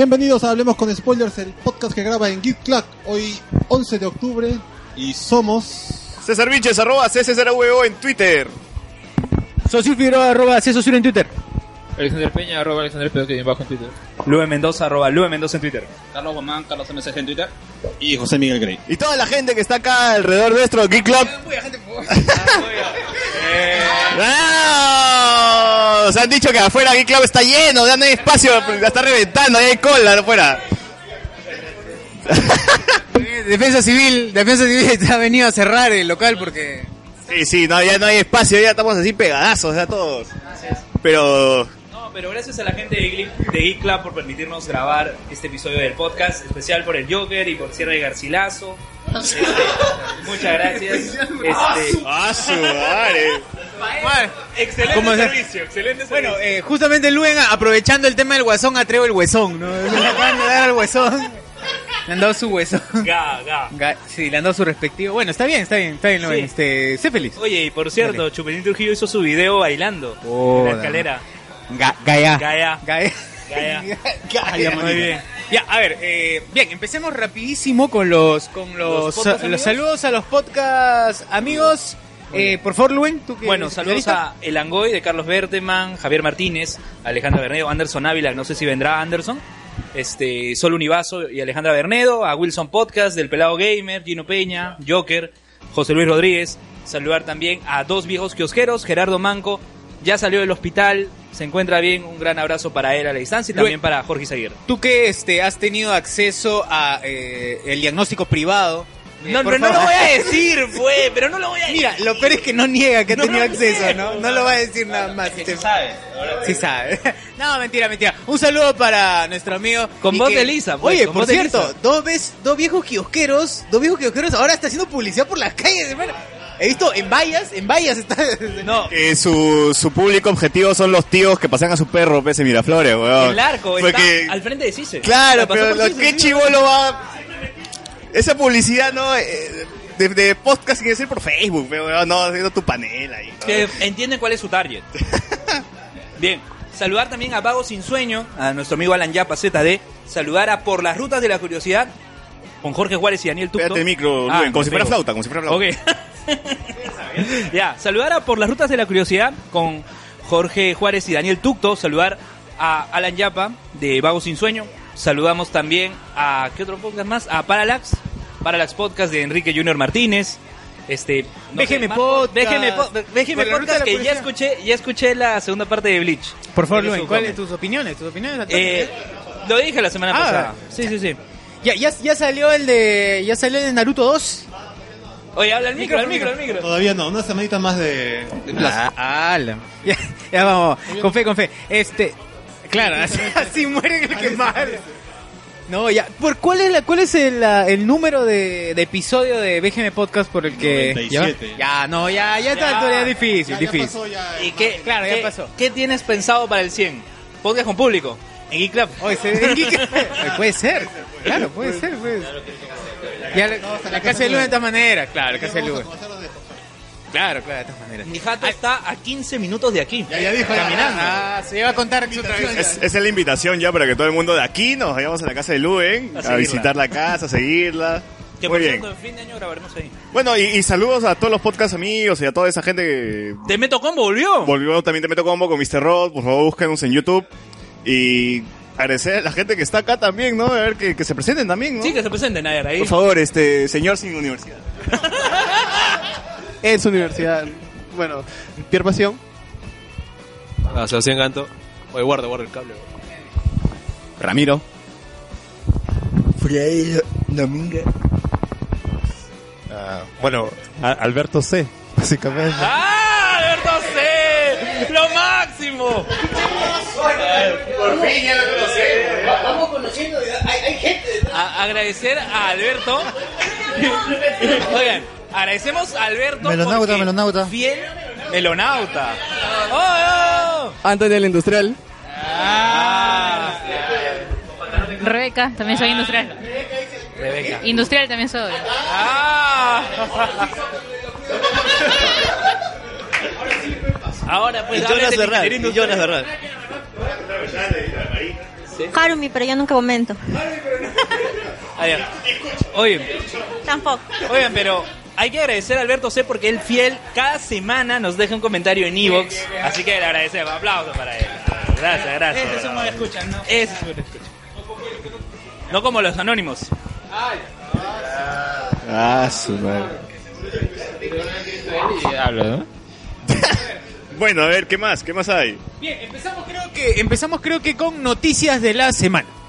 Bienvenidos a Hablemos con Spoilers, el podcast que graba en Geek Club hoy 11 de octubre y somos... César Vinches, arroba CCRWO en Twitter. Socio Figueroa, arroba Cesosur en Twitter. Alexander Peña, arroba Alexander Peña, que bajo en Twitter. Lue Mendoza, arroba Lue Mendoza en Twitter. Carlos Gomán, Carlos MSG en Twitter. y José Miguel Grey. Y toda la gente que está acá alrededor nuestro, Geek Club. ¡No! Nos han dicho que afuera Geek Club está lleno, ya no hay espacio, ya está reventando, ya hay cola afuera. Defensa Civil, Defensa Civil ha venido a cerrar el local porque... Sí, sí, no, ya no hay espacio, ya estamos así pegadazos, ya todos. Pero No, pero gracias a la gente de Geek, de Geek Club por permitirnos grabar este episodio del podcast, especial por el Joker y por Sierra de Garcilaso. Este, muchas gracias. Este, ¡Ah, su madre! excelente ¿Cómo se- servicio, excelente Bueno, servicio. eh, justamente Luen, aprovechando el tema del guasón, atrevo el huesón, ¿no? Le acaban de dar al huesón. Le han dado su huesón. Ga, ga. Ga- Sí, le han dado su respectivo. Bueno, está bien, está bien, está bien, Luen. Sí. Este, sé feliz. Oye, y por cierto, Chupetín Trujillo hizo su video bailando Oh, en la escalera. Ga- Gaia. Gaia. Gaia. Gaia. Gaia, Muy bien. Ya, a ver, eh, bien, empecemos rapidísimo con los con los, ¿Los saludos a los podcast amigos. Eh, por favor, Luen, tú que Bueno, saludos a El Angoy de Carlos Berteman, Javier Martínez, Alejandra Bernedo, Anderson Ávila, no sé si vendrá Anderson, este, Sol Univaso y Alejandra Bernedo, a Wilson Podcast del Pelado Gamer, Gino Peña, Joker, José Luis Rodríguez, saludar también a dos viejos kiosqueros, Gerardo Manco, ya salió del hospital, se encuentra bien, un gran abrazo para él a la distancia y también para Jorge Izaguirre. Tú que este has tenido acceso a eh, el diagnóstico privado. eh, No, por pero no lo voy a decir, fue, pero no lo voy a decir. Mira, lo peor es que no niega que ha No tenido lo acceso, niego, ¿no? No no. lo va a decir nada más. Que Te- sí sabe. Sí sabe. No, mentira, mentira. Un saludo para nuestro amigo. Con voz que- de Lisa, pues, Oye, por cierto, dos, ves, dos viejos kiosqueros, dos viejos kiosqueros ahora está haciendo publicidad por las calles, hermano. He visto en vallas, en vallas está. No, Eh, su, su público objetivo son los tíos que pasan a su perro, pese Miraflores, weón. el arco está al frente de Cise. Claro, pero por lo, Cise, ¿qué chivolo va...? Esa publicidad, ¿no? Eh, De, de podcast tiene que ser por Facebook, weón, no haciendo tu panel ahí. ¿no? que entienden cuál es su target. Bien, saludar también a Vago Sin Sueño, a nuestro amigo Alan Yapa ZD, saludar a Por las Rutas de la Curiosidad, con Jorge Juárez y Daniel Tucto. Pégate el micro, Ah, Luen, como si fuera flauta, como si fuera flauta. Ok. ya, saludar a Por las Rutas de la Curiosidad, con Jorge Juárez y Daniel Tucto, saludar a Alan Yapa, de Vago Sin Sueño, saludamos también a, ¿qué otro podcast más? A Parallax, Parallax Podcast de Enrique Junior Martínez, este no BGM más- Podcast. BGM, po- Podcast que ya escuché ya escuché la segunda parte de Bleach Por favor, un ¿cuáles tus opiniones? ¿Tus opiniones? eh, lo dije la semana Ah. pasada sí sí sí ya, ya, ya salió el de. Ya salió el de Naruto 2. Oye habla al micro al micro al micro Todavía no, una semanita más de, de plazo. Ah, ala. Ya, ya vamos, con fe, con fe. Este, claro, así, así muere el que más. No, ya. ¿Por cuál es la, cuál es el, la- el número de, de episodio de BGM Podcast por el que 97. Ya, no, ya, ya está, Ya. difícil, Ya, ya difícil. pasó, ya, y qué Claro, ya pasó. qué tienes pensado para el 100 podcast con público en Geek Club Oye, en Geek- Oye, puede ser, claro, puede ser, pues. Ya, la, la casa de luz de esta manera, claro, la casa de luz. Claro, claro, de todas maneras. mi jato está a 15 minutos de aquí Ya, ya dijo, caminando Ah, se iba a contar otra vez. Es, esa es la invitación ya para que todo el mundo de aquí nos vayamos a la casa de Luen, A a, visitar la casa, a seguirla. que Muy por bien. cierto en fin de año grabaremos ahí Bueno, y, y saludos a todos los podcast amigos y a toda esa gente que te meto combo volvió volvió también Te Meto Combo con Mr. Rod. Por favor, búsquenos en YouTube. Y agradecer a la gente que está acá también, ¿no? A ver, que, que se presenten también, ¿no? sí que se presenten a ver ahí Por favor, este, señor sin universidad. en su universidad. Bueno, Pierre Pasión. Ah, Sebastián Ganto. Oye, guarda, guarda el cable. Ramiro. Ah, bueno, a- Alberto C, básicamente. ¡Ah! ¡Alberto C! ¡Lo máximo! A- agradecer a Alberto. Oigan, agradecemos a Alberto. Melonauta, melonauta. Fiel melonauta. ¡Oh, oh! Antonio el Industrial. Ah, Rebeca, también soy industrial. Rebeca. Industrial también soy. Ah. Ahora pues Jonas y Jonas industrial. Harumi, pero yo nunca comento. Ah, ya. Oye, Tampoco. oigan, pero hay que agradecer a Alberto C porque él fiel cada semana nos deja un comentario en Evox, así que le agradecemos. Aplausos para él. Gracias, gracias. Ese es un escuchan, ¿no? Ese es un escucha. No como los anónimos. Ah, su madre. Bueno, a ver, ¿qué más? ¿Qué más hay? Bien, empezamos creo que empezamos creo que con noticias de la semana.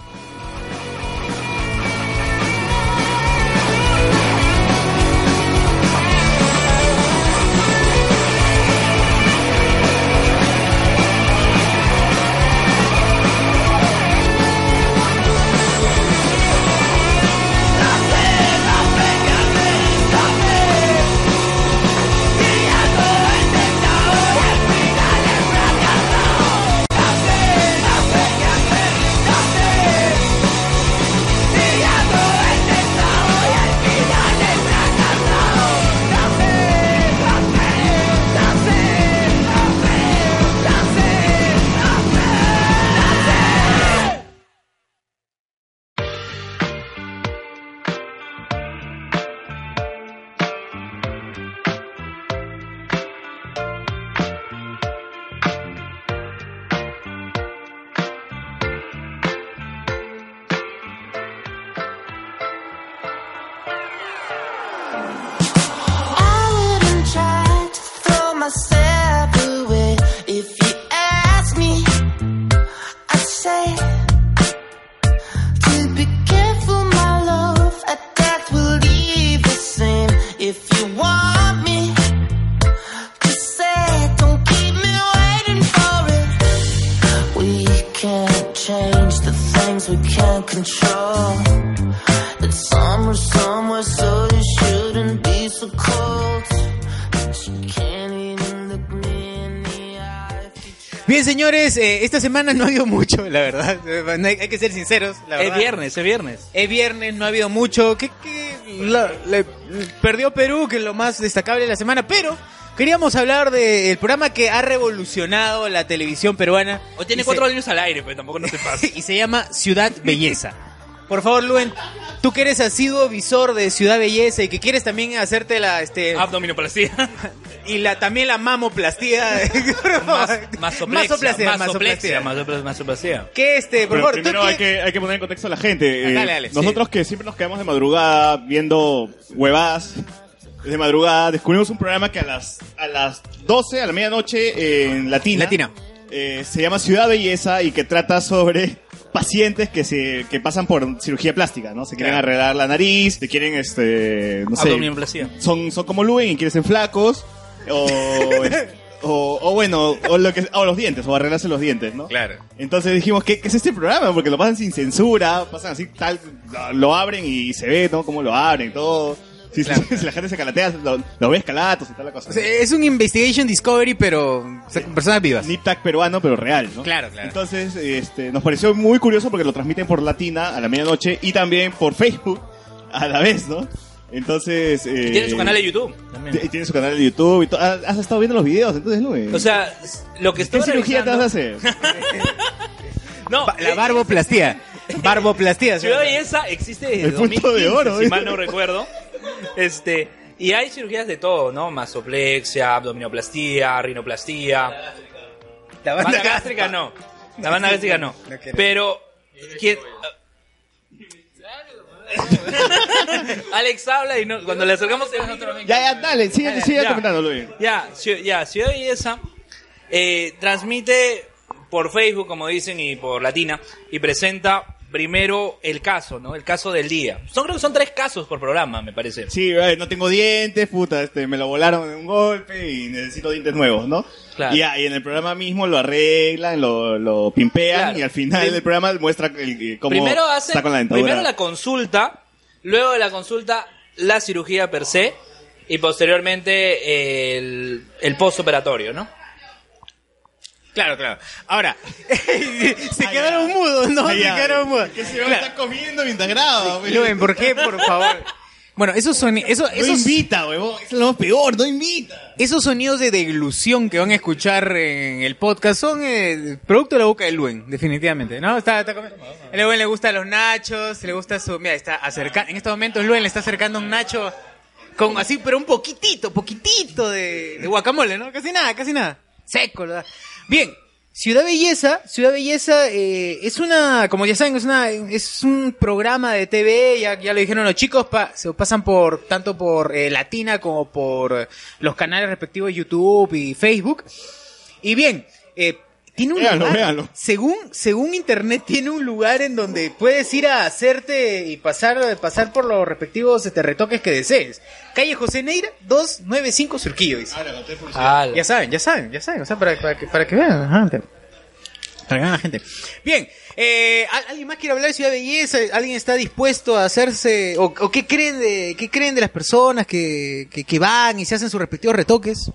Eh, esta semana no ha habido mucho, la verdad. Hay, hay que ser sinceros, la Es viernes, es viernes. Es viernes, no ha habido mucho. ¿Qué, qué? La- le- perdió Perú, que es lo más destacable de la semana, pero queríamos hablar del programa que ha revolucionado la televisión peruana. O tiene cuatro se- años al aire, pero tampoco no te pasa. y se llama Ciudad Belleza. Por favor, Luen, tú que eres asiduo visor de Ciudad Belleza y que quieres también hacerte la este Abdominoplastía. y la también la mamoplastía. Más, masoplexia, Masoplastía, masoplexia, masoplastía. masopla- masoplastía. ¿Qué este, por Pero favor, tú primero hay qué- que, hay que poner en contexto a la gente. Eh, Dale, dale, sí. nosotros que siempre nos quedamos de madrugada viendo huevadas de madrugada, descubrimos un programa que a las, a las 12, a la medianoche en Latina, Latina. eh, se llama Ciudad Belleza y que trata sobre pacientes que se que pasan por cirugía plástica, ¿no? Se quieren Claro. arreglar la nariz, se quieren, este, no sé, son, son como Luen y quieren ser flacos, o, o, o bueno, o, lo que, o los dientes, o arreglarse los dientes, ¿no? Claro. Entonces dijimos, ¿qué, qué es este programa? Porque lo pasan sin censura, pasan así, tal, lo, lo abren y se ve, ¿no? Cómo lo abren, todo. Si, Claro. si la gente se calatea, lo, lo ves calatos y tal la cosa. O sea, es un investigation discovery, pero o sea, con personas vivas. Nip Tuck peruano, pero real, ¿no? Claro, claro. Entonces, este, nos pareció muy curioso porque lo transmiten por Latina a la medianoche y también por Facebook a la vez, ¿no? Entonces... Eh, Y tiene su canal de YouTube. También. Tiene su canal de YouTube y to- has estado viendo los videos, entonces, ¿no? O sea, lo que ¿Qué estoy cirugía te vas a hacer? No, Ba- la eh, barboplastía. Barboplastía. Ciudad. Belleza existe desde El punto de 2015, oro, si ¿eh? mal no recuerdo. Este, y hay cirugías de todo, ¿no? Masoplexia, abdominoplastía, rinoplastía. La Banda banda gástrica no. La banda gástrica no. Pero ¿quién? Alex habla y no, cuando le acercamos Ya, ya, dale, sigue, Ya, sigue ya. comentando, Luis. Ya, ya, Ciudad Belleza eh, transmite por Facebook, como dicen, y por Latina, y presenta primero el caso, ¿no? El caso del día. Son, creo que son tres casos por programa, me parece. Sí, no tengo dientes, puta, este, me lo volaron de un golpe y necesito dientes nuevos, ¿no? Claro. Y, y en el programa mismo lo arreglan, lo, lo pimpean Claro. y al final del programa muestra el, cómo primero hacen, está con la dentadura. primero la consulta, luego de la consulta la cirugía per se y posteriormente el, el postoperatorio, ¿no? Claro, claro. Ahora, se quedaron mudos, ¿no? Se ya. quedaron mudos. Que se Claro. está comiendo mientras graba. Luen, ¿por qué? Por favor. Bueno, esos son eso, No esos, invita, huevón. Es lo peor, no invita. esos sonidos de deglución que van a escuchar en el podcast son eh, producto de la boca de Luen, definitivamente, ¿no? Está, está comiendo. A Luen le gustan los nachos, le gusta su, mira, está acercando, en estos momentos Luen le está acercando un nacho con así, pero un poquitito, poquitito de, de guacamole, ¿no? Casi nada, casi nada. Seco, ¿verdad? Bien. Ciudad Belleza, Ciudad Belleza eh, es una, como ya saben, es una, es un programa de TV, ya, ya lo dijeron los chicos, se pasan por, tanto por eh, Latina como por los canales respectivos YouTube y Facebook. Y bien, eh, tiene un Véalo, lugar, véalo. según, según internet, tiene un lugar en donde puedes ir a hacerte y pasar, pasar por los respectivos este, retoques que desees. Calle José Neira, 295 Surquillo, dice. Ala. Ya saben, ya saben, ya saben, o sea, para, para que, para que vean, ajá, te- para que vean la gente. Bien, eh, ¿al- ¿alguien más quiere hablar de Ciudad Belleza? ¿Alguien está dispuesto a hacerse, o, o qué creen de, qué creen de las personas que, que, que van y se hacen sus respectivos retoques?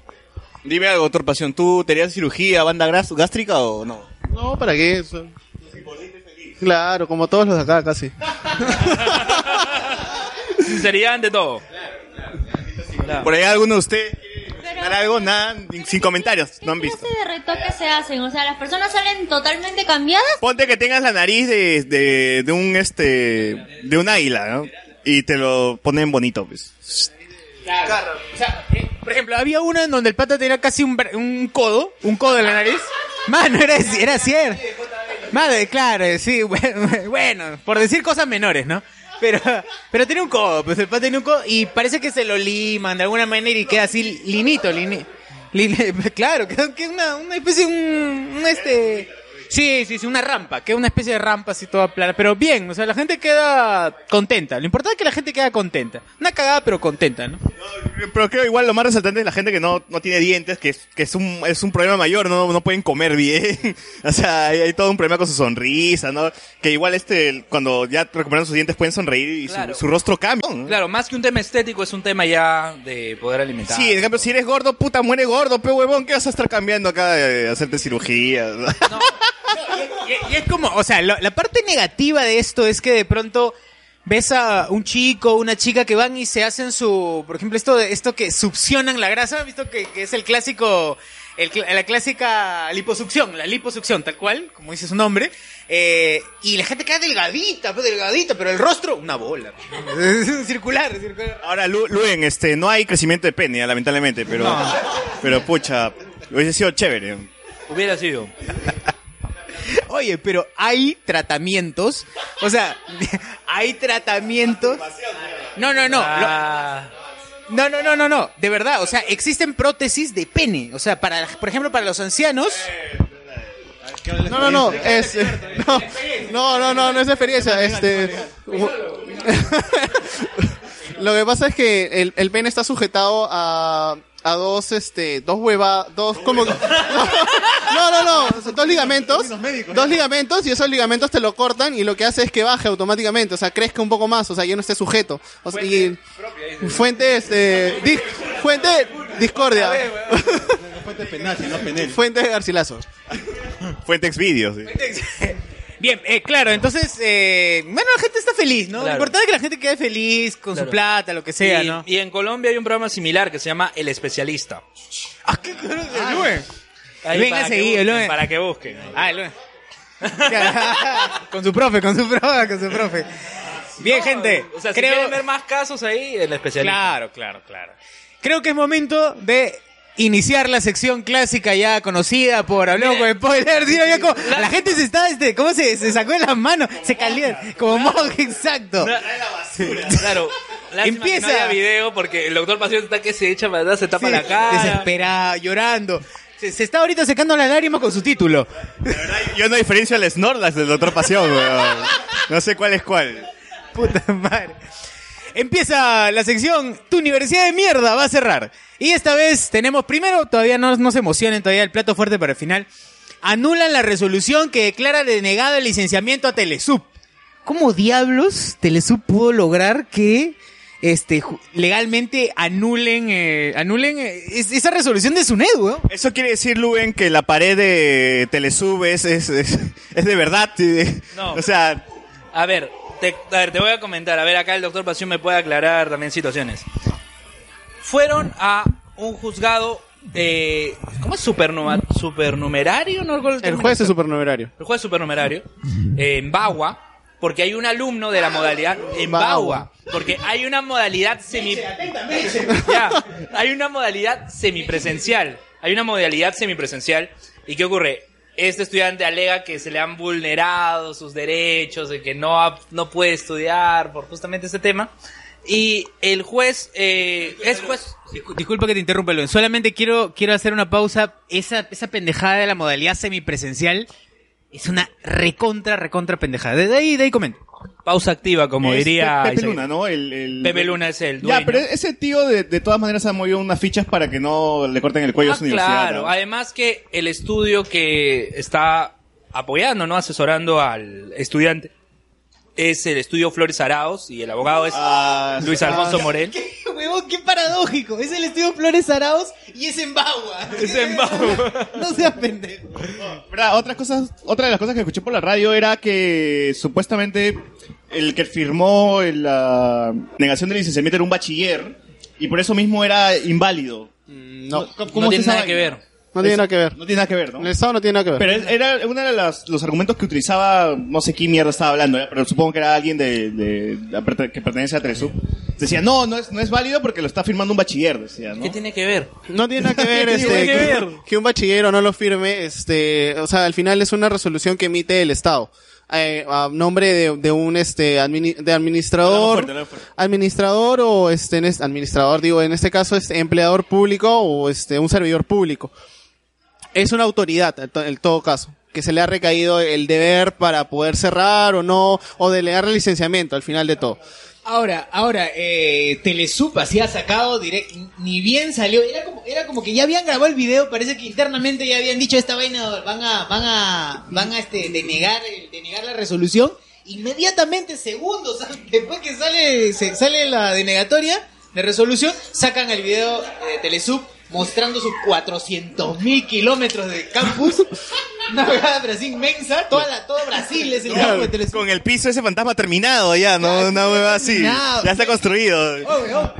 Dime algo, doctor Pasión. ¿Tú te harías cirugía, banda gástrica o no? No, ¿para qué? Eso- Claro, como todos los de acá casi. Sinceridad ante todo. Por ahí alguno de ustedes algo, nada, sin comentarios, no han ¿Qué visto. clase de retoques se hacen? O sea, las personas salen totalmente cambiadas. Ponte que tengas la nariz de, de, de un este de un águila, ¿no? Y te lo ponen bonito, pues. Claro. O sea, eh, por ejemplo, había una en donde el pata tenía casi un, un codo, un codo en la nariz. Mano, era, era cierto. Madre, claro, sí, bueno, por decir cosas menores, ¿no? Pero, pero tenía un codo, pues el pata tenía un codo y parece que se lo liman de alguna manera y queda así linito, lini, lini- claro, que una, especie un, un este, sí, sí, sí, una rampa, que es una especie de rampa así toda plana, pero bien, o sea, la gente queda contenta, lo importante es que la gente queda contenta, una cagada pero contenta, ¿no? Pero creo igual lo más resaltante es la gente que no, no tiene dientes, que, es, que es, un, es un problema mayor, no, no pueden comer bien. o sea, hay, hay todo un problema con su sonrisa, ¿no? Que igual este, cuando ya recuperan sus dientes pueden sonreír y su- Claro. su, rostro cambia. ¿no? Claro, más que un tema estético, es un tema ya de poder alimentar. Sí, en cambio, si eres gordo, puta, muere gordo, pe huevón, ¿qué vas a estar cambiando acá de hacerte cirugía? Y, y es como, o sea, lo- la parte negativa de esto es que de pronto ves a un chico, una chica que van y se hacen su, por ejemplo, esto de esto que succionan la grasa, ¿has visto que, que es el clásico, el la clásica liposucción, la liposucción, tal cual, como dice su nombre, eh, y la gente queda delgadita, pues, delgadita, pero el rostro, una bola. circular, circular. Ahora, Lu- Luen, este, no hay crecimiento de pene, lamentablemente, pero, pero pucha, hubiese sido chévere. Hubiera sido. Oye, pero hay tratamientos, o sea, hay tratamientos. No, no, no. lo- Ah, No, no, no, no, no. De verdad, o sea, existen prótesis de pene. O sea, para, por ejemplo, para los ancianos. No, no, no, es, no, no, no, no, no es experiencia, este, lo que pasa es que el, el pene está sujetado a, a dos, este, dos hueva, dos, como, no, no, no, dos ligamentos, dos ligamentos y esos ligamentos te lo cortan y lo que hace es que baje automáticamente, o sea, crezca un poco más, o sea, ya no esté sujeto, o sea, y, fuente, este, di- fuente, discordia, Fuente penal, no penel. fuente garcilaso. Fuente sí. Bien, eh, claro, entonces, eh, bueno, la gente está feliz, ¿no? Lo Claro. importante es que la gente quede feliz con Claro. su plata, lo que sea, y, ¿no? y en Colombia hay un programa similar que se llama El Especialista. Ahí Venga para que seguido, busquen, Luen. Para que busquen. Ah, lo- con su profe, con su profe, con su profe. Bien, gente. O sea, si creo... quieren ver más casos ahí, El Especialista. Claro, claro, claro. Creo que es momento de iniciar la sección clásica ya conocida por Hablemos con Spoiler. tío, ya como- la gente se está, este, ¿cómo se, se sacó de las manos? Se calienta, como mojo, exacto. Claro. Lástima Empieza. Que no haya video porque el doctor Pasión está que se echa para atrás, se tapa Sí, la cara. Desesperado, llorando. Se, se está ahorita secando las lágrimas con su título. Yo no diferencio al Snorlax del Doctor Pasión, weón. No sé cuál es cuál. Puta madre. Empieza la sección Tu universidad de mierda va a cerrar. Y esta vez tenemos primero, todavía no, no se emocionen, todavía el plato fuerte para el final. Anulan la resolución que declara denegado el licenciamiento a Telesub. ¿Cómo diablos Telesub pudo lograr que este legalmente anulen eh, anulen eh, es- esa resolución de SUNEDU? ¿no? Eso quiere decir, Luen, que la pared de Telesub es, es, es, es de verdad. sí. No. O sea, A ver, te, a ver, te voy a comentar. A ver, acá el doctor Pasión me puede aclarar también situaciones. Fueron a un juzgado, eh, ¿cómo es supernuma- supernumerario? No El término juez es supernumerario. El juez supernumerario, eh, en Bagua, porque hay un alumno de la modalidad en Bagua, porque hay una modalidad semi Ya, hay una modalidad semipresencial, hay una modalidad semipresencial y qué ocurre? Este estudiante alega que se le han vulnerado sus derechos, de que no ha- no puede estudiar por justamente este tema y el juez eh, es juez Discu- Disculpa que te interrumpa, Luen. Solamente quiero, quiero hacer una pausa. Esa, esa pendejada de la modalidad semipresencial es una recontra, recontra pendejada. De ahí, de ahí comento. Pausa activa como Es diría Pepe Isaac. Luna, ¿no? El, el- Pepe Luna es el Ya, pero ese tío de, de todas maneras ha movido unas fichas para que no le corten el cuello a Ah, su universidad. claro. ¿no? Además que el estudio que está apoyando, ¿no? Asesorando al estudiante es el estudio Flores Araos y el abogado es Ah, Luis Alfonso Morel. Huevón, qué paradójico. Es el estudio Flores Araos y es en Bagua. Es en Bagua. no seas pendejo. Verdad, otras cosas, otra de las cosas que escuché por la radio era que supuestamente el que firmó la negación de licenciamiento era un bachiller y por eso mismo era inválido. No, ¿Cómo No es tiene nada que ver. No tiene nada que ver. No tiene nada que ver, ¿no? El Estado no tiene nada que ver. Pero es- era uno de las- los argumentos que utilizaba, no sé quién mierda estaba hablando, ¿ya? pero supongo que era alguien de, de- de- que pertenece a Tresu. Decía, no, no es, no es válido porque lo está firmando un bachiller, decía, ¿no? ¿Qué tiene que ver? No tiene nada que ver, ¿Qué este, tiene que que, ver? que un bachillero no lo firme, este, o sea, al final es una resolución que emite el Estado. eh, a nombre de, de un este admini- de administrador fuerte, dale fuerte. administrador o este en es- administrador digo en este caso es empleador público o este un servidor público es una autoridad en to- en todo caso que se le ha recaído el deber para poder cerrar o no o delegar el licenciamiento al final de todo. Ahora, ahora, eh, Telesup así ha sacado direct, ni bien salió, era como, era como que ya habían grabado el video, parece que internamente ya habían dicho esta vaina, van a, van a, van a este, denegar, el- denegar la resolución, inmediatamente, segundos después que sale, se, sale la denegatoria de resolución, sacan el video de Telesup mostrando sus 400 mil kilómetros de campus, una pero así inmensa, toda la, todo Brasil es el campo de Telesup. Con el piso ese fantasma terminado ya, ¿no? Una hueva así. terminado. Ya está construido.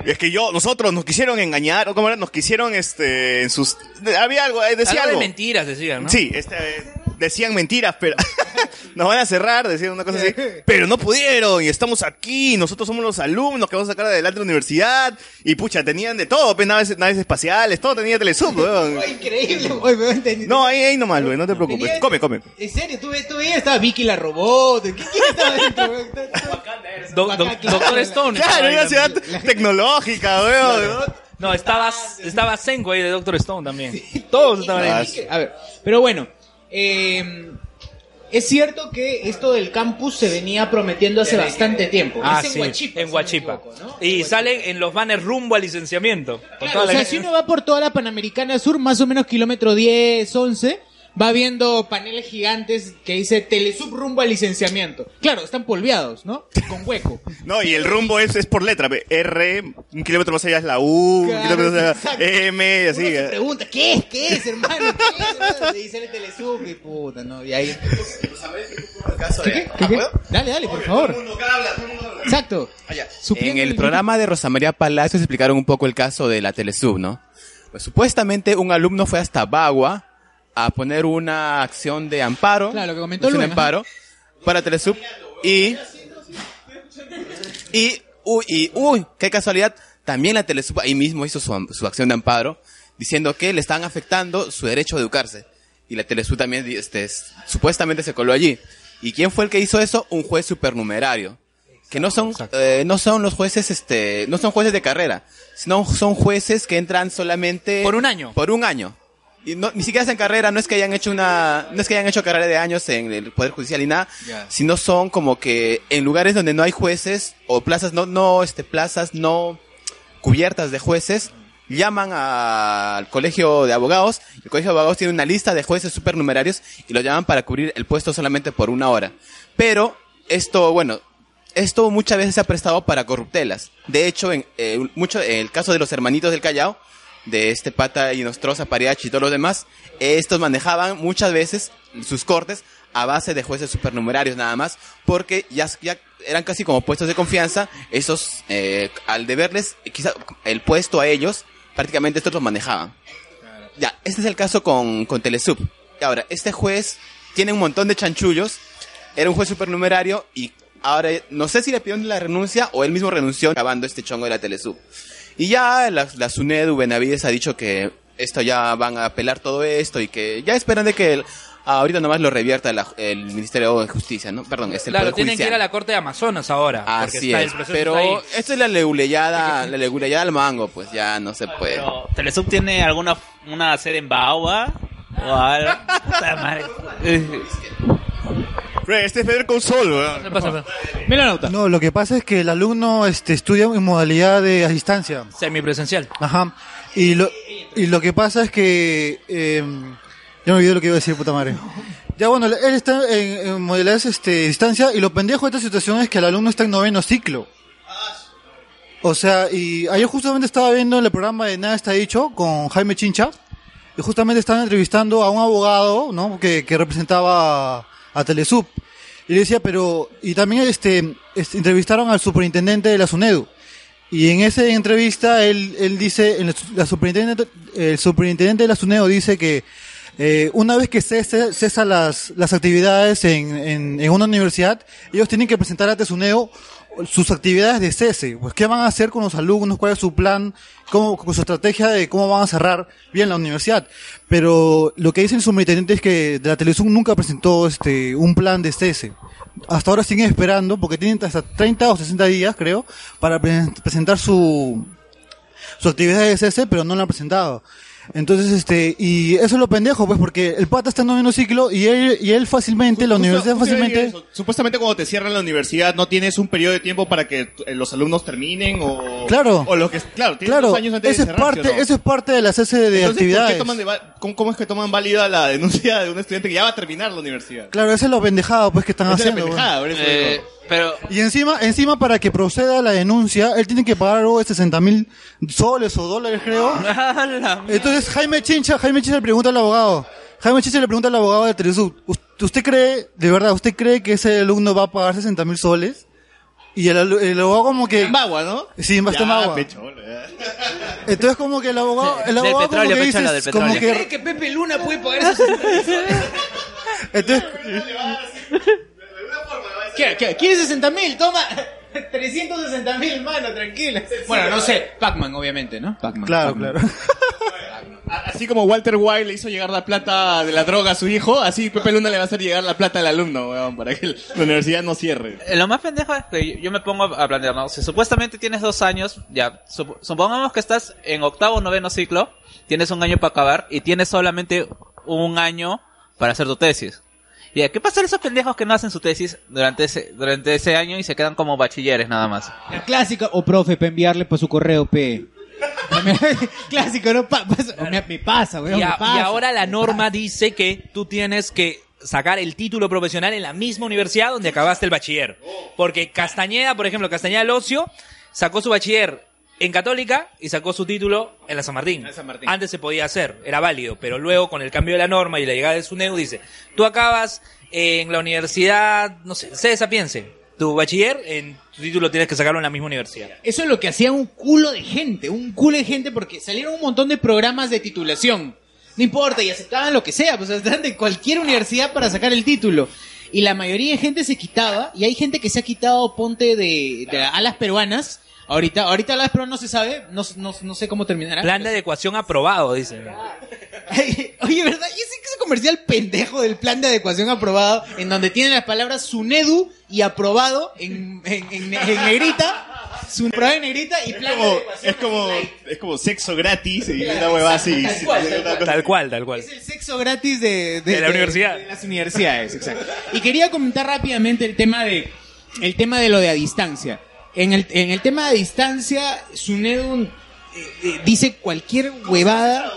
Es que yo, nosotros nos quisieron engañar, o cómo era, nos quisieron, este, en sus, había algo, eh, decía Algo algo. de mentiras decían, ¿no? Sí, este, eh, decían mentiras, pero nos van a cerrar, decían una cosa así. Pero no pudieron, y estamos aquí, nosotros somos los alumnos que vamos a sacar adelante la universidad. Y pucha, tenían de todo, pues, naves, naves espaciales, todo tenía Telesub, weón. Increíble, entendí. No, ahí, ahí nomás, güey, no te preocupes. Tenía- Come, come. En serio, tú, tú veías, estaba Vicky la robot. ¿Quién, quién estaba dentro? weón? Do- do- Doctor Stone. Claro, una ciudad tecnológica, weón. ¿no? No, estaba, estaba Senko ahí de Doctor Stone también. Todos estaban Ah, ahí. A ver, pero bueno, eh, es cierto que esto del campus se venía prometiendo hace bastante tiempo. Ah, es en sí, Huachipa. en Huachipa. Y sale en los banners rumbo al licenciamiento. Claro, o sea, si uno va por toda la Panamericana Sur, más o menos kilómetro 10, 11, va viendo paneles gigantes que dice Telesub rumbo al licenciamiento. Claro, están polveados, ¿no? Con hueco. No, y el rumbo es, es por letra. R, un kilómetro más allá es la U, un kilómetro más allá exacto. M, y así. Uno se eh. pregunta, ¿qué es? ¿Qué es, hermano? ¿Qué es? hermano? Y sale Telesub y puta, ¿no? Y ahí... ¿Qué, qué? ¿Qué, qué? Dale, dale, por favor. Exacto. En Supliendo el programa de Rosa María Palacios explicaron un poco el caso de la Telesub, ¿no? Pues supuestamente un alumno fue hasta Bagua a poner una acción de amparo, Claro, lo que comentó acción de Luna, amparo para Telesub y y uy, y uy, qué casualidad, también la Telesub ahí mismo hizo su, su acción de amparo diciendo que le estaban afectando su derecho a educarse y la Telesub también este, supuestamente se coló allí. ¿Y quién fue el que hizo eso? Un juez supernumerario que no son eh, no son los jueces este no son jueces de carrera sino son jueces que entran solamente Por un año. por un año y no, ni siquiera hacen carrera no es que hayan hecho una no es que hayan hecho carrera de años en el poder judicial y nada sino son como que en lugares donde no hay jueces o plazas no no este plazas no cubiertas de jueces llaman a- al colegio de abogados el colegio de abogados tiene una lista de jueces supernumerarios y lo llaman para cubrir el puesto solamente por una hora pero esto bueno esto muchas veces se ha prestado para corruptelas. De hecho, en, eh, mucho, en el caso de los hermanitos del Callao, de este pata y Nostroza, Pariachi y todos los demás, estos manejaban muchas veces sus cortes a base de jueces supernumerarios nada más, porque ya, ya eran casi como puestos de confianza, esos, eh, al deberles quizá el puesto a ellos, prácticamente estos los manejaban. Ya, este es el caso con, con Telesub. Y ahora, este juez tiene un montón de chanchullos, era un juez supernumerario y ahora no sé si le pidieron la renuncia o él mismo renunció acabando este chongo de la Telesub. Y ya la, la SUNEDU Benavides ha dicho que esto ya van a apelar todo esto y que ya esperan de que el- ahorita nomás lo revierta la- el Ministerio de Justicia, ¿no? Perdón, es el Claro, Poder tienen que ir a la corte de Amazonas ahora. Así está es, el pero está esto es la leguleyada, la leguleyada al mango, pues ya no se puede. ¿Telesub tiene alguna una sede en Baua? ¿O algo? Puta madre. Este es Feder Consol, weón. No, lo que pasa es que el alumno este, estudia en modalidad de a distancia. Semipresencial. Ajá. Y lo, y lo que pasa es que... Eh, ya me olvidé lo que iba a decir, puta madre. Ya bueno, él está en, en modalidad este, de distancia y lo pendejo de esta situación es que el alumno está en noveno ciclo. O sea, y ayer justamente estaba viendo el programa de Nada está dicho con Jaime Chincha y justamente estaban entrevistando a un abogado, ¿no? Que, que representaba a, a Telesub. Y le decía, pero, y también este, este, entrevistaron al superintendente de la SUNEDU. Y en esa entrevista él, él dice, el, la superintendente, el superintendente de la SUNEDU dice que eh, una vez que cese, cesa las, las actividades en, en, en una universidad, ellos tienen que presentar ante SUNEDU sus actividades de cese. Pues, ¿qué van a hacer con los alumnos? ¿Cuál es su plan? ¿Cómo, con su estrategia de cómo van a cerrar bien la universidad? Pero lo que dice el superintendente es que de la televisión nunca presentó este, un plan de cese. Hasta ahora siguen esperando, porque tienen hasta 30 o 60 días, creo, para pre- presentar su, su actividad de cese, pero no la han presentado. Entonces, este, y eso es lo pendejo, pues, porque el pata está en noveno ciclo y él, y él fácilmente, la universidad fácilmente. Supuestamente cuando te cierran la universidad no tienes un periodo de tiempo para que eh, los alumnos terminen o... Claro. O lo que... Claro, tienes claro, dos años antes eso de es cerrar, ¿sí parte, no? eso es parte de la cese de Entonces, ¿por qué actividades. toman de cómo, cómo es que toman válida la denuncia de un estudiante que ya va a terminar la universidad? Claro, eso es lo pendejado, pues, que están Esa es la haciendo. pendejada, por eso. Pero... Y encima, encima para que proceda la denuncia, él tiene que pagar algo de 60 mil soles o dólares, creo. Entonces Jaime Chincha, Jaime Chincha le pregunta al abogado, Jaime Chincha le pregunta al abogado de Telesub, "¿Us- ¿usted cree, de verdad, usted cree que ese alumno va a pagar 60 mil soles? Y el, abogado como que... En Bagua, ¿no? Sí, en Bagua. Entonces como que el abogado, el Del abogado petróleo, como que pechola, dice, del como que... ¿Cree que Pepe Luna puede pagar esos Entonces, ¿Qué, qué? ¿Quieres 60 mil? Toma 360 mil, mano, tranquila. Bueno, no sé, Pac-Man, obviamente, ¿no? Pac-Man. Claro, claro. Así como Walter White le hizo llegar la plata de la droga a su hijo, así Pepe Luna le va a hacer llegar la plata al alumno, weón, para que la universidad no cierre. Eh, Lo más pendejo es que yo- yo me pongo a plantear, ¿no? Si supuestamente tienes dos años, ya, sup- supongamos que estás en octavo o noveno ciclo, tienes un año para acabar y tienes solamente un año para hacer tu tesis. Ya, ¿qué pasa a esos pendejos que no hacen su tesis durante ese, durante ese año y se quedan como bachilleres nada más? La clásica, o profe, para enviarle por su correo, P. Clásico, ¿no? Pa- pasa- me, me pasa, weón, Y, a- me pasa. y ahora la norma dice que tú tienes que sacar el título profesional en la misma universidad donde acabaste el bachiller. Porque Castañeda, por ejemplo, Castañeda Locio sacó su bachiller en Católica y sacó su título en la San Martín. Antes se podía hacer, era válido, pero luego con el cambio de la norma y la llegada de SUNEU dice, tú acabas en la universidad, no sé, C de Sapiense, tu bachiller, en tu título tienes que sacarlo en la misma universidad. Eso es lo que hacía un culo de gente, un culo de gente porque salieron un montón de programas de titulación. No importa, y aceptaban lo que sea, pues aceptaban de cualquier universidad para sacar el título. Y la mayoría de gente se quitaba, y hay gente que se ha quitado ponte de, de alas peruanas. Ahorita, ahorita alas peruanas no se sabe, no, no, no sé cómo terminará. Plan de adecuación aprobado, dicen. Oye, ¿verdad? ¿Y ese, ese comercial pendejo del plan de adecuación aprobado, en donde tiene las palabras Sunedu y aprobado en, en, en- en negrita? Su aprobado en negrita y plan de Como- adecuación. es como es como sexo gratis y una hueva así. Tal cual, tal cual. Tal cual, tal cual. Es el sexo gratis de, De la universidad. de las universidades, exacto. Y quería comentar rápidamente el tema de el tema de lo de a distancia. En el, en el tema de distancia, Sunedu eh, eh, dice cualquier huevada.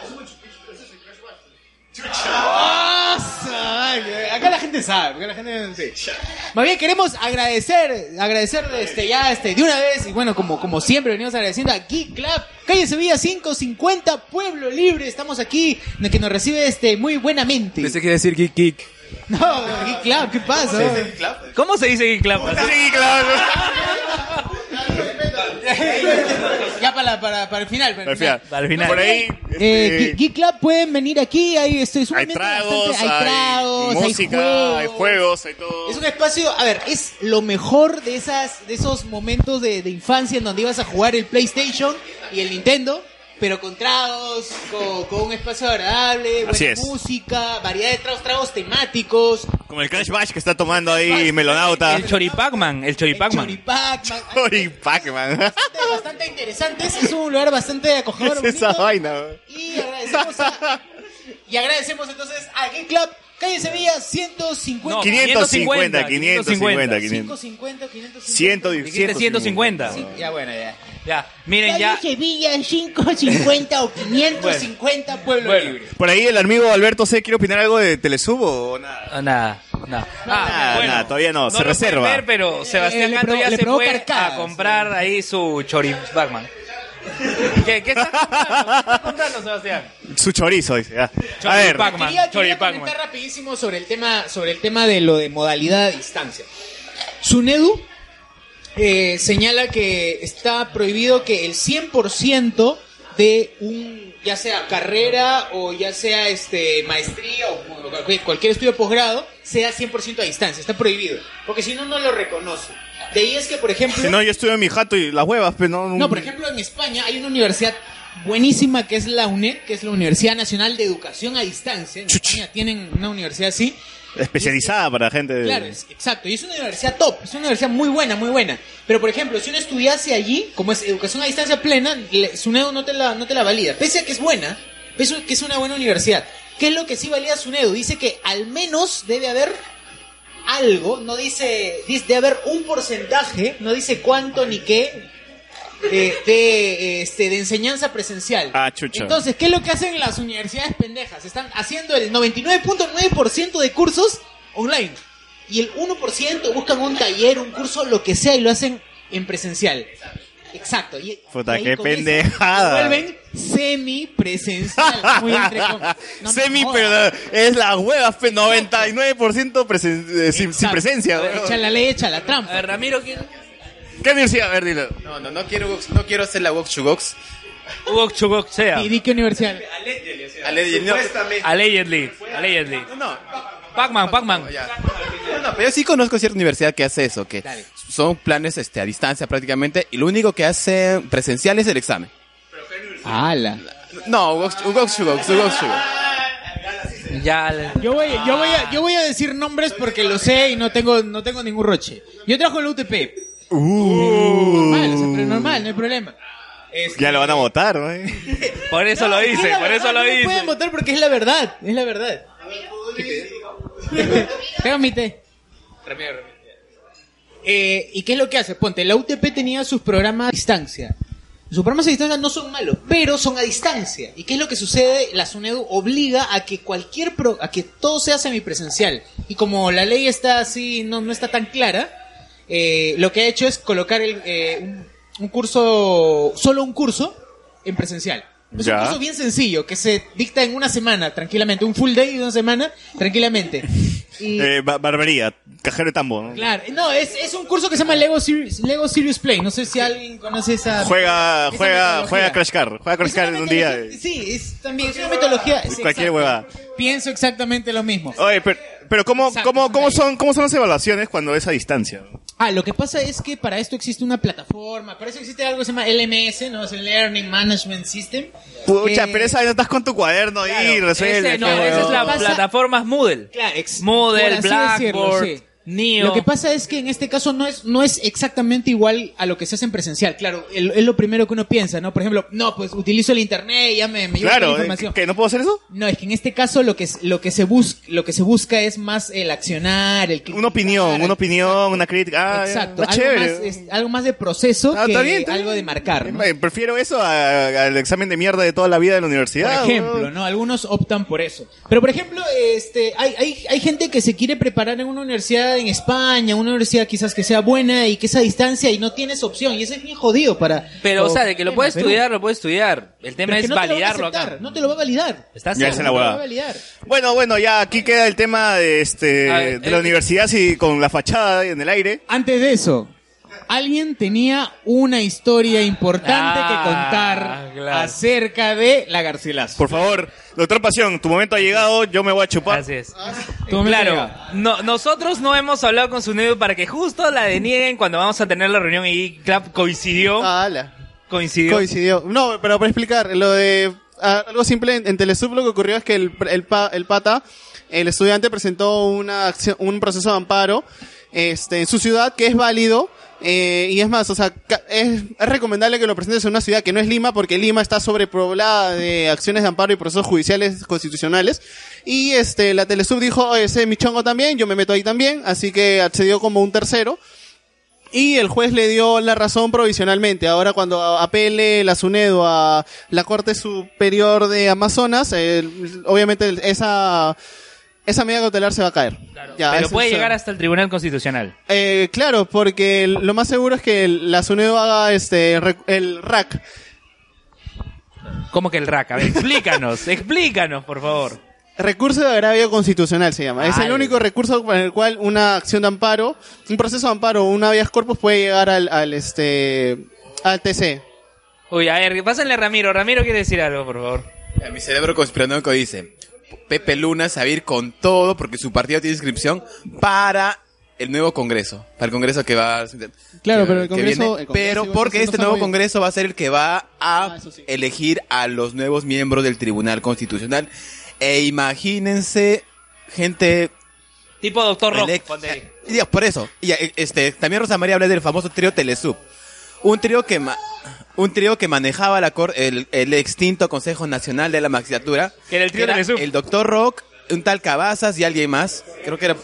Acá la gente sabe, acá la gente sí. Más bien queremos agradecer, agradecer este ya este de una vez y bueno, como como siempre venimos agradeciendo a Geek Club, calle Sevilla 550, Pueblo Libre, estamos aquí, que nos recibe este muy buenamente. Pensé que iba a decir geek geek. No, Geek Club, ¿qué pasa? ¿Cómo se dice Geek Club? ya para, para, para el final. Para el final. Para el final. Por ahí, Eh, este, Geek- Geek Club pueden venir aquí, hay, este, es un hay tragos, bastante- hay tragos, hay música, juegos. hay juegos, hay todo. Es un espacio, a ver, es lo mejor de esas, de esos momentos de, de infancia en donde ibas a jugar el PlayStation y el Nintendo, pero con tragos, con, con un espacio agradable, buena es. música, variedad de tragos, tragos temáticos, Como el Crash Bash que está tomando ahí Melonauta. El Choripacman, el Choripacman. Pac-Man, Choripacman. bastante, bastante interesantes, es un lugar bastante acogedor, ¿Qué es esa bonito. vaina? Y agradecemos, a- y agradecemos entonces a Geek Club, calle Sevilla, 150. No, 550, 550, 550, 500. 550, 550. 100, Dijiste 150. Ya bueno, ya. Ya, miren ya. Calle Sevilla, 550 o 550, Pueblo Bueno. Libre. Por ahí el amigo Alberto C. quiere opinar algo de Telesub o nada. Ah, Nada, nada. Ah, Nada, bueno, nada, todavía no, no se reserva. ver, pero Sebastián le Ganto provo- ya le se fue a comprar ahí su Choripacman. ¿Qué, qué está comprando? ¿Qué está comprando, Sebastián? Su chorizo, dice. ya. A ver, Quería, quería comentar rapidísimo sobre el tema, sobre el tema de lo de modalidad a distancia. Sunedu eh, señala que está prohibido que el 100% de un, ya sea carrera o ya sea este maestría o cualquier- cualquier estudio de posgrado, sea 100% a distancia. Está prohibido. Porque si no, no lo reconoce. De ahí es que, por ejemplo... si no, yo estuve en mi jato y las huevas, pero no. No, por ejemplo, en España hay una universidad buenísima que es la UNED, que es la Universidad Nacional de Educación a Distancia. En España tienen una universidad así. Especializada para gente. de- Claro, es- exacto. Y es una universidad top, es una universidad muy buena, muy buena. Pero, por ejemplo, si uno estudiase allí, como es educación a distancia plena, le- SUNEDU no te la, no te la valida. Pese a que es buena, pese a que es una buena universidad. ¿Qué es lo que sí valida SUNEDU? Dice que al menos debe haber algo, no dice, dice debe haber un porcentaje, no dice cuánto ni qué, de, de, este, de enseñanza presencial. Ah, chucha. Entonces, ¿qué es lo que hacen las universidades pendejas? Están haciendo el 99.9% de cursos online. Y el 1% buscan un taller, un curso, lo que sea, y lo hacen en presencial. Exacto. Y, Puta, y qué eso pendejada. vuelven semi-presencial. Muy entre no Semi, pero es la hueva, pe, 99% presen- eh, sin, sin presencia. Echa la ley, echa la trampa. A ver, Ramiro, ¿quién? ¿Qué universidad? A ver, dilo. No, no, no quiero, no quiero hacer la Vox Chugox. Hugo Chugok sea. ¿Y di qué universidad? Allegedly. Allegedly. Pac-Man, Pac-Man. No, no, pero yo sí conozco cierta universidad que hace eso, que son planes este, a distancia prácticamente, y lo único que hace presencial es el examen. ¡Hala! No. Ya. Yo voy, yo voy a, yo voy a decir nombres porque lo sé y no tengo, no tengo ningún roche. Yo trabajo en la UTP. Normal, o sea, pero normal, no hay problema. Este, Ya lo van a votar, ¿no? Por eso No, lo es la por verdad, eso lo me dice. pueden votar porque es la verdad, es la verdad. Tengo mi té. Eh, ¿Y qué es lo que hace? Ponte, la UTP tenía sus programas a distancia. Sus programas a distancia no son malos, pero son a distancia. ¿Y qué es lo que sucede? La SUNEDU obliga a que cualquier pro- a que todo sea semipresencial. Y como la ley está así, no, no está tan clara, eh, lo que ha hecho es colocar el, eh, un, un curso, solo un curso en presencial. Es Ya. un curso bien sencillo que se dicta en una semana, tranquilamente. Un full day de una semana, tranquilamente. Y, Eh, ba- barbería, cajero de tambo. ¿no? Claro, no, es, es un curso que se llama Lego Serious, Lego Serious Play. No sé si alguien conoce esa. Juega, esa juega, juega Crash Car. Juega Crash Car en un día. Sí, es también es una metodología. sí, Cualquier huevada. Pienso exactamente lo mismo. Oye, pero, pero ¿cómo, Exacto, cómo, cómo, son, ¿cómo son las evaluaciones cuando es a distancia? Ah, lo que pasa es que para esto existe una plataforma, para eso existe algo que se llama LMS, ¿no? Es el Learning Management System. Pucha, que- pero esa no estás con tu cuaderno ahí y resuelve. Ese, no, esa es la Pasa- plataforma Moodle. Claro, ex- Moodle, así decirlo, Blackboard, sí. Neo. Lo que pasa es que en este caso no es, no es exactamente igual a lo que se hace en presencial. Claro, el- es lo primero que uno piensa, ¿no? Por ejemplo, no, pues utilizo el internet y ya me, me toda la Claro, información. ¿eh? ¿que no puedo hacer eso? No, es que en este caso lo que, es- lo que se busca, lo que se busca es más el accionar, el Una opinión, una opinión, una crítica. Ah, Exacto, algo chévere. más, es- algo más de proceso Ah, que está bien, está algo bien. de marcar, ¿no? Eh, Prefiero eso a- al examen de mierda de toda la vida de la Por universidad. ejemplo, huevón. ¿no? Algunos optan por eso. Pero, por ejemplo, este, hay, hay, hay gente que se quiere preparar en una universidad en España, una universidad quizás que sea buena y que esa distancia y no tienes opción. Y eso es bien jodido para... Pero, o sea, de que lo puedes Perú. estudiar, lo puedes estudiar. El tema Pero es que no te lo va a validarlo aceptar, acá. No te lo va a validar. ¿Estás Ya, es la No te lo va a validar. Bueno, bueno, ya aquí queda el tema de, este, ver, de la eh, universidad sí, con la fachada en el aire. Antes de eso, alguien tenía una historia importante Ah, que contar claro. acerca de la Garcilaso. Por favor, doctor Pasión, tu momento ha llegado, yo me voy a chupar. Así es. Momento Claro, no, nosotros no hemos hablado con su novio para que justo la denieguen cuando vamos a tener la reunión y Club coincidió. Coincidió. Coincidió. No, pero para explicar, lo de ah, algo simple en, en Telesub lo que ocurrió es que el, el, pa- el pata, el estudiante presentó una acción, un proceso de amparo este, en su ciudad que es válido. Eh, y es más, o sea, es, es recomendable que lo presentes en una ciudad que no es Lima, porque Lima está sobrepoblada de acciones de amparo y procesos judiciales constitucionales. Y este, la Telesub dijo, "Oye, ese es mi chongo también, yo me meto ahí también, así que accedió como un tercero. Y el juez le dio la razón provisionalmente. Ahora cuando apele la SUNEDO a la Corte Superior de Amazonas, eh, obviamente esa, esa medida cautelar se va a caer. Ya, Pero puede es- llegar hasta el Tribunal Constitucional. Eh, claro, porque lo más seguro es que la SUNEDO haga este, el RAC. ¿Cómo que el RAC? A ver, explícanos, explícanos, por favor. Recurso de agravio constitucional se llama. Es el único recurso con el cual una acción de amparo, un proceso de amparo o un habeas corpus puede llegar al, al este, al TC. Uy, a ver, pásenle a Ramiro. Ramiro quiere decir algo, por favor. A mi cerebro conspiranoico dice, Pepe Luna se va a ir con todo porque su partido tiene inscripción para el nuevo Congreso, para el Congreso que va Claro, que- pero el Congreso- viene, el Congreso pero porque este nuevo. Congreso va a ser el que va a elegir a los nuevos miembros del Tribunal Constitucional e imagínense gente Tipo Doctor Rock. Por eso. Y, este, también Rosa María habla del famoso trío Telesub. Un trío que ma- un trío que manejaba la cor- el, el extinto Consejo Nacional de la Magistratura. Que era el trío Telesub. El doctor Rock, un tal Cabazas y alguien más. Creo que era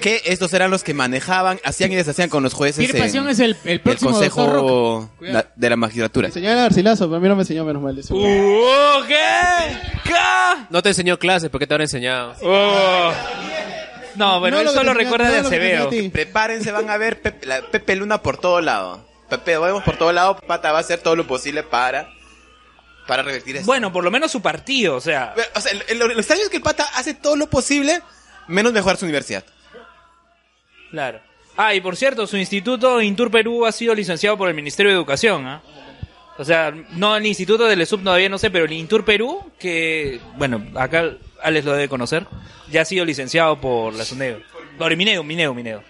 que estos eran los que manejaban, hacían y deshacían con los jueces en Pasión es el, el próximo Consejo de la Magistratura. El Garcilaso, pero a mí no me enseñó menos mal eso. Uh, ¿Qué? ¿Qué? No te enseñó clases, porque te habrá enseñado? Oh. No, bueno, No él solo recuerda de no Acevedo. Prepárense, van a ver Pepe, la- Pepe Luna por todo lado. Pepe, vamos por todo lado. Pata va a hacer todo lo posible para, para revertir esto. Bueno, por lo menos su partido, o sea. O sea, lo, lo extraño es que el Pata hace todo lo posible menos mejorar su universidad. Claro. Ah, y por cierto, su instituto Intur Perú ha sido licenciado por el Ministerio de Educación, ¿ah? O sea, no el instituto del ESUP todavía no sé, pero el Intur Perú, que, bueno, acá Alex lo debe conocer, ya ha sido licenciado por la SUNEDO. Por el Mineo, Mineo, Mineo.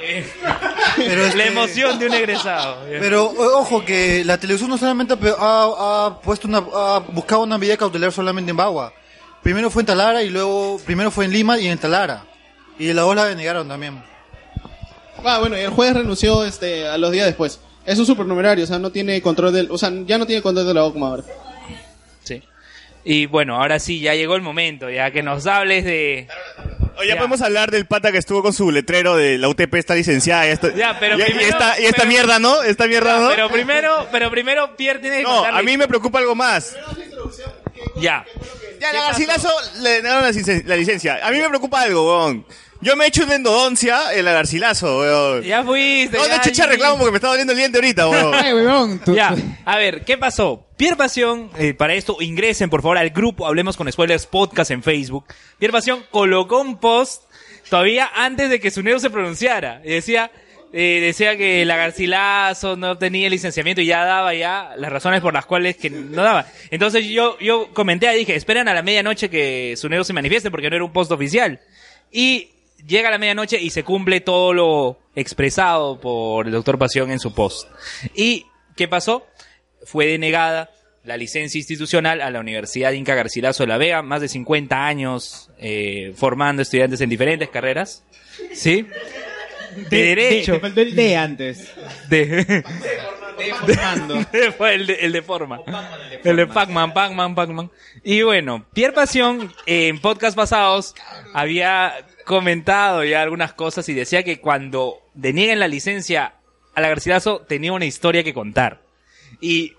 Eh, La emoción de un egresado. Pero ojo que la televisión no solamente ha, ha- puesto una, ha buscado una medida cautelar solamente en Bagua. Primero fue en Talara y luego primero fue en Lima y en Talara. Y la ola denegaron también. Ah, bueno, y el juez renunció este, a los días después. Es un supernumerario, o sea, no tiene control del, o sea, ya no tiene control de la como ahora. Sí. Y bueno, ahora sí, ya llegó el momento, ya que nos hables de... Oye, ya podemos hablar del pata que estuvo con su letrero de la UTP está licenciada. Y, esto- Ya, pero y- esta, y esta pero- mierda, ¿no? Esta mierda, ¿no? Pero primero, pero primero Pierre tiene que No, a mí me preocupa algo más. Ya. Ya, la Garcilaso le negaron la licencia. A mí me preocupa algo, weón. Yo me he hecho una endodoncia en la Garcilaso, weón. Ya fuiste. No, ya, no chucha ya. reclamo porque me está doliendo el diente ahorita, weón. Ya, a ver, ¿qué pasó? Pierre Pasión, eh, para esto ingresen por favor al grupo Hablemos con Spoilers Podcast en Facebook. Pierre Pasión colocó un post todavía antes de que su negro se pronunciara. Y decía, eh, decía que la Garcilaso no tenía licenciamiento y ya daba ya las razones por las cuales que no daba. Entonces yo, yo comenté y dije, esperen a la medianoche que su negro se manifieste porque no era un post oficial. Y llega la medianoche y se cumple todo lo expresado por el doctor Pasión en su post. ¿Y qué pasó? Fue denegada la licencia institucional a la Universidad Inca Garcilaso de la Vega, más de 50 años eh, formando estudiantes en diferentes carreras. ¿Sí? De, derecho. te faltó el D antes. De, Fue el de, el de forma. El de Pac-Man, Pac-Man, Pac-Man. Y bueno, Pierre Pasión eh, en podcast pasados había comentado ya algunas cosas y decía que cuando denieguen la licencia a la Garcilaso tenía una historia que contar. Y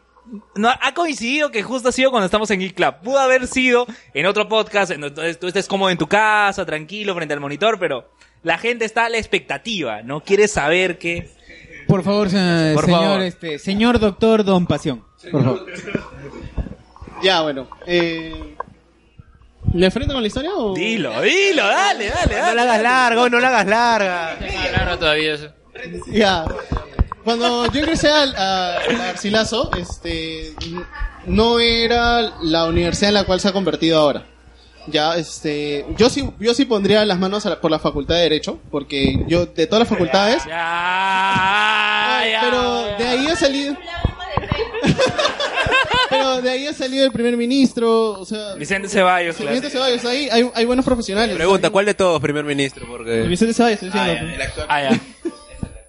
no, ha coincidido que justo ha sido cuando estamos en Geek Club. Pudo haber sido en otro podcast, en donde tú estés cómodo en tu casa, tranquilo, frente al monitor, pero la gente está a la expectativa, ¿no? Quiere saber que... Por favor, se- Por señor, favor. este, señor doctor Don Pasión. Por favor. Ya, bueno. Eh... ¿Le frente con la historia o...? Dilo, dilo, dale, dale, dale. No la hagas larga, no la hagas larga. Claro, todavía eso. Ya. Cuando yo ingresé al a- Garcilaso, este, no era la universidad en la cual se ha convertido ahora. Ya, este, yo sí, yo sí pondría las manos a la- por la Facultad de Derecho, porque yo de todas las facultades, pero de ahí ha salido, pero de ahí ha salido el primer ministro, o sea, Vicente Ceballos, claro. Vicente Ceballos, ahí hay, hay buenos profesionales. Pregunta, ¿cuál de todos, primer ministro? Porque... Vicente Ceballos, estoy diciendo. Ah, ya.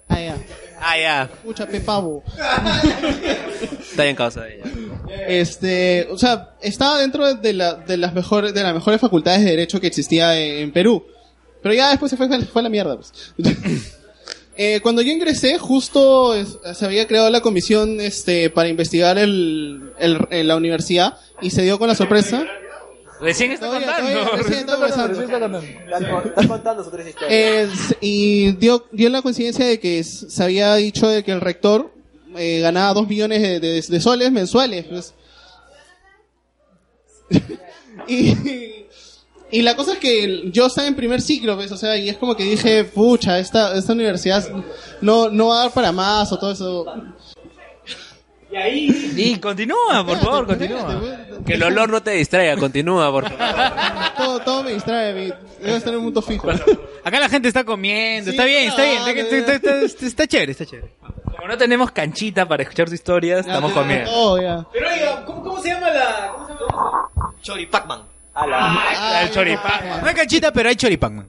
Ah, ya. Ah, ya. Pucha, pe pavo. Está en casa de ella. Este, o sea, estaba dentro de, la, de las mejores, de las mejores facultades de derecho que existía en, en Perú. Pero ya después se fue, fue a la mierda, pues. Eh, cuando yo ingresé, justo es- se había creado la comisión, este, para investigar el, la universidad y se dio con la sorpresa. Recién está Todavía, contando. todavía, recién está conversando. Estás contando sus tres historias. Eh, y dio, dio la coincidencia de que se había dicho de que el rector eh, ganaba dos millones de, de- de soles mensuales. pues. y, y la cosa es que yo estaba en primer ciclo, pues, o sea, y es como que dije, pucha, esta, esta universidad no, no va a dar para más o todo eso. Y ahí... Y continúa, por favor, continúa. Que el olor no te distraiga, continúa, por favor. Todo, todo me distrae, me- debo estar en un mundo fijo. Acá la gente está comiendo, Sí, está bien, está bien, está, está- está- está- está chévere, está chévere. Como no tenemos canchita para escuchar tu historia, estamos comiendo. Oh, ya. Pero oiga, ¿cómo, cómo se llama la...? ¿Cómo se llama? Choripacman. Ah, el choripán. No hay canchita, pero hay choripán.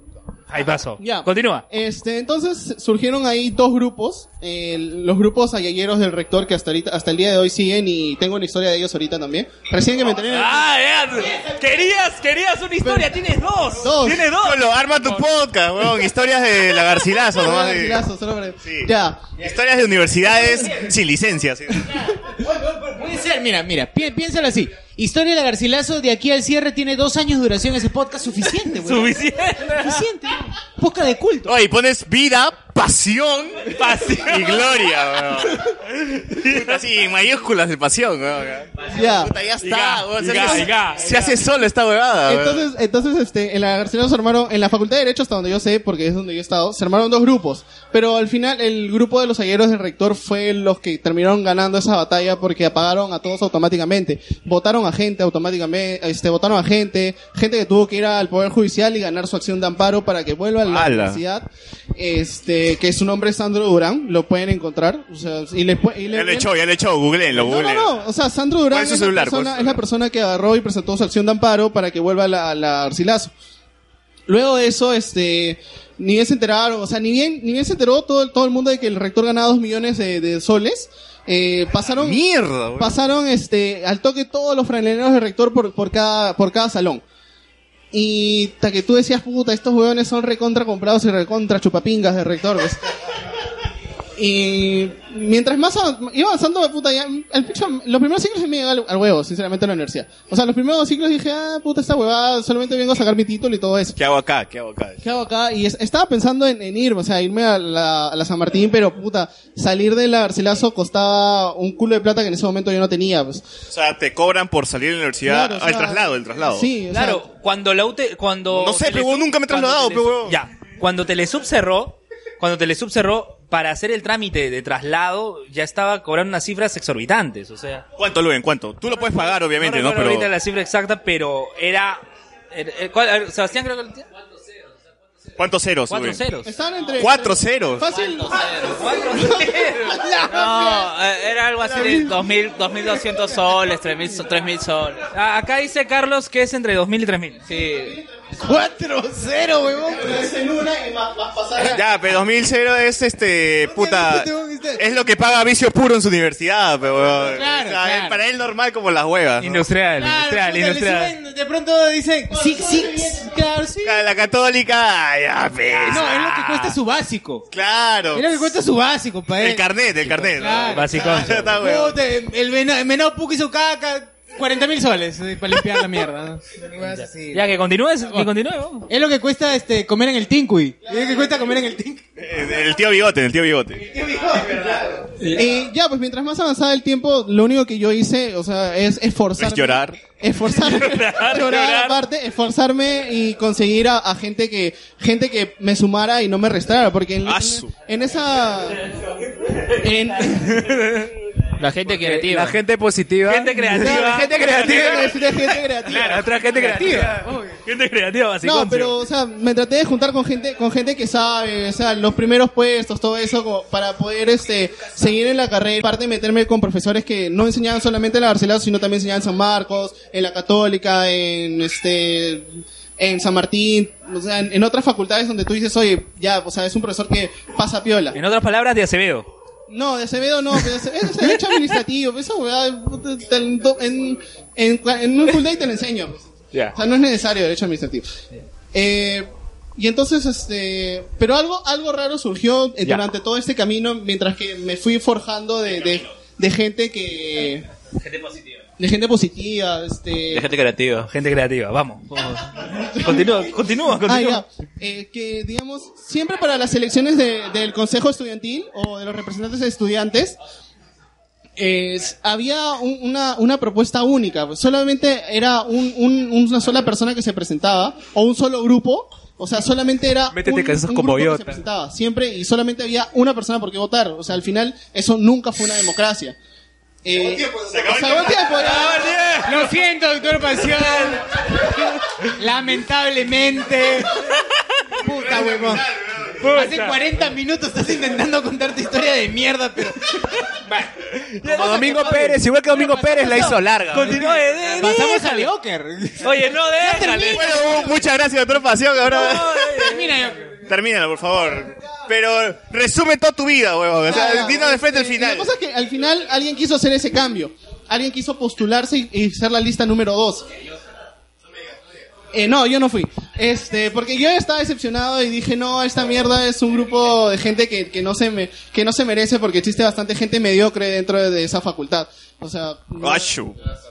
Ahí pasó. Ya. Continúa. Este, entonces surgieron ahí dos grupos, eh, los grupos ayayeros del rector que hasta ahorita, hasta el día de hoy siguen y tengo una historia de ellos ahorita también. Recién que me enteré. Ah, ya. Querías, querías una historia, tienes dos. Dos. Tienes dos. Solo, arma tu podcast, weón. Historias de la Garcilaso, nomás. de- Garcilaso, solo para- Ya. Historias de universidades sin licencia. Puede ser, mira, mira, pi- piénsalo así. Historia de la Garcilaso, de aquí al cierre tiene dos años de duración ese podcast suficiente, güey. Suficiente. Suficiente. Poca de culto. Oye, y pones vida, pasión, y gloria, weón. Puta, Así, en mayúsculas de pasión, weón. Ya. Puta, ya Y ga, está, weón. y Se, ga, hace- y ga, y se hace solo esta huevada, weón. Entonces, entonces, este, en la Garcilaso se armaron, en la Facultad de Derecho, hasta donde yo sé, porque es donde yo he estado, se armaron dos grupos. Pero al final, el grupo de los ayeros del rector fue los que terminaron ganando esa batalla porque apagaron a todos automáticamente. Votaron a gente automáticamente, este, votaron a gente, gente que tuvo que ir al Poder Judicial y ganar su acción de amparo para que vuelva a la universidad. Este, que su nombre es Sandro Durán, lo pueden encontrar. O sea, y le, pu- y le- Ya lo he hecho, ya lo he hecho, googleenlo, no, no, googleenlo. no. O sea, Sandro Durán ¿Cuál es su es, celular? la ¿Cuál persona, es su es la persona que agarró y presentó su acción de amparo para que vuelva a la, la Garcilaso. Luego de eso, este, ni bien se enteraron, o sea, ni bien, ni bien se enteró todo, el- todo el mundo de que el rector ganaba dos millones de, de soles. Eh, pasaron, Mierda, pasaron, este, al toque todos los franeleros del rector por, por cada, por cada salón. Y hasta que tú decías, puta, estos huevones son recontra comprados y recontra chupapingas del rector. Y mientras más iba avanzando, puta, ya, el picho, los primeros ciclos me llegaba al, al huevo, sinceramente, a la universidad. O sea, los primeros ciclos dije, ah, puta, esta huevada, solamente vengo a sacar mi título y todo eso. ¿Qué hago acá? ¿Qué hago acá? ¿Qué hago acá? Y es- estaba pensando en, en irme, o sea, irme a la, a la San Martín, pero puta, salir de la Garcilaso costaba un culo de plata que en ese momento yo no tenía, pues. O sea, te cobran por salir de la universidad. Claro, o Ah, el sea, traslado, el traslado. Sí, o sea, Claro, cuando la UT, cuando... No sé, pero nunca me he trasladado, pero. Ya, cuando Telesub cerró, cuando Telesub cerró, para hacer el trámite de traslado, ya estaba cobrando unas cifras exorbitantes, o sea... ¿Cuánto, Luen? ¿Cuánto? Tú lo puedes pagar, obviamente, no ¿no? recuerdo Pero... ahorita la cifra exacta, pero era... era- era- ¿cuál- a ver, Sebastián creo que... lo tiene. ¿Cuántos ceros? Cuatro ceros. estaban entre... Cuatro ceros. Fácil. No, eh, era algo así de 2000, 2200 soles, 3000 so- 3000 soles. Acá dice Carlos que es entre 2.000 y 3.000. Sí. 4-0, huevón. en una y más, más pasar. Ya, pero 2000 es este, puta, es lo que paga vicio puro en su universidad, pero weón. Claro, O sea, claro. para él normal como las huevas. ¿no? Industrial, Claro, industrial, puta, le industrial. suben, de pronto dicen, sí, sí, claro, sí. La católica, ay, ya, pues. No, es lo que cuesta su básico. Claro. Es lo que cuesta su básico, pa' él. El carnet, el carnet. ¿no? Claro, Basicón. Está. Puta, el venado, el Puck hizo caca, 40 mil soles eh, para limpiar la mierda. Ya, que continúes, que continúe. vamos. Es lo que cuesta este comer en el Tincuy. Es lo que cuesta comer en el Tincuy. El, el tío bigote, el tío bigote. Y ya, pues mientras más avanzaba el tiempo, lo único que yo hice, o sea, es esforzarme. Es llorar. Esforzarme. llorar, llorar. aparte, esforzarme y conseguir a, a gente que gente que me sumara y no me restara. Porque en, en, Asu. en esa. En, La gente creativa. La gente positiva. Gente creativa. gente creativa. gente creativa. Claro, otra gente creativa. Gente creativa, basicón. No, pero, o sea, me traté de juntar con gente, con gente que sabe, o sea, los primeros puestos, todo eso, como para poder, este, seguir en la carrera. Aparte, meterme con profesores que no enseñaban solamente en la Garcilaso, sino también enseñaban en San Marcos, en la Católica, en, este, en San Martín, o sea, en, en otras facultades donde tú dices, oye, ya, o sea, es un profesor que pasa piola. En otras palabras, de Acevedo. No, de Acevedo no, pero es el hecho administrativo, esa weá, puta, te- en, en, en un full day te lo enseño. Ya. O sea, no es necesario derecho administrativo. Eh, y entonces, este, pero algo, algo raro surgió eh, durante todo este camino mientras que me fui forjando de, de, de gente que, Gente positiva. de gente positiva, este. gente creativa. Gente creativa, vamos. vamos. Continúa, continúa, Ah, continúa. ya. Eh, que digamos, siempre para las elecciones de- del Consejo Estudiantil o de los representantes de estudiantes, es- había un- una, una propuesta única. solamente era un- un- una sola persona que se presentaba, o un solo grupo. O sea, solamente era Métete un, cabezas un como grupo que se presentaba. Siempre, y solamente había una persona por qué votar. O sea, al final, eso nunca fue una democracia. Eh, se acabó el tiempo. Lo siento, doctor Pasión. Lamentablemente. Puta, huevón. Hace 40 minutos estás intentando contar tu historia de mierda, pero. Como Domingo Pérez, igual que Domingo Pérez la hizo larga. Continúa. Pasamos a Leoker. Oye, no, déjale. Bueno, muchas gracias, doctor Pasión. Ahora... Mira, Termínalo, por favor. Pero resume toda tu vida, huevón. O sea, dinos de frente al final. La cosa es que al final alguien quiso hacer ese cambio. Alguien quiso postularse y, y ser la lista número dos. Eh, no, yo no fui. Este, porque yo estaba decepcionado y dije, no, esta mierda es un grupo de gente que, que no se me, que no se merece porque existe bastante gente mediocre dentro de, de esa facultad. O sea, no-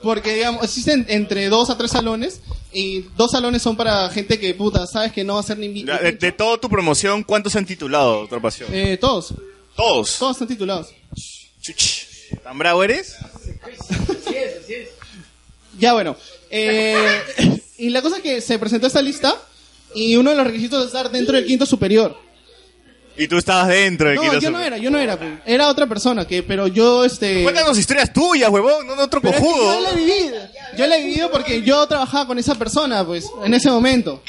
porque digamos, existen entre dos a tres salones y dos salones son para gente que puta, sabes que no va a ser ni De, de toda tu promoción, ¿cuántos han titulado, doctor Pasión? eh, todos, Todos. todos están titulados. Chuch. ¿Tan bravo eres? Ya bueno, eh, y la cosa es que se presentó esta lista y uno de los requisitos es estar dentro del quinto superior. Y tú estabas dentro No, yo no era, yo no era, pues. era otra persona que, pero yo este. Cuéntanos historias tuyas, huevón, no de otro Pero es que cojudo. yo la he vivido, yo la he vivido porque yo trabajaba con esa persona, pues, en ese momento.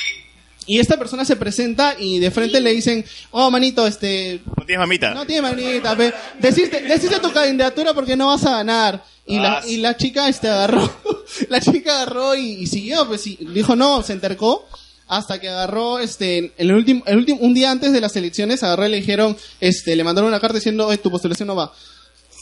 Y esta persona se presenta y de frente le dicen, oh manito, este, No tienes mamita. no tiene manita, pe. Deciste, deciste tu candidatura porque no vas a ganar. Y la, Ah, y la chica este agarró, la chica agarró y, y siguió, pues y dijo no, se entercó hasta que agarró este el último, el último, un día antes de las elecciones agarró y le dijeron, este, le mandaron una carta diciendo "Oye, tu postulación no va.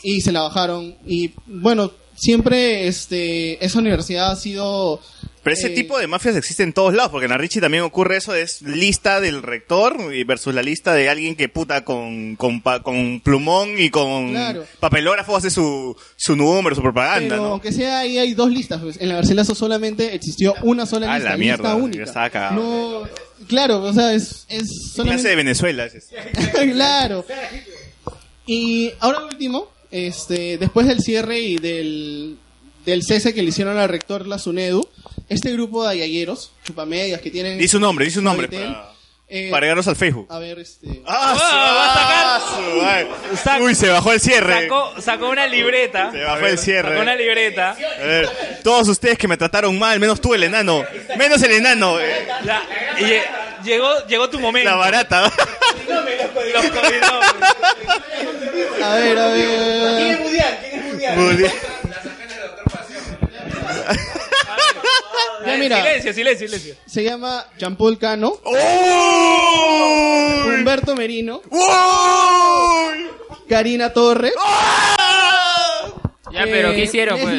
Y se la bajaron. Y bueno, siempre este esa universidad ha sido Pero ese eh, tipo de mafias existe en todos lados, porque en la Richie también ocurre eso, es lista del rector versus la lista de alguien que puta con, con, con plumón y con Claro. papelógrafo hace su, su número, su propaganda, Pero ¿no? aunque sea ahí hay dos listas, pues. En la Garcilaso solamente existió una sola Ah, lista, la lista mierda, única. yo estaba cagado. No, claro, o sea, es, es ¿Qué solamente... clase de Venezuela es claro. Y ahora último, este, después del cierre y del, del cese que le hicieron al rector la SUNEDU, este grupo de ayayeros, chupamedias que tienen... Di su nombre, di su nombre para, eh, para agregarlos al Facebook. A ver, este... ¡Ah, su- ah, su- ay. Uy, se bajó el cierre. Sacó, sacó una libreta. Se bajó el cierre. Sacó una libreta. A ver, todos ustedes que me trataron mal, menos tú el enano. Menos el enano. eh, Ya, y lle- llegó, llegó tu momento. La barata. Los codinombres. A ver, a ver... ¿Quién es Budián? ¿Quién es Budián? Budián. Ya, mira. Silencio, silencio, silencio. Se llama Jean-Paul Cano. Humberto Merino. Karina Torres. Ya, pero ¿qué Eh, hicieron, pues?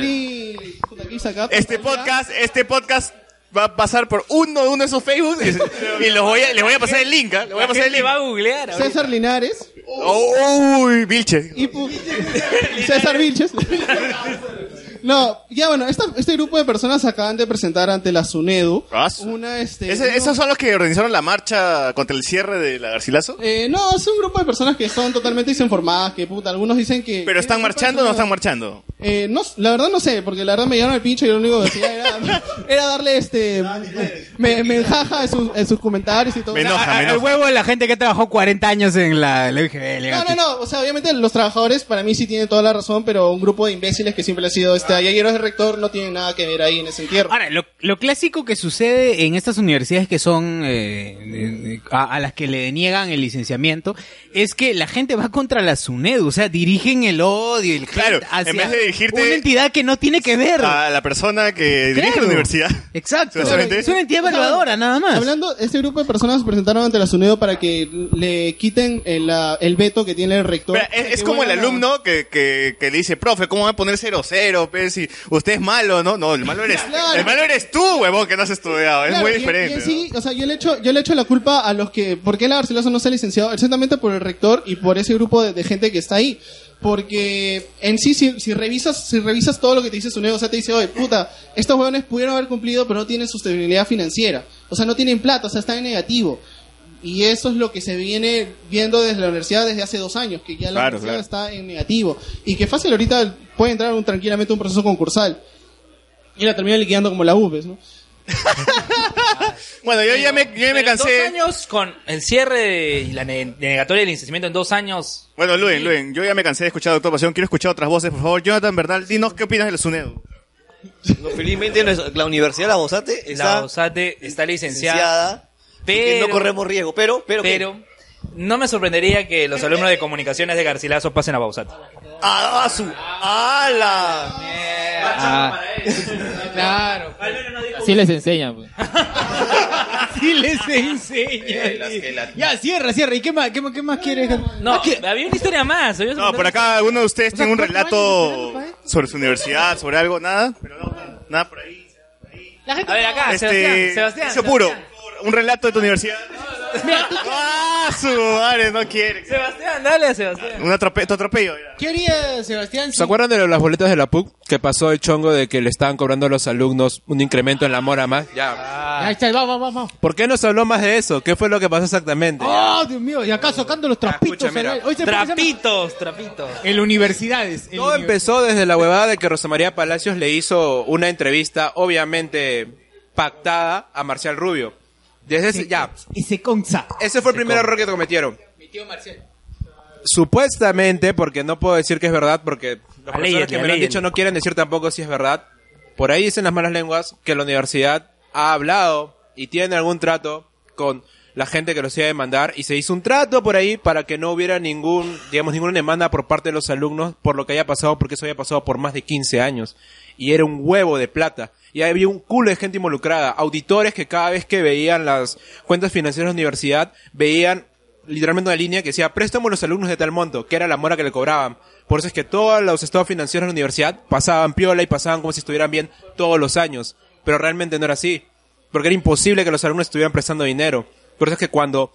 Este podcast, este podcast va a pasar por uno de uno de esos Facebook y, y los voy a, les voy a pasar el link, ¿ah? Les voy a pasar el link. va a googlear ahorita. César Linares. Uy, Vilches. Y César Vilches. No, ya bueno, esta- este grupo de personas acaban de presentar ante la SUNEDU una este Ese- uno- ¿Esos son los que organizaron la marcha contra el cierre de la Garcilaso? eh, no, es un grupo de personas que son totalmente desinformadas, que puta, algunos dicen que... ¿Pero están marchando o no están marchando? Eh, no, la verdad no sé, porque la verdad me llegaron el pincho y lo único que hacía era, era darle este... Me, me enjaja en sus, en sus comentarios y todo. O sea, El huevo de la gente que trabajó 40 años en la, la UGB. No, no, no, o sea, obviamente los trabajadores para mí sí tienen toda la razón, pero un grupo de imbéciles que siempre ha sido este ayeros de rector no tienen nada que ver ahí en ese entierro. Ahora, lo, lo clásico que sucede en estas universidades que son eh, de- de- a, a las que le deniegan el licenciamiento es que la gente va contra la SUNED, o sea, dirigen el odio, el Claro, hacia en vez de dirigirte una entidad que no tiene que ver. A la persona que dirige Claro. la universidad. Exacto. Es una entidad evaluadora, nada más. Hablando, este grupo de personas se presentaron ante la SUNEDO para que le quiten el, la- el veto que tiene el rector. Pero es, es como el alumno que, que, que le dice, profe, ¿cómo va a poner 0-0? Pues, si usted es malo, ¿no? No, el malo eres, Claro. el malo eres tú, huevón, que no has estudiado. Es muy y- diferente. y o sea, yo le echo, yo le echo la culpa a los que, ¿por qué la Garcilaso no se ha licenciado? Exactamente por el rector y por ese grupo de, de gente que está ahí. Porque en sí, si, si revisas, si revisas todo lo que te dice Sunedo, o sea, te dice, oye, puta, estos huevones pudieron haber cumplido, pero no tienen sostenibilidad financiera. O sea, no tienen plata, o sea, están en negativo. Y eso es lo que se viene viendo desde la universidad desde hace dos años, que ya la Claro, universidad claro. está en negativo. Y que fácil ahorita puede entrar un, tranquilamente un proceso concursal. Y la termina liquidando como la UBES, ¿no? Bueno, yo ya me, yo ya me cansé. Dos años con el cierre de- y la ne- denegatoria del licenciamiento en dos años. Bueno, Luen, Luen, yo ya me cansé de escuchar a Doctor Pasión. Quiero escuchar otras voces, por favor. Jonathan Bernal, dinos qué opinas del SUNEDU. No, felizmente la Universidad de la Bosate está La OSATE está licenciada. licenciada, pero, que no corremos riesgo, pero, pero, ¿qué? pero no me sorprendería que los alumnos de comunicaciones de Garcilaso pasen a Bausat. ¡Ah, su! ¡Hala! Ah. Claro. Así les enseñan. pues. Sí les enseña. Ya, cierra, cierra. ¿Y qué más, qué, más- qué más quieres? No, había una historia más. No, por acá alguno de ustedes O sea, tiene un relato sobre su universidad, sobre algo, nada. Pero no, nada por ahí. A ver, acá, Este, Sebastián, Sebastián. Vicio puro, un relato de tu universidad. ¡Ah, su madre! No quiere. Sebastián, dale a Sebastián. Un atrope tu atropello. ¿Qué haría Sebastián? ¿Se acuerdan de las boletas de la PUC? Que pasó el chongo de que le estaban cobrando a los alumnos un incremento en la mora más. Ya. Ahí está, vamos, vamos, vamos. ¿Por qué no se habló más de eso? ¿Qué fue lo que pasó exactamente? Oh, Dios mío, y acá socando los trapitos. escucha. Hoy se Trapitos, trapitos. En universidades. en Todo empezó desde la huevada de que Rosa María Palacios le hizo una entrevista, obviamente pactada, a Marcial Rubio. Desde ese, ya. Y se conza. Ese fue el primer error que cometieron. Mi tío Marcial. Supuestamente, porque no puedo decir que es verdad, porque las personas que me lo han dicho no quieren decir tampoco si es verdad. Por ahí dicen las malas lenguas que la universidad ha hablado y tiene algún trato con la gente que los iba a demandar y se hizo un trato por ahí para que no hubiera ningún, digamos, ninguna demanda por parte de los alumnos por lo que haya pasado, porque eso había pasado por más de 15 años. Y era un huevo de plata. Y había un culo de gente involucrada. Auditores que cada vez que veían las cuentas financieras de la universidad, veían literalmente una línea que decía préstamo a los alumnos de tal monto, que era la mora que le cobraban. Por eso es que todos los estados financieros de la universidad pasaban piola y pasaban como si estuvieran bien todos los años. Pero realmente no era así. Porque era imposible que los alumnos estuvieran prestando dinero. Por eso es que cuando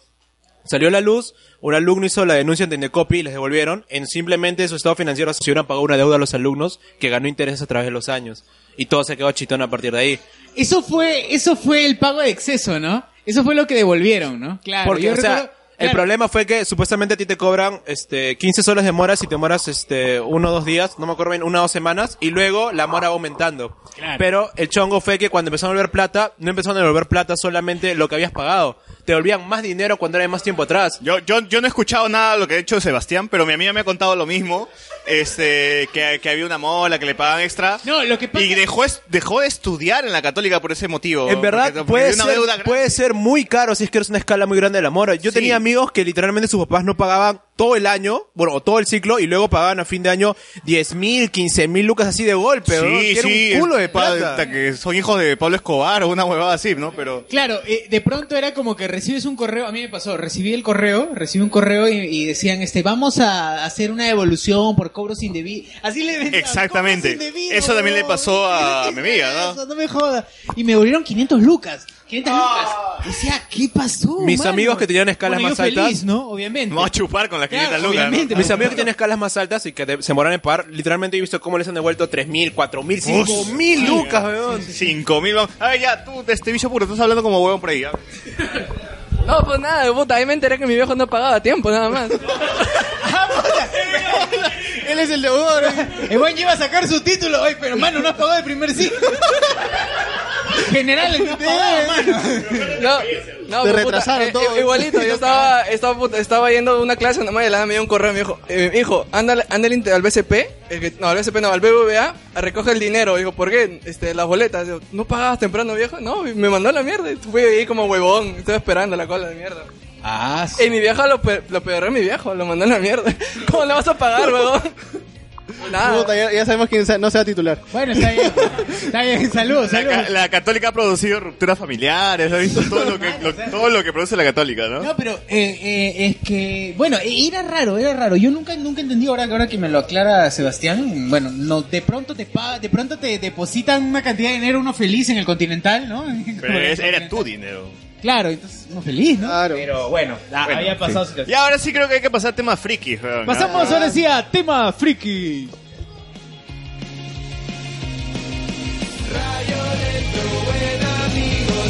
salió a la luz, un alumno hizo la denuncia ante Indecopi y les devolvieron. En simplemente su estado financiero se hubieran pagado una deuda a los alumnos que ganó intereses a través de los años. Y todo se quedó chitón a partir de ahí. Eso fue, eso fue el pago de exceso, ¿no? Eso fue lo que devolvieron, ¿no? Claro. Porque, yo o sea, recuerdo- el claro. problema fue que supuestamente a ti te cobran este 15 soles de mora si te moras este uno o dos días, no me acuerdo bien, una o dos semanas, y luego la mora va aumentando. Claro. Pero el chongo fue que cuando empezaron a devolver plata, no empezaron a devolver plata solamente lo que habías pagado. Te devolvían más dinero cuando era de más tiempo atrás. Yo, yo, yo no he escuchado nada de lo que ha hecho Sebastián, pero mi amiga me ha contado lo mismo. este, que, que había una mola, que le pagaban extra. No, lo que pasa Y dejó, dejó de estudiar en la católica por ese motivo. En verdad, Porque- porque puede ser, puede ser muy caro si es que eres una escala muy grande del amor. Yo tenía amigos que literalmente sus papás no pagaban todo el año, bueno, o todo el ciclo, y luego pagaban a fin de año 10 mil, 15 mil lucas así de golpe, ¿no? Sí, Que era sí. un culo de plata. que son hijos de Pablo Escobar o una huevada así, ¿no? Pero... Claro, eh, de pronto era como que recibes un correo, a mí me pasó, recibí el correo, recibí un correo y, y decían, este, vamos a hacer una devolución por cobros indebidos. Así le vendían, Exactamente. Eso también le pasó a ¿Qué mi amiga, ¿no? eso? No me jodas. Y me devolvieron 500 lucas. 500 lucas. Decía, ¿qué pasó? Mis mano? amigos que tenían escalas Bueno, más yo altas. feliz, ¿no? Obviamente. Vamos a chupar con las 500 lucas. ¿no? obviamente. Mis amigos que tienen escalas más altas y que te- se moran en pagar, literalmente he visto cómo les han devuelto 3 mil, 4 mil, 5 mil lucas, weón. 5 mil, vamos. A ver, ya, tú, de este bicho puro, estás hablando como huevón por ahí. No, pues nada, puta, ahí me enteré que mi viejo no pagaba a tiempo, nada más. Él es el deudor. El buen lleva a sacar su título. Ay, pero mano, no has pagado el primer ciclo. General, no. No, Te pues, puta, retrasaron eh, todo. eh, igualito, yo estaba, estaba, puta, estaba yendo a una clase nomás de la nada me dio un correo me dijo, eh, hijo, anda, anda al, inter- al BCP, el que- no, al BCP no, al BBVA, a recoge el dinero. Dijo, ¿por qué? Este, las boletas. Digo, ¿no pagabas temprano, viejo? No, y me mandó a la mierda. Y fui ahí como huevón, estaba esperando la cola de mierda. Ah, Y mi vieja lo, pe lo peoró mi viejo, lo mandó a la mierda. ¿Cómo le vas a pagar, huevón? Nada. Puta, ya, ya sabemos quién sea- no sea titular. Bueno, está bien. Está bien, saludos, La, católica ha producido rupturas familiares, ha visto todo lo que, lo- todo lo que produce la católica, ¿no? No, pero eh, eh, es que, bueno, eh, era raro, era raro. Yo nunca, nunca entendí ahora, ahora que me lo aclara Sebastián. Bueno, no, de pronto te paga, de pronto te depositan una cantidad de dinero, uno feliz en el Continental, ¿no? Pero es- era tu dinero. Claro, entonces uno feliz, ¿no? Claro. Pero bueno, ah, Bueno, había pasado situación. Y ahora sí creo que hay que pasar a temas frikis, weón. Pasamos ahora sí a tema friki.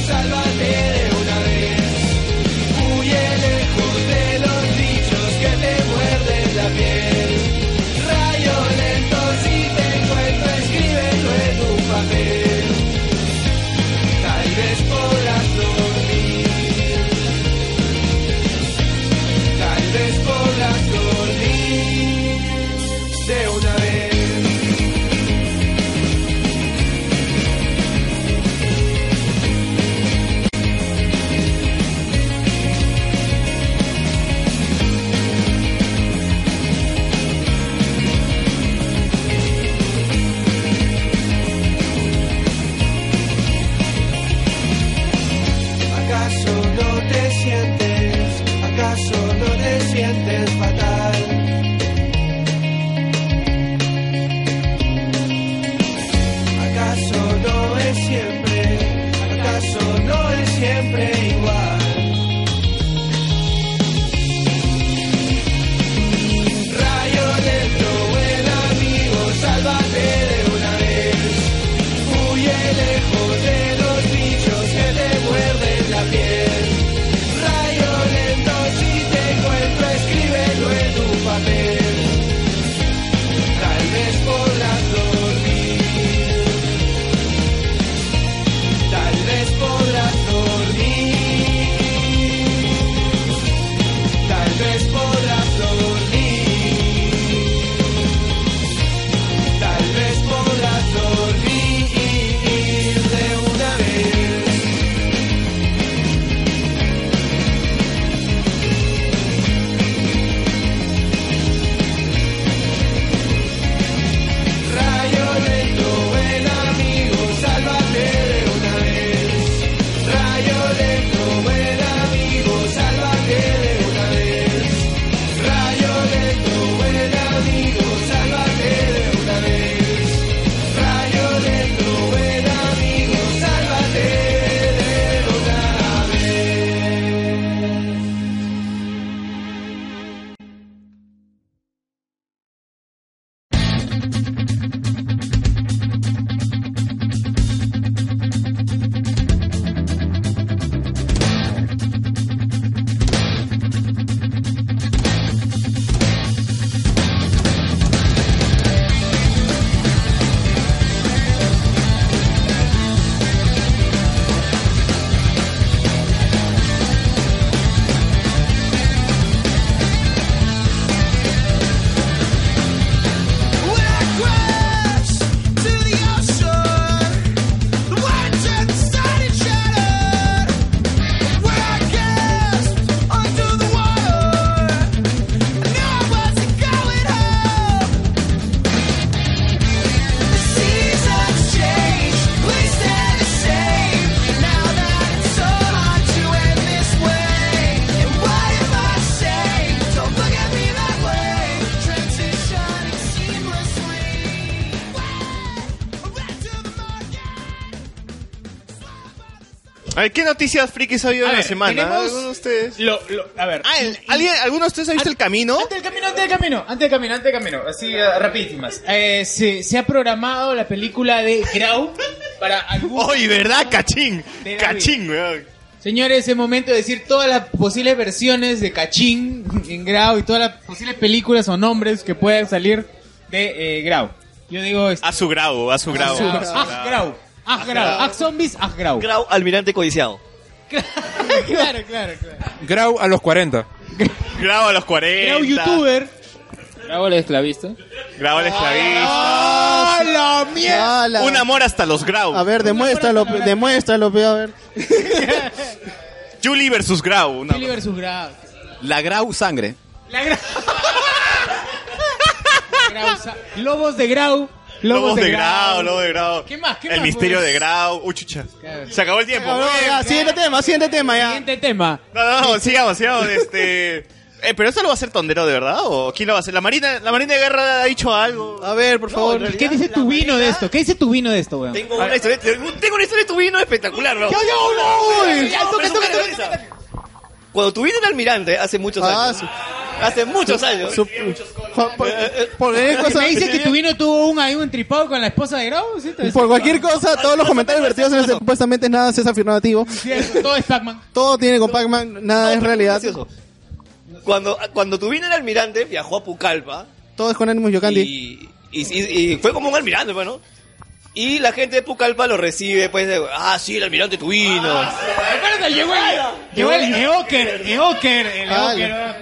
Sálvate de una vez. Huye lejos de los bichos que te muerden la piel. Sientes ver, ¿qué noticias frikis ha habido en la ver, semana? tenemos- ¿Alguno de ustedes? Lo, lo- a ver. Ah, el- ¿alguien, ¿Alguno de ustedes ha visto el camino? Antes del camino, antes del camino, antes del camino, antes del camino. Así, eh, rapidísimas. Eh, se, se ha programado la película de Grau para algún... ¡Oye, verdad! ¡Cachín! De ¡Cachín, weón! Señores, es momento de decir todas las posibles versiones de Cachín en Grau y todas las posibles películas o nombres que puedan salir de eh, Grau. Yo digo... este, A su grau, a su grau. Ah, Grau. Aj Grau. Aj Zombies, Aj Grau. Grau, almirante codiciado. claro, claro, claro. Grau a los 40. Grau a los 40. Grau youtuber. Grabo el esclavista. Grau al esclavista. ¡Ah, la mierda! Ala. Un amor hasta los grau. A ver, demuéstralo, demuéstralo, pe, a ver. Julie versus Grau. una- Billy versus Grau. La Grau sangre. La Grau. Grau sa- Lobos de Grau. Lobos de Grau, Lobos de Grau. ¿Qué más? ¿Qué El más, misterio pues? de Grau. Uy, chucha. Claro. Se acabó el tiempo. Ya, ya, siguiente tema, siguiente tema, ya. Siguiente tema. No, no, no, sigamos, sigamos. Este. Eh, pero eso lo va a hacer Tondero de verdad o quién lo va a hacer? La Marina, la Marina de Guerra ha dicho algo. A ver, por favor. ¿Qué dice tu vino de esto? ¿Qué dice tu vino de esto, weón? Tengo una historia, tengo una historia de tu vino espectacular, ¿no? Yo, no, Uy, Cuando tu vino era almirante, hace muchos Ah, años. su- Hace muchos años. Su- por, por- cosa, Me dice que tu vino tuvo un ahí un tripado con la esposa de Grau, ¿sí? Te- por cualquier cosa, todos los comentarios vertidos en este supuestamente nada es afirmativo. Cierto, todo es Pac-Man. Todo tiene con Pac-Man, nada es realidad. Cuando, cuando tu vino era almirante, viajó a Pucallpa Todo es con Animus Yocandi. y, y, y- y fue como un almirante, bueno. Y la gente de Pucallpa lo recibe, pues, de, ah, sí, el almirante tu vino. Acuérdate, llegó el, llegó el Eoker, Eoker, el Ah, Eoker, ya.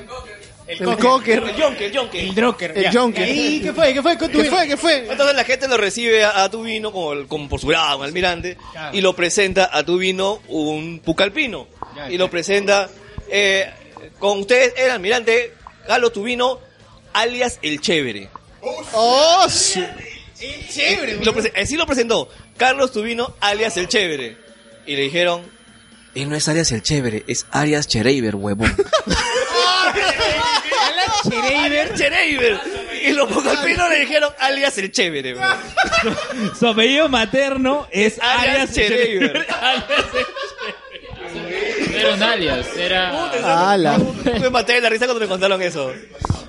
el El Cocker. El Jonker, el Jonker. el Droker. El. Jonker. ¿Y qué fue? ¿Qué fue con tu ¿Qué fue? ¿Qué fue? Entonces la gente lo recibe a, a tu vino como, como por su grado, un almirante, y lo presenta a tu vino un pucalpino. Ya, y lo presenta eh, con ustedes el almirante Galo Tubino, alias el chévere. Oh, su- Chévere, Y lo prese- así lo presentó, Carlos Tubino, alias el chévere. Y le dijeron, él no es alias el chévere, es alias Chereiber, huevón. Alan Chereiber. Chereiber. Y los pucalpinos le dijeron, alias el chévere. Su apellido materno es Alias Arias Chereiber. No era un alias, era... ala. Me maté de la risa cuando me contaron eso.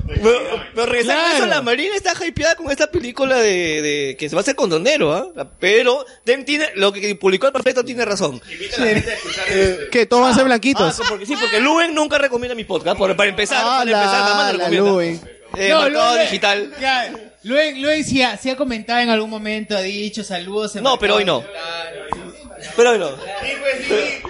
Pero, pero regresando a eso, Claro. la Marina está hypeada con esta película de, de que se va a hacer con Donero, ¿ah? Pero Dem tiene, lo que publicó el perfecto tiene razón. ¿Qué? Todos van a ser Ah, blanquitos. porque sí, porque Luen nunca recomienda mi podcast. Por- para empezar, para empezar, jamás Ala, lo la recomienda. Luen. Eh, No, Luen- digital. Ya, Luen, Luen sí ha, sí ha comentado en algún momento, ha dicho saludos. No, pero hoy no. Mercado Pero no.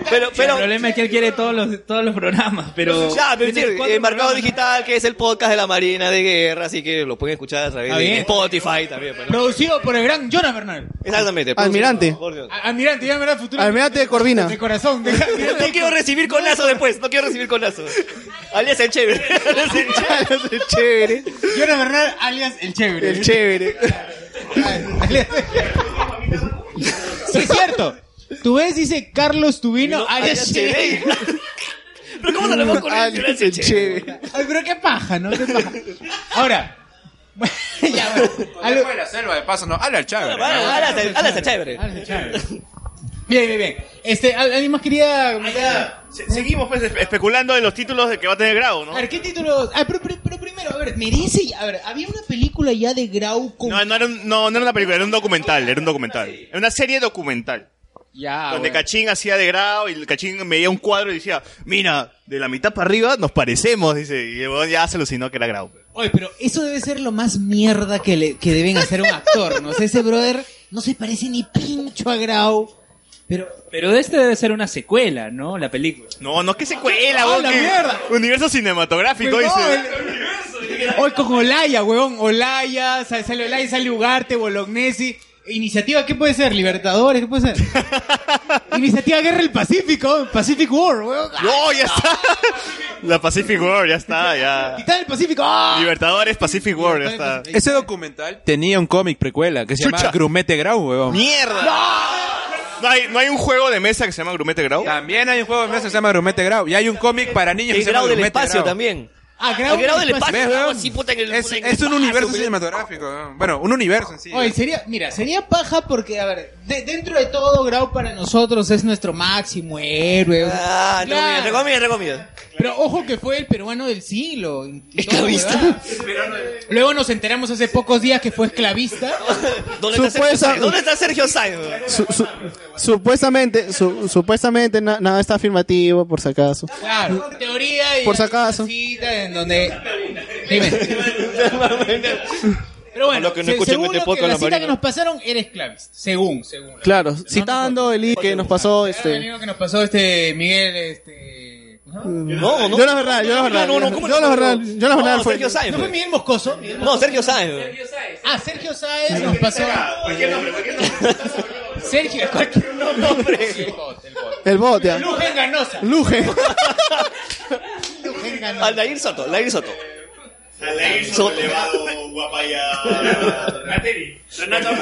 Pero, pero, el problema es que él quiere todos los, todos los programas, pero... ya, pero cuatro eh, Mercado Digital, que es el podcast de la Marina de Guerra, así que lo pueden escuchar a través de. Spotify también. pues. Producido por el gran Jonah Bernal. Exactamente. Almirante. por Dios. A- Almirante, ya verdad, futuro. Almirante de Corvina. De corazón. De, No quiero recibir conazo después, no quiero recibir conazo. Alias el chévere. Alias el chévere. Es chévere. Jonah Bernal, alias el chévere. El chévere. Sí, es cierto. Tú ves, dice Carlos Tubino, No, alias chévere. Pero ¿cómo nos vemos con el Alias el chévere. Ay, pero qué paja, ¿no? Qué paja. Ahora. ya, bueno. algo- de la selva, de paso, no. Ala el chévere. Alias el- alias el chévere. alias el chévere. Bien, bien, bien. Este, ¿al- ¿alguien más quería comentar? Se- Seguimos pues espe- especulando en los títulos de que va a tener Grau, ¿no? A ver, ¿qué título? Ah, pero, pero- pero primero, a ver, merece. A ver, había una película ya de Grau con. No, no era, un- no, no era una película, era un documental, era un documental. Era una serie documental. Ya, donde bueno. Cachín hacía de Grau y el Cachín veía un cuadro y decía, mira, de la mitad para arriba nos parecemos, dice. Y el huevón ya se alucinó que era Grau. Oye, pero eso debe ser lo más mierda que, le- que deben hacer un actor, ¿no? O sea, ese brother no se parece ni pincho a Grau. Pero. Pero de este debe ser una secuela, ¿no? La película. No, no es que secuela, ¡Ah, huevón, la que- mierda! Universo cinematográfico, Huevón, dice. el- Hoy con Olaya, huevón. Olaya, sale, sale Olaya, sale Ugarte, Bolognesi. Iniciativa, ¿qué puede ser? Libertadores, ¿qué puede ser? Iniciativa Guerra del Pacífico, Pacific War, huevón. No, ya está. La Pacific War, ya está, ya. Titán del Pacífico. ¡ah! Libertadores Pacific War, ya está. Ese documental tenía un cómic precuela que se Chucha. llama Grumete Grau, weón. ¡Mierda! No hay, no hay un juego de mesa que se llama Grumete Grau. También hay un juego de mesa que se llama Grumete Grau. Y hay un cómic para niños que El se llama grado del Grumete espacio Grau. también. Ah, Grau A Grau del espacio. espacio. ¿Ves, algo así, puta, en el- Es, en el es un espacio, universo pero- cinematográfico. ¿no? Bueno, un universo en sí. Oye, sería, mira, sería paja porque, a ver, de- dentro de todo, Grau para nosotros es nuestro máximo héroe. Ah, entre comillas, entre comillas, entre comillas. Pero ojo que fue el peruano del siglo. Esclavista. Luego nos enteramos hace pocos días que fue esclavista. ¿Dónde está Sergio Supuesta-? ¿Dónde está Sergio Sáenz? Su- su- supuestamente, su- supuestamente na- nada está afirmativo, por si acaso. Claro, teoría y Por si acaso. cita en donde... Dime. Pero bueno, Lo que no se- según este lo que la la cita Marina. que nos pasaron era esclavista. Según, según. Claro, citando el I que nos pasó este. Lo que nos pasó este Miguel, este... No, no. Yo la verdad, yo la verdad. No, no, no, ¿cómo Yo la no? verdad, yo la verdad No, fue. Sergio Sáenz. ¿No fue Miguel Moscoso? No, Sergio Sáenz. Ah, Sergio Sáenz nos pasó... Cualquier nombre, cualquier nombre. Sergio, cualquier nombre. El bot, ya. Lujen Ganosa. Luge. Lujen Ganosa. Aldair Soto, Aldair Soto. Soto. elevado, guapaya. Nateri. Renato León.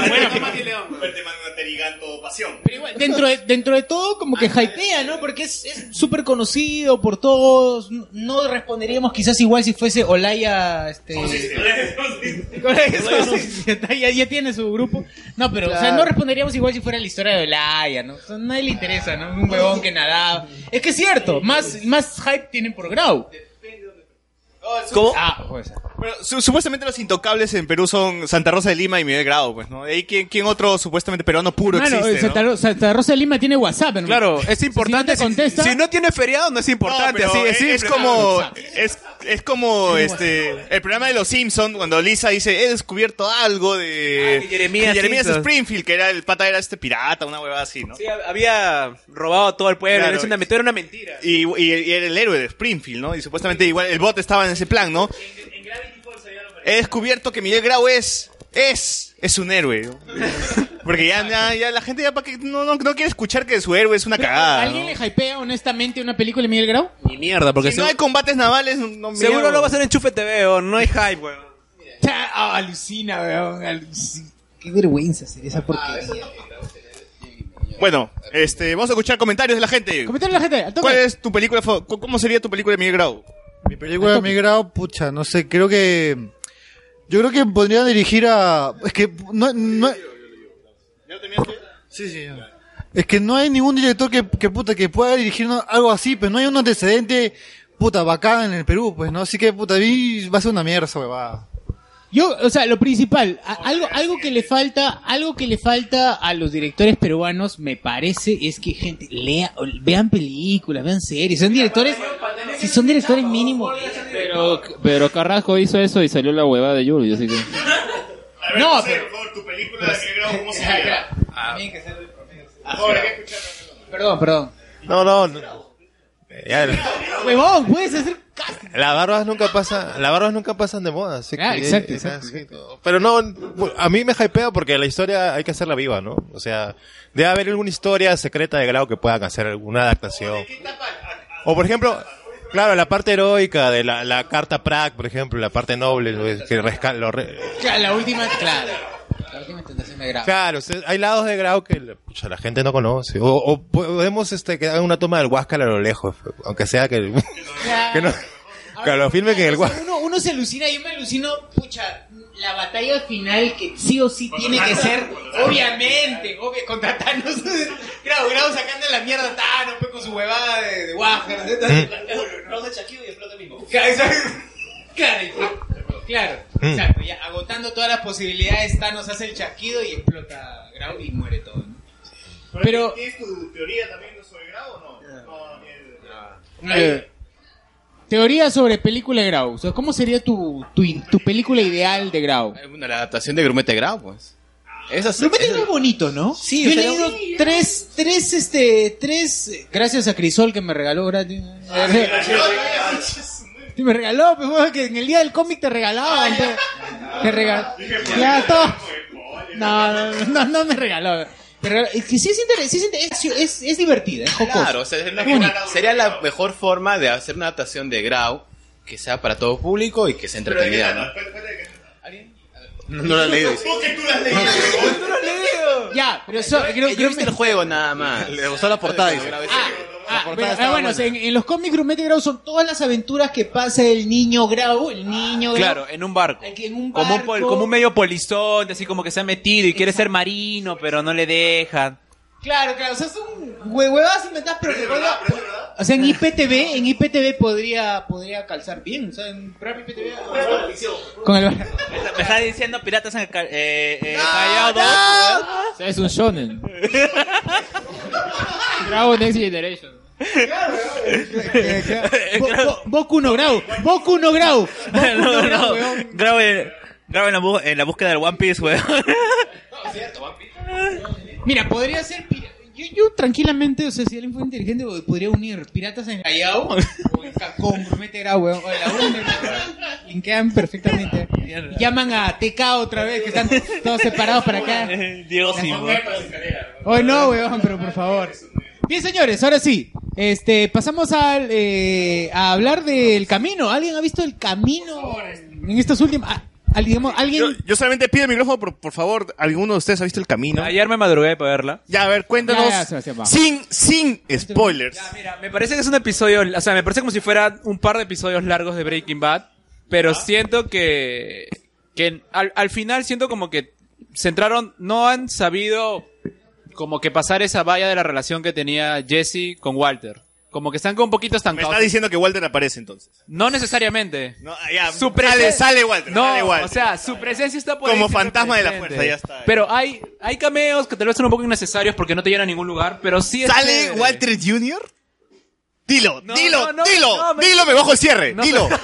Fuerte man, Nateri, Ganto, pasión. Pero igual, dentro de, dentro de todo, como que hypea, ¿no? Porque es es súper conocido por todos. No- responderíamos quizás igual si fuese Olaya, este... ya, ya- ya tiene su grupo. No, pero, o sea, no responderíamos igual si fuera la historia de Olaya, ¿no? O sea, a nadie le interesa, ¿no? Un huevón que nadaba. Es que es cierto, más, más hype tienen por Grau. ¿Cómo? Ah, puede ser. Bueno, su- supuestamente los intocables en Perú son Santa Rosa de Lima y Miguel Grau, pues, ¿no? De ahí, ¿quién, quién otro supuestamente peruano puro Bueno, existe, Santa, no? Ro- Santa Rosa de Lima tiene WhatsApp, ¿no? Claro, es importante. Si no te contesta- si, si no tiene feriado, no es importante. pero así es, es como es, es como este el programa de los Simpsons cuando Lisa dice he descubierto algo de Ah, Jeremías Jeremías. Springfield que era el pata era este pirata una huevada así no Sí, había robado a todo el pueblo. Claro. Es una, era una mentira. y, y, y era el héroe de Springfield no y supuestamente igual el bot estaba en ese plan no he descubierto que Miguel Grau es es es un héroe ¿no? porque ya, ya, ya la gente ya pa' que no, no, no quiere escuchar que su héroe es una cagada ¿Alguien ¿no? le hypea honestamente una película de Miguel Grau? Ni mierda, porque si no hay combates navales no, seguro lo va a hacer en Chufe TV, o no hay hype, weón. Ah, alucina, weón. alucina. Qué vergüenza sería esa porquería. Bueno, este, vamos a escuchar comentarios de la gente. Comentarios de la gente, al toque. ¿Cuál es tu película? fa- cu- ¿Cómo sería tu película de Miguel Grau? Mi película de mi grado, pucha, no sé, creo que... Yo creo que podría dirigir a... Es que no... no Sí, sí. ya. Es que no hay ningún director que, que puta, que pueda dirigir algo así, pero no hay un antecedente, puta, bacán en el Perú, pues, ¿no? Así que, puta, a mí va a ser una mierda esa huevada. Yo, o sea, lo principal, a- algo, algo que le falta, algo que le falta a los directores peruanos, me parece, es que gente lea, o- vean películas, vean series, son directores, si son directores mínimos. Pero, pero Carrasco hizo eso y salió la huevada de Yuri, así que... No, pero, perdón, perdón. No, no. no. Ya, Huevón, puedes hacer las barbas nunca pasan, las barbas nunca pasan de moda, así Ah, que- exacto, eh, exacto. Pero no, a mí me hypea porque la historia hay que hacerla viva, ¿no? O sea, debe haber alguna historia secreta de Grau que puedan hacer alguna adaptación. O por ejemplo, claro, la parte heroica de la, la carta Prague, por ejemplo, la parte noble, que resca- lo re- la última, claro. Claro, o sea, hay lados de Grau que pucha, la gente no conoce. O, o podemos este, que hagan una toma del Huáscar a lo lejos, aunque sea que, que no, que lo filmen que en el Huáscar. Uno, uno se alucina, yo me alucino, pucha, la batalla final que sí o sí tiene que ser, obviamente, obvio, contra Thanos. Grau, Grau sacando la mierda a Thanos, pues, con su huevada de, de Wajer. Rosa Chaquido y explota mismo. Claro. Claro, claro, Mm. exacto, ya agotando todas las posibilidades, Thanos hace el chasquido y explota Grau y muere todo. ¿no? Pero, ¿Tienes tu teoría también sobre Grau o no? Eh, teoría sobre película de Grau. O sea, ¿Cómo sería tu, tu, tu película ideal de Grau? Una la adaptación de Grumete Grau, pues. Grumete esa- es muy bonito, ¿no? Sí, Yo he leído tres, tres, este, tres, gracias a Crisol que me regaló gratis. Sí, me regaló, pues, bueno, que en el día del cómic te regalaban, pues. Te regaló. Ya, todo. No, no, no, no me regaló. Te regaló- Es que sí es, inter- sí es, es, es, divertida, es jocosa. Claro, o sea, es la- sería la mejor forma de hacer una adaptación de Grau que sea para todo público y que sea entretenida, ¿no? No, no lo he leído. dice. Ya, pero eso, creo, Yo creo viste el juego nada más. Le gustó la portada, dice. Ah, Ah, bueno, ah, bueno, buena. en, en los cómics Grumete Grau son todas las aventuras que pasa el niño Grau, el niño Grau. Claro, en un barco. En un Como un, barco. pol- como un medio polizonte, así como que se ha metido y quiere ser marino, pero no le dejan. Claro, claro, o sea, son hue- huevadas inventadas, pero que podría- O sea, en IPTV, en IPTV podría, podría calzar bien, o sea, en programa IPTV... Con el... Me está diciendo piratas en el eh, eh, Callao dos, O sea, es un shonen. Dragon Next Generation. Bo- Bo- Boku no Grau, Boku no Grau, Boku no no, Grau, no. en, la bu- en la búsqueda del One Piece, weón. Mira, podría ser... pira- Yo, yo tranquilamente, o sea, si alguien fue inteligente, podría unir Piratas en Callao o en Ca- con Grumete Grau, weón. O la unen. Linkean perfectamente. Llaman a TK otra vez, que están todos separados para acá. Diego Simón. Hoy no, weón, pero por favor. Bien, señores, ahora sí. Este, pasamos al, eh, a hablar del camino. ¿Alguien ha visto el camino en estos últimos... ah, al- digamos, alguien... Yo, yo solamente pido el micrófono, por, por favor, ¿alguno de ustedes ha visto el camino? Ayer me madrugué para verla. Ya, a ver, cuéntanos, Ya, ya, Sebastián, sin, sin spoilers. Me parece que es un episodio, o sea, me parece como si fuera un par de episodios largos de Breaking Bad, pero siento que, que al, al final siento como que centraron, no han sabido como que pasar esa valla de la relación que tenía Jesse con Walter. Como que están como un poquito Me estancados. está diciendo que Walter aparece entonces. No necesariamente. No, ya, Su sale, sale Walter, No, sale Walter. o sea, su presencia está por Como ahí fantasma de la fuerza, ya está. Pero hay, hay cameos que tal vez son un poco innecesarios porque no te llenan a ningún lugar, pero sí es ¿Sale chévere. Walter Jr.? Dilo, No, dilo, no, dilo, me- dilo, me bajo el cierre, No, dilo.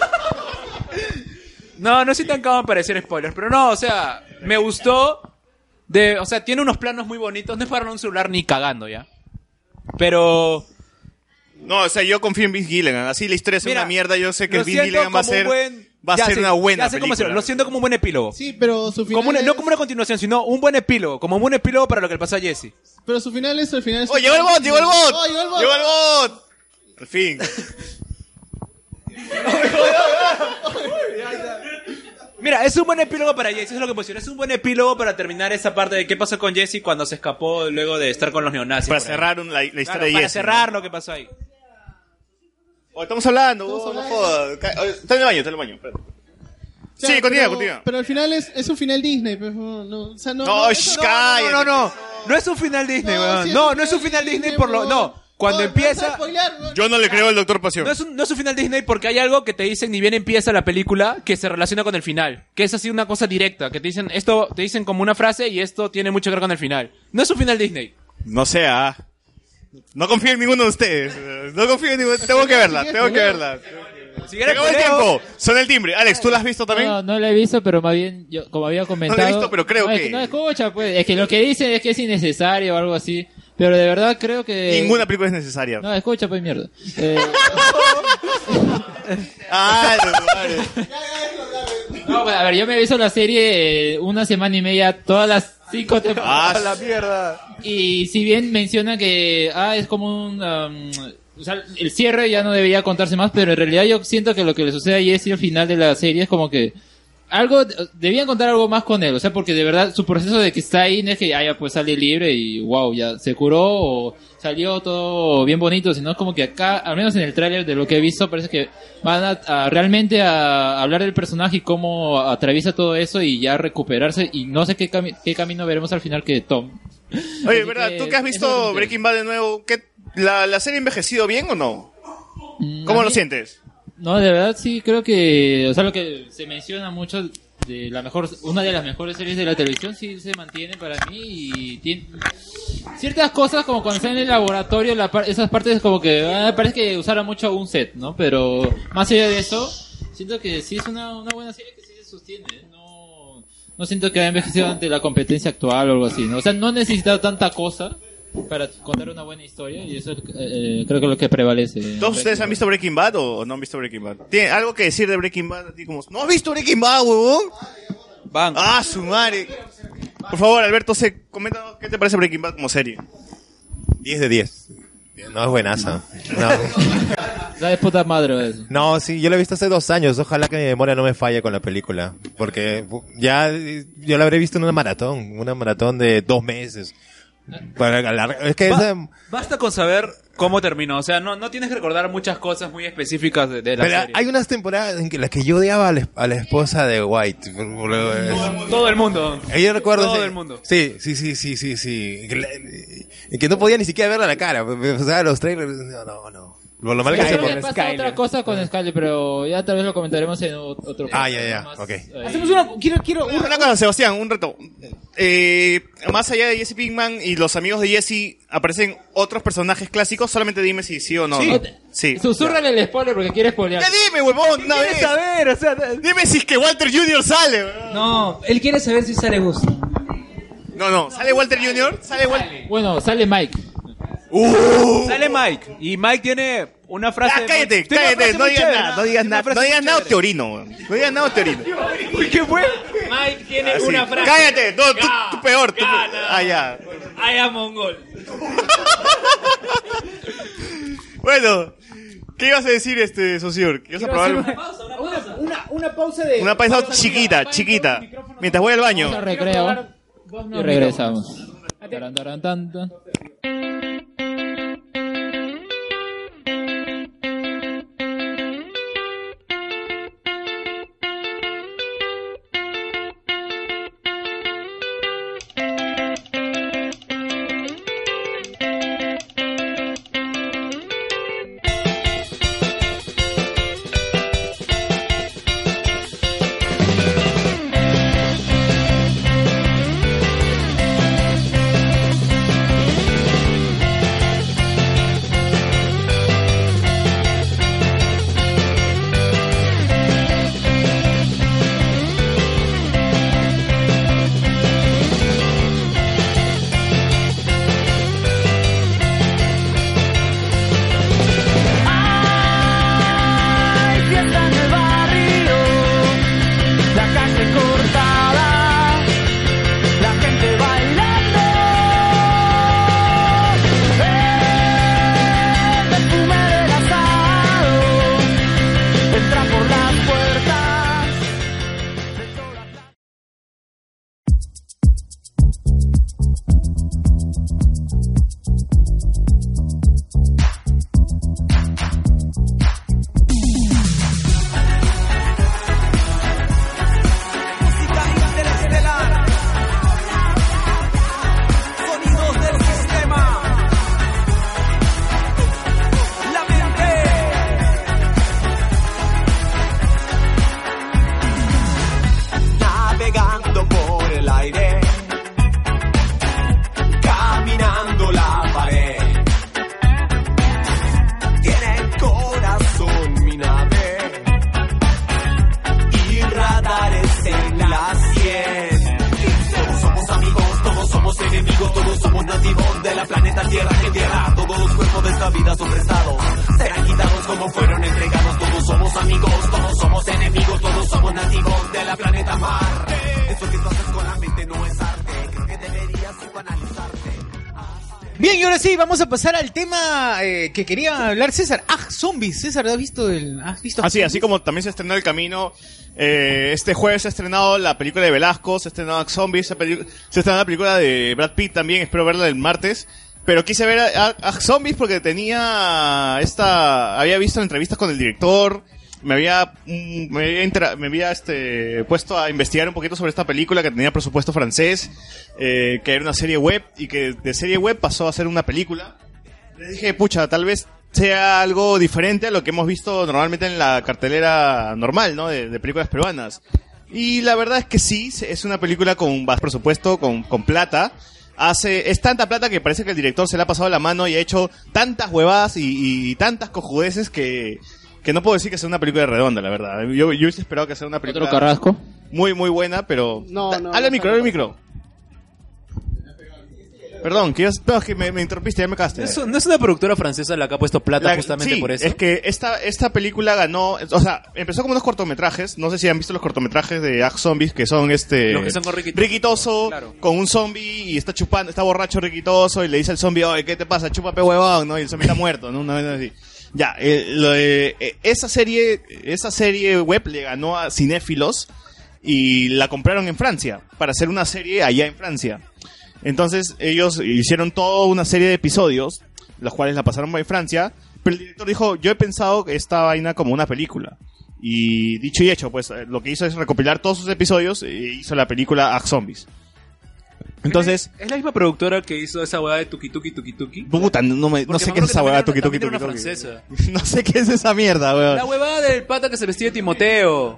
No, no soy tan cabrón para decir spoilers, pero no, o sea, me gustó. De, o sea, tiene unos planos muy bonitos. No es para un celular ni cagando ya. Pero. No, o sea, yo confío en Vince Gilligan. Así la historia es Mira, una mierda. Yo sé que Vince Gilligan va a ser, buen- va a Ya ser sé, una buena ya sé cómo película. hacerlo, Lo siento como un buen epílogo. Sí, pero su final Como una- es- No como una continuación, sino un buen epílogo. Como un buen epílogo para lo que le pasó a Jesse. Pero su final es el final es... ¡Oh, llegó el bot, llegó el bot! ¡Oh, llegó el bot! ¡Llegó el bot! Al fin. Mira, es un buen epílogo para Jesse, eso es lo que pusieron. Es un buen epílogo para terminar esa parte de qué pasó con Jesse cuando se escapó luego de estar con los neonazis. Para cerrar un- la, la historia Claro, de para Jesse. cerrar lo que pasó ahí. Oh, estamos hablando, oh, no jodas. Oh, Está en el baño, está en el baño. espérate. Claro, sí, continúa, continúa. Pero al final es, es un final Disney, pues, no, o sea, no... No. No, no, no. No es un final Disney, No, weón. sí es No, no es un final Disney por lo. No. Cuando No, empieza. spoilear, weón. Yo no le creo al Doctor Pasión. No es, un, no es un final Disney porque hay algo que te dicen ni bien empieza la película que se relaciona con el final. Que es así una cosa directa. Que te dicen esto, te dicen como una frase y esto tiene mucho que ver con el final. No es un final Disney. No sé, ah. No confío en ninguno de ustedes. No confío en ninguno. Tengo que verla, tengo que verla. Si el tiempo. Son el timbre. Alex, ¿tú la has visto también? No, no la he visto, pero más bien, yo, como había comentado... No la he visto, pero creo No, es que- No escucha, pues. Es que lo que dicen es que es innecesario o algo así. Pero de verdad creo que... Ninguna película es necesaria. No, escucha, pues mierda. Eh, Ah, no, vale. no, pues, a ver, yo me he visto la serie eh, una semana y media, todas las cinco temporadas. Ah, la mierda. Y si bien menciona que ah, es como un... um, o sea, el cierre ya no debería contarse más, pero en realidad yo siento que lo que le sucede a Jesse al final de la serie es como que algo debían contar algo más con él, o sea, porque de verdad su proceso de que está ahí no es que ah, ya pues sale libre y wow, ya se curó o salió todo bien bonito, sino es como que acá, al menos en el tráiler de lo que he visto, parece que van a, a realmente a hablar del personaje y cómo atraviesa todo eso y ya recuperarse y no sé qué, cami- qué camino veremos al final que Tom. Oye, Así ¿verdad? que ¿Tú que has visto Breaking Bad de nuevo? ¿qué, la, ¿La serie ha envejecido bien o no? ¿Cómo a lo sientes? No, de verdad sí creo que, o sea, lo que se menciona mucho de la mejor, una de las mejores series de la televisión sí se mantiene para mí y tiene ciertas cosas como cuando está en el laboratorio, la esas partes como que ah, parece que usara mucho un set, ¿no? Pero más allá de eso, siento que sí es una, una buena serie que sí se sostiene, ¿eh? no, no siento que haya envejecido ante la competencia actual o algo así, ¿no? O sea, no necesita tanta cosa para contar una buena historia y eso eh, creo que es lo que prevalece. ¿Todos ustedes han visto Breaking Bad o no han visto Breaking Bad? ¿Tiene algo que decir de Breaking Bad? Así como, ¿No has visto Breaking Bad, huevón? Van. Ah, su madre. Por favor, Alberto, se, coméntanos qué te parece Breaking Bad como serie. 10 de 10. No es buenaza. No. La de puta madre eso. No, sí, yo la he visto hace dos años. Ojalá que mi memoria no me falle con la película. Porque ya yo la habré visto en una maratón. Una maratón de dos meses. Para alargar- es que Ba- esa- Basta con saber cómo terminó. O sea, no, no tienes que recordar muchas cosas muy específicas de, de la pero serie. hay unas temporadas en que las que yo odiaba a la, a la esposa de White. Todo el mundo. Yo recuerdo Todo ese- el mundo. Sí, sí, sí, sí, sí, sí. Que, la- y que no podía ni siquiera verla a la cara. O sea, los trailers. No, no, no. Lo, lo mal que se pone. pasa otra cosa con Skyler, pero ya tal vez lo comentaremos en otro Ah, ya, ya. Ok. eh, Hacemos una. Quiero, quiero. Una cosa, Sebastián, un reto. Eh, más allá de Jesse Pinkman y los amigos de Jesse, ¿aparecen otros personajes clásicos? Solamente dime si sí o no. Sí. ¿no? Sí. El spoiler porque quiere spoilear. Ya dime, huevón, una vez. saber? O sea, Dime si es que Walter Jr. sale. huevón. No, él quiere saber si sale Gus. No, no, ¿sale Walter Jr.? ¿Sale Walter? Bueno, sale Mike. Sale Mike. Y Mike tiene una frase. Ah, cállate, una cállate, frase no digas nada, no digas una nada, no digas nada teorino, weón. no digas nada teorino. ¿Qué fue? Mike tiene Así. una frase. Cállate, no, tú, tú peor, tú. Ah, ya. I am mongol. Bueno, ¿qué ibas a decir, este, Socior? ¿Qué ibas a probar? Una, una, una pausa de. Una pausa chiquita, chiquita. Mientras voy al baño. Vamos a recreo. Y regresamos. Taran, taran, tan, tan. Vamos a pasar al tema eh, que quería hablar César. Ah, zombies. César, ¿has visto el. ¿Has visto Así, así como también se estrenó El Camino, eh, este jueves se ha estrenado la película de Velasco, se ha estrenado Zombies, se ha se ha estrenado la película de Brad Pitt también, espero verla el martes. Pero quise ver a, a- a Zombies porque tenía esta, había visto entrevistas con el director, me había, mm, me había, me había este, puesto a investigar un poquito sobre esta película que tenía presupuesto francés, eh, que era una serie web y que de serie web pasó a ser una película. Le dije, pucha, tal vez sea algo diferente a lo que hemos visto normalmente en la cartelera normal, ¿no? De, películas peruanas. Y la verdad es que sí, es una película con bajo presupuesto, con, con plata. Hace, es tanta plata que parece que el director se le ha pasado la mano y ha hecho tantas huevadas y tantas cojudeces que, que no puedo decir que sea una película redonda, la verdad. Yo, yo hubiese esperado que sea una película Otro Carrasco. muy, muy buena, pero... No, no. Habla el micro, habla el micro. Perdón, que, ibas- no, que me, me interrumpiste, ya me cagaste. No es, no es una productora francesa la que ha puesto plata La- justamente sí, por eso. Es que esta, esta película ganó, o sea, empezó como unos cortometrajes, no sé si han visto los cortometrajes de Act Zombies, que son este... Los que son con Ricky Toso. Ricky Toso, con un zombie y está chupando, está borracho Ricky Toso y le dice al zombie, oye, ¿qué te pasa? Chúpape huevón, ¿no? Y el zombie está muerto, ¿no? Una vez así. Ya, eh, eh, esa serie, esa serie web le ganó a cinéfilos y la compraron en Francia, para hacer una serie allá en Francia. Entonces ellos hicieron toda una serie de episodios, los cuales la pasaron en Francia, pero el director dijo, yo he pensado esta vaina como una película. Y dicho y hecho, pues eh, lo que hizo es recopilar todos sus episodios e hizo la película Act Zombies. Entonces, ¿Es la misma productora que hizo esa hueá de Tuki Tuki Tuki Tuki? puta, no, me- no sé qué es esa huevada, también tuki tuki tuki. No sé qué es esa mierda, weón. La huevada del pata que se vestía de Timoteo.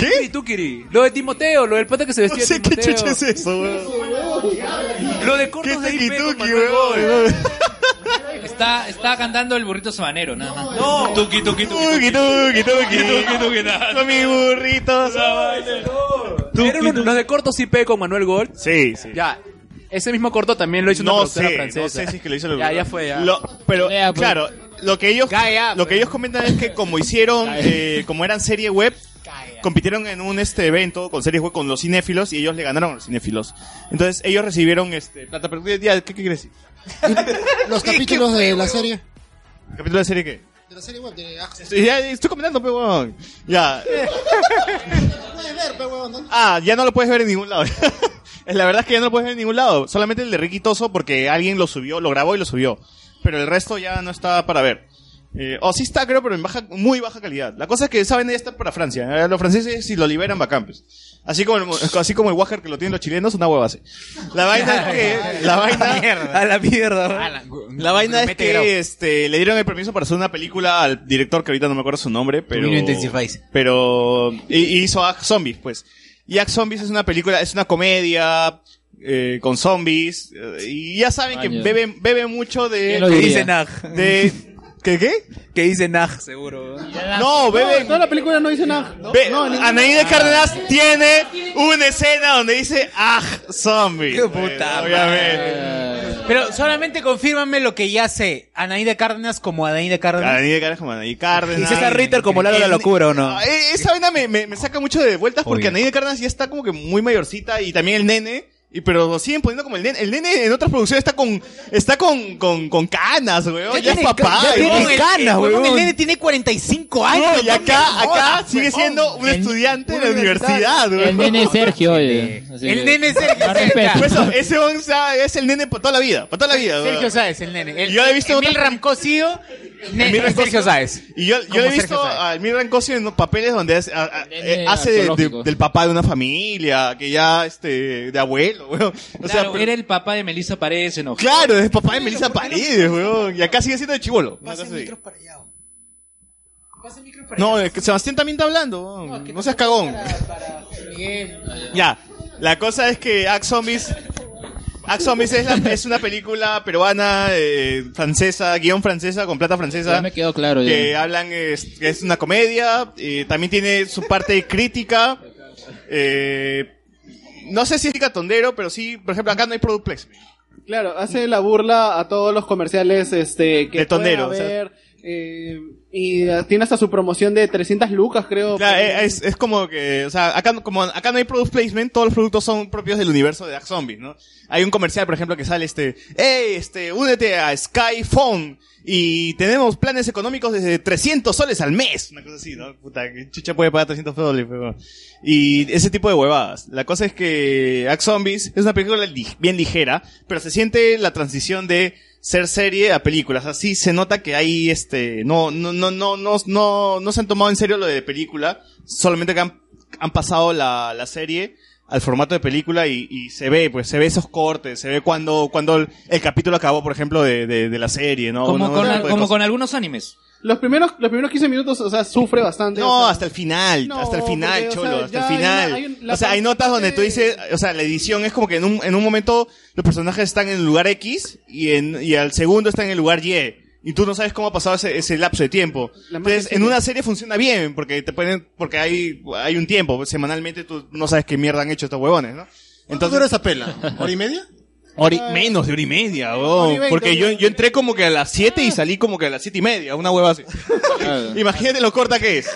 ¿Qué? Tukiri. Lo de Timoteo, lo del pata que se vestía No sé de qué Timoteo. chucha es eso, weón. Lo de cortos de IP con Manuel weón? Gol. Está, está cantando el burrito sabanero, nada más. No. Tuki, tuki, tuki. Tuki, tuki, tuki. Tuki, tuki, nada. Con mi burrito. Era uno- los de cortos IP con Manuel Gol. Sí, sí. Ya. Ese mismo corto también lo hizo una No productora sé, francesa. no sé si es que lo hizo el Ya, ya fue, ya. Lo- pero, Ya, pues. claro, lo que ellos, lo que ellos comentan es que como hicieron, eh, como eran serie web, compitieron en un este evento con series web con los cinéfilos y ellos le ganaron a los cinéfilos. Entonces ellos recibieron este plata, pero ya, ¿qué, qué quieres decir? Los capítulos de la serie. ¿Capítulo de serie qué? De la serie web de Access. Sí, Ya, estoy comentando, pe, huevón. Ya. Ah, ya no lo puedes ver en ningún lado. La verdad es que ya no lo puedes ver en ningún lado. Solamente el de Ricky Toso porque alguien lo subió, lo grabó y lo subió. Pero el resto ya no está para ver. Eh, o sí está, creo, pero en baja, muy baja calidad. La cosa es que esa vaina ya está para Francia. Eh, Los franceses, si lo liberan, bacán, pues. Así como el, así como el Wacker que lo tienen los chilenos, una hueva así. La vaina es que, la vaina, A la mierda. la vaina es Mete grado. que, este, le dieron el permiso para hacer una película al director que ahorita no me acuerdo su nombre, pero, pero, y, y hizo Act Zombies, pues. Y Act Zombies es una película, es una comedia, eh, con zombies, eh, y ya saben que beben, bebe mucho de, ¿Quién lo de- de, ¿qué, qué? Que dice Nag, seguro. No, beben, Toda la película no dice nada. Ve- No, ningún- Anaí de Cárdenas tiene una escena donde dice ¡Ah, zombie! puta obviamente. Pero solamente confírmame lo que ya sé. Anaí de Cárdenas como Anaí de Cárdenas. Anaí de Cárdenas como Anaí Cárdenas. Y César Ritter como Lalo la locura, ¿o no? Ah, eh, Esa vaina me, me, me saca mucho de vueltas porque Obvio. Anaí de Cárdenas ya está como que muy mayorcita y también el nene. Y pero lo siguen poniendo como el nene. El nene en otras producciones está con, está con, con, con canas, weón. Ya, es papá. ya tiene weón. canas, weón. El nene tiene 45 años. No, y acá, acá sigue siendo un estudiante de la universidad, weón. El nene Sergio, oye. Así El que- nene Sergio. Por eso, ese weón, es el nene para toda la vida, para toda la vida. Sergio. Sáez, el nene. El, Yo he visto Emil otra- Ramcosio, ne- Emil Rancosio. Sergio Sáez. Y yo, yo he visto a Emil Rancosio en papeles donde hace, a- a- Nene hace de- de- arqueológico. del papá de una familia, que ya, este, de abuelo, weón. O sea, pero- era el papá de Melissa Paredes Ojo. claro, es papá de Melissa Paredes, weón. Y acá sigue siendo de chivolo. No, es que Sebastián también está hablando, weón. no seas cagón. Ya, la cosa es que Act Zombies... Es, la- es una película peruana, eh, francesa, guion francesa, con plata francesa. Ya me quedó claro. ya. que hablan es, una comedia, eh, también tiene su parte crítica. eh, no sé si es crítica tondero, pero sí, por ejemplo, acá no hay product placement. Claro, hace la burla a todos los comerciales este que De tondero, pueda o sea. haber, eh, y eh, tiene hasta su promoción de 300 lucas, creo. Claro, eh, es, es como que, o sea, acá, no- como acá no hay product placement, todos los productos son propios del universo de Act Zombies, ¿no? Hay un comercial, por ejemplo, que sale este, hey, este, únete a Skyphone y tenemos planes económicos desde 300 soles al mes. Una cosa así, ¿no? Puta, que chucha puede pagar 300 soles, pero... Y ese tipo de huevadas. La cosa es que Act Zombies es una película li- bien ligera, pero se siente la transición de ser serie a películas. Así se nota que hay este, no, no, no, no, no, no, no se han tomado en serio lo de película, solamente que han, han pasado la, la serie al formato de película y, y se ve, pues se ve esos cortes, se ve cuando, cuando el, el capítulo acabó, por ejemplo, de, de, de la serie, ¿no? Como, No, con, como con algunos animes. Los primeros, los primeros 15 minutos, o sea, sufre bastante. No, o sea, hasta el final, No, hasta el final, porque, o cholo, sea, hasta el hay final. una- hay un- o sea, hay notas donde tú dices, o sea, la edición es como que en un, en un momento los personajes están en el lugar X y en, y al segundo están en el lugar Y. Y tú no sabes cómo ha pasado ese, ese lapso de tiempo. Entonces, en una serie funciona bien, porque te ponen, porque hay, hay un tiempo. Semanalmente tú no sabes qué mierda han hecho estos huevones, ¿no? ¿Cuánto dura esa pela? ¿Hora y media? Hora y- menos de hora y media, y veinte, Porque yo, yo entré como que a las 7 y salí como que a las siete y media, una hueva así. Imagínate lo corta que es.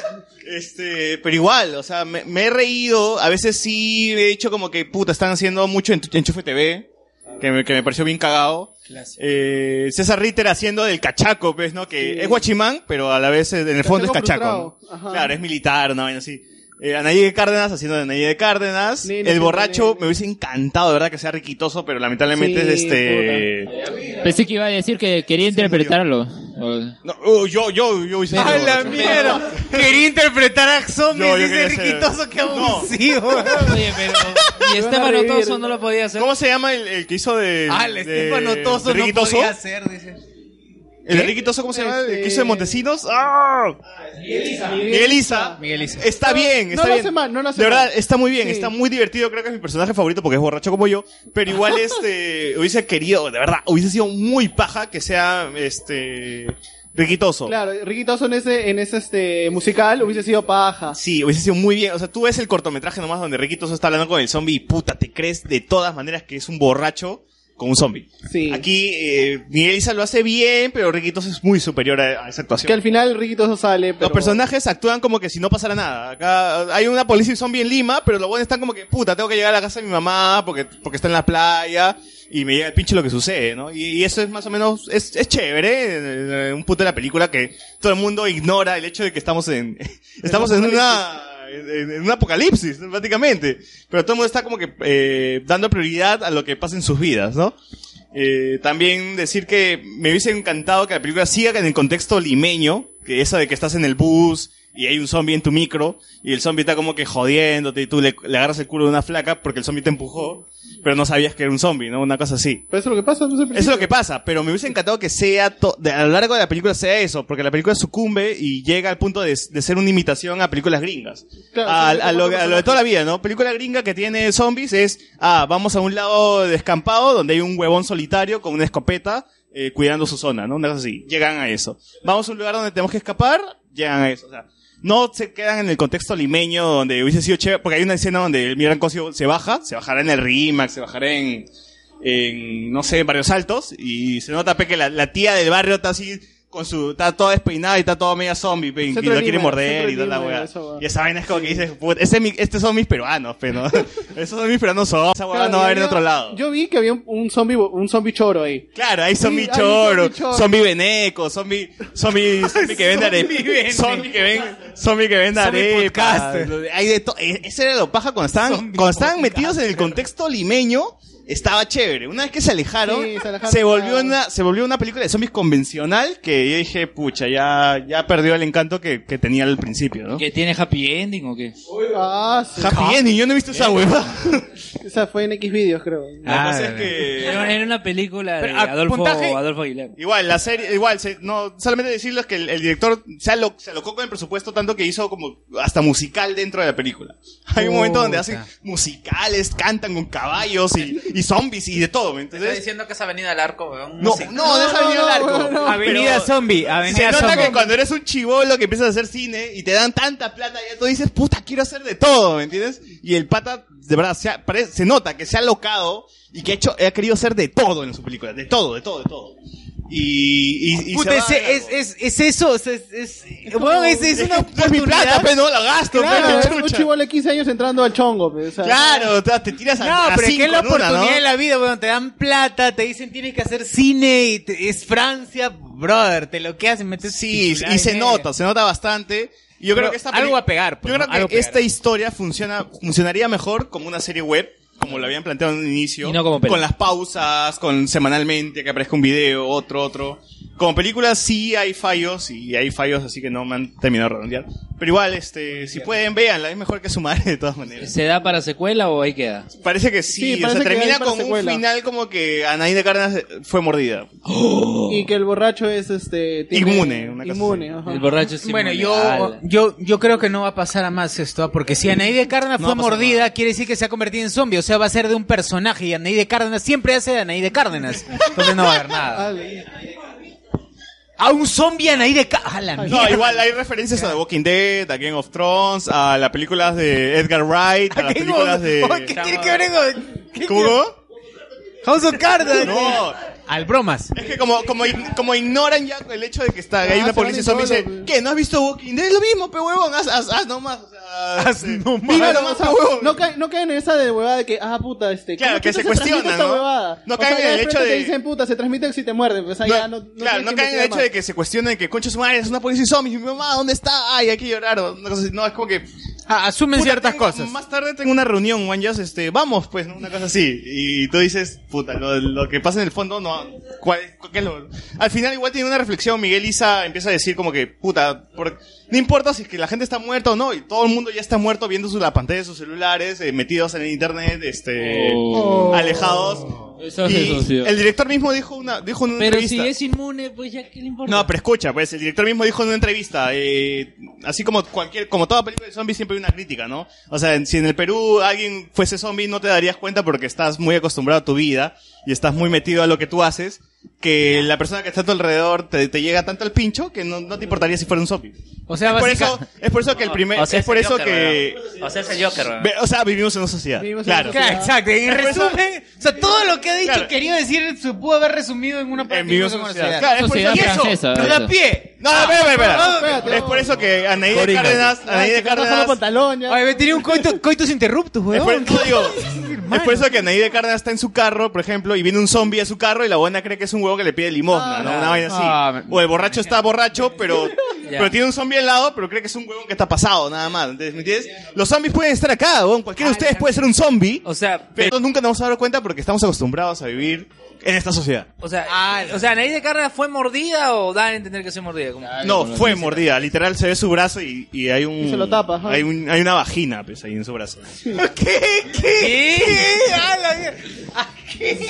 Este, pero igual, o sea, me, me he reído, a veces sí he hecho como que, puta, están haciendo mucho en Enchufe TV, que me, que me pareció bien cagado. Eh, César Ritter haciendo del cachaco, pues, ¿no? Que Sí. es guachimán, pero a la vez en el fondo es Cachaco. ¿no? Claro, es militar, una vaina así. Eh, Anaí de Cárdenas haciendo de Anaí de Cárdenas. El borracho me hubiese encantado, de verdad, que sea riquitoso, pero lamentablemente Sí, es este... Pensé que iba a decir que quería interpretarlo. No, uh, yo, yo, yo hubiese ¡A la mierda! Quería interpretar a zombies, No, dice quería ser- riquitoso, qué abusivo. Oye, pero. Y Estefano Toso no lo podía hacer. ¿Cómo se llama el, el que hizo de... Ah, el de- Estefano Toso de no podía hacer, dice. ¿El de Ricky Toso cómo se llama? ¿El que hizo de Montesinos? ¡Ah! Miguel Isa. Miguel Isa. Está No, bien, no está lo bien. hace mal, no lo hace De verdad, mal. está muy bien, Sí. está muy divertido. Creo que es mi personaje favorito porque es borracho como yo. Pero igual, este, hubiese querido, de verdad, hubiese sido muy paja que sea, este, riquitoso. Claro, Riquitoso en ese, en ese este, musical hubiese sido paja. Sí, hubiese sido muy bien. O sea, tú ves el cortometraje nomás donde Riquitoso está hablando con el zombie y puta, te crees de todas maneras que es un borracho con un zombie. Sí. Aquí, eh, Miguel Isa lo hace bien, pero Riquitoso es muy superior a, a esa actuación. Que al final Riquitoso sale, pero... Los personajes actúan como que si no pasara nada. Acá hay una policía zombie en Lima, pero los buenos están como que, puta, tengo que llegar a la casa de mi mamá porque, porque está en la playa y me llega el pinche lo que sucede, ¿no? Y, y eso es más o menos, es, es chévere, eh, un punto de la película que todo el mundo ignora el hecho de que estamos en, estamos en una, en, un apocalipsis, prácticamente. Pero todo el mundo está como que, eh, dando prioridad a lo que pasa en sus vidas, ¿no? Eh, también decir que me hubiese encantado que la película siga en el contexto limeño, que eso de que estás en el bus y hay un zombie en tu micro y el zombie está como que jodiéndote y tú le, le agarras el culo de una flaca porque el zombie te empujó, pero no sabías que era un zombie, ¿no? Una cosa así. Pero eso es lo que pasa. no sé. Eso es lo que pasa, pero me hubiese encantado que sea to- de- a lo largo de la película sea eso, porque la película sucumbe y llega al punto de, de ser una imitación a películas gringas. Claro, a, sí, a lo, como a lo de toda la vida, ¿no? Película gringa que tiene zombies es, ah, vamos a un lado descampado donde hay un huevón solitario con una escopeta eh, cuidando su zona, ¿no? Una cosa así. Llegan a eso. Vamos a un lugar donde tenemos que escapar, llegan a eso. O sea, no se quedan en el contexto limeño donde hubiese sido chévere, porque hay una escena donde el Miran Cosio se baja, se bajará en el RIMAX, se bajará en, en, no sé, en Barrios Altos, y se nota que la, la tía del barrio está así, con su, está toda despeinada y está toda media zombie, pe, y lo quiere morder y toda la weá. Y esa vaina es como que dices, puta, ese, estos son mis peruanos, pero Esos son mis peruanos son, esa weá Claro, no va a haber en otro lado. Yo vi que había un, un zombie, un zombie choro ahí. Claro, hay zombie Sí, choro, zombie choro. zombie veneco, zombie, zombie, zombie que vende arepas, zombie que vende, zombie que vende. Hay de todo. Ese era lo paja cuando estaban, cuando estaban metidos en el contexto limeño. Estaba chévere. Una vez que se alejaron, Sí, se volvió claro. una, se volvió una película de zombies convencional que yo dije, pucha, ya, ya perdió el encanto que, que tenía al principio, ¿no? ¿Que tiene happy ending o qué? Ah, sí. Happy ending, yo no he visto esa hueva. Esa fue en X videos, creo. La cosa es que... Era, era una película de Pero, ah, Adolfo, puntaje- Adolfo Aguilar. Igual, la serie, igual, se- no, solamente decirles que el, el director se, alo- se alocó con el presupuesto tanto que hizo como hasta musical dentro de la película. Hay un momento donde hacen musicales, cantan con caballos y, y zombies y de todo, ¿me entiendes? diciendo que es Avenida del Arco, weón. No, Música. no, deja venir al arco. Avenida Pero Zombie, Avenida Se nota Zombie. que cuando eres un chivolo que empiezas a hacer cine y te dan tanta plata, ya tú dices, puta, quiero hacer de todo, ¿me entiendes? Y el pata, de verdad, se, ha- pare- se nota que se ha locado y que ha hecho, ha querido hacer de todo en su película, de todo, de todo, de todo. Y, y, y Puta, se va es, es, es eso, es, es, es, bueno, es, es una no es mi plata, oportunidad. pero no la gasto, Claro, pe, es chucha. un chivolo de 15 años entrando al chongo. pe, o sea, Claro, te, tiras a, No, pero es que es la en una, oportunidad ¿no? de la vida, weón. Te dan plata, te dicen tienes que hacer cine y te- es Francia, brother. Te lo que hacen, metes Sí, y se en nota, se nota bastante. Y yo Pero creo que esta algo a pegar, pues, Yo ¿no? creo que Algo pegará. esta historia funciona, funcionaría mejor como una serie web, como lo habían planteado en un inicio. Y no como. Con las pausas, con semanalmente que aparezca un video, otro, otro. Como película sí hay fallos, y hay fallos así que no me han terminado de redondear. Pero igual, este, si pueden, véanla, es mejor que su madre de todas maneras. ¿Se da para secuela o ahí queda? Parece que sí, Sí, o parece sea, que termina para con un secuela. final como que Anaí de Cárdenas fue mordida. Y que el borracho es este. tiene- Inmune, una cosa Inmune, ajá. El borracho es Bueno, inmune. yo, Ala. yo, yo creo que no va a pasar a más esto, ¿ah? porque si Anaí de Cárdenas No fue mordida, quiere decir que se ha convertido en zombie, o sea, va a ser de un personaje, y Anaí de Cárdenas siempre hace de Anaí de Cárdenas, entonces no va a haber nada. A un zombie Anaí de Cárdenas, No, igual hay referencias a The Walking Dead, a Game of Thrones, a las películas de Edgar Wright, a las ¿Qué películas de... oh, ¿Qué tiene que ver con ¿Cómo? House of Cards? No, Al bromas. es que como, como, como ignoran ya el hecho de que está, hay Ah, una se policía en zombie y solo, dice, pues. ¿qué? ¿No has visto Walking Dead? Es lo mismo, pe huevón, haz, haz, haz nomás. O sea, Haz este, nomás. vive nomás, sea, pe huevón. no, caen, no caen en esa de huevada de que, ah, puta, este. Claro, ¿cómo que chucha se cuestionan, transmite esta ¿no? huevada? No O sea, caen en ya el de hecho de- Te dicen, puta, se transmite si te muerden. O sea, ya no. no claro, tienes no que caen en el hecho de que se cuestionen que concha su madre es una policía zombie, mi mamá, ¿dónde está? Ay, hay que llorar. o una cosa así. No, es como que Ah, asumen Puta, ciertas tengo- cosas. Más tarde tengo una reunión, Juan, ya, este, vamos, pues, ¿no? una cosa así. Y tú dices, puta, lo, lo que pasa en el fondo, no, ¿cuál, qué es lo- Al final igual tiene una reflexión, Miguel Isa empieza a decir como que, puta, por- no importa si es que la gente está muerta o no, y todo el mundo ya está muerto viendo su, la pantalla de sus celulares, eh, metidos en el internet, este, Oh. alejados. Eso es y eso, el director mismo dijo una, dijo en una Pero entrevista. si es inmune, pues ya, ¿qué le importa? No, pero escucha, pues el director mismo dijo en una entrevista, eh, así como cualquier, como toda película de zombies siempre hay una crítica, ¿no? O sea, si en el Perú alguien fuese zombie no te darías cuenta porque estás muy acostumbrado a tu vida y estás muy metido a lo que tú haces, que la persona que está a tu alrededor te, te llega tanto al pincho que no, no te importaría si fuera un zombie. O sea, es por básica- eso, es por eso que el primer, O sea, es por el eso Joker, que, weón. O sea, es el Joker, weón. Ve- o sea, vivimos en una sociedad. claro. Claro, exacto. En Es por eso- resumen, o sea, todo lo que ha dicho Claro. quería decir se pudo haber resumido en una En práctica vivimos en una sociedad. sociedad. Claro, es por eso- y eso francesa, nos da eso. pie. No, no, espera, espera, espera. Es por eso que Anaí de Coringa. Cárdenas, Anaí de Cárdenas, pantalón, ya. Ay, tenía un coito, coitus interruptus, Es por, weón. no, digo, es por eso que Anaí de Cárdenas está en su carro, por ejemplo, y viene un zombie a su carro y la buena cree que es un huevo que le pide limosna, ¿no? Una vaina así. Ah, o el borracho está borracho, pero, pero tiene un zombie al lado, pero cree que es un huevo que está pasado, nada más. Entonces, ¿me entiendes? Los zombies pueden estar acá, weón. Cualquiera de ustedes puede ser un zombie. O sea, pero nunca nos vamos a dar cuenta porque estamos acostumbrados a vivir en esta sociedad. O sea, o sea, ¿Anaí de Cárdenas fue mordida o dan a entender que fue mordida? Como- No, fue mordida. Literal se ve su brazo y, y hay un. Y se lo tapa, ajá. Hay, un, hay una vagina, pues, ahí en su brazo. ¿Qué? ¿Qué? Ah, la mierda.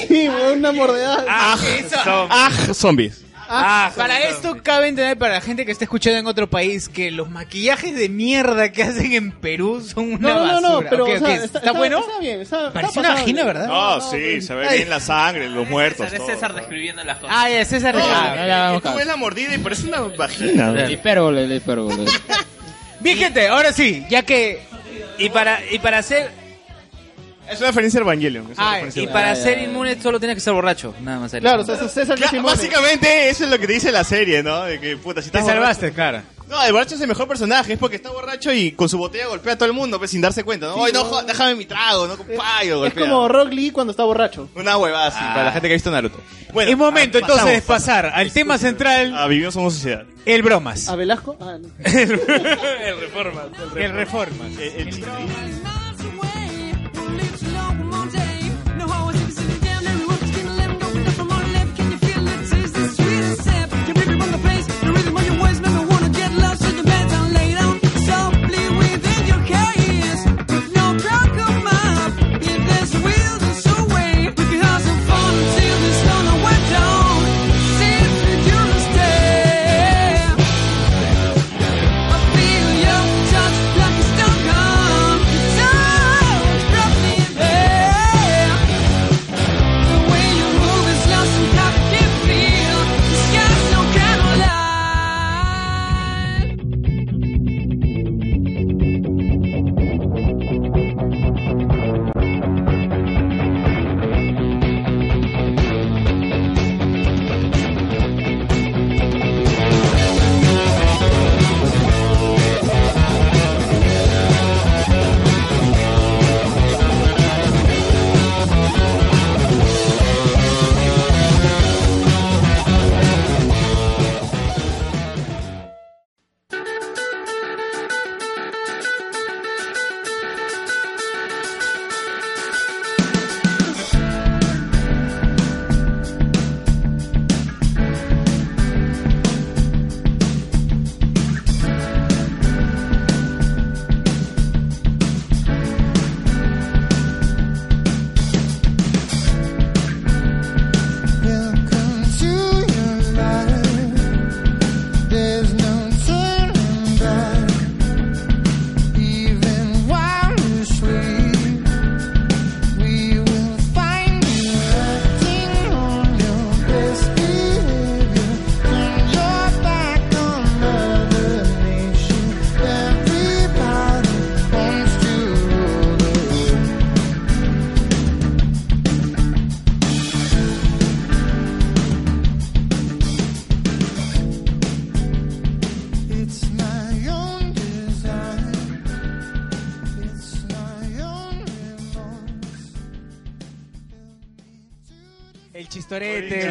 Sí, weón, una mordida. Ah, eso. Ah, zombies. Ah, para esto cabe entender para la gente que está escuchando en otro país que los maquillajes de mierda que hacen en Perú son una No, no, no, basura. pero Ok, o sea, ¿Está, está, está- bueno? Está bien, está, Parece una vagina, ¿verdad? No, sí, se ve bien la sangre, los muertos. César, es todo. César describiendo las cosas. Ah, ya, César. No, Ah, que- ya, ya, vamos que tú ves la mordida y parece una vagina. La hipérbole, la hipérbole. Bien, gente, ahora sí, ya que... Y para, y para ser, Es una referencia a Evangelion. es una Ah, referencia y para ser inmune solo tienes que ser borracho. Nada más. Claro, César, César que Claro, se inmune. básicamente eso es lo que te dice la serie, ¿no? De que, puta, si Te estás salvaste, claro. borracho- No, el borracho es el mejor personaje, es porque está borracho y con su botella golpea a todo el mundo, pues sin darse cuenta, ¿no? Jo- déjame mi trago, ¿no? Pa, y lo Es golpea. como Rock Lee cuando está borracho. Una huevada así, para la gente que ha visto Naruto. Bueno, es momento ah, entonces de pasar al tema central, Ah, vivimos en una sociedad. el bromas. ¿A Velasco? Ah, no. el reforma. El reformas. El, el chiste.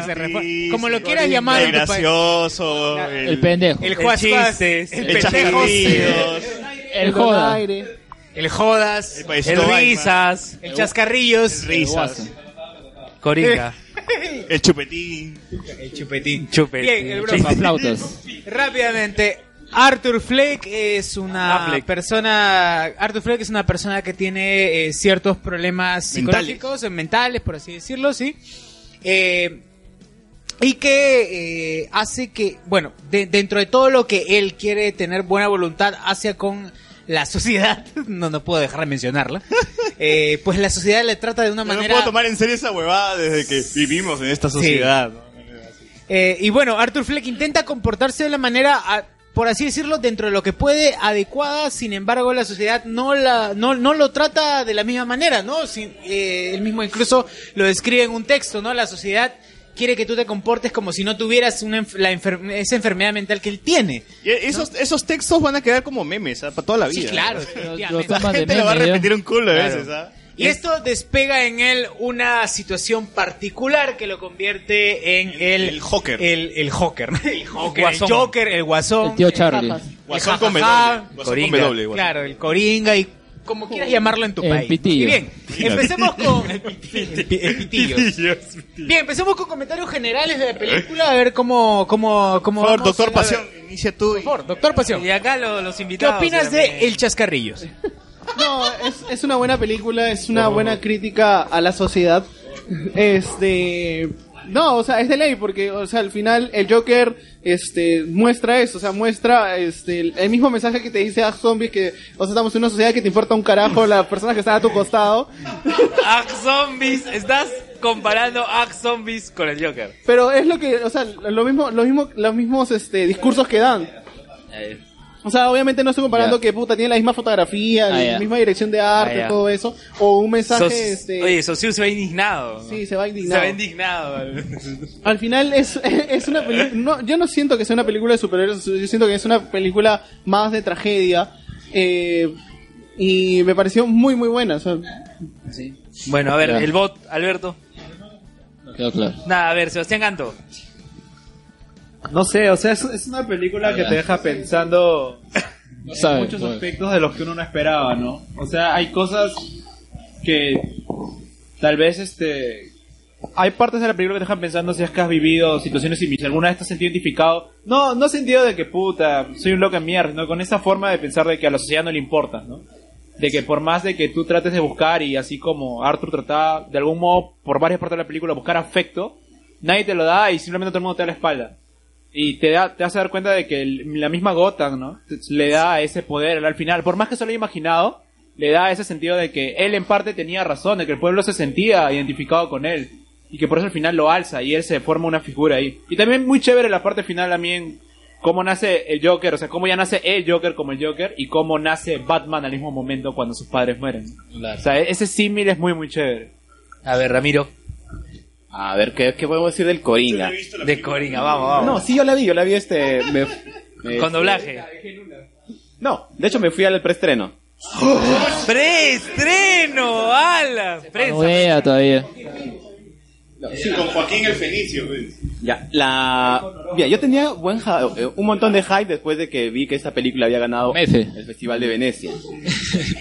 El el Como lo quieras el llamar país. gracioso, El pendejo. El El juaspas, chistes, el el pendejo. El joda. el jodas, El el, risas, el chascarrillos, El risas. Coringa. El chupetín. el chupetín. Chupetín. Bien, el. Flautas. Rápidamente, Arthur Fleck es una Affleck. persona. Arthur Fleck es una persona que tiene eh, ciertos problemas Mentales. psicológicos, eh, mentales, por así decirlo, sí. Eh, y que eh, hace que, bueno, de- dentro de todo lo que él quiere tener buena voluntad hacia con la sociedad, no, no puedo dejar de mencionarla, eh, pues la sociedad le trata de una Yo no manera... puedo tomar en serio esa huevada desde que vivimos en esta sociedad. ¿no? Eh, y bueno, Arthur Fleck intenta comportarse de la manera, a- por así decirlo, dentro de lo que puede, adecuada, sin embargo la sociedad no, la, no, no lo trata de la misma manera, ¿no? Sin- eh, él mismo incluso lo describe en un texto, ¿no? La sociedad quiere que tú te comportes como si no tuvieras una la enfer- esa enfermedad mental que él tiene. Y esos, esos textos van a quedar como memes ¿ah? para toda la vida. Sí, claro. ¿no? La gente lo va a repetir un culo a Claro. veces. ¿ah? Y esto despega en él una situación particular que lo convierte en el... El Joker. El, el Joker. El Joker, Guasón. el Joker, el Guasón. El tío Charlie. jajas, Guasón el con W, Guasón con Coringa. W. Claro, el Coringa y como quieras llamarlo en tu El país. pitillo. Y bien, empecemos con... El, pi- el pitillo. Bien, empecemos con comentarios generales de la película, a ver cómo... cómo, cómo Por favor, vamos. doctor Pasión, inicia tú. Por favor, doctor Pasión. Y acá lo- los ¿Qué invitados. opinas obviamente. de El Chascarrillos? No, es, es una buena película, es una buena crítica a la sociedad. Este. No, o sea, es de ley, porque, o sea, al final el Joker, este, muestra eso, o sea, muestra, este, el, mismo mensaje que te dice a zombies que, o sea, estamos en una sociedad que te importa un carajo las personas que están a tu costado. Axe Zombies. Estás comparando Axe Zombies con el Joker. Pero es lo que, o sea, lo mismo, lo mismo, los mismos, este, discursos que dan. O sea, obviamente no estoy comparando que puta tiene la misma fotografía, Ah, la misma dirección de arte, Ah, todo eso, o un mensaje, Sos- este, Oye, Sosur se va indignado. Sí, se va Se indignado. va indignado. Al final es, es una película. No, yo no siento que sea una película de superhéroes, yo siento que es una película más de tragedia. eh, y me pareció muy, muy buena. o sea, Bueno, a ver, el bot, Alberto. Quedó claro. Nada, a ver, Sebastián Canto. No sé, o sea, es, es una película que te deja pensando en Sabe, muchos bueno. aspectos de los que uno no esperaba, ¿no? O sea, hay cosas que tal vez este hay partes de la película que te dejan pensando si es que has vivido situaciones similares, alguna vez te has sentido identificado, no, no sentido de que puta, soy un loco en mierda, sino con esa forma de pensar de que a la sociedad no le importa, ¿no? De que por más de que tú trates de buscar y así como Arthur trataba de algún modo por varias partes de la película buscar afecto, nadie te lo da y simplemente todo el mundo te da la espalda. Y te, da, te hace dar cuenta de que el- la misma Gotham, ¿no? Le da ese poder al final. Por más que se lo haya imaginado, le da ese sentido de que él en parte tenía razón, de que el pueblo se sentía identificado con él. Y que por eso al final lo alza y él se forma una figura ahí. Y también muy chévere la parte final también, cómo nace el Joker, o sea, cómo ya nace el Joker como el Joker y cómo nace Batman al mismo momento cuando sus padres mueren. O sea, ese símil es muy, muy chévere. A ver, Ramiro. A ver, ¿qué, qué podemos decir del Coringa? De Coringa, vamos, vamos. No, sí, yo la vi, yo la vi este... me- me- Con doblaje. No, de hecho me fui al preestreno. ¡Preestreno! ¡Hala! Prensa. No vea todavía. Sí, con Joaquín el Fenicio. pues. Ya, la... Mira, yo tenía buen ja- eh, un montón de hype después de que vi que esta película había ganado Mefe. el Festival de Venecia.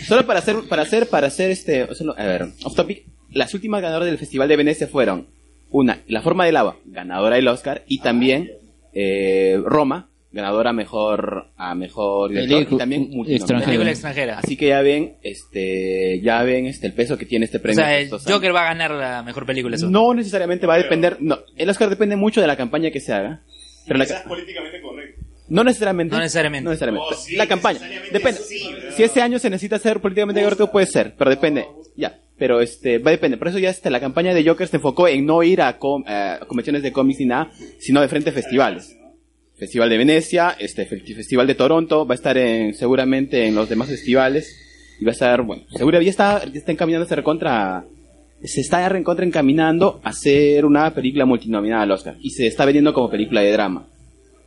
Solo para hacer, para hacer, para hacer este... a ver, off topic. Las últimas ganadoras del Festival de Venecia fueron una, La Forma del Agua, ganadora del Oscar, y también eh, Roma, ganadora a mejor, a mejor director, y también extranjera. Película extranjera. Así que ya ven, este, ya ven este el peso que tiene este O premio. sea, el estos años. Joker va a ganar la mejor película. eso. No necesariamente va a depender, no, el Oscar depende mucho de la campaña que se haga. Pero la, Quizás políticamente. No necesariamente. No necesariamente. No necesariamente. Oh, sí, la campaña. Depende. si ese año se necesita ser políticamente correcto, puede ser, pero depende. Ya. Pero este, va a depender. Por eso ya este, la campaña de Joker se enfocó en no ir a, com- eh, a convenciones de cómics ni nada, sino de frente a festivales. Festival de Venecia, este fe- Festival de Toronto, va a estar en, seguramente en los demás festivales. Y va a estar, bueno, seguro ya está, ya está encaminándose recontra, se está recontra encaminando a hacer una película multinominada al Oscar. Y se está vendiendo como película de drama.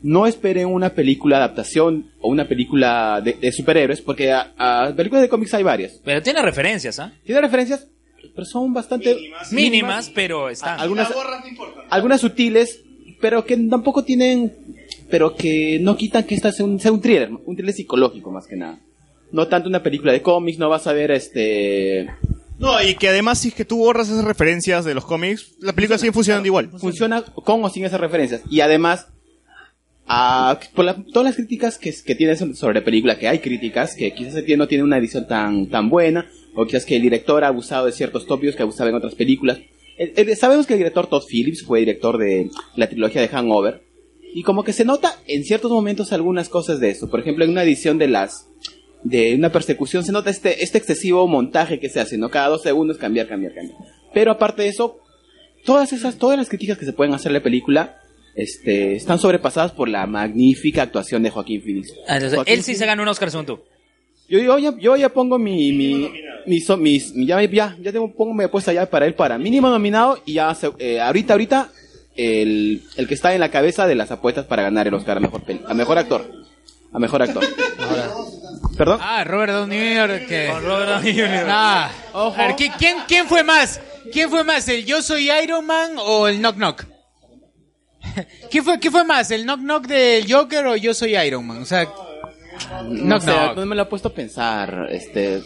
No esperen una película adaptación o una película de, de superhéroes, porque a, a películas de cómics hay varias. Pero tiene referencias, ¿ah? Tiene referencias, pero son bastante Mínimas, pero están. algunas, algunas sutiles, pero que tampoco tienen, pero que no quitan que esta sea un, sea un thriller, un thriller psicológico más que nada. no tanto una película de cómics, no vas a ver este... No, y que además si es que tú borras esas referencias de los cómics, la película sigue funcionando igual. Funciona con o sin esas referencias. Y además, ah, por todas las críticas que, que tienes sobre la película, que hay críticas, que quizás no tiene una edición tan, tan buena, o quizás que el director ha abusado de ciertos tópicos que abusaba en otras películas. El- el- sabemos que el director Todd Phillips fue director de la trilogía de Hangover, y como que se nota en ciertos momentos algunas cosas de eso. Por ejemplo, en una edición de las de una persecución se nota este este excesivo montaje que se hace, ¿no? Cada dos segundos cambiar, cambiar, cambiar. Pero aparte de eso, todas esas, todas las críticas que se pueden hacer a la película, este, están sobrepasadas por la magnífica actuación de Joaquín Phoenix. Ah, entonces, Joaquín él sí se gana un Oscar según tú. Yo, yo, ya, yo ya pongo mi, mi, mi so- mis, mi- ya, ya, ya tengo, pongo mi apuesta ya para él para mínimo nominado y ya, se- eh, ahorita, ahorita, el, el que está en la cabeza de las apuestas para ganar el Oscar a mejor peli, a mejor actor. A mejor actor. ¿Perdón? Ah, Robert Downey Jr. que... Robert Downey Jr. Ah, a ver, ¿qui- ¿quién, ¿quién fue más? ¿Quién fue más, el Yo Soy Iron Man o el Knock Knock? ¿Qué fue, ¿Qué fue más, el Knock Knock del Joker o Yo Soy Iron Man? O sea, No, no me lo he puesto a pensar, este...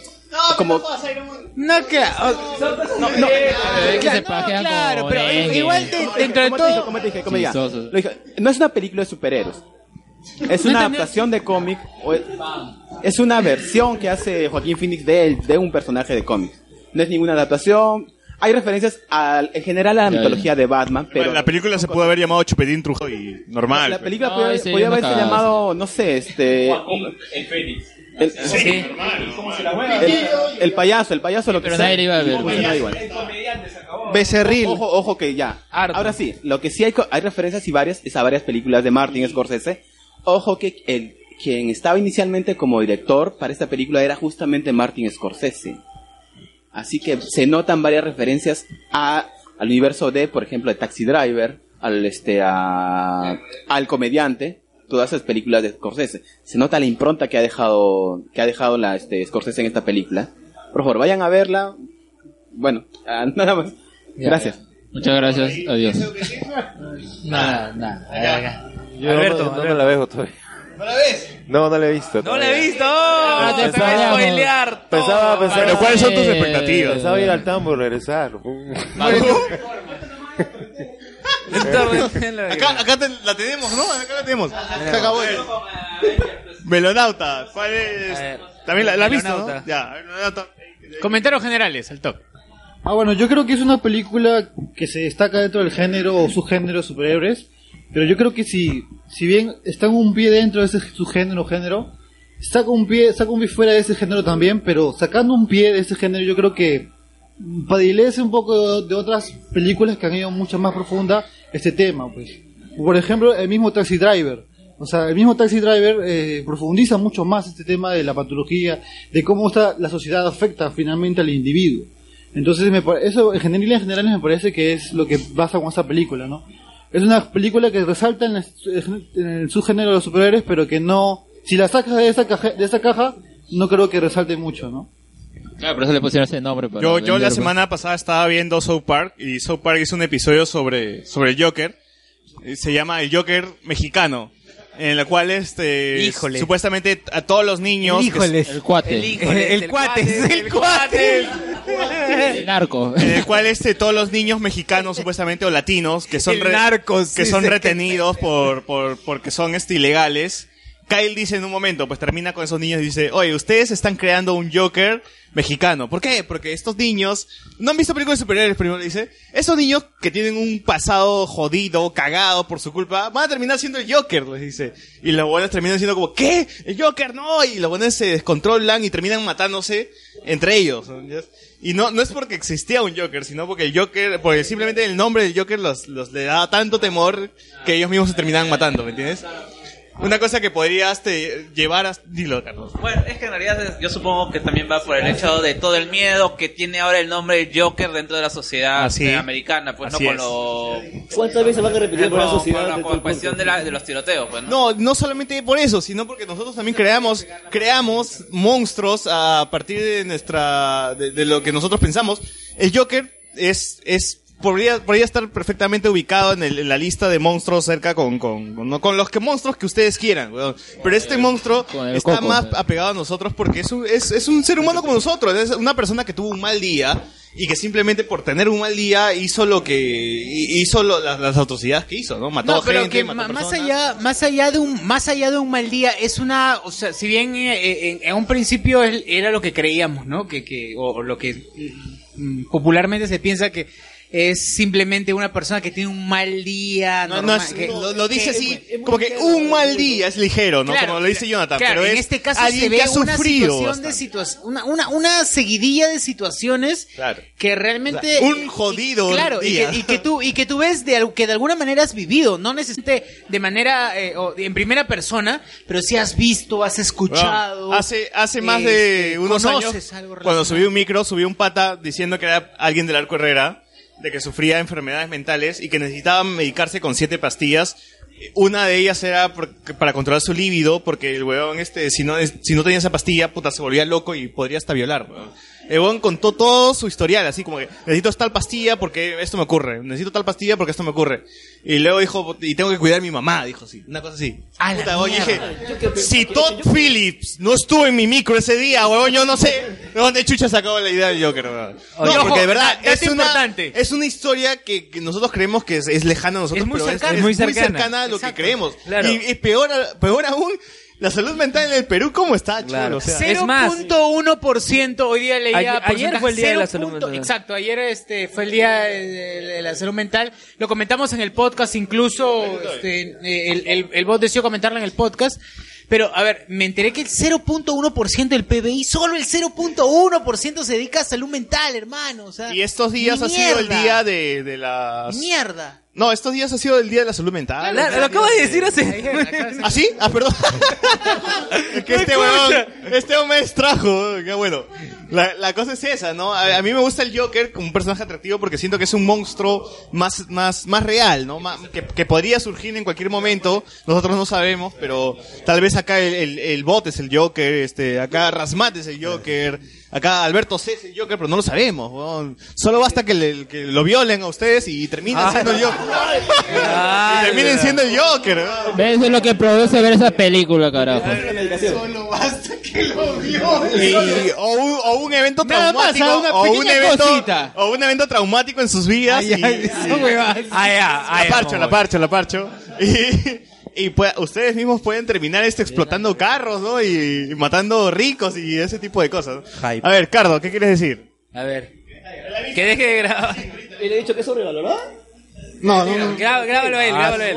como... No, que... No, no. No es una película de superhéroes. Es No una adaptación de cómic. o es- Es una versión que hace Joaquín Phoenix de, él, de un personaje de cómic. No es ninguna adaptación. Hay referencias al, en general a la Ya, mitología de Batman, pero la película se pudo haber llamado Chupetín Trujo y normal. la película No, podía, ese podía no haberse llamado, no sé, este... El Fénix. El, Sí. el, el payaso, el payaso lo que Pero sea, nadie le iba a ver. igual. Becerril. Ojo, ojo que ya. Ahora sí, lo que sí hay, co- hay referencias y varias es a varias películas de Martin Scorsese. Ojo que el quien estaba inicialmente como director para esta película era justamente Martin Scorsese. Así que se notan varias referencias a, al universo de, por ejemplo, de Taxi Driver, al este a, al comediante, todas esas películas de Scorsese. Se nota la impronta que ha dejado que ha dejado la este Scorsese en esta película. Por favor, vayan a verla. Bueno, ah, nada más. Gracias. Muchas gracias. Adiós. Nada, nada. Yo Alberto, no, no me la veo todavía. ¿No la ves? No, no la he visto. No la he visto. No, te Pensaba- voy a spoilear. Pensaba, pensaba, Pero ¿cuáles son tus expectativas? Pensaba ir al tambo, regresar. Acá, acá te- la tenemos, ¿no? Acá la tenemos. Se acabó. Melonauta, ¿cuál es? También la, la has visto, ¿no? Ya, Melonauta. Comentarios generales, al top. Ah, bueno, yo creo que es una película que se destaca dentro del género o subgénero de superhéroes, pero yo creo que si, si bien está con un pie dentro de ese subgénero o género, saca un pie, saca un pie fuera de ese género también, pero sacando un pie de ese género yo creo que padilece un poco de, otras películas que han ido mucho más profunda este tema, pues. Por ejemplo, el mismo Taxi Driver. O sea, el mismo Taxi Driver eh, profundiza mucho más este tema de la patología, de cómo está la sociedad afecta finalmente al individuo. Entonces, me eso en general, en general me parece que es lo que pasa con esta película, ¿no? Es una película que resalta en el, en el subgénero de los superhéroes, pero que no, si la sacas de esa caja, de esa caja, no creo que resalte mucho, ¿no? Claro, por eso le pusieron ese nombre. para Yo, la pues. semana pasada estaba viendo South Park y South Park hizo un episodio sobre, sobre el Joker. Eh, Se llama El Joker Mexicano. En el cual este Híjole. supuestamente a todos los niños que- Híjoles. El cuate. El híjole, El cuate, es el cuate. El narco. en el cual este todos los niños mexicanos supuestamente o latinos que son El re- narcos, que sí, son sé que- retenidos por, por porque son este ilegales Kyle dice en un momento pues termina con esos niños y dice oye ustedes están creando un Joker mexicano ¿por qué? porque estos niños no han visto películas de superhéroes primero dice esos niños que tienen un pasado jodido cagado por su culpa van a terminar siendo el Joker les dice y los buenos terminan siendo como ¿qué? el Joker no y los buenos se descontrolan y terminan matándose entre ellos. Y no, no es porque existía un Joker, sino porque el Joker, porque simplemente el nombre del Joker los, los le daba tanto temor que ellos mismos se terminaban matando, ¿me entiendes? Una cosa que podrías te llevar a... Dilo, Carlos. Bueno, es que en realidad es- yo supongo que también va por el hecho de todo el miedo que tiene ahora el nombre Joker dentro de la sociedad Así. eh, americana, pues Así no con lo... ¿Cuántas veces van a repetir por la sociedad? con la- de con todo la cuestión de, la- de los tiroteos, pues, ¿no? No, no solamente por eso, sino porque nosotros también creamos, creamos monstruos a partir de nuestra, de, de lo que nosotros pensamos. El Joker es, es podría, podría estar perfectamente ubicado en, el- en la lista de monstruos cerca con, con, con, no, con los que monstruos que ustedes quieran, weón. Pero este monstruo el está coco, más apegado a nosotros porque es un, es, es un ser humano como nosotros. Es una persona que tuvo un mal día y que simplemente por tener un mal día hizo lo que, hi- hizo lo- las, las atrocidades que hizo, ¿no? Mató No, pero gente, que mató ma- más personas. allá, más allá de un, más allá de un mal día, es una, o sea, si bien eh, eh, en, en un principio él- era lo que creíamos, ¿no? Que, que, o, o lo que mm, popularmente se piensa que es simplemente una persona que tiene un mal día, No, no normal, es- que- lo, lo dice que- así, como que un mal día es ligero, ¿no? Claro, como lo dice Jonathan, claro, pero en es este caso se ve una situación de situa- una, una, una seguidilla de situaciones Claro. que realmente O sea, un jodido claro y que, y que tú y que tú ves de al- que de alguna manera has vivido no necesariamente de manera eh, o en primera persona pero sí has visto has escuchado Bueno, hace hace más de este, unos años, algo cuando subí un micro, subí un pata diciendo que era alguien del arco Herrera, de que sufría enfermedades mentales y que necesitaba medicarse con siete pastillas. Una de ellas era por- para controlar su líbido, porque el weón, este, si no, si no tenía esa pastilla, puta, se volvía loco y podría hasta violar. El weón contó todo su historial, así como que necesito tal pastilla porque esto me ocurre, necesito tal pastilla porque esto me ocurre. Y luego dijo, y tengo que cuidar a mi mamá, dijo así, una cosa así. Puta, weón, dije, si Todd Phillips no estuvo en mi micro ese día, weón, yo no sé de dónde chucha sacó la idea del Joker, weón. Oye, No, ojo, porque de verdad es una, importante. es una historia que, que nosotros creemos que es, es lejana a nosotros, Es muy pero cercana. es, Es muy cercana. a lo Exacto. que creemos. Claro. Y, y peor, peor aún, la salud mental en el Perú, ¿cómo está, chulo? O sea, 0.1% hoy día leía Ayer- fue el día de la 0. salud mental. Exacto, ayer este fue el día de, de la salud mental. Lo comentamos en el podcast, incluso este, el, el, el bot decidió comentarlo en el podcast. Pero, a ver, me enteré que el 0.1% del PBI, solo el 0.1% se dedica a salud mental, hermano. O sea, y estos días ha sido el día de, de las... Mierda. No, estos días ha sido el día de la salud mental. Claro, lo acabas de decir hace... ¿Ah, sí? Ah, perdón. es que este weón, este hombre es trajo, qué bueno. La, la cosa es esa, ¿no? A, a mí me gusta el Joker como un personaje atractivo porque siento que es un monstruo más, más, más real, ¿no? Más- que, que podría surgir en cualquier momento, nosotros no sabemos, pero tal vez acá el, el, el bot es el Joker, este, acá Rasmat es el Joker, acá Alberto C es el Joker, pero no lo sabemos, weón. Solo basta que, le- que lo violen a ustedes y terminen Ah. siendo el Joker. y terminen siendo el Joker, weón. ¿Ves? Eso es lo que produce ver esa película, carajo. Solo basta que lo vio. Y- o, un, o un evento Nada más, traumático una o un pequeña evento cosita. o un evento traumático en sus vidas Ay, y, ay, y-. Ah, ya, ah, ya, parcho la parcho la parcho y, y pues, ustedes mismos pueden terminar esto explotando carros no y, y matando ricos y ese tipo de cosas a ver Cardo qué quieres decir A ver. Que deje de grabar. ¿Y le he dicho que eso regaló, No, no, no. Grá- Grábalo él, Ah, grábalo él.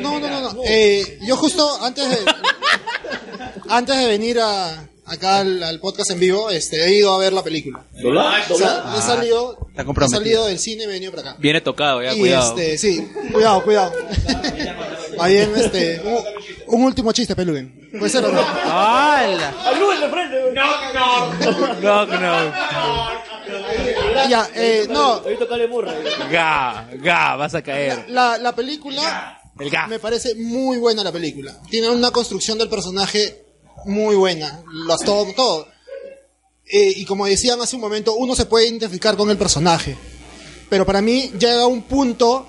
No, no, no. no. Eh, yo justo antes de, antes de venir a, acá al, al podcast en vivo, este, he ido a ver la película. ¿Dobla? O sea, ¿Dobla? he salido, Está he salido del cine y he venido para acá. Viene tocado, ya, y cuidado. este, sí, cuidado, cuidado. Ahí en este, un, un último chiste, Peluguen. ¿Puede ser o no? ¡Hala! No, no. Ya, eh, no, Ga, ga, vas a caer. la, la película El ga. me parece muy buena la película. Tiene una construcción del personaje muy buena. Los, todo, todo. Eh, y como decían hace un momento, uno se puede identificar con el personaje. Pero para mí llega un punto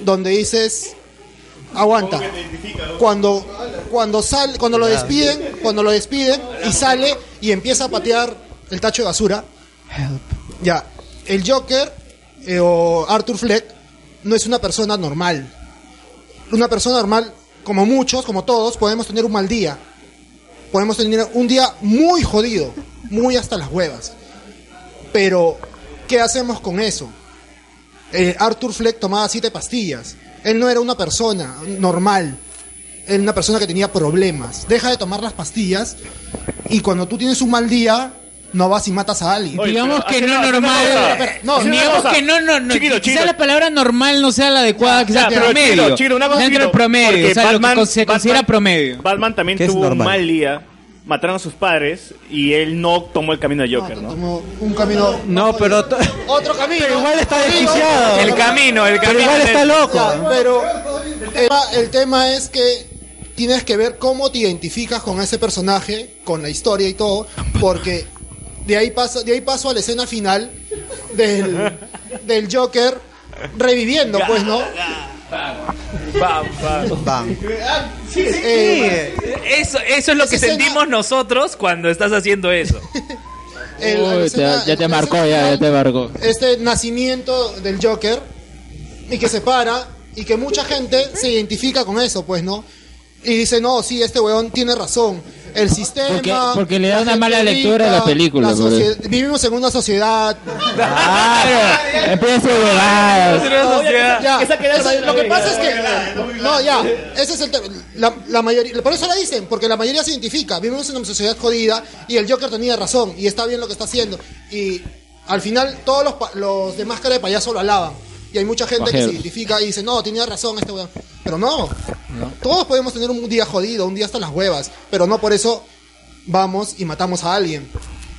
donde dices, aguanta. Cuando, cuando sale, cuando lo despiden, cuando lo despiden y sale y empieza a patear el tacho de basura. Ya, el Joker eh, o Arthur Fleck no es una persona normal. Una persona normal, como muchos, como todos, podemos tener un mal día. Podemos tener un día muy jodido, muy hasta las huevas. Pero, ¿qué hacemos con eso? Eh, Arthur Fleck tomaba siete pastillas. Él no era una persona normal. Era una persona que tenía problemas. Deja de tomar las pastillas y cuando tú tienes un mal día, no vas y matas a alguien. Digamos que no normal. No, digamos que no, no, no. quizá la palabra normal no sea la adecuada, quizá pero promedio. Una cosa, Dentro del promedio, porque o sea, lo Batman- que se considera Batman- promedio. Batman también ¿Qué es tuvo un mal día. Mataron a sus padres y él no tomó el camino de Joker, ¿no? Como un camino. No, pero. Otro camino. Pero igual está desquiciado. El camino, el Pero camino igual del- está loco. Ya, pero el tema, el tema es que tienes que ver cómo te identificas con ese personaje, con la historia y todo, porque de ahí paso, de ahí paso a la escena final del, del Joker reviviendo, pues, ¿no? Sí, Eh, Eso, eso es lo que escena- sentimos nosotros cuando estás haciendo eso. el- la Uy, te- escena- ya te marcó, ya, ya te marcó. Este nacimiento del Joker y que se para y que mucha gente se identifica con eso, pues, ¿no? Y dice, no, sí, este weón tiene razón. El sistema... Porque- porque le da una mala lectura a la película, la Vivimos en una sociedad... Empieza a lo que pasa es que no ya ese es el tema. la, la mayoría por eso la dicen porque la mayoría se identifica. Vivimos en una sociedad jodida y el Joker tenía razón y está bien lo que está haciendo. Y al final todos los, pa- los de máscara de payaso lo alaban y hay mucha gente que se identifica y dice no tenía razón este weón pero no. Todos podemos tener un día jodido un día hasta las huevas pero no por eso vamos y matamos a alguien.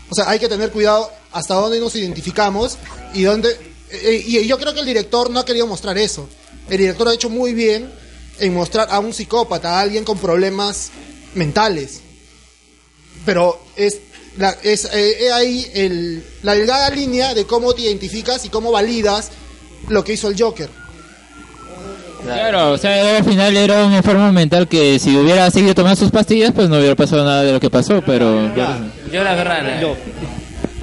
O sea, hay que tener cuidado hasta dónde nos identificamos y dónde... eh, y yo creo que el director no ha querido mostrar eso. El director ha hecho muy bien en mostrar a un psicópata, a alguien con problemas mentales. Pero es, la, es eh, eh, ahí el, la delgada línea de cómo te identificas y cómo validas lo que hizo el Joker. Claro, o sea, al final era un enfermo mental que si hubiera seguido tomando sus pastillas, pues no hubiera pasado nada de lo que pasó, pero... Yo la verdad. No.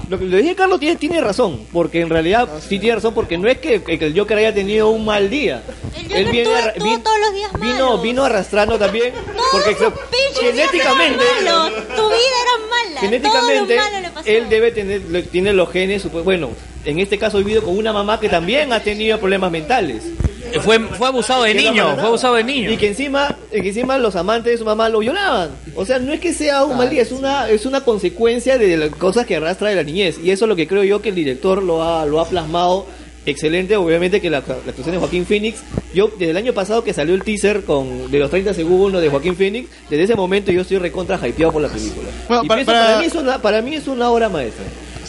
Lo que le dije Carlos tiene, tiene razón, porque en realidad sí tiene razón, porque no es que, que el Joker haya tenido un mal día. Él viene, tuvo- arra- tuvo vin- todos los días vino, vino arrastrando también, porque genéticamente, Malo. Tu vida era mala. genéticamente él debe tener, le- tiene los genes, bueno, en este caso he vivido con una mamá que también ha tenido problemas mentales. Fue, fue abusado de niño, fue abusado de niño. Y que encima, y que encima los amantes de su mamá lo violaban. O sea, no es que sea un mal día, es una, es una consecuencia de las cosas que arrastra de la niñez. Y eso es lo que creo yo que el director lo ha, lo ha plasmado excelente. Obviamente que la, la actuación de Joaquín Phoenix, yo desde el año pasado que salió el teaser con de los 30 segundos de Joaquín Phoenix, desde ese momento yo estoy recontra hypeado por la película. Bueno, y para- pienso, para- para, mí es una, para mí es una obra maestra.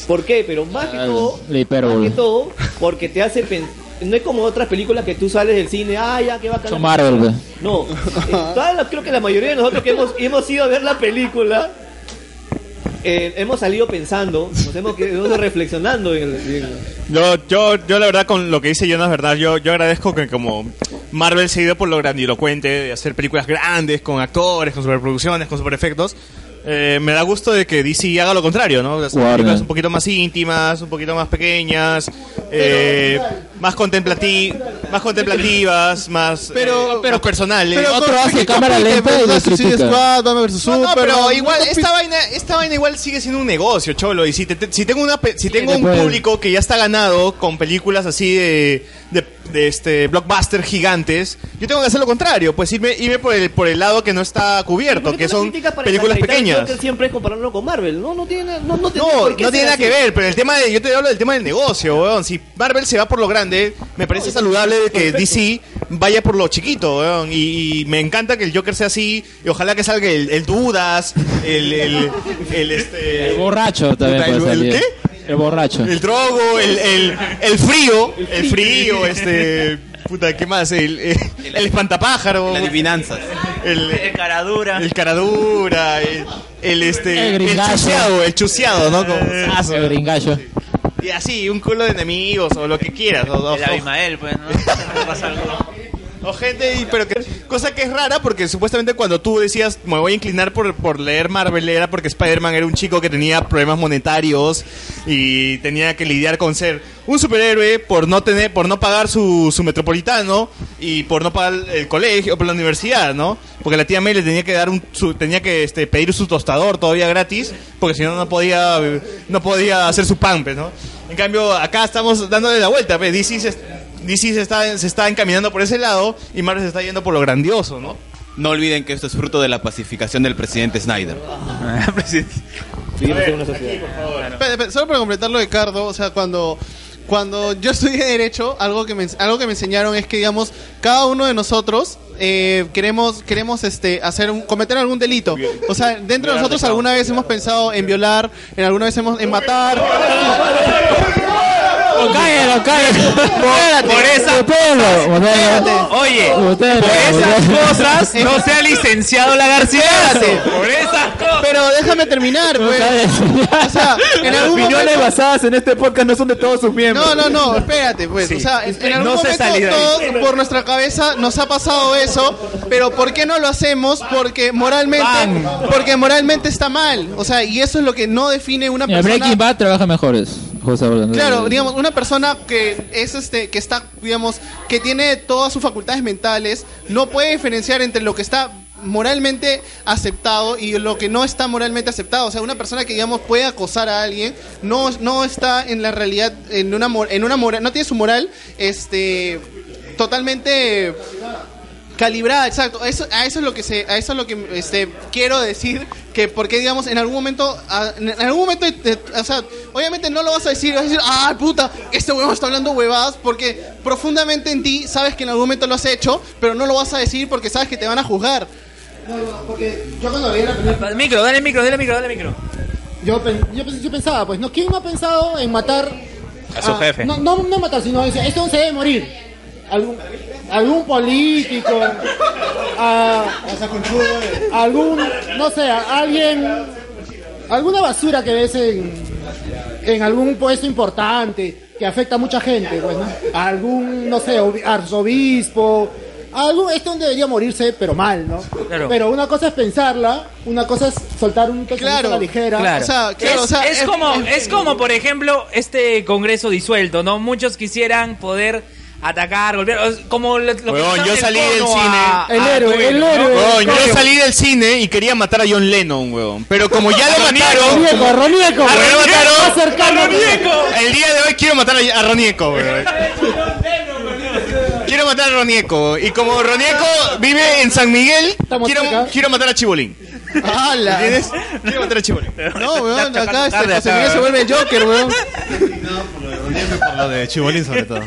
¿Por qué? Pero más que todo, La hipérbole. más que todo, porque te hace pensar. No es como otras películas que tú sales del cine, ah, ya, que va a Son Marvel, no, eh, todas las- creo que la mayoría de nosotros que hemos, hemos ido a ver la película, eh, hemos salido pensando, nos hemos quedado reflexionando en el... en- Yo, yo, yo la verdad con lo que dice Jonas, verdad, yo, yo agradezco que como Marvel se ha ido por lo grandilocuente de hacer películas grandes, con actores, con superproducciones, con superefectos. Eh, me da gusto de que DC haga lo contrario, ¿no? Hacer Warner. películas un poquito más íntimas, un poquito más pequeñas, eh, más, contemplati más contemplativas, más, Pero- eh, más personales. pero Otro hace cámara lenta y lo Suicide critica. Squad, Batman vs No, pero no, igual, esta vaina, esta vaina igual sigue siendo un negocio, cholo. Y si, te- te- si tengo una, pe- si tengo un después- público que ya está ganado con películas así de, de, de este blockbuster gigantes, yo tengo que hacer lo contrario, pues irme, irme por el por el lado que no está cubierto, ¿Por qué que son películas desacreditar Joker siempre es compararlo con Marvel, no, no tiene, no, no, tendría No, por qué no ser tiene nada así. que ver, pero el tema de, yo te hablo del tema del negocio, weón. Si Marvel se va por lo grande, me parece saludable que DC vaya por lo chiquito, weón. Y, y me encanta que el Joker sea así, y ojalá que salga el, el Dudas, el, el, el, este... El borracho también ¿El- puede el salir. qué? El borracho. El drogo, el, el, el frío, el frío, este... Puta, ¿qué más? El, el, el espantapájaro. Las adivinanzas. El, El caradura. el caradura, el, el, este... El chuseado, el chuseado, ¿no? Como sazo. El gringallo. Y así, un culo de enemigos o lo que quieras. O, o- El Abimael, pues, ¿no? No pasa algo. O gente, y- pero que, cosa que es rara porque supuestamente cuando tú decías me voy a inclinar por, por leer Marvel era porque Spider-Man era un chico que tenía problemas monetarios y tenía que lidiar con ser un superhéroe por no tener, por no pagar su, su metropolitano y por no pagar el colegio, por la universidad, ¿no? Porque la tía May le tenía que dar un, su- tenía que este, pedir su tostador todavía gratis porque si no no podía, no podía hacer su pan, ¿no? En cambio acá estamos dándole la vuelta, pues, DC se, DC se está, se está encaminando por ese lado y Marvel se está yendo por lo grandioso, ¿no? No olviden que esto es fruto de la pacificación del presidente Snyder. Espera, solo para completar lo de Cardo, o sea, cuando, cuando yo estudié Derecho, algo que, me, algo que me enseñaron es que, digamos, cada uno de nosotros eh, queremos, queremos este, hacer un, cometer algún delito. O sea, dentro de nosotros alguna vez hemos pensado en violar, en alguna vez hemos en matar. Cállalo, cállalo. Por esa Botelo, botelo. Oye, por esas cosas no se ha licenciado la García. Por esas cosas. Pero déjame terminar, pues. O sea, en Las algún opiniones momento... basadas en este podcast no son de todos sus miembros. No, no, no, espérate, pues. Sí. O sea, en en algún No se momento todos por nuestra cabeza nos ha pasado eso, pero ¿por qué no lo hacemos? Porque moralmente, porque moralmente está mal. O sea, y eso es lo que no define una persona. Breaking Bad trabaja mejores. José. Claro, digamos, una persona que es este, que está, digamos, que tiene todas sus facultades mentales, no puede diferenciar entre lo que está moralmente aceptado y lo que no está moralmente aceptado. O sea, una persona que, digamos, puede acosar a alguien, no, no está en la realidad, en una, mor- en una moral, no tiene su moral, este, totalmente calibrada, exacto. Eso, a eso es lo que se, a eso es lo que este, quiero decir que porque digamos en algún momento, a- en algún momento, eh, o sea, obviamente no lo vas a decir, vas a decir, ah puta, este huevo está hablando huevadas porque profundamente en ti sabes que en algún momento lo has hecho, pero no lo vas a decir porque sabes que te van a juzgar. porque yo cuando veía la película... Micro, dale micro, dale micro, dale micro. Yo, yo, yo pensaba, pues, ¿no? ¿quién no ha pensado en matar A su jefe. No, no, no matar, sino dice, esto se debe morir. Algún, algún político, a, algún, no sé, a alguien, alguna basura que ves en, en algún puesto importante que afecta a mucha gente, pues, ¿no? Algún, no sé, obi- arzobispo, algo, esto debería morirse, pero mal, ¿no? Claro. Pero una cosa es pensarla, una cosa es soltar un pensamiento a la ligera. Claro. es, es como, es como, por ejemplo, este congreso disuelto, ¿no? Muchos quisieran poder atacar, golpear, como lo, lo Weón, yo salí del cine. a- El a héroe, Twitter, el ¿no? héroe. Weón, yo Coño. salí del cine y quería matar a John Lennon, weón. Pero como ya lo Ronieco, mataron. Ronieco, Ronieco, lo Ronieco, más cercano. a Ronieco. El día de hoy quiero matar a, a Ronieco, weón. Quiero matar a Ronieco. Y como Ronieco vive en San Miguel, quiero, quiero matar a Chibolín. ¡Hala! ¿Entiendes? Quiero matar a Chibolín. No, weón, acá este, José Miguel se weón. vuelve el Joker, weón. Por lo de Chibolín sobre todo.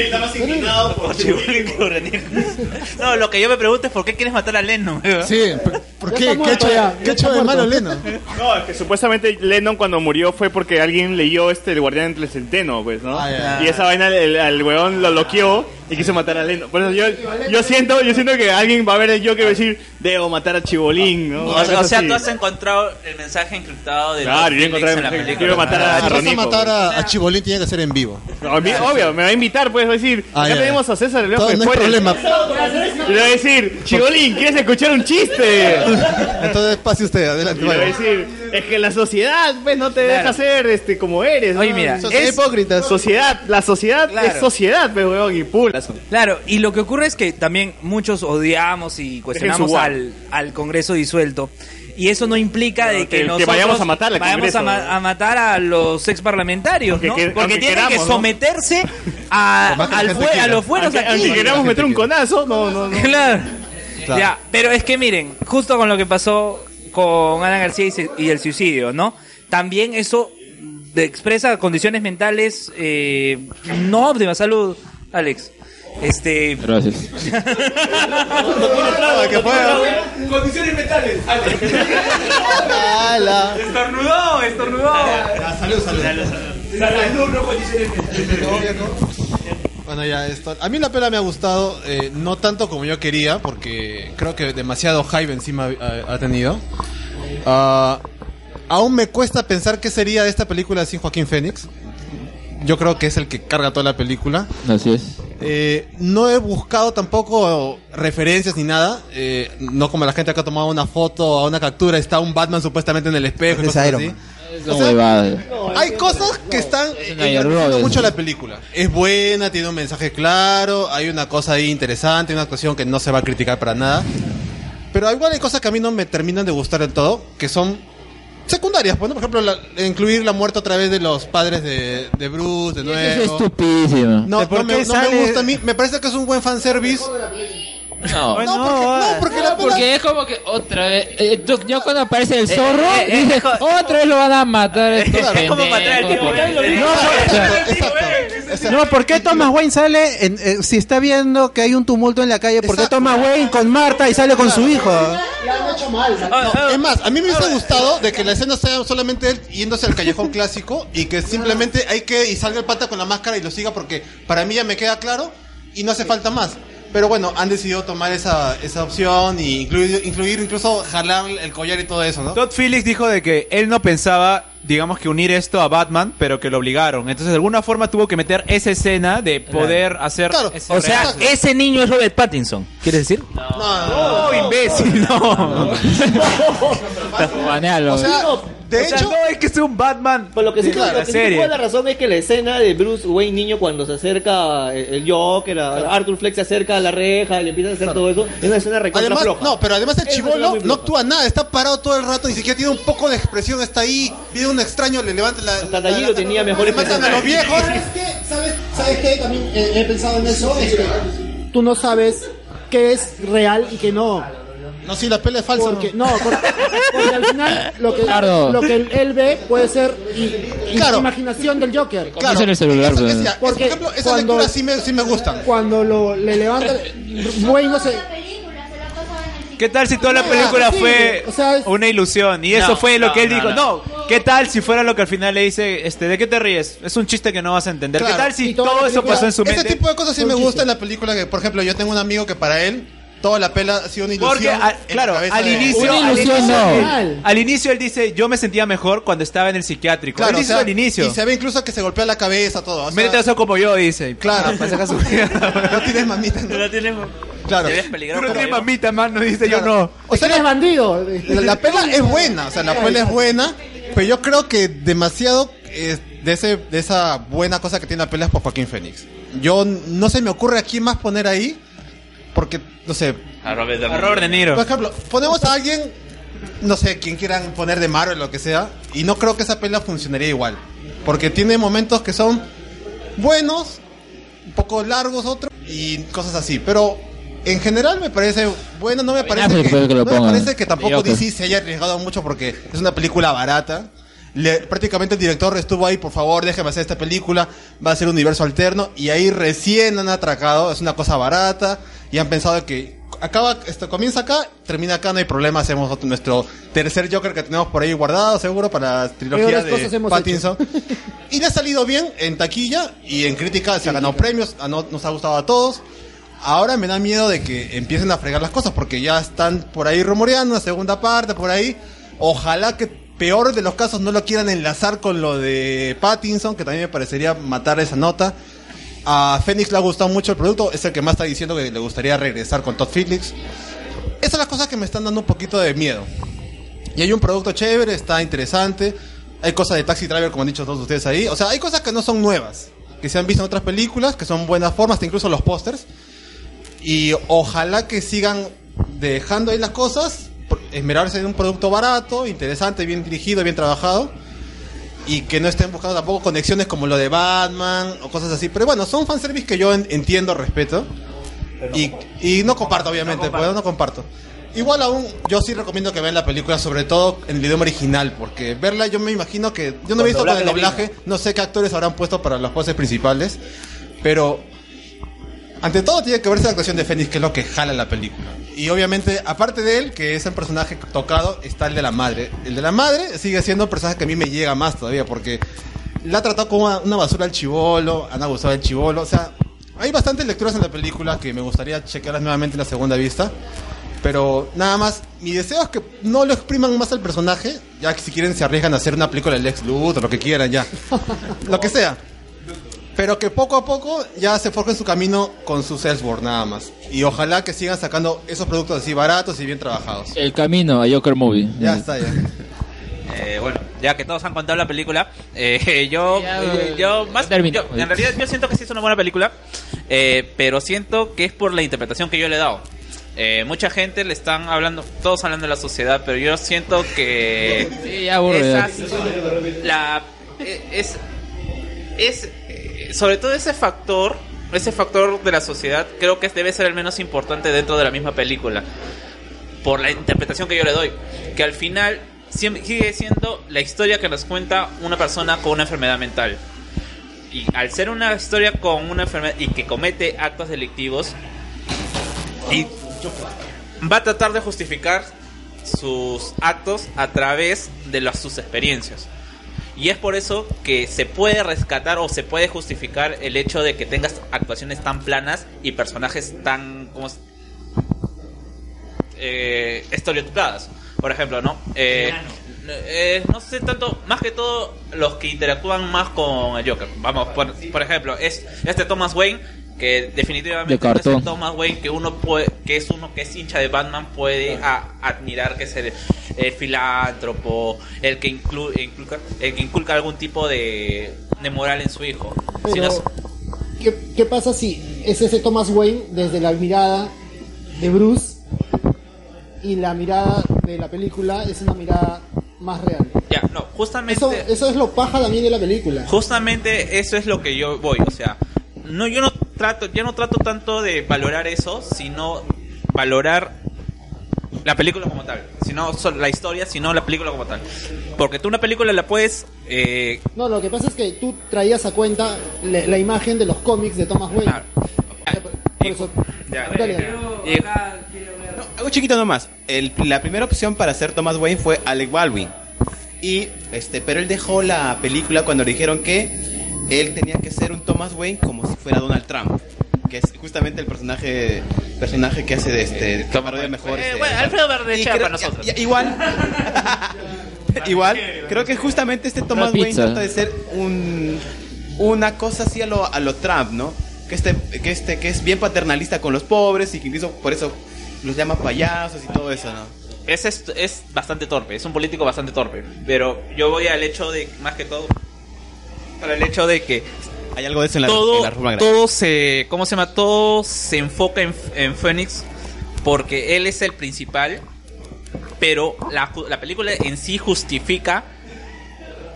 Está más inclinado por No, lo que yo me pregunto es por qué quieres matar a Lennon. Sí, ¿por qué? ¿Qué ha hecho, qué ha hecho de malo Lennon? No, es que supuestamente Lennon cuando murió fue porque alguien leyó este El Guardián del Centeno, pues, ¿no? ya. Y esa vaina el, el weón lo bloqueó y quiso matar a Lennon. Por eso yo, yo siento, yo siento que alguien va a ver el Joker y va a decir, debo matar a Chibolín, ¿no? O, Algo o sea, tú has encontrado el mensaje encriptado de Claro, yo encontré Felix en la el mensaje. película. Quiero matar a- Si vas a Ronieco, matar a, a Chibolín, tiene que ser en vivo. No, a mí- obvio, me va a invitar, pues, va a decir, Ah, acá ya. tenemos a César el Todo, no hay problema. Y le va a decir, Chibolín, ¿quieres escuchar un chiste? Entonces pase usted, adelante. Y le va a decir, es que la sociedad, pues, no te deja ser este, como eres. Oye, ¿no? mira, Sociedad es- hipócrita. Sociedad, la sociedad Claro. es sociedad, pues, weón, y pura. Claro, y lo que ocurre es que también muchos odiamos y cuestionamos al, al Congreso disuelto. Y eso no implica de que, que- vayamos a matar al vayamos a, Congreso. ma- a matar a los ex parlamentarios, ¿no? que- Porque tienen queramos, que ¿no? someterse a, al los fueros Aunque- aquí. aunque queramos meter un conazo, no, no, no. Claro. Claro. Ya, pero es que miren, justo con lo que pasó con Ana García y, se- y el suicidio, ¿no? También eso expresa condiciones mentales eh, no óptimas. Salud, Alex. Este. Gracias. Condiciones mentales. Estornudó, estornudó. salud, salud. Salud, no condiciones mentales. Bueno, ya, esto. A mí la pela me ha gustado, eh, no tanto como yo quería, porque creo que demasiado hype encima ha, ha tenido. Ah, aún me cuesta pensar qué sería de esta película sin Joaquín Phoenix. Yo creo que es el que carga toda la película. Así es. Eh, no he buscado tampoco referencias ni nada. Eh, no como la gente que ha tomado una foto o una captura. Está un Batman supuestamente en el espejo. Es cosas Iron así. Man. Es O sea. Hay cosas que están engrandeciendo Robert. mucho la película. Es buena, tiene un mensaje claro, hay una cosa ahí interesante, una actuación que no se va a criticar para nada. Pero igual hay cosas que a mí no me terminan de gustar del todo, que son secundarias. Bueno, por ejemplo, la- incluir la muerte otra vez de los padres de, de Bruce, de nuevo. Es estupidísimo. No, ¿De por no me, qué no me sale? gusta a mí. Me parece que es un buen fanservice. No, No, porque, no, porque la pela- porque es como que otra vez. eh, tú- yo cuando aparece el zorro, eh, eh, es co- otra vez lo van a matar. estos Es como matar al tipo, pendejos". que es lo mismo. No, ¿por qué Thomas Wayne sale en- eh, si está viendo que hay un tumulto en la calle? ¿Por qué Thomas Wayne con Marta y sale con su hijo? Le han hecho mal. No, es más, a mí me hubiese gustado de que la escena sea solamente él yéndose al callejón clásico y que simplemente hay que y salga el pata con la máscara y lo siga porque para mí ya me queda claro y no hace falta más. Pero bueno, han decidido tomar esa, esa opción y incluir, incluir incluso jalar el collar y todo eso, ¿no? Todd Phillips dijo de que él no pensaba, digamos que unir esto a Batman, pero que lo obligaron. Entonces de alguna forma tuvo que meter esa escena de poder hacer... ese O sea, ese niño es Robert Pattinson. ¿Quieres decir? No, imbécil, no. Banealo. O sea, de hecho, no es que sea un Batman Por lo que sí, de lo la que sí la razón es que la escena de Bruce Wayne niño cuando se acerca el el Joker, a- Arthur Fleck se acerca a la reja, le empieza a hacer todo eso, es una escena recontra Además, floja. no, pero además el chivolo no actúa nada, está parado todo el rato, ni siquiera tiene un poco de expresión, está ahí, viene un extraño, le levanta la... Hasta Talliro tenía mejor Le matan a los viejos. ¿Sabes qué? ¿Sabes, ¿Sabes qué? También eh, he pensado en eso. Tú no sabes qué es real y qué no. No, si la pelea es falsa. Porque, no, porque, porque al final lo que, Claro. lo que él, ve puede ser i- Claro. imaginación del Joker. Claro. en el celular, Eso- pues. esa- Porque por ejemplo, esas cuando- lecturas sí me, sí me gustan. Cuando lo, le levanta, Wayne no sé, ¿Qué tal si toda la película fue una ilusión? Y eso No, fue lo no, que él no, dijo. no. No, ¿qué tal si fuera lo que al final le dice, este, ¿de qué te ríes? Es un chiste que no vas a entender. Claro. ¿Qué tal si Y toda todo la eso película- pasó en su mente? Ese tipo de cosas sí me gusta en la película. Que, por ejemplo, yo tengo un amigo que para él toda la pela ha sido una ilusión. Porque, a- en la claro, cabeza al de- inicio, al inicio, él, al inicio él dice, yo me sentía mejor cuando estaba en el psiquiátrico. Claro, él o dice sea, eso al inicio. Y se ve incluso que se golpea la cabeza, todo. O sea, Métete eso como yo, dice. Claro. Para sacar su- no tienes mamita. No, tenemos. Claro. Te ves peligroso. Tú no como tienes yo. mamita, man, no dice yo no. O sea, eres bandido. La, la pela es buena, o sea, la pela es buena, pero yo creo que demasiado eh, de ese de esa buena cosa que tiene la pela es por Joaquín Phoenix. Yo no se me ocurre a quién más poner ahí, porque, no sé, A Robert, A Robert De Niro. por ejemplo, ponemos a alguien, no sé, quien quieran poner de Marvel o lo que sea, y no creo que esa pela funcionaría igual, porque tiene momentos que son buenos, un poco largos otros, y cosas así, pero... En general me parece bueno, no me parece que, puede que lo no me parece que tampoco. DC se haya arriesgado mucho porque es una película barata. Le- prácticamente el director estuvo ahí, por favor, déjeme hacer esta película, va a ser un universo alterno, y ahí recién han atracado, es una cosa barata, y han pensado que acaba, esto comienza acá, termina acá, no hay problema, hacemos otro- nuestro tercer Joker que tenemos por ahí guardado, seguro, para la trilogía de Pattinson. Y le ha salido bien en taquilla y en crítica, se ha ganado premios, a no- nos ha gustado a todos. Ahora me da miedo de que empiecen a fregar las cosas porque ya están por ahí rumoreando una segunda parte por ahí. Ojalá que peor de los casos no lo quieran enlazar con lo de Pattinson, que también me parecería matar esa nota. A Phoenix le ha gustado mucho el producto, es el que más está diciendo que le gustaría regresar con Todd Phillips. Esas son las cosas que me están dando un poquito de miedo. Y hay un producto chévere, está interesante. Hay cosas de Taxi Driver, como han dicho todos ustedes ahí. O sea, hay cosas que no son nuevas, que se han visto en otras películas, que son buenas formas, incluso los pósters. Y ojalá que sigan dejando ahí las cosas, esmerarse en un producto barato, interesante, bien dirigido, bien trabajado. Y que no estén buscando tampoco conexiones como lo de Batman o cosas así. Pero bueno, son fanservice que yo en- entiendo, respeto. Y, y no comparto, obviamente, pues no comparto. Igual aún, yo sí recomiendo que vean la película, sobre todo en el idioma original, porque verla yo me imagino que, yo no he visto con el doblaje doblaje, no sé qué actores habrán puesto para las voces principales, pero ante todo tiene que verse la actuación de Fénix, que es lo que jala la película. Y obviamente, aparte de él, que es el personaje tocado, está el de la madre. El de la madre sigue siendo un personaje que a mí me llega más todavía, porque la ha tratado como una, una basura al chivolo, han abusado del chivolo, o sea, hay bastantes lecturas en la película que me gustaría chequearlas nuevamente en la segunda vista. Pero nada más, mi deseo es que no lo expriman más al personaje, ya que si quieren se arriesgan a hacer una película de Lex Luthor, lo que quieran ya. lo que sea. Pero que poco a poco ya se forjen su camino con su Salesforce nada más. Y ojalá que sigan sacando esos productos así baratos y bien trabajados. El camino a Joker Movie. Ya está, ya. Eh, bueno, ya que todos han contado la película, eh, yo, eh, yo más, yo- en realidad yo siento que sí es una buena película, eh, pero siento que es por la interpretación que yo le he dado. Eh, mucha gente le están hablando, todos hablan de la sociedad, pero yo siento que Sí, ya esas- la, eh, es, es eh, sobre todo ese factor ese factor de la sociedad creo que debe ser el menos importante dentro de la misma película. Por la interpretación que yo le doy. Que al final sigue siendo la historia que nos cuenta una persona con una enfermedad mental. Y al ser una historia con una enfermedad y que comete actos delictivos, y va a tratar de justificar sus actos a través de las, sus experiencias. Y es por eso que se puede rescatar o se puede justificar el hecho de que tengas actuaciones tan planas y personajes tan como eh, estereotipadas. Por ejemplo, ¿no? Eh, eh, no sé tanto, más que todo los que interactúan más con el Joker. Vamos, por, por ejemplo, es este Thomas Wayne que definitivamente De cartón. no es el Thomas Wayne que uno puede, que es uno que es hincha de Batman puede a- admirar que es el, el filántropo, el que inclu- inculca, el que inculca algún tipo de, de moral en su hijo. Si no Pero, ¿qué, qué pasa si es ese Thomas Wayne desde la mirada de Bruce y la mirada de la película es una mirada más real? ya, no, justamente Eso, eso es lo paja también de la película. Justamente eso es lo que yo voy, o sea, no yo no trato, yo no trato tanto de valorar eso, sino valorar la película como tal, sino la historia, sino la película como tal. Porque tú una película la puedes eh, No, lo que pasa es que tú traías a cuenta la, la imagen de los cómics de Thomas Wayne. Por eso, dale, dale. No, algo chiquito nomás. El- la primera opción para ser Thomas Wayne fue Alec Baldwin. Y este, pero él dejó la película cuando le dijeron que él tenía que ser un Thomas Wayne como si fuera Donald Trump. Que es justamente el personaje personaje que hace de este que parodia mejor. Eh, este, bueno, Alfredo para nosotros. y- y- igual igual creo que justamente este Thomas Wayne trata de ser un una cosa así a lo, a lo Trump, ¿no? Que este, que este, que es bien paternalista con los pobres y que incluso por eso los llama payasos y todo eso, ¿no? es, es, es bastante torpe, es un político bastante torpe. Pero yo voy al hecho de, más que todo, para el hecho de que Hay algo de eso en la, todo, en la reforma agraria. todo se, ¿cómo se llama? Todo se enfoca en, en Phoenix porque él es el principal, pero la, la película en sí justifica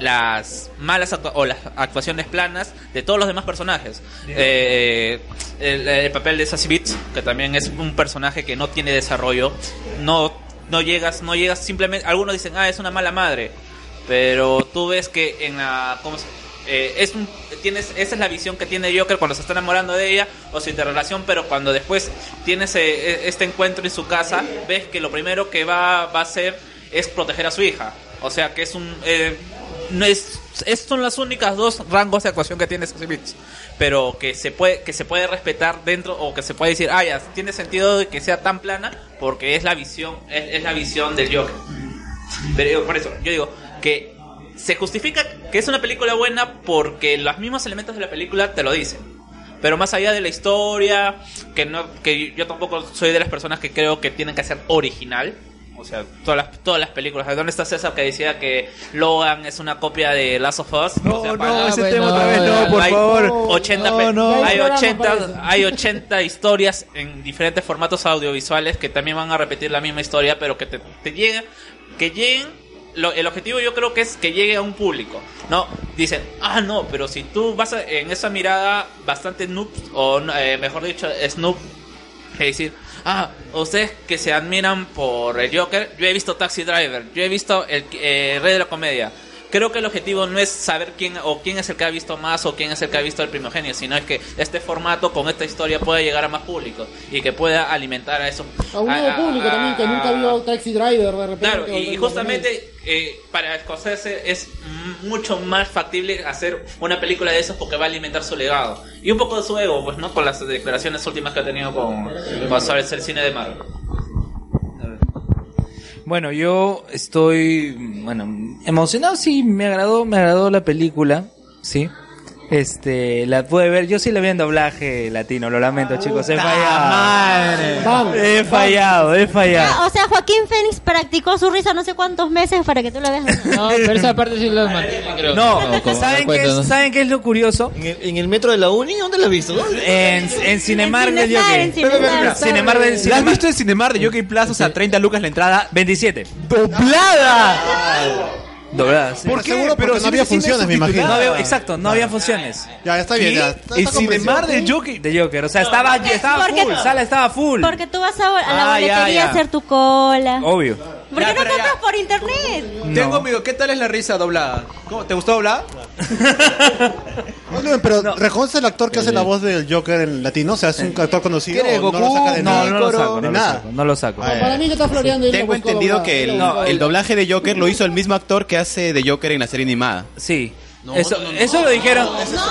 las malas actua- o las actuaciones planas de todos los demás personajes. Eh, el, el papel de Sassy Beats, que también es un personaje que no tiene desarrollo, no, no llegas, no llegas simplemente, algunos dicen, ah, es una mala madre, pero tú ves que en la, ¿cómo se- eh, es un, tienes, esa es la visión que tiene Joker cuando se está enamorando de ella o su interrelación, pero cuando después tienes eh, este encuentro en su casa, ves que lo primero que va, va a hacer es proteger a su hija. O sea que es un... eh, no es, es- son las únicas dos rangos de actuación que tiene Sassy. Pero que se puede que se puede respetar dentro o que se puede decir, ah, ya, tiene sentido que sea tan plana porque es la visión es, es la visión del Joker. Pero yo- por eso, yo digo que se justifica que es una película buena porque los mismos elementos de la película te lo dicen. Pero más allá de la historia, que no que yo tampoco soy de las personas que creo que tienen que ser original. O sea, todas las, todas las películas. ¿Dónde está César que decía que Logan es una copia de Last of Us? No, no, ese tema otra vez no, por hay favor. 80 No. Hay, Ya hay programa 80, para eso. hay 80 historias en diferentes formatos audiovisuales que también van a repetir la misma historia, pero que te, te lleguen, que lleguen lo- el objetivo yo creo que es que llegue a un público, ¿no? Dicen, ah, no, pero si tú vas a- en esa mirada bastante noob, o eh, mejor dicho, snoop, es decir, ah, ustedes que se admiran por el Joker, yo he visto Taxi Driver, yo he visto el eh, Rey de la Comedia. Creo que el objetivo no es saber quién o quién es el que ha visto más o quién es el que ha visto el primogenio, sino es que este formato con esta historia pueda llegar a más público y que pueda alimentar a eso. A un nuevo a- a- público también que nunca vio Taxi Driver de repente. Claro, y, justamente eh, para Scorsese es mucho más factible hacer una película de esos porque va a alimentar su legado. Y un poco de su ego, pues, ¿no? Con las declaraciones últimas que ha tenido con, con sobre el cine de Marvel. Bueno, yo estoy, bueno, emocionado, sí, me agradó, me agradó la película, sí. Este, la pude ver, yo sí la vi en doblaje latino, lo lamento chicos, he fallado. He fallado, he fallado. Ah, o sea, Joaquín Fénix practicó su risa no sé cuántos meses para que tú la veas. No, pero esa parte sí la mantiene, creo. No, ¿saben, qué es. ¿saben qué es lo curioso? ¿En el, metro de la Uni? ¿Dónde la has visto? En, en Cinemark En del Jockey. Cinemark del ¿La has visto en Cinemar de Jockey Plaza? O sea, 30 lucas la entrada. 27. ¡Doblada! Dobladas. sí. ¿Por qué? Seguro porque no había funciones, me imagino. No había- exacto, no había funciones. Ya, está bien, ¿Qué? ya. Está- ¿Y está Cinemar comprensible. de Joker? De Joker, o sea, estaba, estaba porque- full, sala estaba full. Porque tú vas a, a la Ah, ya, boletería ya. a hacer tu cola. Obvio. ¿Por qué no compras por internet? Tengo miedo, ¿qué tal es la risa doblada? ¿Cómo? ¿Te gustó doblada? Oye, pero ¿reconoce el actor que hace la voz del Joker en latino? O sea, es un actor conocido. ¿Quiere o no lo Goku? saca de No, nada? no lo saco, no lo nada. saco, no lo saco. Para mí que está floreando y lo Tengo buscó entendido que lo el, buscó el doblaje de Joker lo hizo el mismo actor que hace de Joker en la serie animada. Sí. eso, eso lo dijeron.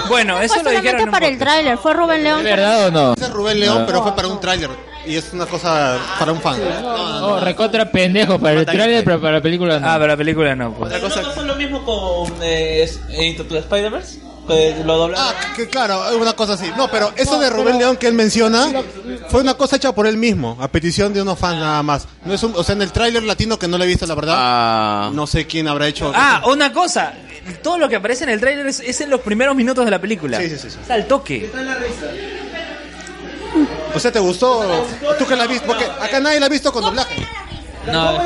bueno, eso Fue lo dijeron. para el tráiler, fue Rubén León. ¿Verdad o no? Ese es Rubén León, No. pero fue para un tráiler. Y es una cosa para un fan. Oh, recontra pendejo para el trailer, pero para la película no. Ah, para la película no. Pues. ¿No pasa lo mismo con eh, Into the Spider-Verse? Que lo doblaron. Ah, que claro, una cosa así. No, pero eso de Rubén León que él menciona fue una cosa hecha por él mismo, a petición de unos fans nada más. No es un, o sea, en el tráiler latino que no le he visto la verdad. No sé quién habrá hecho. Ah, una cosa. Todo lo que aparece en el tráiler es, es en los primeros minutos de la película. Sí, sí, sí, sí. Es al toque. O sea, ¿te gustó? ¿Tú que la has visto? Porque acá nadie la ha visto con doblaje. No,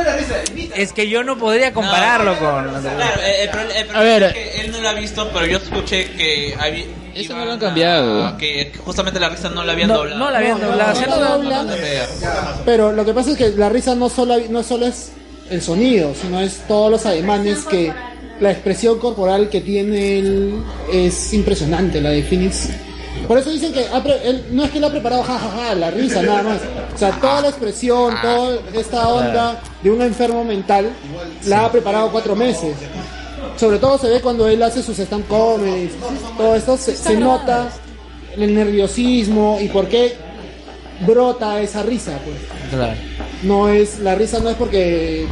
es que yo no podría compararlo con. Claro, el, el problema A ver. es que él no lo ha visto, pero yo escuché que había, Eso no lo han cambiado. que justamente la risa no la habían No, doblado. no la habían doblado. Pero lo que pasa es que la risa no solo, no solo es el sonido, sino es todos los ademanes que la expresión corporal que tiene él es impresionante, la de Phoenix. Por eso dicen que ha pre- él, no es que le ha preparado jajaja la risa nada más. O sea, toda la expresión, toda esta onda de un enfermo mental la ha preparado cuatro meses. Sobre todo se ve cuando él hace sus stand comedies. Todo esto se, se nota el nerviosismo y por qué brota esa risa, pues. Claro. No es, la risa no es porque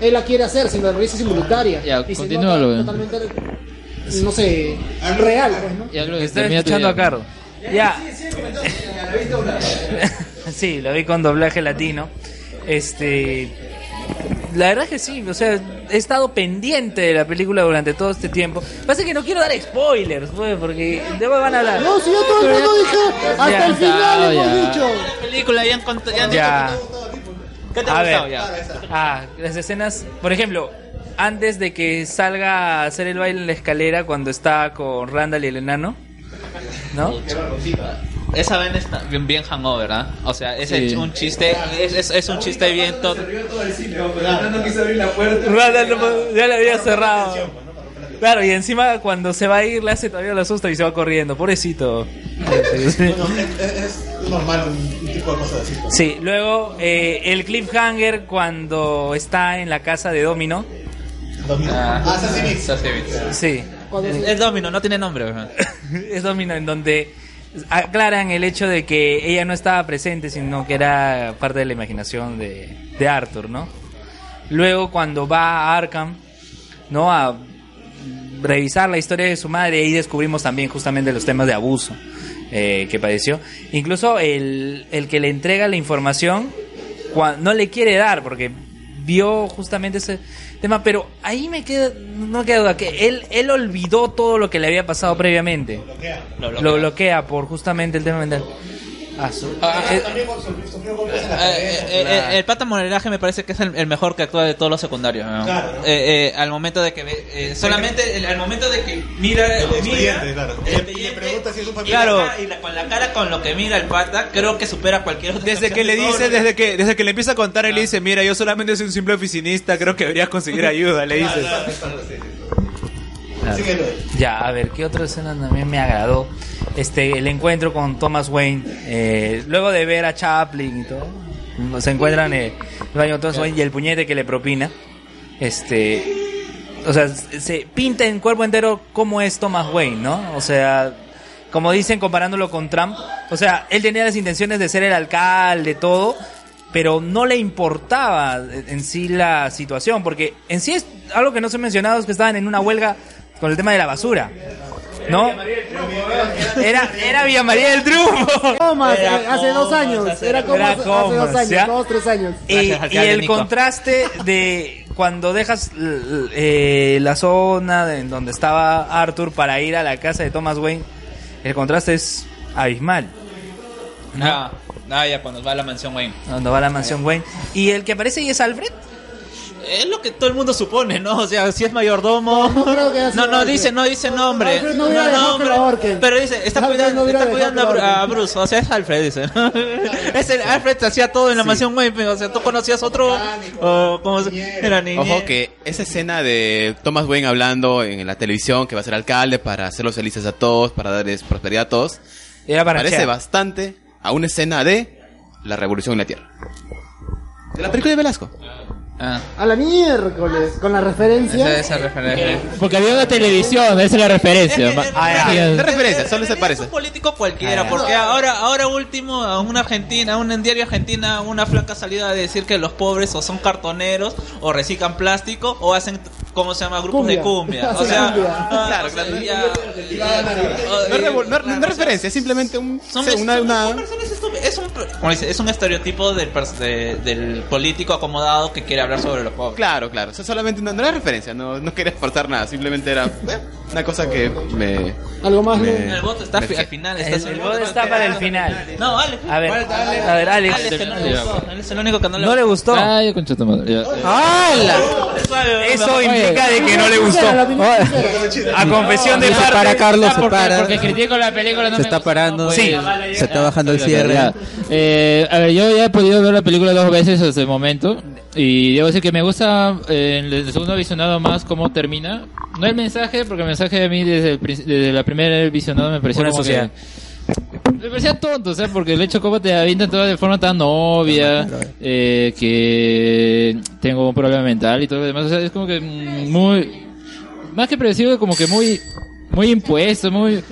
él la quiere hacer, sino la risa es involuntaria. Ya, y se nota totalmente, no sé, real, pues, ¿no? Ya lo termina tu escuchando a Carlos. Ya. sí, lo vi con doblaje latino. Este. La verdad es que sí, o sea, he estado pendiente de la película durante todo este tiempo. Pasa que no quiero dar spoilers, pues, porque luego van a hablar. No, si yo todo el mundo dije, hasta Ya, el final ya. hemos dicho. La película ya han, ya han. ¿Qué te ha A gustado ya? Ah, las escenas, por ejemplo, antes de que salga a hacer el baile en la escalera cuando está con Randall y el enano, ¿no? Esa vaina está bien, bien hangover, ¿ah? O sea, es Sí. un chiste, es, es, es un chiste bien todo. No quiso abrir la puerta. Randall no- ya le había cerrado. Claro, y encima cuando se va a ir le hace todavía la asusta y se va corriendo, pobrecito. es, normal un, tipo de cosas así. Sí, luego eh, el cliffhanger cuando está en la casa de Domino. Ah, Sassy Beats. Sí. Es Domino, no tiene nombre. es Domino en donde aclaran el hecho de que ella no estaba presente, sino que era parte de la imaginación de, de Arthur, ¿no? Luego cuando va a Arkham, ¿no? A revisar la historia de su madre, ahí descubrimos también justamente los temas de abuso eh, que padeció. Incluso el, el que le entrega la información no le quiere dar porque vio justamente ese tema, pero ahí me queda, no queda duda, que él, él olvidó todo lo que le había pasado previamente. Lo bloquea, por justamente el tema mental. Ah, su- Eh, eh, el pata modelaje me parece que es el, el mejor que actúa de todos los secundarios. ¿no? Claro. Eh, eh, al momento de que ve, eh, solamente el- al momento de que mira, mira expediente, claro. el expediente, y la cara- y la- con la cara con lo que mira el pata, creo que supera cualquier otra Desde que le dice, desde que, desde que le empieza a contar, él le dice, mira, yo solamente soy un simple oficinista, creo que deberías conseguir ayuda, le dice. Claro. Ya, a ver, ¿qué otra escena también me agradó? Este, el encuentro con Thomas Wayne. eh, luego de ver a Chaplin y todo, se encuentran en el baño de Thomas Wayne y el puñete que le propina. Este, o sea, se pinta en cuerpo entero cómo es Thomas Wayne, ¿no? O sea, como dicen comparándolo con Trump, o sea, él tenía las intenciones de ser el alcalde, todo, pero no le importaba en sí la situación, porque en sí es algo que no se ha mencionado, es que estaban en una huelga con el tema de la basura. ¿No? Era, era Villa María del Triunfo. Comas, Era hace dos años. Era como hace dos años, ¿ya? dos, tres años. Y, y el contraste de cuando dejas eh, la zona en donde estaba Arthur para ir a la casa de Thomas Wayne, el contraste es abismal. Ah, ah, ya cuando va a la mansión Wayne. Cuando va a la mansión Wayne. ¿Y el que aparece ahí es Alfred? Es lo que todo el mundo supone, ¿no? O sea, si es mayordomo. No, creo que no, Alfred. dice, no dice nombre. No que lo ahorquen. pero dice, está Alfred cuidando, no está cuidando a, que a. Bruce. O sea, es Alfred, dice. es el Alfred te hacía todo en la mansión Wayne. O sea, tú conocías otro. O como se- era niña. Ojo que esa escena de Thomas Wayne hablando en la televisión que va a ser alcalde para hacerlos felices a todos, para darles prosperidad a todos, Era para parece chear. bastante a una escena de la revolución en la Tierra. De la película de Velasco. A la miércoles, con la referencia. Esa, esa referencia. Porque había una televisión, esa es la referencia. Ah, ya. es- De referencia, solo se parece. Es un político cualquiera, porque ahora, ahora último, a una Argentina, a un diario Argentina, una flaca salida de decir que los pobres o son cartoneros, o reciclan plástico, o hacen, ¿cómo se llama? Grupos de cumbia. O sea, ah, Claro, o sea, claro. ya- No no no es referencia, es simplemente un, Son sí, una, una- es un, como dice, es un estereotipo del, pers- de- del político acomodado que quiere hablar sobre los pobres. Claro, claro. Eso solamente no, no era referencia, no, no quería forzar nada, simplemente era eh, una cosa que me. Algo más, me- El voto está al final. El- Está el voto está para el final. No, Alex. A ver, Alex, a ver, Alex. no le gustó. Es el único que no le ¿No le gustó? Ay, concha tu madre. ¡Hala! Eso implica de que no le gustó. A confesión de Se parte. para Carlos, se para. porque critico la película, no Se está parando. Sí. Se está bajando el cierre. Eh, a ver, yo ya he podido ver la película dos veces hasta el momento y debo decir que me gusta eh, en el segundo visionado más cómo termina. No el mensaje, porque el mensaje de mí desde, el, desde la primera visionado me pareció como sociedad. que- me parecía tonto, o sea, porque el hecho como te avientan todo de forma tan obvia, eh, que tengo un problema mental y todo lo demás, o sea, es como que muy, más que predecible, como que muy, muy impuesto, muy,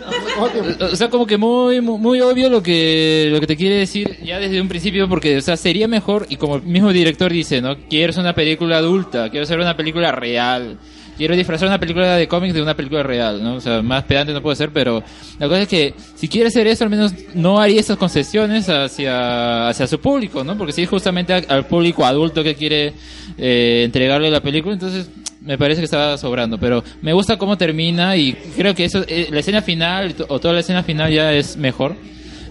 o sea, como que muy, muy, muy obvio lo que, lo que te quiere decir ya desde un principio, porque, o sea, sería mejor, y como el mismo director dice, ¿no? Quiero hacer una película adulta, quiero hacer una película real. Quiero disfrazar una película de cómics de una película real, ¿no? O sea, más pedante no puede ser, pero la cosa es que si quiere hacer eso, al menos no haría esas concesiones hacia, hacia su público, ¿no? Porque si es justamente al público adulto que quiere eh, entregarle la película, entonces me parece que estaba sobrando. Pero me gusta cómo termina y creo que eso, eh, la escena final o toda la escena final ya es mejor.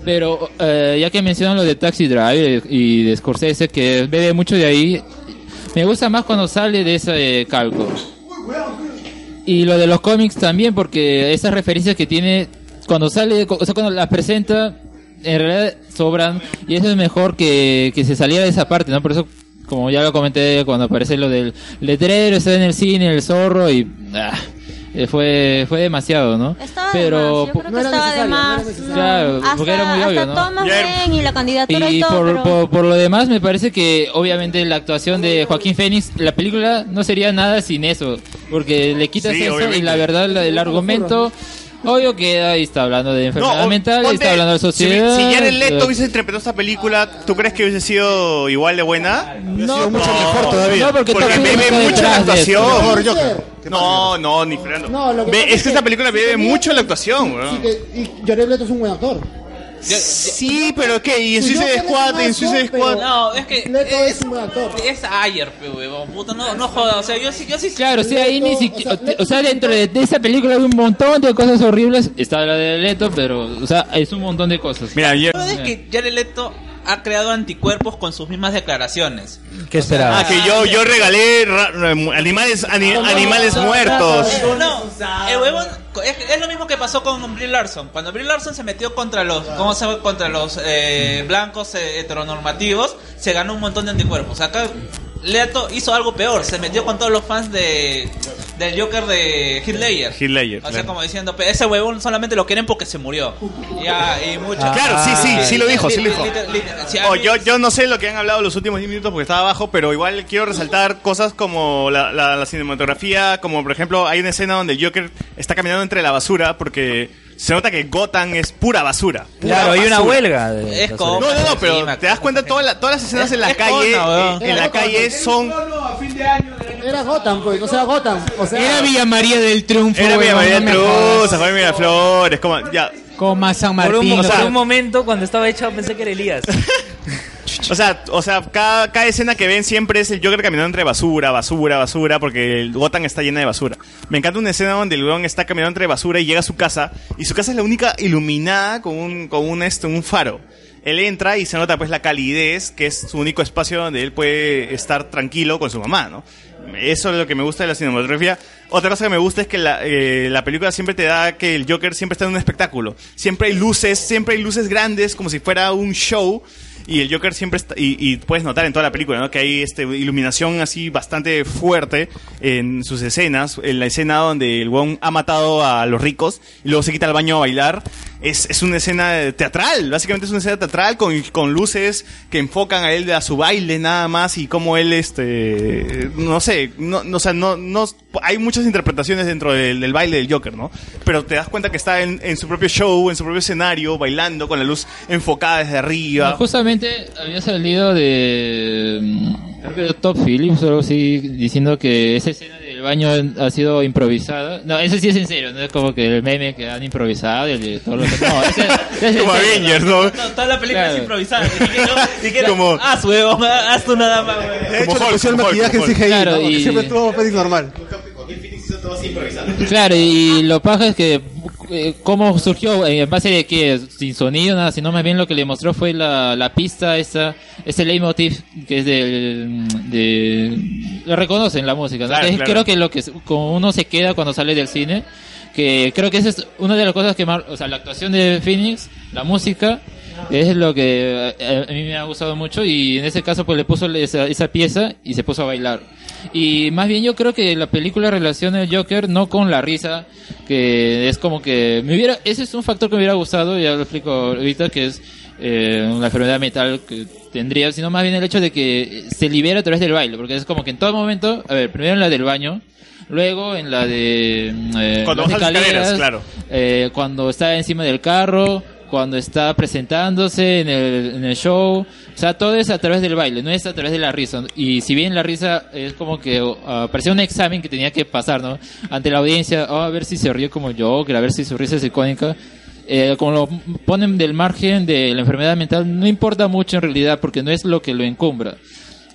Pero eh, ya que mencionan lo de Taxi Drive y de Scorsese, que bebe mucho de ahí, me gusta más cuando sale de ese calco. Y lo de los cómics también, porque esas referencias que tiene, cuando sale, o sea, cuando las presenta, en realidad sobran, y eso es mejor que, que se saliera de esa parte, ¿no? Por eso, como ya lo comenté, cuando aparece lo del letrero, está en el cine, el zorro, y ah, eh, fue, fue demasiado, ¿no? Estaba Pero, de más, yo creo que estaba de más. no. Claro, hasta, porque era muy hasta obvio, ¿no? Thomas y la candidatura y, y todo, por, pero- por, por lo demás, me parece que obviamente la actuación de Joaquín Phoenix, la película no sería nada sin eso, porque le quitas Sí, eso obviamente. y la verdad la- el argumento obvio queda y está hablando de enfermedad mental, y ponte, está hablando de sociedad. si Jared Leto eh, hubiese interpretado esta película, ¿tú crees que hubiese sido igual de buena? No, mucho mejor todavía. No, porque Cruise bebe mucho la actuación. Mejor Joker. No, no, ni Fernando. No, lo que Ve- pasa es que que- esta película bebe mucho la actuación, que- y Jared Leto es un buen actor. Sí, pero ¿qué? ¿Y en Su Suicide es Squad? un ¿En Suicide Squad? No, es que Leto es un buen actor. es ayer, pe, puta, no, no joda, o sea, yo sí, yo sí. Claro, sí, ahí ni siquiera. O sea, dentro de, de esa película hay un montón de cosas horribles. Está la de Leto, pero, o sea, es un montón de cosas. Mira, verdad es que Jared Leto ha creado anticuerpos con sus mismas declaraciones. ¿Qué esperabas? Ah, que yo, yo regalé ra- animales, ani- animales muertos. No, el huevón es, es lo mismo que pasó con Brie Larson. Cuando Brie Larson se metió contra los, ¿cómo se llama? contra los eh, blancos eh, heteronormativos, se ganó un montón de anticuerpos. Acá Leto hizo algo peor, se metió con todos los fans de del Joker de. Heath Ledger, O sea, claro. como diciendo, "Pe- ese huevón solamente lo quieren porque se murió. Ya, y. Ah, Claro, sí, sí, sí lo dijo, sí lo dijo. Oh, yo, yo no sé lo que han hablado los últimos 10 minutos porque estaba abajo, pero igual quiero resaltar cosas como la, la- la cinematografía, como por ejemplo hay una escena donde el Joker está caminando entre la basura porque se nota que Gotham es pura basura. pura Claro, hay una huelga. De Es como- No, no, no, pero te das cuenta toda la- todas las escenas en la es calle, weón. en, en la calle son Era Gotham, pues, o sea, Gotham. O sea, Era Villa María del Triunfo. era Villa María Cruz, jodas. San Juan Miraflores, como ya. Coma San Por un, Martín. o sea- por un momento, cuando estaba hecho, pensé que era Elías. O sea, o sea, cada, cada escena que ven siempre es el Joker caminando entre basura, basura, basura, porque el Gotham está llena de basura. Me encanta una escena donde el weón está caminando entre basura y llega a su casa, y su casa es la única iluminada con un, con un, este, un faro. Él entra y se nota pues la calidez, que es su único espacio donde él puede estar tranquilo con su mamá, ¿no? Eso es lo que me gusta de la cinematografía. Otra cosa que me gusta es que la, eh, la película siempre te da que el Joker siempre está en un espectáculo. Siempre hay luces, siempre hay luces grandes, como si fuera un show. Y el Joker siempre está, y, puedes notar en toda la película, ¿no? Que hay este iluminación así bastante fuerte en sus escenas. En la escena donde el weón ha matado a los ricos y luego se quita al baño a bailar. Es, es una escena teatral, básicamente es una escena teatral con, con luces que enfocan a él a su baile nada más y cómo él, este, no sé, no, no, o sea, no, no, hay muchas interpretaciones dentro del, baile del Joker, ¿no? Pero te das cuenta que está en, su propio show, en su propio escenario, bailando con la luz enfocada desde arriba. Justamente había salido de mm, creo que de Top Phillips o algo así diciendo que esa escena del baño ha sido improvisada. No, ese sí es en serio, no es como que el meme que han improvisado y el todo lo que no, ese, ese es Como serio. Avengers, ¿no? Toda la película Claro. es improvisada. Ni siquiera, Como- haz, huevón, haz tú nada más, huevón. De hecho, le pusieron maquillaje en CGI, Claro, ¿no? Y- siempre estuvo normal. Claro, y lo paja es que cómo surgió, eh, en base de que sin sonido, nada, sino más bien lo que le mostró fue la, la pista, esa, ese leitmotiv que es del, de, lo reconocen la música, ¿no? Claro, Que es- claro. creo que lo que como uno se queda cuando sale del cine, que creo que esa es una de las cosas que más, o sea, la actuación de Phoenix, la música, es lo que eh, a, a mí me ha gustado mucho y en ese caso pues le puso esa, esa pieza y se puso a bailar. Y más bien yo creo que la película relaciona el Joker no con la risa, que es como que me hubiera, ese es un factor que me hubiera gustado, ya lo explico ahorita, que es eh, una enfermedad mental que tendría, sino más bien el hecho de que se libera a través del baile, porque es como que en todo momento, a ver, primero en la del baño, luego en la de mm, eh, Cuando las escaleras, claro. eh, cuando está encima del carro, cuando está presentándose en el, show, o sea, todo es a través del baile, no es a través de la risa. Y si bien la risa es como que uh, parecía un examen que tenía que pasar, ¿no? Ante la audiencia, oh, a ver si se ríe como yo, a ver si su risa es icónica. Eh, como lo ponen del margen de la enfermedad mental, no importa mucho en realidad porque no es lo que lo encumbra.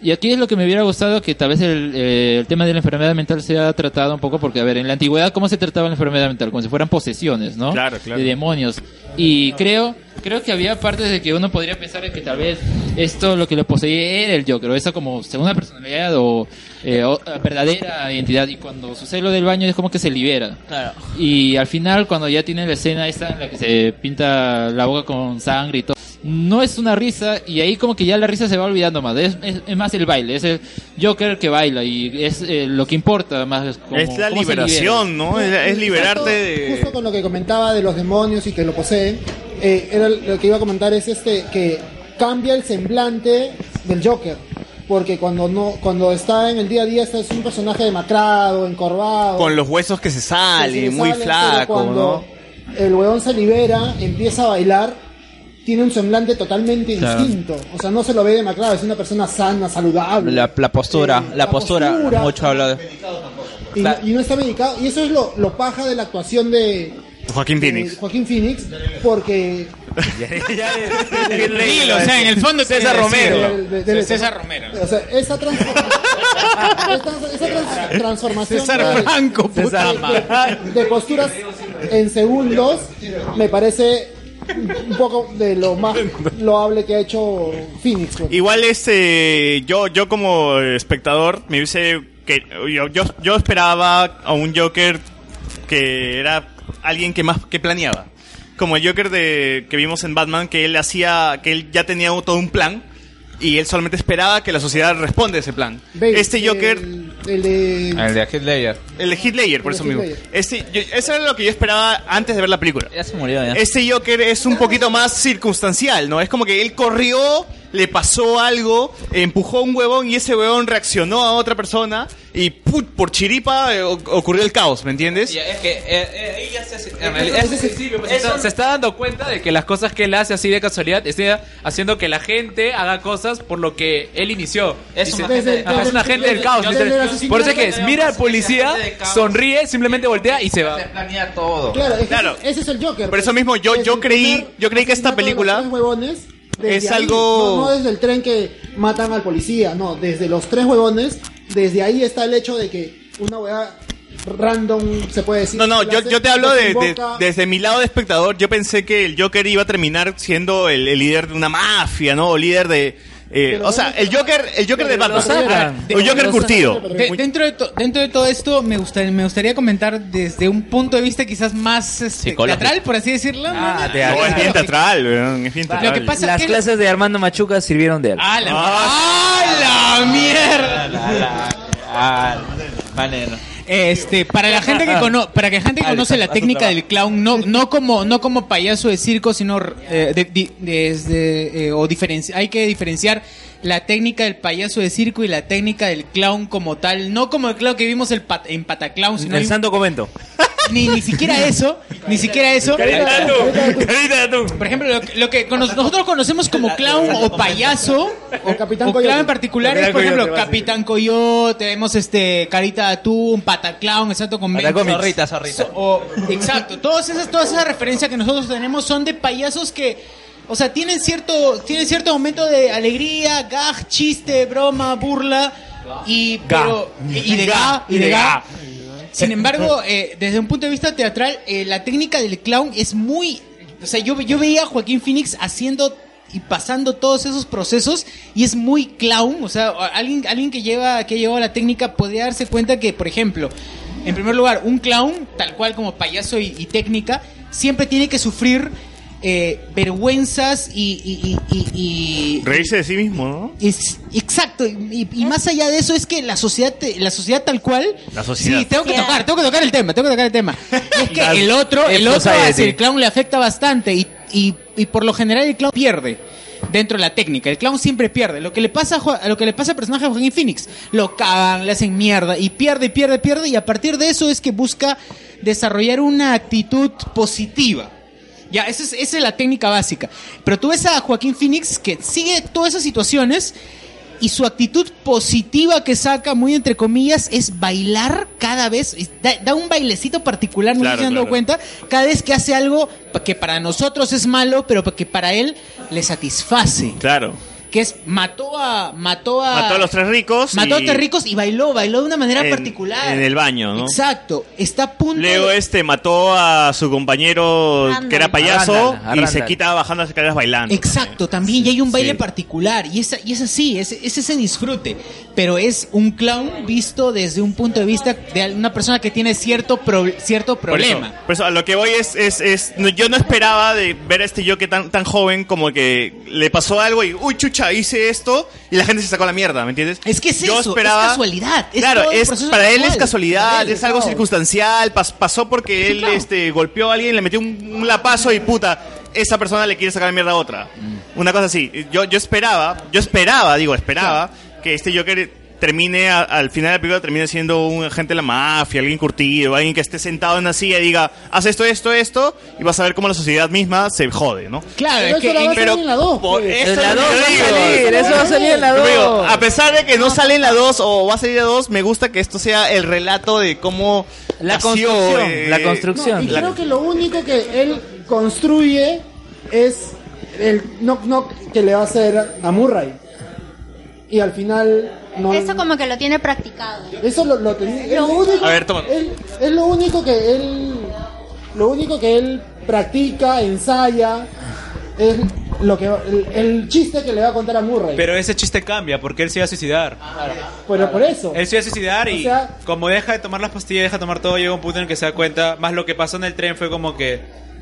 Y aquí es lo que me hubiera gustado que tal vez el, eh, el tema de la enfermedad mental sea tratado un poco porque, a ver, en la antigüedad, ¿cómo se trataba la enfermedad mental? Como si fueran posesiones, ¿no? Claro, claro. De demonios. Y creo, creo que había partes de que uno podría pensar que tal vez esto lo que lo poseía era el Joker, o esa como segunda personalidad o, eh, o verdadera identidad. Y cuando sucede lo del baño es como que se libera. Claro. Y al final, cuando ya tiene la escena esta en la que se pinta la boca con sangre y todo, no es una risa y ahí como que ya la risa se va olvidando más. Es, es- es más el baile, es el Joker que baila y es eh, lo que importa más. como- es la liberación, ¿no? Es, es liberarte de... Justo con lo que comentaba de los demonios y que lo poseen, eh, era lo que iba a comentar es este que cambia el semblante del Joker. Porque cuando no cuando está en el día a día este es un personaje demacrado, encorvado. Con los huesos que se que salen, sí muy sale, pero flaco, cuando ¿no? el weón se libera, empieza a bailar, tiene un semblante totalmente Claro. distinto. O sea, no se lo ve demacrado, es una persona sana, saludable. La, la postura, Eh, la, postura, postura. mucho habla de... y, no, y no está medicado. Y eso es lo, lo paja de la actuación de, Joaquín de Phoenix. Joaquín Phoenix, porque o sea, en el fondo César Romero. Del- César Romero. O sea, esa, transformación esa, esa trans- transformación César de, Franco, puta de- de- de posturas en segundos me parece un poco de lo más loable que ha hecho Phoenix. pues. Igual este, yo, yo como espectador me hubiese que yo, yo, yo esperaba a un Joker que era alguien que más que planeaba. Como el Joker de que vimos en Batman, que él hacía, que él ya tenía todo un plan y él solamente esperaba que la sociedad responda a ese plan. Este Joker el, el de El de Ledger. el de Ledger, por El eso mismo. Este, yo- eso era lo que yo esperaba antes de ver la película. Ya se murió, ya. Este Joker es un poquito más circunstancial, ¿no? Es como que él corrió, le pasó algo, empujó a un huevón y ese huevón reaccionó a otra persona y put, por chiripa eh, o- ocurrió el caos, ¿me entiendes? Ya, es que eh, eh, ahí ya se hace- en realidad, es sencillo, se, está, se está dando cuenta de que las cosas que él hace así de casualidad está haciendo que la gente haga cosas por lo que él inició. Es Dice, un agente de- "Ajá, es un agente del caos. desde literal. el asesinato- Por eso es que es, mira al policía, sonríe, simplemente voltea y se va. planea todo. Claro, es que Claro. ese, ese es el Joker. Por eso pues. mismo yo, yo creí, yo creí que esta los película tres huevones, desde es ahí, algo- No, no desde el tren que matan al policía, no, desde los tres huevones, desde ahí está el hecho de que una hueá random se puede decir. No, no, yo, yo te hablo de, desde mi lado de espectador. Yo pensé que el Joker iba a terminar siendo el, el líder de una mafia, ¿no? O líder de. Eh, o sea, el Joker, el Joker de Pero lo Batman. sacan. Un Joker curtido. De- dentro, de to- dentro de todo esto, me gustaría, me gustaría comentar desde un punto de vista quizás más este, teatral, por así decirlo. Ah, No, teatral. No, es bien teatral, weón, es bien Lo teatral. que pasa Las que- clases de Armando Machuca sirvieron de algo. ¡Ah, la, ¡Ah, la mierda! Este, para la gente que cono para que la gente que conoce la técnica del clown, no, no como, no como payaso de circo, sino eh, de- desde, eh, o diferenci- hay que diferenciar la técnica del payaso de circo y la técnica del clown como tal, no como el clown que vimos el pat- en Pataclown, sino El santo comento. Ni, ni siquiera eso, ni siquiera eso. Carita de atún, carita de atún. Por ejemplo, lo, que- lo que cono- nosotros conocemos como clown o payaso, o, Capitán o Coyote. clown en particular es, Capitán por ejemplo, Coyote. Capitán Coyote, tenemos este Carita de Atún, Pataclown, exacto, con Patacómics. Zorrita, zorrita. o- exacto, todas esas, todas esas referencias que nosotros tenemos son de payasos que, o sea, tienen cierto, tienen cierto momento de alegría, gag, chiste, broma, burla, y, pero, y de ga, y de ga. Sin embargo, eh, desde un punto de vista teatral, eh, la técnica del clown es muy... O sea, yo, yo veía a Joaquín Phoenix haciendo y pasando todos esos procesos y es muy clown. O sea, alguien, alguien que lleva que ha llevado la técnica podría darse cuenta que, por ejemplo, en primer lugar, un clown, tal cual como payaso y, y técnica, siempre tiene que sufrir eh, vergüenzas y, y- y- y- y- Reírse de sí mismo, ¿no? es, exacto, y, y más allá de eso es que la sociedad, te- la sociedad tal cual. La sociedad. Sí, tengo que tocar, tengo que tocar el tema, tengo que tocar el tema. Es que el otro, el otro hacia el clown le afecta bastante y, y, y por lo general el clown pierde dentro de la técnica. El clown siempre pierde. Lo que le pasa a lo que le pasa al personaje de Joaquín Phoenix, lo cagan, le hacen mierda y pierde, pierde, pierde y a partir de eso es que busca desarrollar una actitud positiva. Ya, esa es, esa es la técnica básica. Pero tú ves a Joaquín Phoenix que sigue todas esas situaciones y su actitud positiva que saca, muy entre comillas, es bailar cada vez. Da, da un bailecito particular, no sé Claro, si se han dado claro. cuenta, cada vez que hace algo que para nosotros es malo, pero que para él le satisface. Claro. Que es, mató a... Mató a, Mató a los tres ricos. mató a y- tres ricos y bailó, bailó de una manera en- particular. En el baño, ¿no? Exacto. Está a punto de- este mató a su compañero Randall. que era payaso A Randall, a y se quita bajando las escaleras bailando. Exacto, también, y hay un baile sí. particular, y es, y es así, es, es ese disfrute, pero es un clown visto desde un punto de vista de una persona que tiene cierto, pro- cierto Por eso, problema. por eso, a lo que voy es, es, es no, yo no esperaba de ver a este yo que tan, tan joven como que le pasó algo y, uy, chucha, hice esto y la gente se sacó la mierda, ¿me entiendes? Es que es yo eso, esperaba, es casualidad, es claro, es, para él es casual. casualidad, él, es algo claro. circunstancial, pas- pasó porque él este, golpeó a alguien, le metió un, un lapazo y puta, esa persona le quiere sacar la mierda a otra. Mm. Una cosa así. Yo, yo esperaba, yo esperaba, digo, esperaba que este Joker termine a- al final de la película termine siendo un agente de la mafia, alguien curtido, alguien que esté sentado en una silla y diga, haz esto, esto, esto, y vas a ver cómo la sociedad misma se jode, ¿no? Claro, Pero es que eso la va a en- salir en la 2. Por pues. eso En la es lo dos que va a digo. salir, eso va a salir en la Yo digo, dos. a pesar de que no sale en la 2 o va a salir en la 2, me gusta que esto sea el relato de cómo La nació, construcción, eh, la No, construcción. y creo que lo único que él construye es el knock knock que le va a hacer a Murray. Y al final no. Eso como que lo tiene practicado. Eso lo, lo tenía. Es Lo- único, A ver, toma. él- es lo único que él. Lo único que él practica, ensaya. Es lo que el, el chiste que le va a contar a Murray. Pero ese chiste cambia porque él se iba a suicidar. Pero por eso. Él se iba a suicidar y O sea- como deja de tomar las pastillas, deja de tomar todo, llega un punto en el que se da cuenta, más lo que pasó en el tren fue como que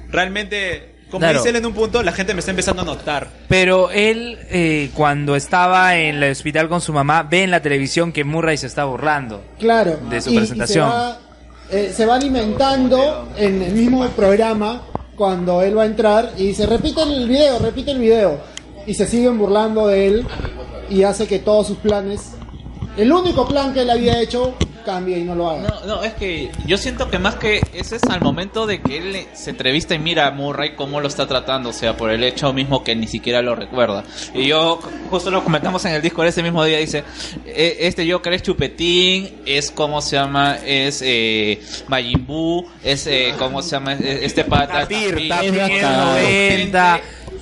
realmente, como Claro. dice él en un punto, la gente me está empezando a notar. Pero él, eh, cuando estaba en el hospital con su mamá, ve en la televisión que Murray se está burlando. Claro. de su Y- y presentación. se, va, eh, se va alimentando en el mismo programa cuando él va a entrar y dice, repite el video, repite el video. Y se siguen burlando de él y hace que todos sus planes, el único plan que él había hecho, cambie y no lo haga. No, no, es que yo siento que más que ese es al momento de que él se entrevista y mira a Murray cómo lo está tratando, o sea, por el hecho mismo que ni siquiera lo recuerda. Y yo, justo lo comentamos en el disco ese mismo día, dice, "E- este Joker es chupetín, es como se llama, es eh, Majin Buu, es eh, como se llama, E- este pata. Tapir, Tapir, Tapir, es noventa.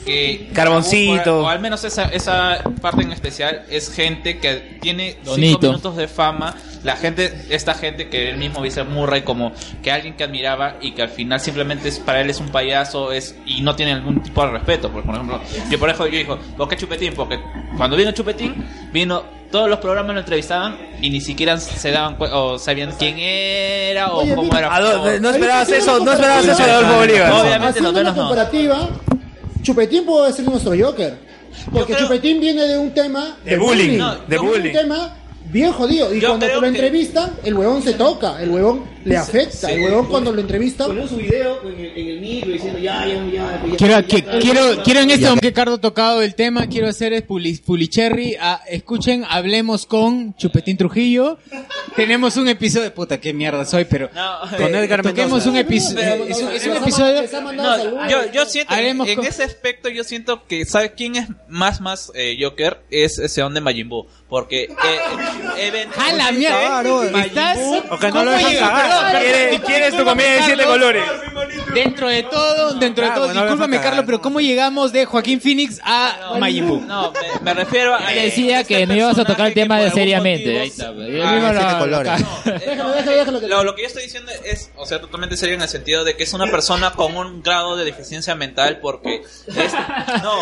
Que Carboncito. o, o al menos esa, esa parte en especial es gente que tiene cinco Donito. minutos de fama la gente esta gente que él mismo dice Murray como que alguien que admiraba y que al final simplemente es para él es un payaso es y no tiene algún tipo de respeto por ejemplo yo por ejemplo yo digo ¿por qué Chupetín? porque cuando vino Chupetín vino todos los programas lo entrevistaban y ni siquiera se daban o sabían quién era o Oye, cómo mira, era todo. ¿No esperabas eso? ¿No esperabas eso de Adolfo Bolívar? Obviamente Haciendo los una no. comparativa, Chupetín puede ser nuestro Joker. Porque Chupetín viene de un tema De bullying, no, de Viene bullying. un tema bien jodido. Y Yo cuando creo lo que- entrevistan, el huevón se toca, el huevón le afecta. El huevón cuando lo entrevistan. Ponió su video en el, en el micro diciendo ya, ya, ya. ya, Quiero, ya, que- ya, quiero, ya. quiero en este momento que Cardo ha tocado el tema, quiero hacer es puli, Pulicherry. ah, escuchen, hablemos con Chupetín Trujillo. Tenemos un episodio, puta, qué mierda soy, pero Con Edgar toquemos un episodio. Es un, es un episodio. No, yo, yo siento, Haremos en con- ese aspecto, yo siento que, ¿sabe quién es más, más eh, Joker? Es ese hombre de Majin Buu. Porque, eh, eh, ¡A la mierda! ¿Estás? O que no ¿Cómo lo dejan llega? cagar. ¿Quieres- quieres tu comida de siete colores? Dentro de todo, dentro de Ah, todo, discúlpame, Carlos, pero ¿cómo llegamos de Joaquín Phoenix a Majin Buu? No, me, me refiero a. Decía que no ibas a tocar el tema de seriamente. Ahí está. Y él Ah, mismo lo- que- Lo, lo que yo estoy diciendo es, o sea, totalmente serio en el sentido de que es una persona con un grado de deficiencia mental porque es, no,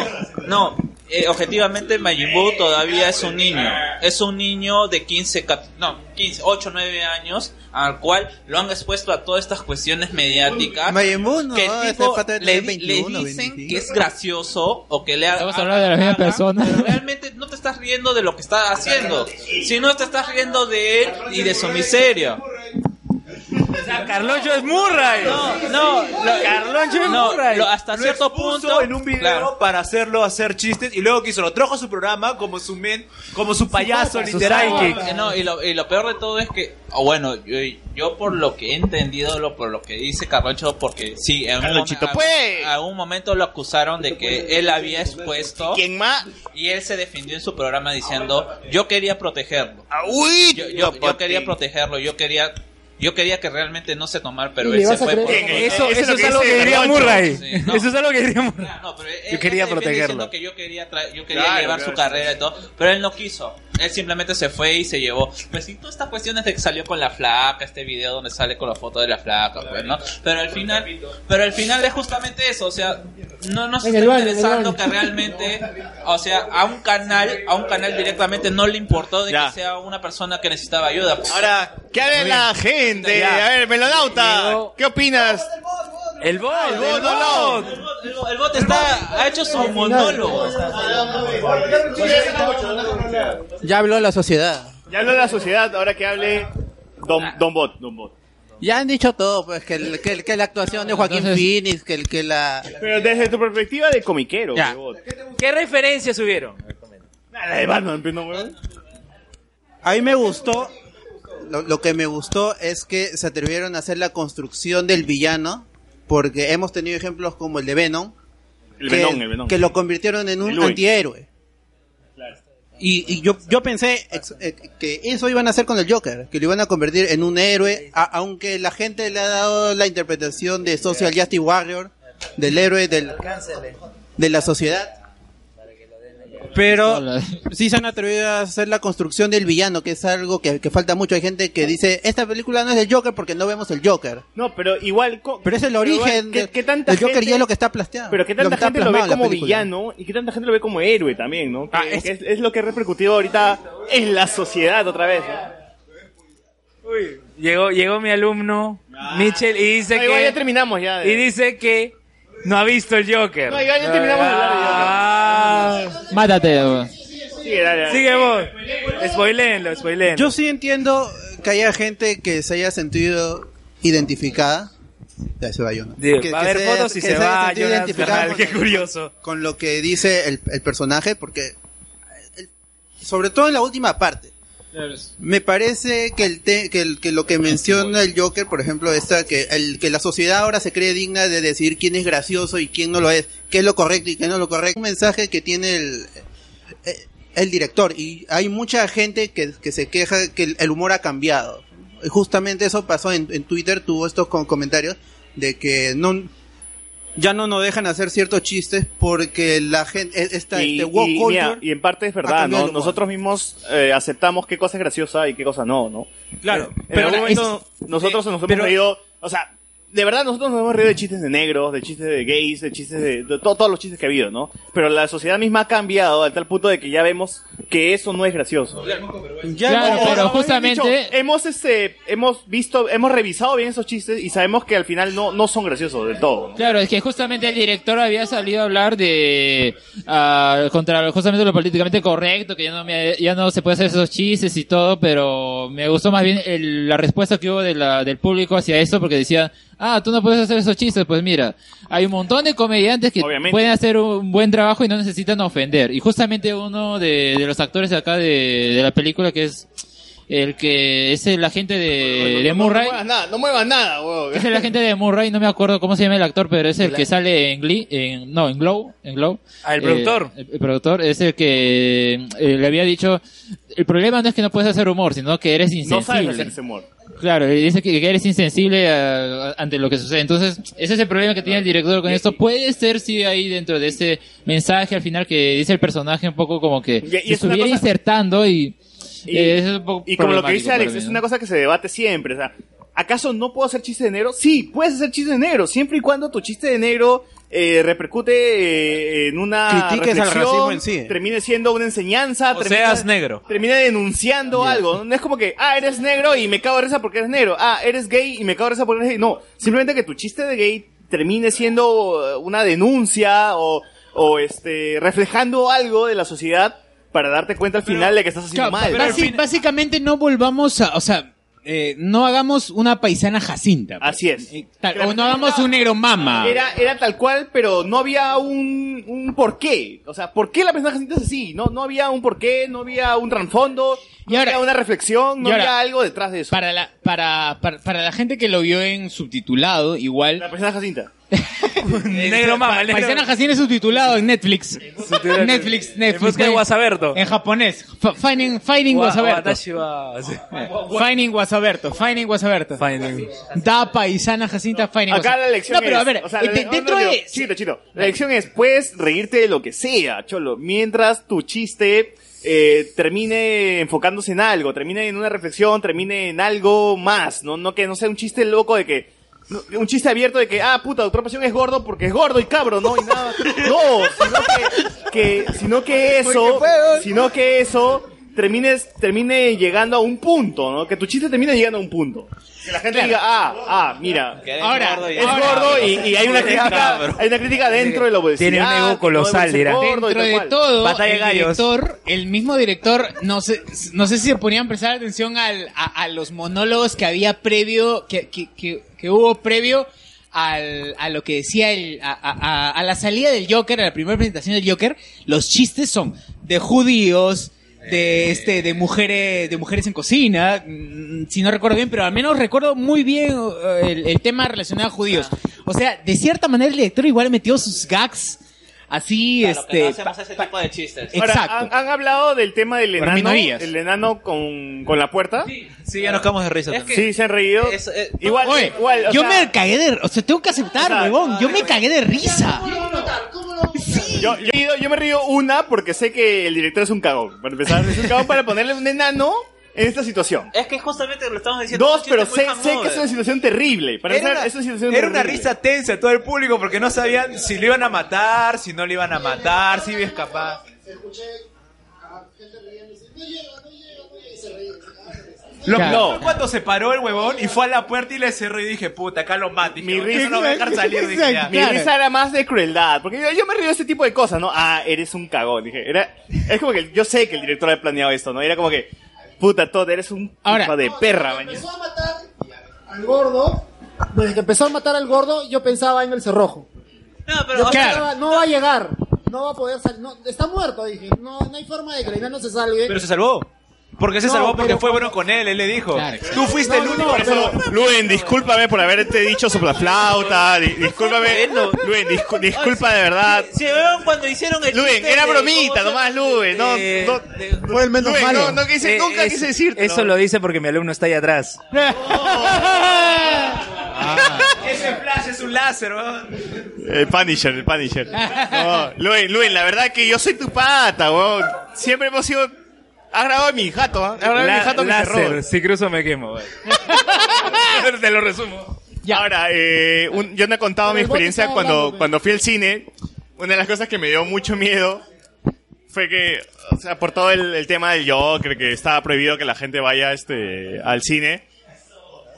no, eh, objetivamente Majin Buu todavía es un niño, es un niño de 15, cap- no, 15, 8, 9 años al cual lo han expuesto a todas estas cuestiones mediáticas Majin Buu, no, que el ese tipo pata le, tiene le 21, dicen 25. que es gracioso o que le ha- Estamos hablando de la misma persona. pero realmente no te estás riendo de lo que está haciendo, sino te estás riendo de él y de su miseria. Carloncho es Murray. No, no, lo- Carloncho es no, Murray. lo- hasta Lo cierto punto en un video claro. para hacerlo hacer chistes y luego quiso lo trajo a su programa como su men, como su payaso Su literal. No, y lo, y lo peor de todo es que, bueno, yo, yo por lo que he entendido, lo, por lo que dice Carloncho, porque sí, en un, Carlonchito, pues. a- a un momento lo acusaron de que él había expuesto. ¿Quién más? Y él se defendió en su programa diciendo, yo quería protegerlo. Ah, uy, yo, yo- quería protegerlo, yo quería... Yo quería que realmente no se tomara, pero ¿Y él se fue por... Eso, Eso es eso es algo que diría. Murray. Sí, no. Eso es algo que diría Murray. No, pero él- Yo quería él protegerlo. que yo quería, yo quería Claro, llevar claro. su carrera y todo, pero él no quiso. Él simplemente se fue y se llevó. Pues sí, todas estas cuestiones de que salió con la flaca, este video donde sale con la foto de la flaca, pues, ¿no? Pero al final, pero al final es justamente eso, o sea, no nos está interesando que realmente, o sea, a un canal, a un canal directamente no le importó de Ya. que sea una persona que necesitaba ayuda. Ahora, ¿qué hable la gente? Ya. A ver, Melonauta, ¿qué opinas? El bot, El el bot, El, bot- el bot está, ha hecho su monólogo. Ya habló la sociedad. Ya habló la sociedad, ahora que hable Don, Don Bot, Don Bot. Ya han dicho todo, pues, que, el- que, el- que la actuación de Joaquín Entonces- Phoenix, que, el- que la... Pero desde tu perspectiva de comiquero, Ya. Bot. ¿Qué referencias hubieron? La de Batman, pero no, weón. A mí me gustó, lo, lo que me gustó es que se atrevieron a hacer la construcción del villano, porque hemos tenido ejemplos como el de Venom, El que, Venom, el Venom. que lo convirtieron en un antihéroe. Y, y yo, yo pensé ex- eh, que eso iban a hacer con el Joker, que lo iban a convertir en un héroe, a- aunque la gente le ha dado la interpretación de Social Justice Warrior, del héroe del, de la sociedad. Pero sí se han atrevido a hacer la construcción del villano, que es algo que, que falta mucho. Hay gente que dice, esta película no es del Joker porque no vemos el Joker. No, pero igual... Pero es el origen ¿qué- de- qué tanta del Joker gente- y es lo que está plasteado. Pero que lo tanta que gente lo ve como villano y que tanta gente lo ve como héroe también, ¿no? Que, que es, es lo que ha repercutido ahorita en la sociedad otra vez. ¿no? Uy, llegó, llegó mi alumno, Mitchell, y dice No, igual que... ya terminamos ya. de- Y dice que no ha visto el Joker. No, igual ya terminamos de hablar de Ah, Mátate. weón. Sigue, dale, dale. Sigue vos. Spoilenlo, spoilenlo. Yo sí entiendo que haya gente que se haya sentido identificada. Ya se va Jonah. Digo, Que- va a que haber se- fotos y que se haya va sentido Jonas identificada Bernal, con- qué curioso. Con lo que dice el, el personaje, porque el- sobre todo en la última parte. Me parece que el, te- que, el- que lo que menciona el Joker, por ejemplo, esta que el que la sociedad ahora se cree digna de decidir quién es gracioso y quién no lo es, qué es lo correcto y qué no es lo correcto. Un mensaje que tiene el eh, el director y hay mucha gente que, se queja que el, humor ha cambiado. Justamente eso pasó en, Twitter, tuvo estos com- comentarios de que no ya no nos dejan hacer ciertos chistes porque la gente, esta, Y, este woke y, mira, y en parte es verdad, ¿no? Nosotros mismos eh, aceptamos qué cosa es graciosa y qué cosa no, ¿no? Claro, En pero algún es- momento nosotros nos hemos pero- reído, o sea, de verdad nosotros nos hemos reído de chistes de negros, de chistes de gays, de chistes de, de to- todos los chistes que ha habido, ¿no? Pero la sociedad misma ha cambiado a tal punto de que ya vemos que eso no es gracioso. Claro, O- pero o- justamente- dicho, hemos este hemos visto, hemos revisado bien esos chistes y sabemos que al final no, no son graciosos del todo. ¿no? Claro, es que justamente el director había salido a hablar de ah, contra justamente lo políticamente correcto, que ya no me- ya no se puede hacer esos chistes y todo, pero me gustó más bien el- la respuesta que hubo de la, del público hacia eso, porque decía, ah, tú no puedes hacer esos chistes, pues mira, hay un montón de comediantes que pueden hacer un buen trabajo y no necesitan ofender. Y justamente uno de, de los actores de acá de, de la película que es el que es el agente de, de No- Murray. No, muevas nada, no muevas nada, huevón. Es el agente de Murray, no me acuerdo cómo se llama el actor, pero es el que sale en Glee, en, no, en Glow, en Glow. Ah, el Eh, productor. el, el productor es el que eh, le había dicho, el problema no es que no puedes hacer humor, sino que eres No insensible. sabes hacer ese humor. Claro, y dice que, que eres insensible a- a- ante lo que sucede. Entonces, ese es el problema que tiene el director con esto. Puede ser, sí, ahí dentro de ese mensaje al final que dice el personaje un poco como que Y- y se estuviera cosa- insertando y... Y, eh, eso es un poco y como lo que dice Alex, mí, es una cosa que se debate siempre. O sea, ¿acaso no puedo hacer chistes de negro? Sí, puedes hacer chistes de negro, siempre y cuando tu chiste de negro eh, repercute eh, en una Critiques al reflexión, racismo en sí. termine siendo una enseñanza, O termine, seas negro. termine denunciando algo. No es como que, ah, eres negro y me cago de risa porque eres negro. Ah, eres gay y me cago de risa porque eres gay. No, simplemente que tu chiste de gay termine siendo una denuncia o, o este, reflejando algo de la sociedad para darte cuenta al final de que estás haciendo Claro, mal. basi- básicamente no volvamos a, o sea, eh, no hagamos una paisana Jacinta. pues. Así es. Tal- o no hagamos un negro mama. Era, era tal cual, pero no había un, un porqué. O sea, ¿por qué la persona Jacinta es así? No, no había un porqué, no había un trasfondo, no había una reflexión, no y ahora, había algo detrás de eso. Para la, para, para, para la gente que lo vio en subtitulado, igual. La persona Jacinta. negro mama, el negro- Paisana Jacinta es subtitulado en Netflix. Netflix, Netflix. busca de Guasaberto. En japonés. F- Finding, finding Wa- Guasaberto. Wa-. Finding Guasaberto. Finding Guasaberto. Da paisana Jacinta Finding Acá la lección No, pero es, a ver, o sea, eh, la- de- no, dentro no, de... chito, Chito. La lección es, puedes reírte de lo que sea, cholo, mientras tu chiste eh, termine enfocándose en algo, termine en una reflexión, termine en algo más, no, no que no sea un chiste loco de que un chiste abierto de que, ah, puta, doctor Pasión es gordo porque es gordo y cabro, ¿no? Y nada. No, sino que, que, sino que eso, sino que eso termines, termine llegando a un punto, ¿no? Que tu chiste termine llegando a un punto. Que la gente diga, ah, ah, mira, Ahora, es ahora- gordo y, y hay una crítica, hay una crítica dentro de la obesidad. Tiene un ego colosal, dirá. gordo y Dentro de cual. todo, Batalla el gallos. director, el mismo director, no sé, no sé si se ponían a prestar atención al- a, a los monólogos que había previo, que, que, que, que hubo previo al, a lo que decía el, a, a- a- la salida del Joker, a la primera presentación del Joker, los chistes son de judíos, de este, de mujeres, de mujeres en cocina, mm, si no recuerdo bien, pero al menos recuerdo muy bien eh, el, el tema relacionado a judíos. O sea, de cierta manera el director igual metió sus gags así, Claro, que este, no hacemos ese tipo de chistes. Ahora, Exacto. ¿han, han hablado del tema del Para enano, minorías. el enano con, con la puerta? Sí, ya nos quedamos de risa. también. Sí, se han reído. Es- eh, igual, Oye, igual, yo sea, me cagué de, o sea, tengo que aceptar, O sea, huevón, yo me cagué de risa. Yo, yo, he ido- yo me río una porque sé que el director es un cagón. Para empezar, es un cagón para ponerle un enano en esta situación. Es que justamente lo estamos diciendo. Dos, pero sé, sé que es una situación terrible. Para Era empezar, una, es una situación era una risa tensa de todo el público porque no sabían si lo iban a matar, si no lo iban a matar, si iba a escapar. Escuché a gente riendo y dice, no llega, no llega, no llega, y se reía. Lo Claro. fue cuando se paró el huevón y fue a la puerta y le cerró y dije, puta, acá lo mato. Y Mi risa- "Eso no va a dejar salir. Dije, ya. Mi risa era más de crueldad, porque yo, yo me río de este tipo de cosas, ¿no? Ah, eres un cagón, dije. Era, es como que yo sé que el director había planeado esto, ¿no? Era como que, puta, Todd, eres un Ahora- hijo de perra, mañana. Empezó a matar al gordo. Desde que empezó a matar al gordo, yo pensaba en el cerrojo. No, pero pensaba, no va a llegar. No va a poder salir. No, está muerto, dije. No, no hay forma de que enano se salve. Pero se salvó. Porque se No, salvó porque pero fue bueno con él, él le dijo. Claro, Tú fuiste No, el único. no, que pero- salvó". Luen, discúlpame por haberte dicho sopla flauta, di- discúlpame. Luen, discu- disculpa de verdad. Si vieron cuando hicieron el Luen, chiste era de- bromita, ¿cómo se nomás? Luen, no, De- no, de- Fue el menos Luen, malo. no, no quise, Eh, nunca es- quise decirte. Eso lo dice porque mi alumno está ahí atrás. Ese flash, es un láser, weón. El Punisher, el Punisher. No, Luis, Luis, la verdad que yo soy tu pata, weón. Siempre hemos sido... Has grabado a mi jato, ¿ah? Has grabado a mi jato mi láser, terror. si cruzo me quemo, weón. Te lo resumo. Ahora, eh, un- yo no he contado mi Pero el bote experiencia cuando, hablando, pues. cuando fui al cine. Una de las cosas que me dio mucho miedo fue que, o sea, por todo el, el tema del Joker, que estaba prohibido que la gente vaya este, al cine,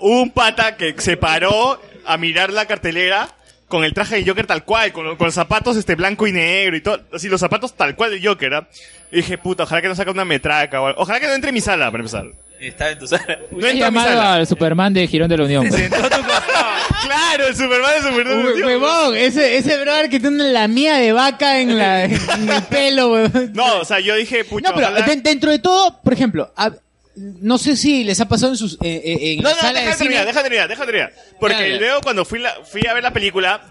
hubo un pata que se paró a mirar la cartelera con el traje de Joker tal cual, con, con los zapatos este blanco y negro y todo, así los zapatos tal cual del Joker, ¿ah? Y dije, puta, ojalá que no saque una metraca o algo. Ojalá que no entre en mi sala, para empezar. Estaba en tu sala. No He entra en mi llamado sala. al Superman de Girón de la Unión. pues. Claro, el Superman de Superman. Hue- Huevón, ese, ese brother que tiene la mía de vaca en, la, en el pelo, huevón. No, o sea, yo dije, pucha, No, pero ojalá- de- dentro de todo, por ejemplo, a- no sé si les ha pasado en sus eh, eh, en No, la no, sala deja de de terminar, cine. deja de terminar, deja de terminar. Porque Ya, ya. luego cuando fui, la- fui a ver la película,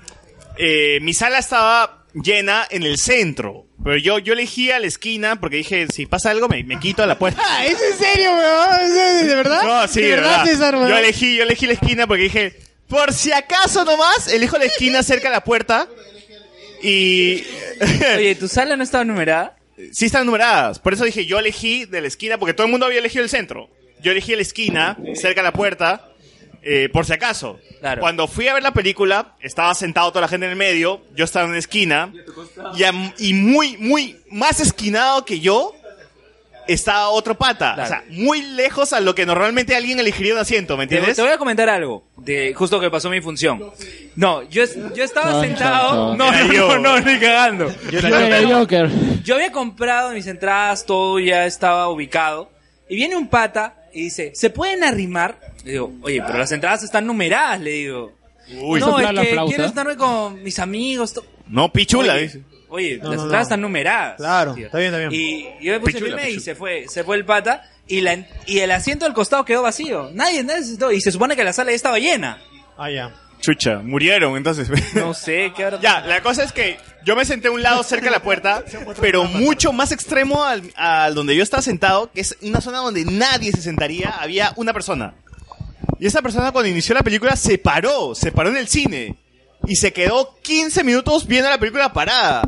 eh, mi sala estaba llena en el centro. Pero yo, yo elegí a la esquina porque dije, si pasa algo me, me quito a la puerta. Ah, ¿Es en serio, weón? ¿Es ¿De verdad? No, sí, ¿De de verdad. César, yo elegí, yo elegí la esquina porque dije, por si acaso nomás, elijo la esquina cerca de la puerta. Y... Oye, ¿tu sala no estaba numerada? Sí están numeradas. Por eso dije, yo elegí de la esquina, porque todo el mundo había elegido el centro. Yo elegí la esquina, cerca de la puerta, eh, por si acaso. Cuando fui a ver la película, estaba sentado toda la gente en el medio, yo estaba en una esquina, y, y muy, muy, más esquinado que yo, estaba otro pata. O sea, muy lejos a lo que normalmente alguien elegiría un asiento, ¿me Te, entiendes? te voy a comentar algo de justo que pasó mi función. No, yo, yo estaba Chon, sentado. No, no, yo. no, no, ni cagando. Yo era Yo- Joker. Yo había comprado mis entradas, todo ya estaba ubicado. Y viene un pata y dice, ¿se pueden arrimar? Le digo, oye, pero las entradas están numeradas, le digo. Uy. no, es que quiero estarme con mis amigos. to-". No, pichula, Oye, dice. Oye, No, las no, entradas no. están numeradas. Claro, tío. está bien, está bien. Y yo me puse Pichula, firme y pichula. se fue, se fue el pata y la y el asiento del costado quedó vacío. Nadie, nadie se sentó. y se supone que la sala ya estaba llena. Ah, ya. Chucha, murieron entonces. No sé, ¿qué habrá Ya, la cosa es que yo me senté a un lado cerca de la puerta, pero mucho más extremo al, al donde yo estaba sentado, que es una zona donde nadie se sentaría, había una persona. Y esa persona cuando inició la película se paró, se paró en el cine. Y se quedó 15 minutos viendo la película parada.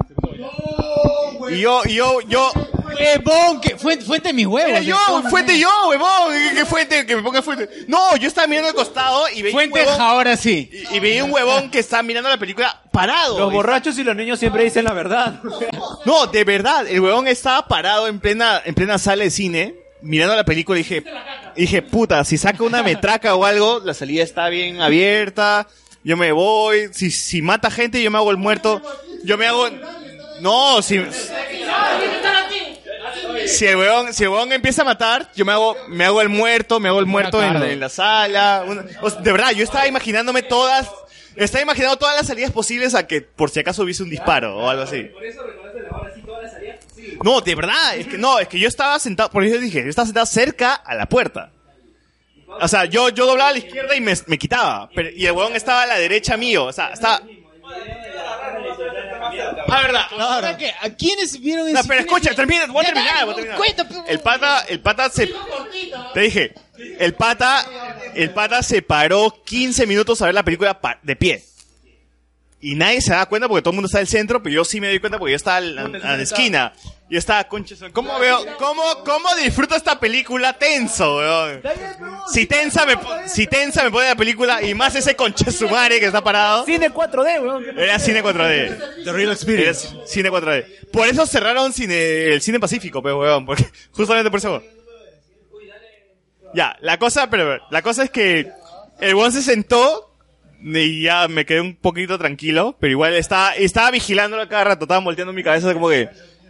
Y yo, y yo, yo... Huevón, que fue, fuente mis huevos. Era yo, fuente yo, huevón. ¿Qué- ¿Qué fuente? Que me ponga fuente. No, yo estaba mirando al costado y veía Fuente un huevón, ahora sí. y, y veía un huevón que estaba mirando la película parado. Los borrachos y los niños siempre dicen la verdad. No, de verdad, el huevón estaba parado en plena, en plena sala de cine, mirando la película y dije, y dije, puta, si saca una metraca o algo, la salida está bien abierta, yo me voy, si, si mata gente yo me hago el muerto, yo me hago, no, si, si el huevón, si el huevón empieza a matar, yo me hago, me hago el muerto, me hago el muerto en, en la sala, una- o sea, de verdad, yo estaba imaginándome todas, estaba imaginando todas las salidas posibles a que por si acaso hubiese un disparo o algo así. No, de verdad, es que no, es que yo estaba sentado, por eso dije, yo estaba sentado cerca a la puerta. O sea, yo, yo doblaba a la izquierda y me, me quitaba, pero, y el huevón estaba a la derecha mío, o sea, estaba... Ah, verdad. Ahora, ¿qué? ¿A quiénes vieron No, ese pero cine? escucha, termina, voy a terminar, voy a terminar. pues. El pata, el pata se... Te dije, el pata, el pata se paró 15 minutos a ver la película pa- de pie. Y nadie se da cuenta porque todo el mundo está en el centro, pero yo sí me doy cuenta porque yo estaba en la, a la esquina. Yo estaba, concha, su- ¿cómo veo, cómo, cómo disfruto esta película tenso, weón? Si tensa me, po- si tensa me pone la película y más ese concha su madre que está parado. Cine 4D, weón. Era cine 4D. The Real Experience. Era cine 4D. Por eso cerraron cine, el cine Pacífico, pero weón, porque justamente por eso. Ya, la cosa, pero la cosa es que el weón se sentó y ya me quedé un poquito tranquilo, pero igual estaba, estaba vigilándolo cada rato, estaba volteando mi cabeza como que,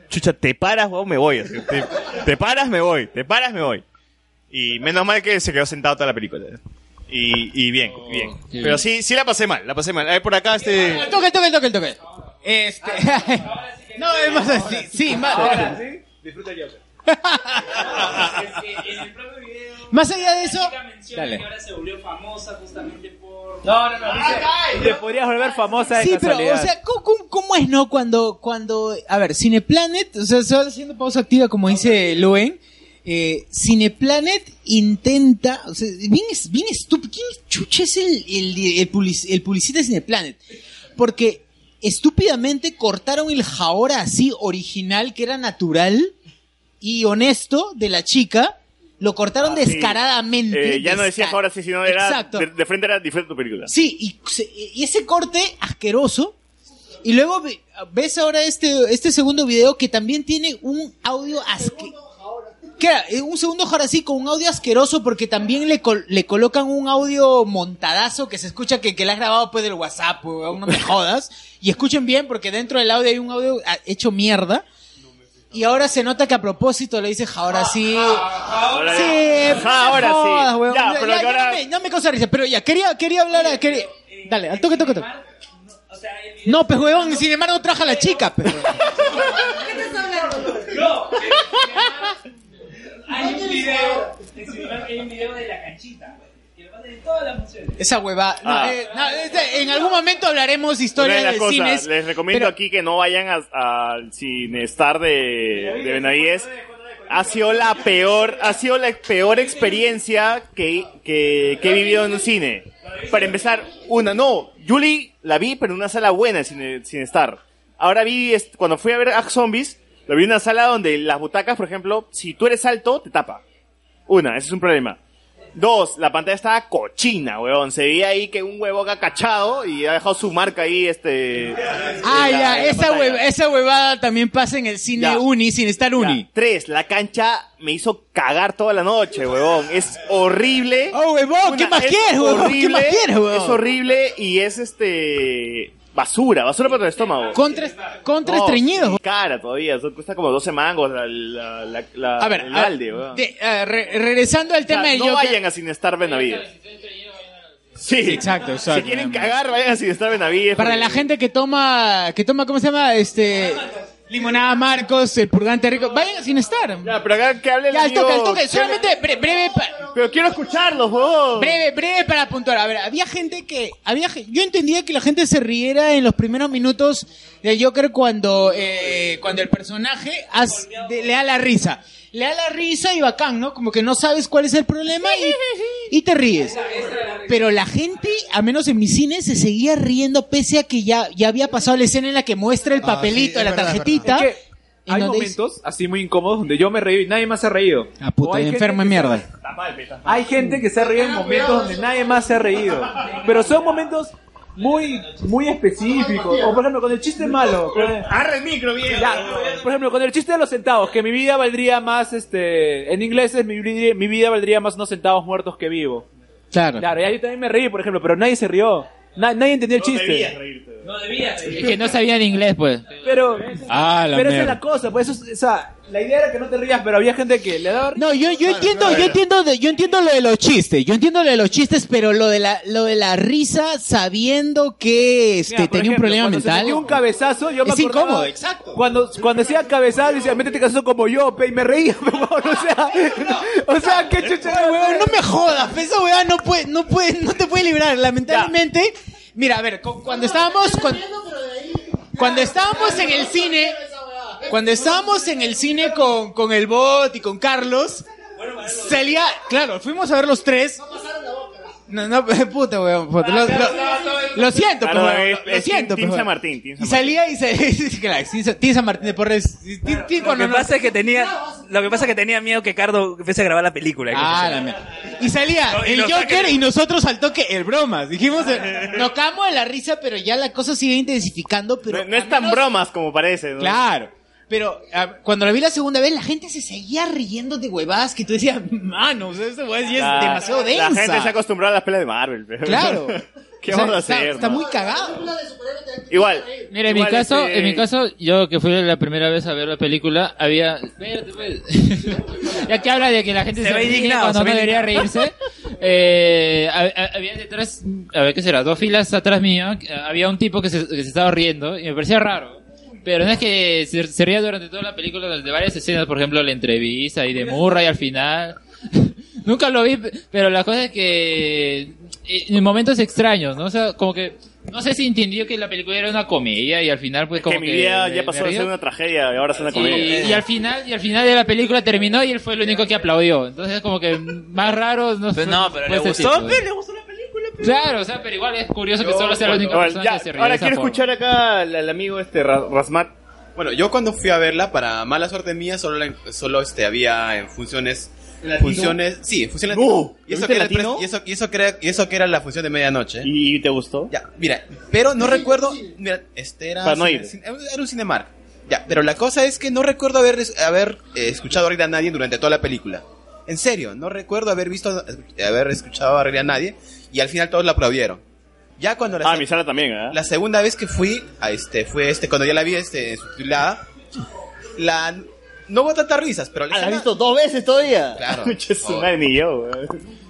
chucha, te paras, weón, me voy. así, te, te paras, me voy, te paras, me voy. Y menos mal que se quedó sentado toda la película. Y, y bien, bien. Pero sí, sí la pasé mal, la pasé mal. Ahí por acá este... Toque, el toque, el toque, toque. Este. no, es más así. Sí, más. Disfruta el Joker. Más allá de eso. Dale. ahora se volvió famosa justamente por... No, no, no. Dice, te podrías volver famosa de Sí, pero, o sea, ¿cómo, cómo, cómo es, no? Cuando, cuando, a ver, Cineplanet, o sea, se va haciendo pausa activa, como dice Luen, eh, Cineplanet intenta, o sea, bien, bien estúpido, ¿quién chucha es el, el, el publici- el publicista de Cineplanet? Porque estúpidamente cortaron el Jaora así original, que era natural y honesto de la chica, lo cortaron Ah, sí. descaradamente. Eh, ya no decías ahora sí, sino era Exacto. de, de frente era diferente tu película. Sí, y, y ese corte asqueroso. Y luego ve- ves ahora este, este segundo video que también tiene un audio asqueroso. Un segundo ahora sí con un audio asqueroso porque también le, col- le colocan un audio montadazo que se escucha que, que le has grabado pues del WhatsApp, weón, no me jodas. Y escuchen bien porque dentro del audio hay un audio ah, hecho mierda. Y ahora se nota que a propósito le dice ahora sí. Ahora sí, sí. Ahora sí. jodas, weón. Ya, pero que ahora- no me, no me causa risa, pero ya, quería, quería hablar, quería... Dale, al toque, toque, toque. No, pues huevón, sin embargo traja a la chica, pero... Hay un video, en hay un video de la canchita, Esa hueva. No, Ah. eh, no, este, en algún momento hablaremos de historia Una de de cosas, cines. les recomiendo pero- aquí que no vayan a- al Cinestar de, de Benavides. Ha sido la peor, ha sido la peor experiencia que, que, que he vivido en un cine. Para empezar, una, no, Julie la vi, pero en una sala buena en Cine, Cinestar. Ahora vi, cuando fui a ver a Zombies, lo vi en una sala donde las butacas, por ejemplo, si tú eres alto, te tapa. Una, ese es un problema. Dos, la pantalla estaba cochina, weón. Se veía ahí que un huevo ha cachado y ha dejado su marca ahí, este... Ah, la- ya, esa, hueva- esa huevada también pasa en el cine Ya. Uni, sin estar Uni. Ya. Tres, la cancha me hizo cagar toda la noche, huevón. Es horrible. Oh, huevón, ¿qué más es quieres, huevón? ¿Qué más quieres, huevón? Es horrible y es este... Basura, basura para tu estómago. Contra, contra No, estreñidos. sí, cara todavía, eso cuesta como 12 mangos la, la, la, la- A ver, el a- balde, weón. de- re- regresando al O sea, tema del no Joker. vayan a Cinestar Benavides. Sí, exacto, exacto. Si quieren cagar, vayan a Cinestar Benavides. Para porque- la gente que toma, que toma, ¿cómo se llama? Este, limonada Marcos, el purgante rico, vayan sin estar. Ya, pero acá que hable el Ya, al amigo- toque, al toque, solamente bre- breve, pa- Pero quiero escucharlos, vos. breve, breve para puntuar. A ver, había gente que, había, ge- yo entendía que la gente se riera en los primeros minutos del Joker cuando, eh, cuando el personaje de- le da la risa. Le da la risa y bacán, ¿no? Como que no sabes cuál es el problema y, y te ríes. Pero la gente, a menos en mi cine, se seguía riendo pese a que ya, ya había pasado la escena en la que muestra el papelito, es la verdad, tarjetita. Es que hay momentos así muy incómodos donde yo me reí y nadie más se ha reído. Ah, puta, enfermo de mierda. Hay gente que se ríe en momentos donde nadie más se ha reído. Pero son momentos muy muy específicos. O por ejemplo, con el chiste malo. con el- Arre el micro, bien. Ya, por ejemplo, con el chiste de los centavos, que mi vida valdría más, este, en inglés es mi, vida- mi vida valdría más unos centavos muertos que vivo. Claro. Claro, ya yo también me reí, por ejemplo, pero nadie se rió. Na- nadie entendió el chiste. No debía Es que no sabían inglés, pues. Pero, Ah, la pero esa es mierda. la cosa, pues eso, es- o sea, la idea era que no te rías, pero había gente que le daba No, yo, yo entiendo, yo entiendo, de- yo entiendo lo de los chistes, yo entiendo lo de los chistes, pero lo de la, lo de la risa sabiendo que este Mira, tenía un problema se mental. metió un cabezazo, yo me Es acordaba- incómodo, exacto. Cuando, cuando decía cabezazo, decía, métete cabezazo como yo, pe, y me reía, pe, o sea, o sea, qué chucha. Huevón, no me jodas, esa weá no puede, no puede, no te puede librar, lamentablemente. Mira, a ver, cu- cuando estábamos, cuando, cuando estábamos en el cine, cuando estábamos en el cine con, con el bot y con Carlos, salía, claro, fuimos a ver los tres. No, no, puta, weón, puta, lo, lo- lo siento, Claro, pues, es- lo siento, Team pues, San. Martín, Team San Y salía y se, claro, San Martín de Porres, Team Lo que no- pasa es que tenía, lo que pasa es que tenía miedo que Cardo empiece a grabar la película. Ah, la mierda. Y salía No, y el Joker y nosotros al toque el bromas. Dijimos, eh, nos cagamos de la risa, pero ya la cosa sigue intensificando, pero... No es tan bromas como parece, ¿no? Claro. Pero ah, cuando la vi la segunda vez, la gente se seguía riendo de huevadas que tú decías, mano, o sea, esta huevada ya es La- demasiado densa. La gente se ha acostumbrado a las pelas de Marvel. pero- Claro. ¿Qué O sea, vamos a está- hacer? Está no? muy cagado. Igual. Mira, en mi caso, este, en mi caso, yo que fui la primera vez a ver la película, había, Espérate, pues. ya que habla de que la gente Se se, ve ríe indignado, cuando se no debería indignado. reírse, eh, ha- ha- había detrás, a ver qué será, dos filas atrás mío, había un tipo que se, que se estaba riendo y me parecía raro. Pero no es que se, se ría durante toda la película de varias escenas, por ejemplo, la entrevista y de Murray al final. Nunca lo vi, pero la cosa es que eh, en momentos extraños, ¿no? O sea, como que no sé si entendió que la película era una comedia y al final pues como que mi vida le- ya pasó de ser una tragedia y ahora es una Y, comedia. y al final y al final de la película terminó y él fue el único que aplaudió. Entonces como que más raro no Pero no, pero le gustó, tipo. le gustó la película. Claro, o sea, pero igual es curioso que solo sea la única Ahora, persona ya, que se ríe ahora quiero forma. escuchar acá al, al amigo este Ra- Rasmat. Bueno, yo cuando fui a verla, para mala suerte mía, solo, la- solo este, había en funciones... ¿Latino? Funciones, sí, en función No, latino. ¿lo y, eso viste que era el latino? pre- y, eso, y, eso que era, y eso que era la función de medianoche. ¿Y te gustó? Ya, mira, pero no recuerdo... Mira, este era... Para no cine- ir. cine- era un Cinemark. Ya, pero la cosa es que no recuerdo haber, haber eh, escuchado a reír a nadie durante toda la película. En serio, no recuerdo haber visto, haber escuchado a reír a nadie y al final todos la aplaudieron. Ya cuando la Ah, mi sala también, ¿eh? la segunda vez que fui, a este, fue este, cuando ya la vi este, subtitulada, la, no hubo tantas risas, pero la Ah, ¿la has visto dos veces todavía? Claro. Su madre, ni yo.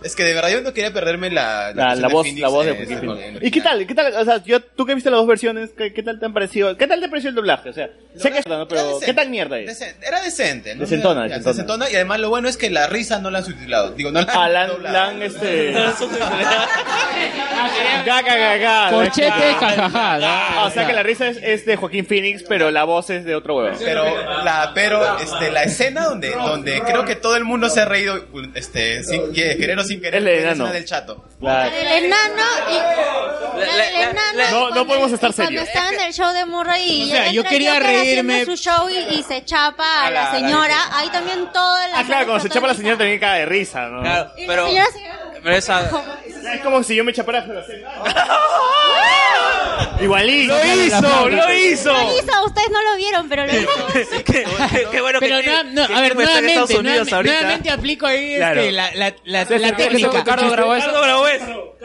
Es que de verdad yo no quería perderme la, La, voz, Phoenix, la voz de Joaquín Phoenix. ¿Y qué tal? ¿Qué tal? O sea, yo, tú que viste las dos versiones, ¿qué, qué tal te han parecido? ¿Qué tal te pareció el doblaje? O sea, sé que es, ¿no? pero decente. ¿qué tal mierda es? Decente, Era decente. ¿no? Decentona, Ya, decentona. decentona, Y además lo bueno es que la risa no la han subtitulado. Digo, no la Ah, la, doblado. la han, este... Jajaja. Ah, o sea que la risa es, es de Joaquín Phoenix, pero la voz es de otro huevo. Pero la, pero este, la escena donde, donde creo que todo el mundo se ha reído, este, sin que- querer o sin querer, El la enano. escena del chato. El enano y... la del enano No, no podemos estar cuando serios. estaba en el show de Murray y O sea, yo quería reírme- su show y, y se chapa a A la- la a la señora, ahí también toda la Ah, claro, cuando se chapa la señora también cae de risa, ¿no? Claro, la pero, pero esa... Es como si yo me chapara Igualito. Lo hizo, lo hizo. Lo hizo, ustedes no lo vieron, pero lo hizo. Qué bueno Pero que, no, a ver, nuevamente, Estados Unidos nuevamente, ahorita. nuevamente aplico ahí Claro. este, la, la, técnica. Ricardo grabó eso. Ricardo grabó eso.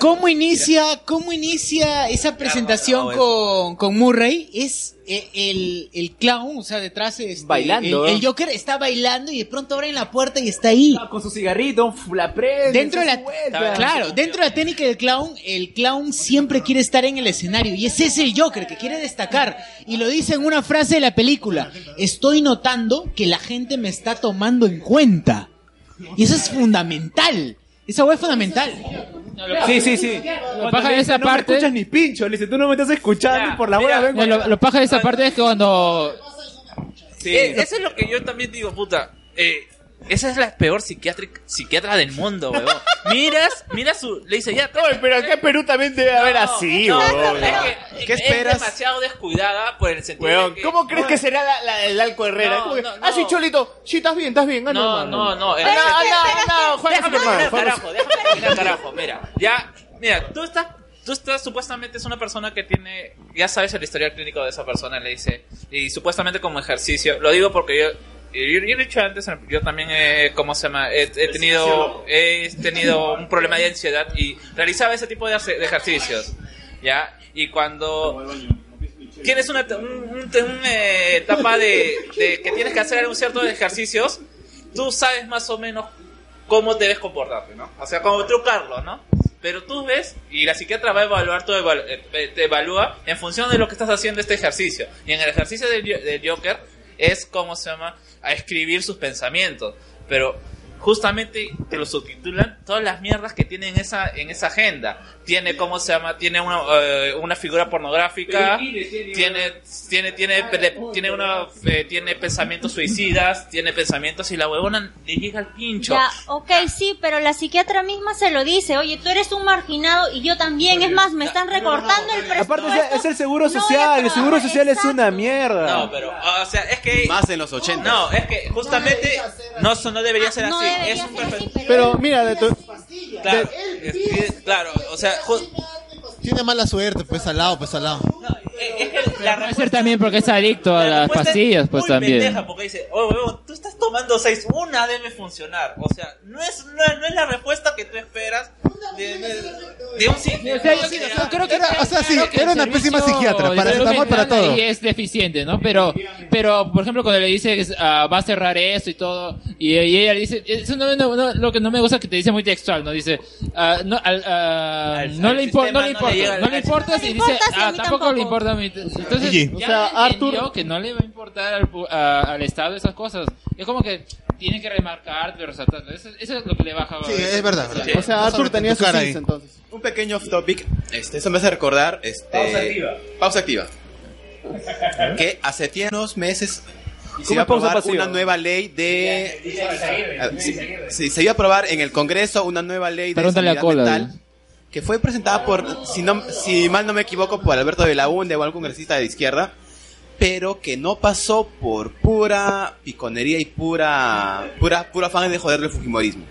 ¿Cómo inicia, cómo inicia esa presentación con, con Murray? Es el, el clown, o sea, detrás este, Bailando. El, el Joker está bailando y de pronto abren la puerta y está ahí. Con su cigarrito, la prende. Dentro de la, claro, dentro de la técnica del clown, el clown siempre quiere estar en el escenario y ese es el Joker que quiere destacar y lo dice en una frase de la película. Estoy notando que la gente me está tomando en cuenta y eso es fundamental. Esa hueá es fundamental. Sí, sí, sí. Lo paja de esa no parte- me escuchas ni pincho, le dice, tú no me estás escuchando y por la bola vengo. No, lo, lo paja de esa parte es que cuando Eh, eso es lo que yo también digo, puta. Eh, esa es la peor psiquiátrica, psiquiatra del mundo, weón. Miras, mira su... Le dice, ya... Oye, pero acá en Perú también debe haber así, no, weón. es que ¿Qué es esperas? demasiado descuidada por el sentido Weón, de que... ¿cómo crees que será la, la, el Alco Herrera? No, ¿Cómo que- no, Ah, sí, no. Cholito. Sí, estás bien, estás bien. Ah, No, no, no. Anda, anda, anda, Déjame terminar, carajo, déjame terminar, carajo. Mira, ya, mira, tú estás, tú estás supuestamente es una persona que tiene, ya sabes el historial clínico de esa persona, le dice, y supuestamente como ejercicio, lo digo porque yo, yo, yo he dicho antes, yo también he, ¿cómo se llama? He, he tenido, he tenido un problema de ansiedad y realizaba ese tipo de, de ejercicios, ¿ya? Y cuando tienes una, un- un- una etapa de, de que tienes que hacer un cierto de ejercicios, tú sabes más o menos cómo debes comportarte, ¿no? O sea, cómo trucarlo, ¿no? Pero tú ves, y la psiquiatra va a evaluar, tu evalu- eh, te evalúa en función de lo que estás haciendo este ejercicio. Y en el ejercicio del, del Joker es, ¿cómo se llama? A escribir sus pensamientos. Pero justamente te lo subtitulan todas las mierdas que tiene en esa, en esa agenda. Tiene, ¿cómo se llama? Tiene una, eh, una figura pornográfica, tiene, tiene, tiene, tiene una, eh, tiene pensamientos suicidas, tiene pensamientos y la huevona le llega al pincho. Ya, ok, sí, pero la psiquiatra misma se lo dice, oye, tú eres un marginado y yo también, es más, me están recortando el presupuesto. Aparte es, es el seguro social, el seguro social es una mierda. No, pero, o sea, es que... Más en los 80. No, es que justamente no, eso no debería ser No así. Es un perfecto. Pero mira, de tu- Claro, es claro, o sea, tiene mala suerte, pues al lado, pues al lado. es que la puede ser también porque es adicto a las respuesta es pastillas, pues muy también. pendeja porque dice, oh, huevón, tú estás tomando seis, una debe funcionar. O sea, no es, no, es- no es la respuesta que tú esperas de, de, de un psiquiatra. O sea, yo, yo creo que Era- o sea, sí, claro que era una pésima psiquiatra, paracetamol para todo. ahí es deficiente, ¿no? Pero, pero por ejemplo, cuando le dice que ah, va a cerrar esto y todo, y, y ella le dice, eso no, no- no- lo que no me gusta es que te dice muy textual, ¿no? Dice, ah, no, al- ah, no, al le impo- no le no le llega importa, no le No le y dice, ah, tampoco le importa a mí. Entonces, O sea, Arthur- que no le va a importar al, pu- a- al Estado esas cosas. Es como que tiene que remarcarte, resaltarte. Eso, eso es lo que le baja. Sí, es verdad, verdad. Sí. O sea, Arthur tenía sus cara sins, ahí. entonces. Un pequeño off topic, este, eso me hace recordar, este... Pausa activa. Pausa activa. Que hace unos meses se ¿Cómo iba a aprobar una nueva ley de... Ah, sí, sí, se iba a aprobar en el Congreso una nueva ley de Pregúntale a Cola, mental que fue presentada por, si, no, si mal no me equivoco, por Alberto de la UNDE o algún congresista de izquierda, pero que no pasó por pura piconería y pura pura pura afán de joder el fujimorismo.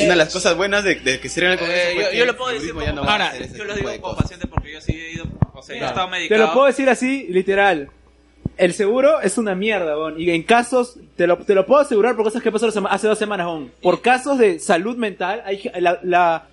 Una de las cosas buenas de, de que se en el Congreso Eh, yo, yo lo puedo decir como, no ahora, yo lo digo como paciente porque yo sí he ido, o sea, yo he estado Te medicado. lo puedo decir así, literal. El seguro es una mierda, bon. Y en casos, te lo, te lo puedo asegurar por cosas que pasaron hace dos semanas, bon. Por casos de salud mental, hay, la, la-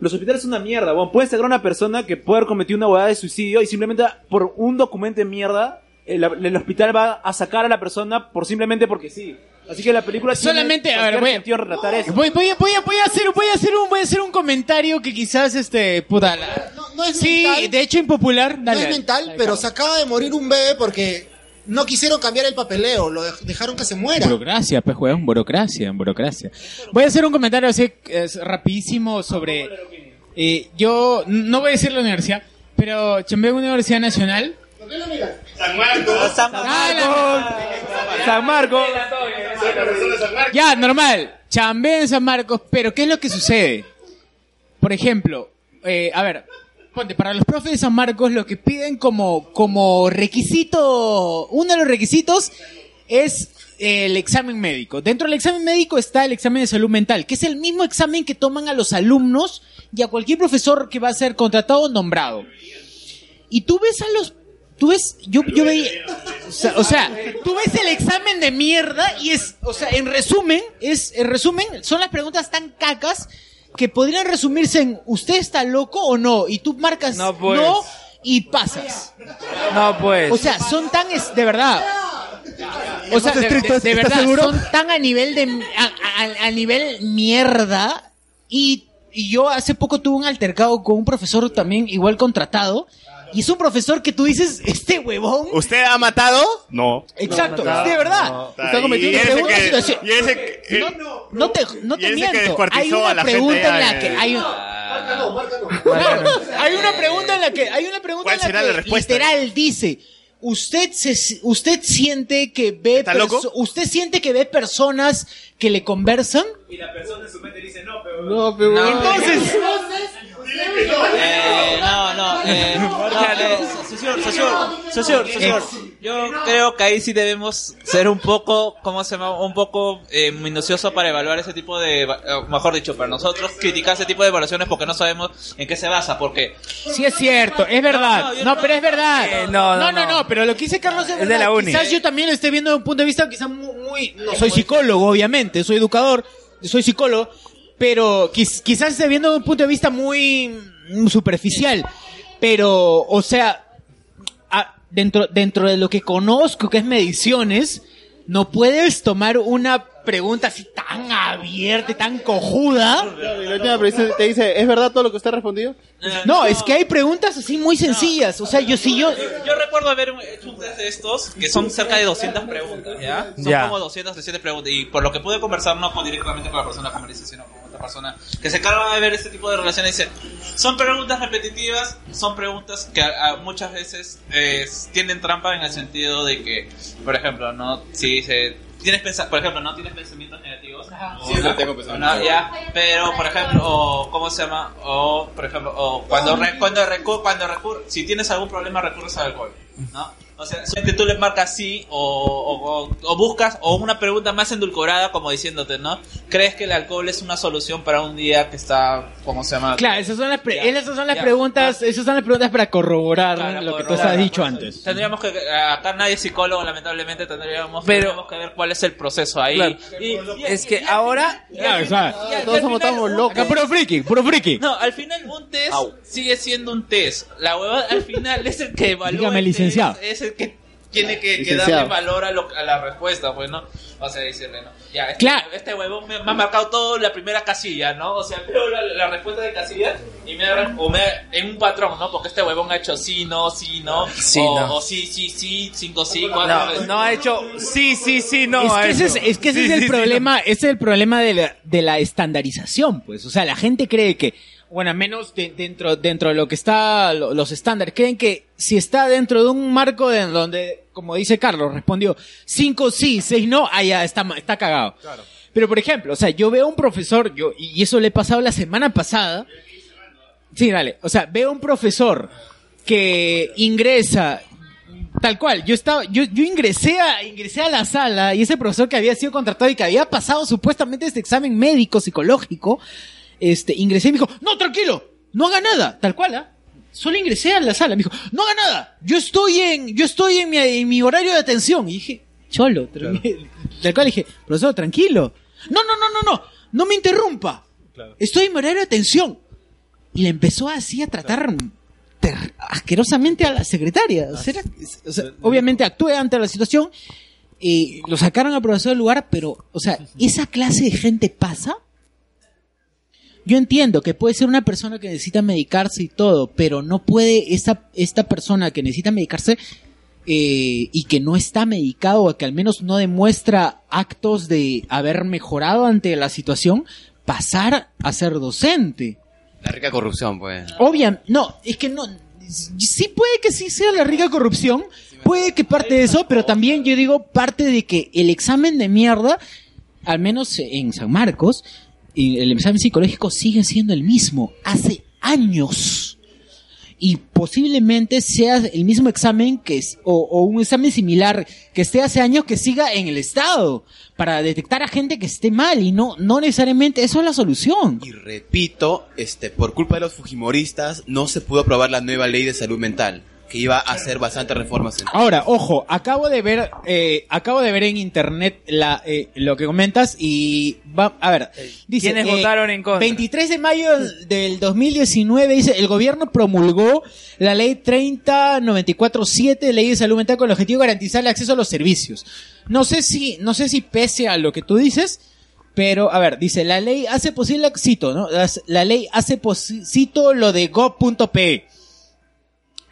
los hospitales son una mierda, bon. Puedes sacar a una persona que puede haber cometido una huevada de suicidio y simplemente por un documento de mierda, el, el hospital va a sacar a la persona por simplemente porque sí. Así que la película tiene Solamente, a ver, voy a- retratar eso. Voy, voy, a- voy, a- voy a hacer, voy a hacer un, voy a hacer un comentario que quizás este, puta, la- No es sí, mental. de hecho impopular. No es dale. mental, pero se acaba de morir un bebé porque no quisieron cambiar el papeleo, lo dej- dejaron que se muera. Burocracia, pues, weón, burocracia, burocracia. Voy a hacer un comentario así es, rapidísimo sobre... eh, yo no voy a decir la universidad, pero chambeé en una universidad nacional. San Marcos. San Marcos. San Marcos. Ya, normal. Chambeé en San Marcos, pero ¿qué es lo que sucede? Por ejemplo, eh, a ver, ponte, para los profes de San Marcos lo que piden como, como requisito, uno de los requisitos es el examen médico. Dentro del examen médico está el examen de salud mental, que es el mismo examen que toman a los alumnos y a cualquier profesor que va a ser contratado o nombrado. Y tú ves a los... Tú ves, yo, yo veía, o sea, o sea, tú ves el examen de mierda y es, o sea, en resumen, es, en resumen, son las preguntas tan cacas que podrían resumirse en ¿usted está loco o no? Y tú marcas no, pues. y pasas. No, pues. O sea, son tan, es, de verdad. O sea, de, estricto de- es, de ¿estás verdad, seguro? son tan a nivel de, a, a- a nivel mierda y, y yo hace poco tuve un altercado con un profesor también igual contratado y es un profesor que tú dices, este huevón. ¿Usted ha matado? No. Exacto, de verdad. Está cometiendo Y segunda ese que- situación. Y ese que- no, no te, no y te ese que miento. Hay a una pregunta en la que hay una pregunta en la que hay una pregunta en la será que la respuesta? literal dice Usted se, usted siente que ve ¿Está loco? usted siente que ve personas que le conversan Y la persona en su mente dice no, pero... No, pero... Entonces, Eh, no, no, eh, no, eh, socio, socio, socio, socio, yo creo que ahí sí debemos ser un poco, ¿cómo se llama? Un poco eh, minucioso para evaluar ese tipo de, mejor dicho, para nosotros criticar ese tipo de evaluaciones porque no sabemos en qué se basa, porque Sí es cierto, es verdad. No, No, no, yo pero es verdad. No, no, no, no, no. pero lo que dice Carlos es, Es de la uni. Quizás yo también lo esté viendo de un punto de vista quizás muy, muy- no soy psicólogo, obviamente, soy educador, soy psicólogo, pero quiz- quizás esté viendo un punto de vista muy mm, superficial. Pero, o sea, dentro, dentro de lo que conozco, que es mediciones, no puedes tomar una pregunta así tan abierta, y tan cojuda. Y la última pregunta te dice, ¿es verdad todo lo que usted ha respondido? No, es que hay preguntas así muy sencillas. O sea, yo si yo... yo recuerdo haber hecho un test de estos que son cerca de 200 preguntas, ¿ya? Son Ya. como 200, 300 preguntas y por lo que pude conversar no con directamente con la persona que me dice, sino con otra persona que se encarga de ver este tipo de relaciones dice, son preguntas repetitivas, son preguntas que a- a muchas veces eh, tienen trampa en el sentido de que, por ejemplo, no si dice tienes pensa por ejemplo, no tienes pensamientos negativos. o Sí, no, no tengo pensamientos no, ya, pero por ejemplo, o cómo se llama, o por ejemplo, o cuando re- cuando recu cuando recur si tienes algún problema recurres al alcohol, ¿no? O sea, solamente tú le marcas sí o, o, o- o buscas o una pregunta más endulcorada como diciéndote, ¿no? ¿Crees que el alcohol es una solución para un día que está, ¿cómo se llama? Claro, esas son las, pre- Ya, esas son las ya. preguntas, esas son las preguntas para corroborar Claro, lo que tú has dicho antes. Tendríamos que, acá nadie es psicólogo, lamentablemente, tendríamos, Pero- tendríamos que ver cuál es el proceso ahí. Claro. Y- Es que ahora. Claro, o sea, y al- Todos y somos final- estamos locos. Acá puro friki, puro friki. No, al final un test sigue siendo un test. La huevada al final es el que evalúa. Dígame, el test, licenciado. Es el que tiene que, que darle valor a, lo- a la respuesta, pues, ¿no? O sea, decirle, ¿no? Ya, este, Claro. este huevón me, me ha marcado todo la primera casilla, ¿no? O sea, veo la, la respuesta de casilla y me o me en un patrón, ¿no? Porque este huevón ha hecho sí, no, sí, no. Sí, o, no. o sí, sí, sí, cinco sí, cuatro No, no ha hecho sí, sí, sí, no. es que ese es, es que ese Sí, es el sí, sí, problema, ese es el problema de la, de la estandarización, pues. O sea, la gente cree que, bueno, menos de- dentro, dentro de lo que está, lo- los estándares, creen que si está dentro de un marco de donde, como dice Carlos, respondió cinco sí, seis no, ya está, está cagado. Pero por ejemplo, o sea, yo veo a un profesor, yo, y eso le he pasado la semana pasada. Sí, dale. O sea, veo a un profesor que ingresa tal cual. Yo estaba, yo, yo ingresé a, ingresé a la sala y ese profesor que había sido contratado y que había pasado supuestamente este examen médico, psicológico, este, ingresé y me dijo, no, tranquilo, no haga nada, tal cual, ¿ah? Solo ingresé a la sala, me dijo, no haga nada, yo estoy en, yo estoy en mi, en mi horario de atención. Y dije, cholo, tranquilo. tal cual dije, profesor, tranquilo. No, no, no, no, no, no me interrumpa. Estoy en mi horario de atención. Y le empezó así a tratar asquerosamente a la secretaria. O sea, era- o sea, obviamente actué ante la situación. eh, lo sacaron al profesor del lugar, pero, o sea, esa clase de gente pasa. Yo entiendo que puede ser una persona que necesita medicarse y todo, pero no puede esa, esta persona que necesita medicarse eh, y que no está medicado o que al menos no demuestra actos de haber mejorado ante la situación, pasar a ser docente. La rica corrupción, pues. Obviamente, no, es que no, sí puede que sí sea la rica corrupción, puede que parte de eso, pero también yo digo parte de que el examen de mierda, al menos en San Marcos, el examen psicológico sigue siendo el mismo, hace años. Y posiblemente sea el mismo examen que o, o un examen similar que esté hace años que siga en el Estado para detectar a gente que esté mal y no, no necesariamente eso es la solución. Y repito, este, por culpa de los fujimoristas, no se pudo aprobar la nueva ley de salud mental, que iba a hacer bastantes reformas. En... Ahora, ojo, acabo de ver, eh, acabo de ver en internet la, eh, lo que comentas y va, a ver, dice, ¿Quiénes eh, votaron en contra? 23 de mayo del 2019 dice, el gobierno promulgó la ley 30947, ley de salud mental con el objetivo de garantizar el acceso a los servicios. No sé si, no sé si pese a lo que tú dices, pero, a ver, dice, la ley hace posible, cito, ¿no? La ley hace posi- cito lo de go.pe.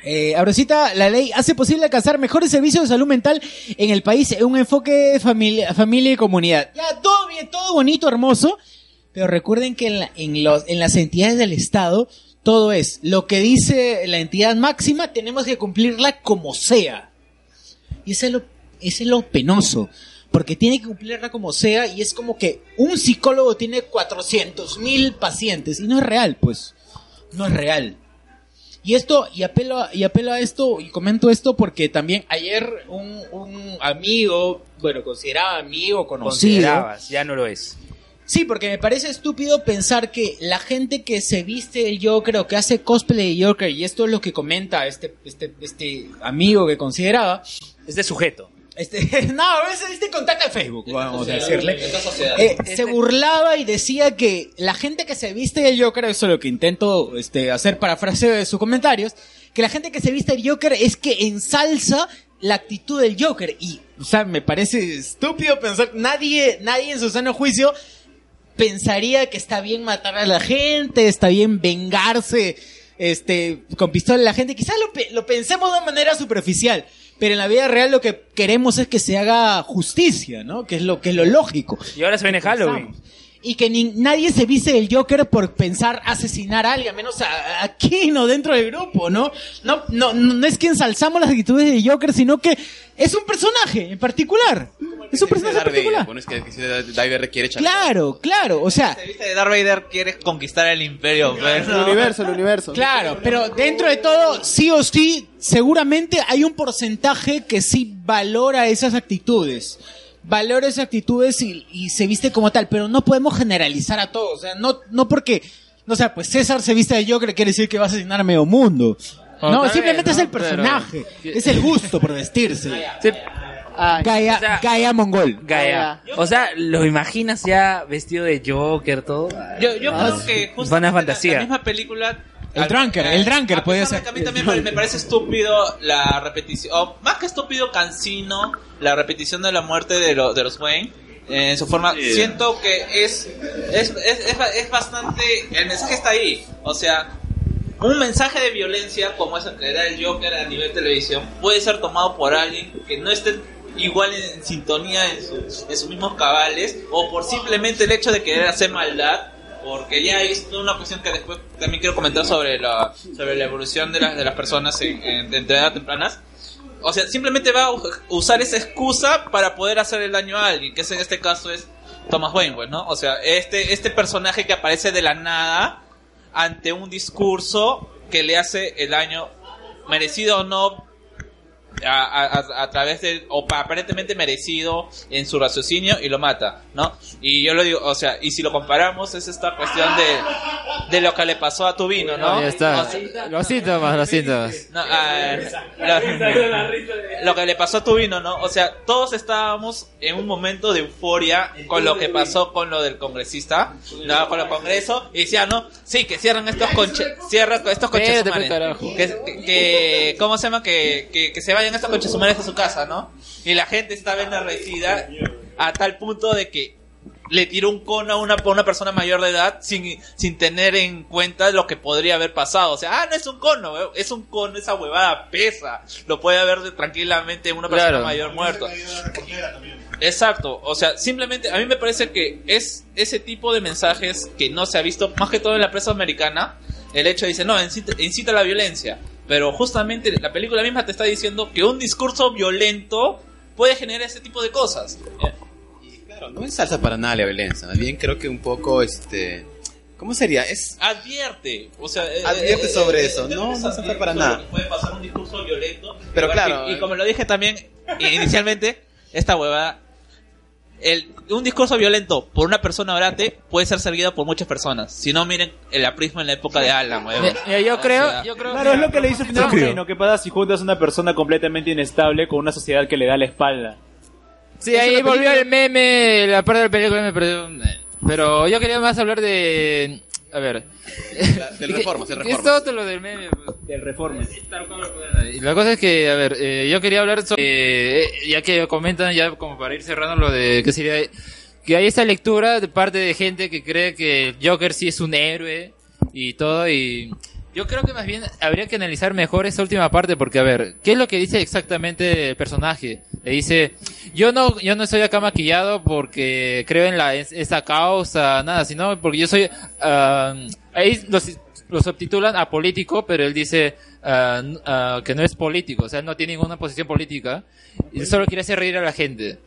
Eh, Abrosita, la ley hace posible alcanzar mejores servicios de salud mental en el país en un enfoque familia, familia y comunidad. Ya, todo bien, todo bonito, hermoso, pero recuerden que en, la- las entidades del Estado, todo es lo que dice la entidad máxima, tenemos que cumplirla como sea. Y ese es lo, ese es lo penoso, porque tiene que cumplirla como sea y es como que un psicólogo tiene 400 mil pacientes y no es real, pues, no es real. Y esto, y apelo, a, y apelo a esto, y comento esto porque también ayer un, un amigo, bueno, consideraba amigo, conocido. Considerabas, ya no lo es. Sí, porque me parece estúpido pensar que la gente que se viste del Joker o que hace cosplay de Joker, y esto es lo que comenta este, este, este amigo que consideraba. Este sujeto. Este, no, es este contacto de Facebook, vamos a decirle. Eh, se burlaba y decía que la gente que se viste del Joker, eso es lo que intento este, hacer parafraseo de sus comentarios, que la gente que se viste del Joker es que ensalza la actitud del Joker. Y, o sea, me parece estúpido pensar, nadie, nadie en su sano juicio pensaría que está bien matar a la gente, está bien vengarse este con pistola a la gente. Quizás lo, lo pensemos de una manera superficial, pero en la vida real lo que queremos es que se haga justicia, ¿no? Que es lo que es lo lógico. Y ahora se viene Halloween. Y que ni- nadie se viste del Joker por pensar asesinar a alguien, menos a, a Kino dentro del grupo, ¿no? No, no, no, no es que ensalzamos las actitudes del Joker, sino que es un personaje en particular. Es un personaje Darth Vader, particular. bueno, es que, que si Darth Vader quiere echar- Claro, claro, o sea, Viste de Darth Vader quiere conquistar el imperio, pues, El universo, el universo. Claro, pero dentro de todo, sí o sí, seguramente hay un porcentaje que sí valora esas actitudes. Valora esas actitudes y, y se viste como tal, pero no podemos generalizar a todos. O sea, no, no porque, no sé, pues César se viste de Joker quiere decir que va a asesinar a medio mundo. Oh, no, simplemente bien, es el personaje, es el gusto por vestirse. Gaia, Gaia Mongol. Gaia. O sea, ¿lo imaginas ya vestido de Joker, todo? Yo, yo Ah, creo que justo Buena la, fantasía. la misma película El drunker, el drunker puede ser. A mí también me, parece estúpido la repetición, o más que estúpido, cansino, la repetición de la muerte de, lo- de los Wayne. eh, En su forma, siento que es es, es, es, es bastante. El mensaje está ahí. O sea, un mensaje de violencia como es el que da el Joker a nivel televisión puede ser tomado por alguien que no esté igual en, sintonía en, sus- en sus mismos cabales o por simplemente el hecho de querer hacer maldad porque ya es una cuestión que después también quiero comentar sobre la sobre la evolución de las de las personas en, en, de edad tempranas. O sea simplemente va a usar esa excusa para poder hacer el daño a alguien que es en este caso es Thomas Wayne pues, no o sea este este personaje que aparece de la nada ante un discurso que le hace el daño merecido o no a, a- a- a través de o pa- aparentemente merecido en su raciocinio y lo mata no y yo lo digo o sea y si lo comparamos es esta cuestión de de lo que le pasó a Tubino no No, ya está. Los síntomas, los síntomas. no, ah, lo, lo que le pasó a Tubino, ¿no? O sea, todos estábamos en un momento de euforia con lo que pasó con lo del congresista, ¿no? Con el congreso, y decían, ¿no? Sí, que cierran estos conches, cierran estos conches pues, que, que- ¿cómo se llama? Que, que, que se vayan estos conches sumares a su casa, ¿no? Y la gente estaba enardecida a tal punto de que le tiró un cono a una, a una persona mayor de edad sin, sin tener en cuenta lo que podría haber pasado. O sea, ah, no es un cono, weón, es un cono, esa huevada pesa. Lo puede haber tranquilamente una persona Claro. mayor muerto. Exacto, o sea, simplemente a mí me parece que es ese tipo de mensajes que no se ha visto, más que todo en la prensa americana, el hecho dice, no, incita, incita a la violencia, pero justamente la película misma te está diciendo que un discurso violento puede generar ese tipo de cosas. Claro, no es salsa para nada la violencia. Más bien creo que un poco, este... ¿Cómo sería? Es... Advierte, o sea, eh, Advierte eh, sobre eh, eso, no, no salsa para nada. Puede pasar un discurso violento. Pero claro, que- y eh. como lo dije también inicialmente, esta huevada el, un discurso violento por una persona orate puede ser seguido por muchas personas. Si no, miren el aprismo en la época de Alan, huevón. Mira, yo creo- O sea, yo creo Claro, es lo que le dice Yo Final creo. ¿no? ¿Qué pasa si juntas a una persona completamente inestable con una sociedad que le da la espalda? Sí, ahí volvió el meme, la parte de la película me perdió. eh, Pero yo quería más hablar de... A ver. del Reformas, el ¿Qué Reformas. Es todo lo del meme. pues. Del Reforma. Y La cosa es que, a ver, eh, yo quería hablar sobre, eh, ya que comentan, ya como para ir cerrando lo de, que sería, que hay esta lectura de parte de gente que cree que el Joker sí es un héroe y todo, y yo creo que más bien habría que analizar mejor esta última parte, porque, a ver, ¿qué es lo que dice exactamente el personaje? Le dice, yo no, yo no estoy acá maquillado porque creo en la, es- esa causa, nada, sino porque yo soy, ah, ahí los, lo subtitulan a político, pero él dice n- ah, que no es político, o sea, no tiene ninguna posición política, y solo quiere hacer reír a la gente.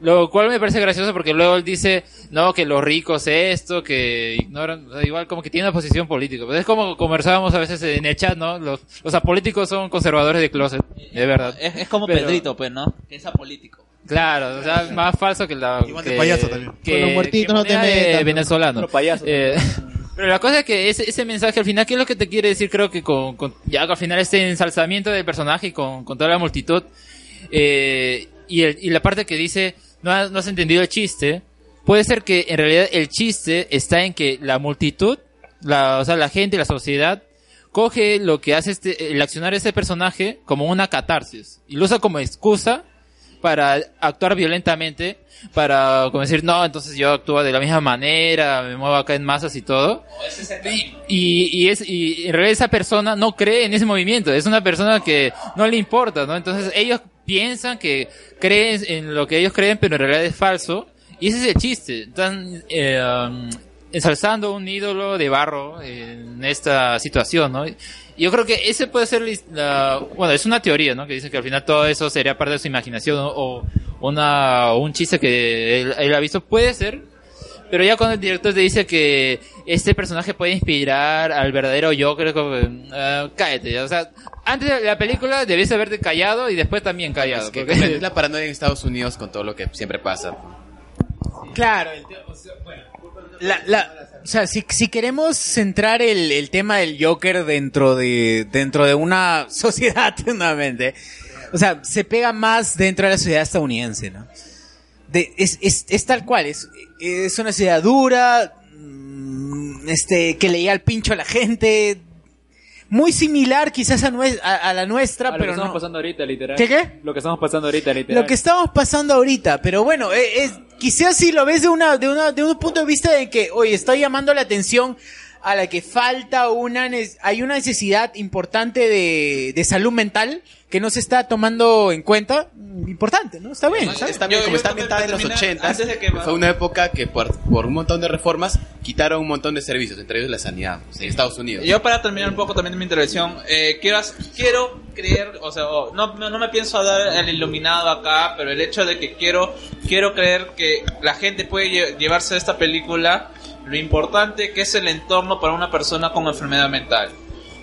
Lo cual me parece gracioso porque luego él dice, no, que los ricos esto, que ignoran, o sea, igual como que tiene una posición política. Pues es como conversábamos a veces en el chat, ¿no? Los, los apolíticos son conservadores de closet, de verdad. Es, es como Pero- Pedrito, pues, ¿no? Que es apolítico. Claro, o sea, más falso que la... Igual de que- payaso también. que- Con los muertitos no te venezolano. Otro payaso Eh, pero la cosa es que ese, ese mensaje al final, ¿qué es lo que te quiere decir? Creo que con, con- ya al final este ensalzamiento del personaje y con, con toda la multitud, eh, y, el- y la parte que dice, no has, no has entendido el chiste, puede ser que en realidad el chiste está en que la multitud, la, o sea, la gente, la sociedad, coge lo que hace este, el accionar ese personaje como una catarsis y lo usa como excusa para actuar violentamente, para como decir, no, entonces yo actúo de la misma manera, me muevo acá en masas y todo. Y, y, es, y en realidad esa persona no cree en ese movimiento, es una persona que no le importa, ¿no? Entonces ellos piensan que creen en lo que ellos creen, pero en realidad es falso. Y ese es el chiste. Están eh, um, ensalzando un ídolo de barro en esta situación, ¿no? Yo creo que ese puede ser la, bueno, es una teoría, ¿no? Que dice que al final todo eso sería parte de su imaginación o una, un chiste que él, él ha visto. Puede ser, pero ya cuando el director te dice que este personaje puede inspirar al verdadero yo, creo que, ah, cállate, o sea, antes de la película debes haberte callado y después también callado. Es que porque- es la paranoia en Estados Unidos con todo lo que siempre pasa. Claro, el o sea, bueno, la, la- o sea, si, si queremos centrar el, el tema del Joker dentro de, dentro de una sociedad, nuevamente, o sea, se pega más dentro de la sociedad estadounidense, ¿no? De, es, es, es tal cual, es, es una sociedad dura, mm, este, que leía al pincho a la gente, muy similar quizás a, nue- a, a la nuestra, A lo que pero estamos no. pasando ahorita, literal. ¿Qué, qué? Lo que estamos pasando ahorita, literal. Lo que estamos pasando ahorita, pero bueno, eh, es, quizás si lo ves de una, de una, de un punto de vista de que, oye, está llamando la atención a la que falta una, hay una necesidad importante de, de salud mental que no se está tomando en cuenta, mm, importante, ¿no? Está bien. ¿sabes? Está bien, como está ambientada en los 80, fue una época que por, por un montón de reformas quitaron un montón de servicios, entre ellos la sanidad, o sea, en Estados Unidos. Yo para terminar un poco también mi intervención, eh, quiero, quiero creer, o sea, no, no no me pienso dar el iluminado acá, pero el hecho de que quiero, quiero creer que la gente puede lle- llevarse esta película, lo importante que es el entorno para una persona con enfermedad mental,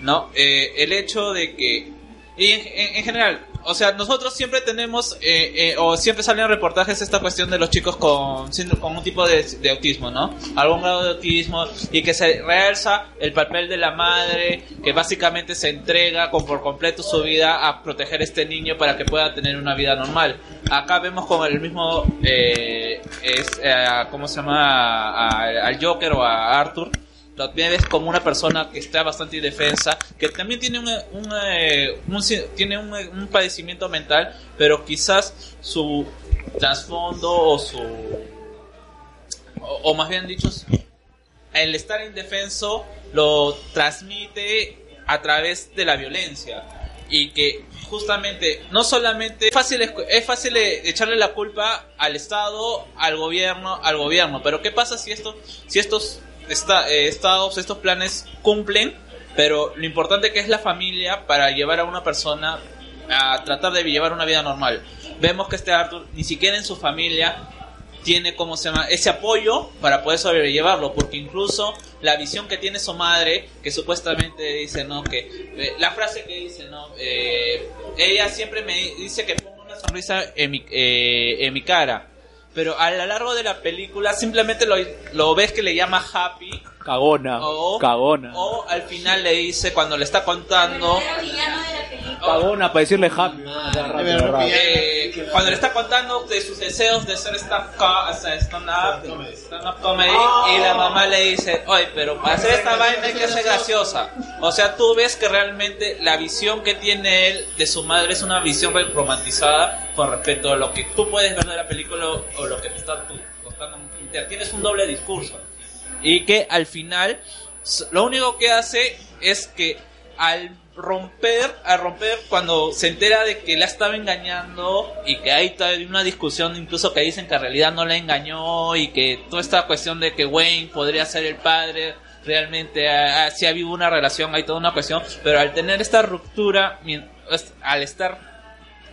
¿no? Eh, el hecho de que, y en, en- en general, o sea, nosotros siempre tenemos, eh, eh, o siempre salen reportajes esta cuestión de los chicos con, con un tipo de, autismo, ¿no? Algún grado de autismo, y que se realza el papel de la madre, que básicamente se entrega con, por completo su vida a proteger a este niño para que pueda tener una vida normal. Acá vemos con el mismo, eh, es, eh, ¿cómo se llama? Al Joker o a Arthur, lo ves como una persona que está bastante indefensa, que también tiene eh, un tiene eh, un padecimiento mental, pero quizás su trasfondo o su o, más bien dicho el estar indefenso lo transmite a través de la violencia. Y que justamente no solamente es fácil eh, echarle la culpa al Estado, al gobierno, al gobierno, pero qué pasa si esto si estos esta- eh, estos planes cumplen, pero lo importante que es la familia para llevar a una persona a tratar de llevar una vida normal. Vemos que este Arthur ni siquiera en su familia tiene como se llama ese apoyo para poder sobrellevarlo porque incluso la visión que tiene su madre que supuestamente dice no que eh, la frase que dice no Eh, ella siempre me dice que pongo una sonrisa en mi, en mi cara pero a lo largo de la película simplemente lo, lo ves que le llama happy Cagona. o, Cagona. o al final le dice cuando le está contando Cagona para decirle happy. eh, cuando le está contando de sus deseos de ser stand-up sea, stand-up stand-up comedy y la mamá le dice, oye, pero para hacer esta vaina hay que ser graciosa. O sea, tú ves que realmente la visión que tiene él de su madre es una visión romantizada con respecto a lo que tú puedes ver de la película o, lo que te está costando. Tienes un doble discurso. Y que al final, lo único que hace es que al romper, al romper cuando se entera de que la estaba engañando y que hay todavía una discusión incluso que dicen que en realidad no la engañó y que toda esta cuestión de que Wayne podría ser el padre realmente ah, ah, sí ha habido una relación, hay toda una cuestión, pero al tener esta ruptura, al estar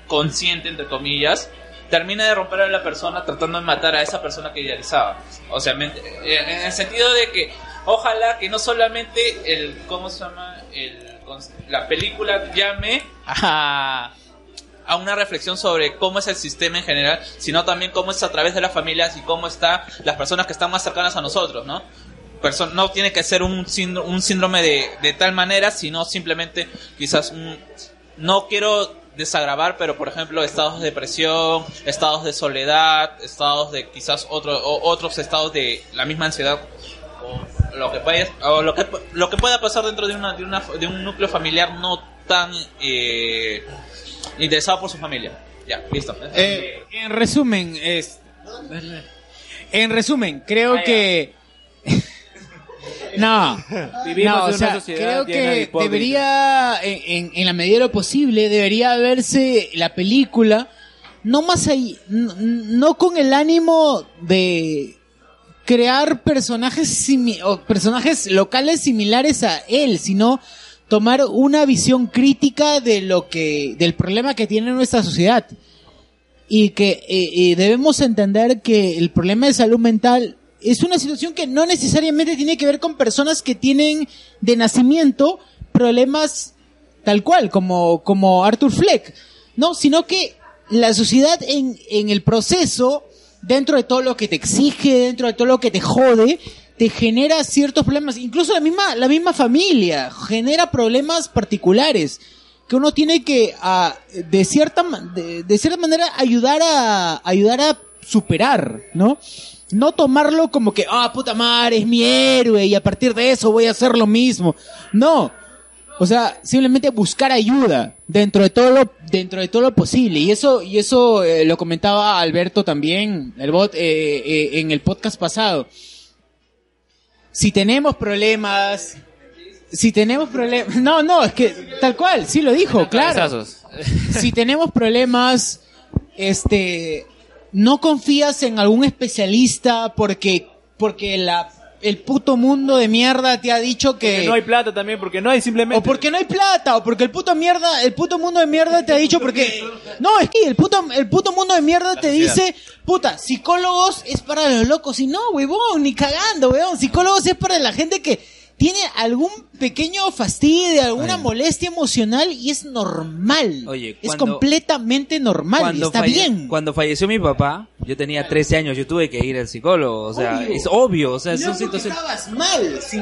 consciente entre comillas, termina de romper a la persona tratando de matar a esa persona que idealizaba. O sea, eh, en el sentido de que ojalá que no solamente el ¿cómo se llama? el la película llame a a una reflexión sobre cómo es el sistema en general, sino también cómo es a través de las familias y cómo están las personas que están más cercanas a nosotros, ¿no? Perso- no tiene que ser un síndrome, un síndrome de, de tal manera, sino simplemente quizás un- no quiero desagravar, pero por ejemplo estados de depresión, estados de soledad, estados de quizás otro, o- otros estados de la misma ansiedad o lo que pueda, o lo que, lo que pueda pasar dentro de, una, de, una, de un núcleo familiar no tan eh, interesado por su familia. Ya, listo. Eh, en resumen, es. En resumen, creo Ah, que. No. Vivimos no, o en una sea, sociedad creo llena de que hipócritas. debería, en, en- en la medida de lo posible, debería verse la película, no más ahí, n- no con el ánimo de crear personajes simi- o personajes locales similares a él, sino tomar una visión crítica de lo que del problema que tiene nuestra sociedad y que eh, eh, debemos entender que el problema de salud mental es una situación que no necesariamente tiene que ver con personas que tienen de nacimiento problemas tal cual como como Arthur Fleck, no, sino que la sociedad en, en el proceso dentro de todo lo que te exige, dentro de todo lo que te jode, te genera ciertos problemas, incluso la misma, la misma familia genera problemas particulares que uno tiene que ah, de cierta de, de cierta manera ayudar a ayudar a superar, ¿no? No tomarlo como que, ah, puta madre, es mi héroe y a partir de eso voy a hacer lo mismo. No. O sea, simplemente buscar ayuda dentro de todo lo, dentro de todo lo posible. Y eso, y eso eh, lo comentaba Alberto también, el bot, eh, eh, en el podcast pasado. Si tenemos problemas, si tenemos problemas, no, no, es que tal cual, sí lo dijo, claro. Si tenemos problemas, este, no confías en algún especialista porque, porque la, el puto mundo de mierda te ha dicho que, Porque no hay plata también, porque no hay simplemente. o porque no hay plata, o porque el puto mierda, el puto mundo de mierda te ha dicho porque no, es que el puto, el puto mundo de mierda te dice, puta, psicólogos es para los locos y no, huevón, ni cagando, huevón, psicólogos es para la gente que tiene algún pequeño fastidio, alguna molestia emocional y es normal. Oye, es cuando- completamente normal y está falle- bien. Cuando falleció mi papá, yo tenía 13 años, yo tuve que ir al psicólogo. O sea, Obvio. es obvio. O sea, no son es porque situaciones. estabas mal, sí.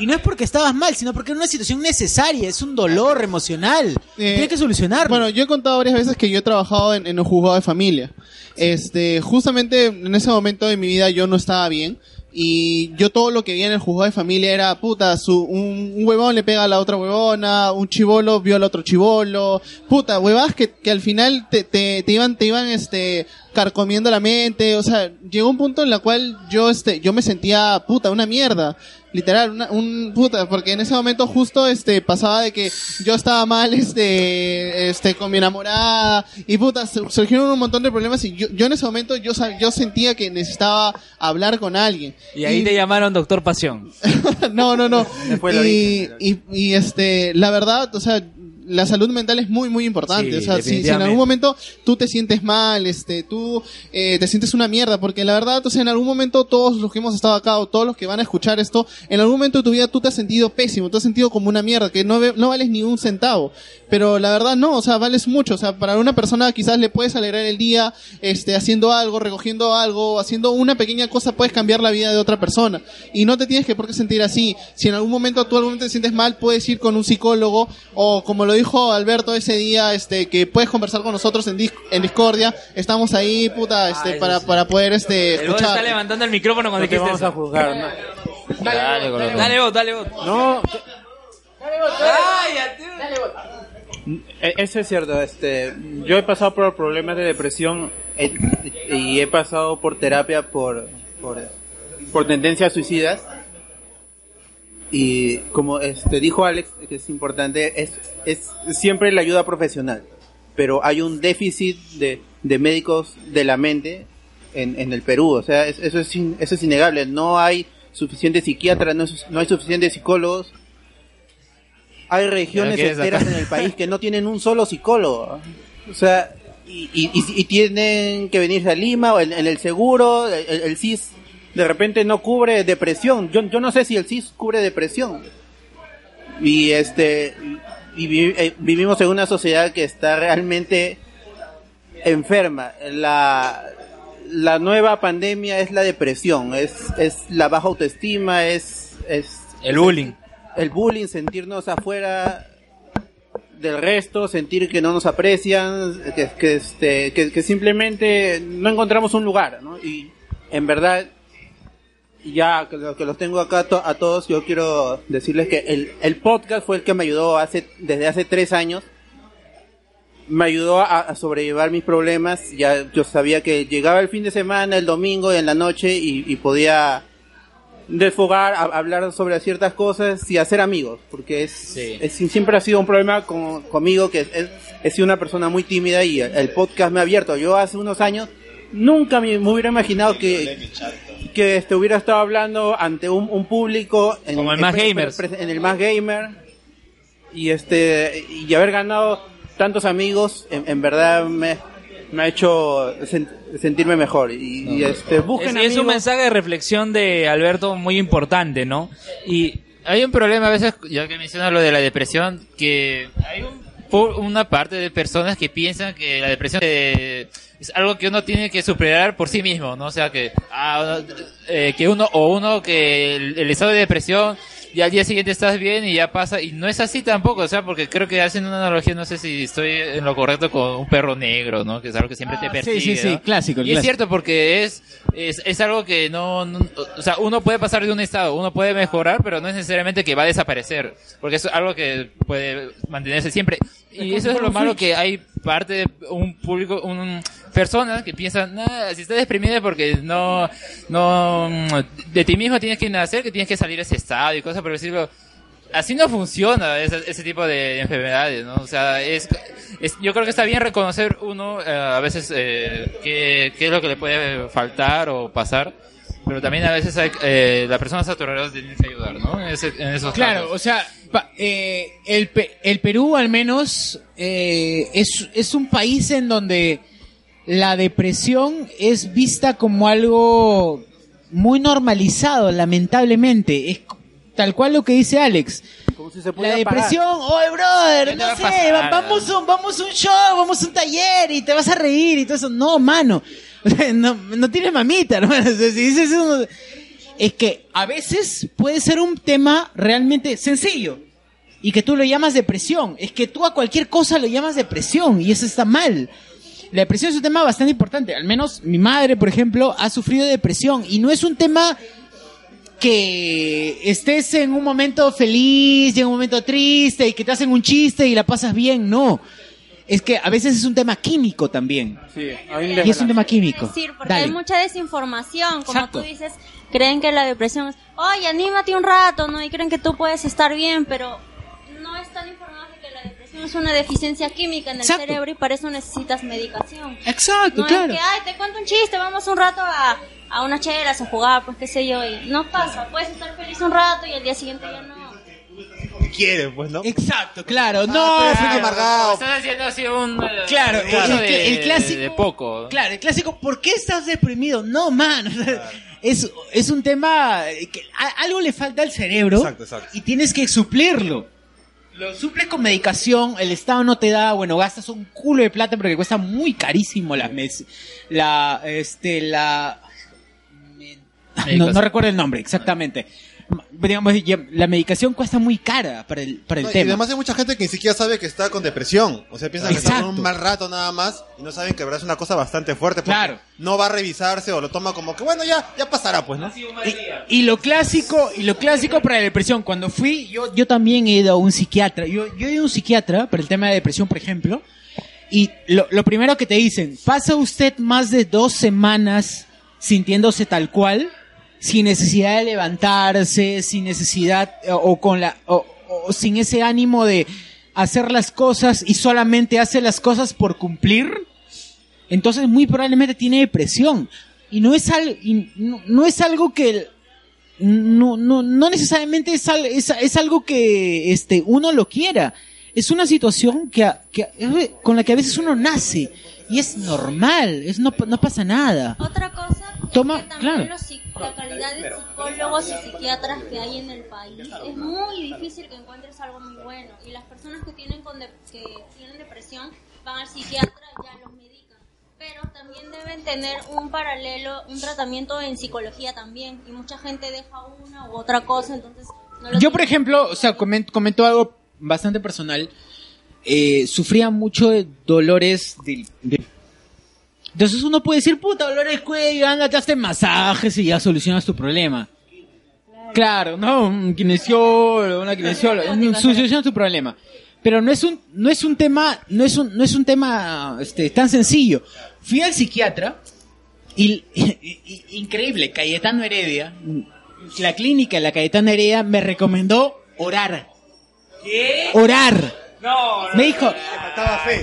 Y no es porque estabas mal, sino porque era una situación necesaria, es un dolor emocional. Tiene que solucionarlo. Bueno, yo he contado varias veces que yo he trabajado en, en un juzgado de familia. Este, justamente en ese momento de mi vida yo no estaba bien. Y yo todo lo que vi en el juzgado de familia era, puta, su, un, un huevón le pega a la otra huevona, un chivolo viola a otro chivolo, puta, huevadas que, que al final te, te, te iban, te iban, este, carcomiendo la mente, o sea, llegó un punto en la cual yo, este, yo me sentía, puta, una mierda, literal, una, un, puta, porque en ese momento justo, este, pasaba de que yo estaba mal, este, este, con mi enamorada, y puta, sur- surgieron un montón de problemas y yo, yo en ese momento, yo, yo sentía que necesitaba hablar con alguien. Y ahí te llamaron Doctor Pasión. no, no, no. Después lo Y, y, y, este, la verdad, o sea, la salud mental es muy, muy importante. Sí, o sea, si, si en algún momento tú te sientes mal, este, tú eh, te sientes una mierda, porque la verdad, o sea, en algún momento todos los que hemos estado acá o todos los que van a escuchar esto, en algún momento de tu vida tú te has sentido pésimo, te has sentido como una mierda, que no, no vales ni un centavo. Pero la verdad no, o sea, vales mucho. O sea, para una persona quizás le puedes alegrar el día, este, haciendo algo, recogiendo algo, haciendo una pequeña cosa, puedes cambiar la vida de otra persona. Y no te tienes que por qué sentir así. Si en algún momento tú algún momento te sientes mal, puedes ir con un psicólogo, o como lo dijo Alberto ese día, este, que puedes conversar con nosotros en, dis- en Discordia. Estamos ahí, puta, este, para, para poder, este, El está levantando el micrófono cuando No te dijiste vamos eso. a juzgar, ¿no? Dale, dale, dale, vos, dale, vos. No, Dale, E- Eso es cierto, este, yo he pasado por problemas de depresión eh, y he pasado por terapia por, por, por tendencias suicidas y como este dijo Alex, que es importante, es, es siempre la ayuda profesional, pero hay un déficit de, de médicos de la mente en, en el Perú, o sea, es- eso, es, in- eso es innegable, no hay suficientes psiquiatras, no, no hay suficientes psicólogos, hay regiones enteras en el país que no tienen un solo psicólogo. O sea, y, y- y- y tienen que venirse a Lima o en, en el seguro, el CIS de repente no cubre depresión. Yo, yo no sé si el CIS cubre depresión. Y este y vi- eh, vivimos en una sociedad que está realmente enferma. La, la nueva pandemia es la depresión, es, es la baja autoestima, es, es El bullying. el bullying, sentirnos afuera del resto, sentir que no nos aprecian, que, que, este, que, que simplemente no encontramos un lugar, ¿no? Y en verdad, ya que, lo- que los tengo acá to- a todos, yo quiero decirles que el, el podcast fue el que me ayudó hace, desde hace tres años. Me ayudó a, a sobrellevar mis problemas. Ya yo sabía que llegaba el fin de semana, el domingo, en la noche y, y podía desfogar, a- hablar sobre ciertas cosas y hacer amigos, porque es, es- siempre ha sido un problema con- conmigo que es, es- he sido una persona muy tímida y el, el podcast me ha abierto. Yo hace unos años nunca me, me hubiera imaginado que, que este, hubiera estado hablando ante un, un público en, Como el en Más Gamers. en el más gamer y este y haber ganado tantos amigos en, en verdad me, me ha hecho sen- sentirme mejor y, y, este busquen Es, es un amigos. mensaje de reflexión de Alberto muy importante, ¿no? Y hay un problema a veces, ya que mencionas lo de la depresión, que hay un- por una parte de personas que piensan que la depresión eh, es algo que uno tiene que superar por sí mismo, ¿no? O sea, que, ah, eh, que uno, o uno que el, el estado de depresión y al día siguiente estás bien y ya pasa. Y no es así tampoco, o sea, porque creo que hacen una analogía, no sé si estoy en lo correcto con un perro negro, ¿no? Que es algo que siempre te Ah, persigue. sí, sí, sí, ¿no? clásico, Y es cierto porque es, es, es algo que no, no- o sea, uno puede pasar de un estado, uno puede mejorar, pero no es necesariamente que va a desaparecer, porque es algo que puede mantenerse siempre. Y eso es lo malo que hay parte de un público, un, personas que piensan, nada, si estás deprimido es porque no, no, mm, de ti mismo tienes que nacer, que tienes que salir de ese estado y cosas por decirlo. Así no funciona ese, ese tipo de enfermedades, ¿no? O sea, es, es- yo creo que está bien reconocer uno eh, a veces eh, qué, qué es lo que le puede faltar o pasar, pero también a veces hay, eh, las personas a tu alrededor tienen que ayudar, ¿no? En, ese- en esos Claro, casos. o sea, pa- eh, el, Pe- el Perú al menos eh, es, es un país en donde la depresión es vista como algo muy normalizado, lamentablemente. Es tal cual lo que dice Alex. La depresión, oye brother, ¿Qué te no va sé, vamos, a un- vamos a un show, vamos a un taller y te vas a reír y todo eso. No, mano. No, no tienes mamita, hermano. Si dices es que a veces puede ser un tema realmente sencillo y que tú lo llamas depresión. Es que tú a cualquier cosa lo llamas depresión y eso está mal. La depresión es un tema bastante importante. Al menos mi madre, por ejemplo, ha sufrido de depresión y no es un tema que estés en un momento feliz y en un momento triste y que te hacen un chiste y la pasas bien. No. Es que a veces es un tema químico también. Y es un tema químico. decir, porque Dale. hay mucha desinformación, como Exacto. tú dices, creen que la depresión es, oye, anímate un rato, ¿no? Y creen que tú puedes estar bien, pero no están informados de que la depresión es una deficiencia química en el Exacto. cerebro y para eso necesitas medicación. Exacto, no claro. es que, ay, te cuento un chiste, vamos un rato a, a unas chelas a jugar, pues qué sé yo, y no pasa, puedes estar feliz un rato y al día siguiente ya no. Quiere, pues, ¿no? Exacto, claro. No, pero es claro. amargado. Estás haciendo así un... eh, Claro, el, de- el clásico. de poco. Claro, el clásico, ¿por qué estás deprimido? No, man. Es, es un tema que a- algo le falta al cerebro Exacto, exacto. y tienes que suplirlo. Lo suples con medicación, el Estado no te da, bueno, gastas un culo de plata porque cuesta muy carísimo mes, la, este, la, no, no recuerdo el nombre exactamente. Digamos, la medicación cuesta muy cara para el, para el No, y tema. además hay mucha gente que ni siquiera sabe que está con depresión. O sea, piensan que está un mal rato nada más y no saben que verdad es una cosa bastante fuerte. Porque Claro. No va a revisarse o lo toma como que, bueno, ya, ya pasará, pues, ¿no? Y lo clásico, y lo clásico para la depresión, cuando fui, yo, yo también he ido a un psiquiatra. Yo, yo he ido a un psiquiatra para el tema de depresión, por ejemplo. Y lo, lo primero que te dicen, ¿pasa usted más de dos semanas sintiéndose tal cual? Sin necesidad de levantarse, sin necesidad, o, o con la, o, o sin ese ánimo de hacer las cosas y solamente hace las cosas por cumplir entonces muy probablemente tiene depresión. Y no es al, no, es algo que no, no, no necesariamente es, al- es, es algo que este uno lo quiera. Es una situación que, que con la que a veces uno nace y es normal es no, no pasa nada. Otra cosa toma claro. los la calidad de psicólogos y psiquiatras que hay en el país es muy difícil que encuentres algo muy bueno. Y las personas que tienen con de- que tienen depresión van al psiquiatra y ya los medican. Pero también deben tener un paralelo un tratamiento en psicología también. Y mucha gente deja una u otra cosa entonces no Yo, por ejemplo, o sea, comen- comentó algo bastante personal. Eh, sufría mucho de dolores de, de- Entonces uno puede decir, puta, dolores de cuello, anda, te haces masajes y ya solucionas tu problema. Claro, no, un kinesiólogo, una kinesióloga, solucionas tu problema. Pero no es un, no es un tema, no es un, no es un tema, este, tan sencillo. Fui al psiquiatra y, y- y- increíble, Cayetano Heredia, la clínica, la Cayetano Heredia me recomendó orar. ¿Qué? Orar. No, Me dijo,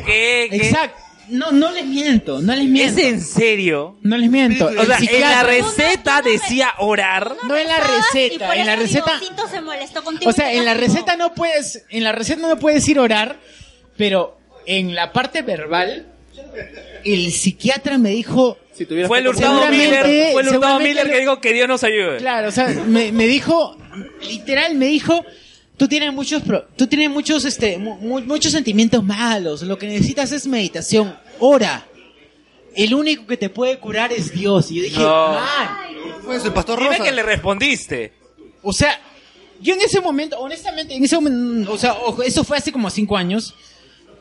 ¿Qué? ¿Qué? exacto. No, no les miento, no les miento. ¿Es en serio? No les miento. O sea, en la receta decía orar. No en la y receta, por en la eso receta. Diosito se molestó contigo O sea, y te en la receta no puedes, en la receta no puedes ir a orar, pero en la parte verbal, el psiquiatra me dijo. Fue el Hurtado seguramente- Miller, fue el Hurtado seguramente Miller que dijo que Dios nos ayude. Claro, o sea, me, me dijo, literal, me dijo, tú tienes muchos, pro- tú tienes muchos, este, mu- mu- muchos sentimientos malos. Lo que necesitas es meditación. Ora. El único que te puede curar es Dios. Y yo dije, No. "Man". Pues el pastor Dime que le respondiste. O sea, yo en ese momento, honestamente, en ese momento, o sea, ojo, eso fue hace como cinco años.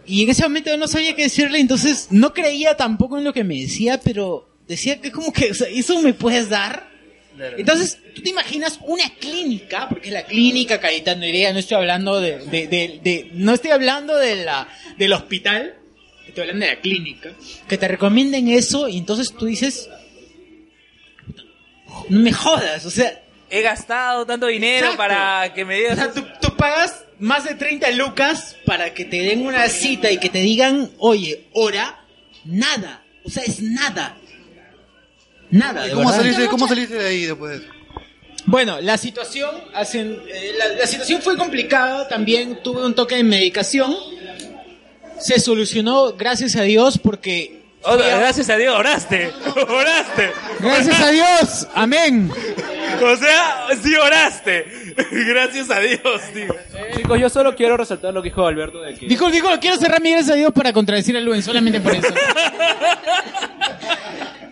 Y en ese momento yo no sabía qué decirle, entonces no creía tampoco en lo que me decía, pero decía que como que, o sea, ¿eso me puedes dar? Entonces, tú te imaginas una clínica, porque es la clínica Cayetano Heredia, no estoy hablando de, de, de- de- no estoy hablando de la, del hospital, estoy hablando de la clínica, que te recomienden eso y entonces tú dices, no me jodas, o sea, He gastado tanto dinero Exacto. para que me digas... O sea, tú, tú pagas más de 30 lucas para que te den una cita y que te digan, oye, hora, nada. O sea, es nada. Nada. ¿Y de cómo verdad. saliste, cómo saliste de ahí después de eso? Bueno, la situación, hacen, eh, la, la situación fue complicada. También tuve un toque de medicación. Se solucionó, gracias a Dios, porque. Oh, gracias a Dios, oraste. Oraste. Gracias a Dios. Amén. O sea, sí oraste. Gracias a Dios, tío. Chicos, yo solo quiero resaltar lo que dijo Alberto de que... Dijo, dijo, quiero cerrar mi gracias a Dios para contradecir a Luen, solamente por eso.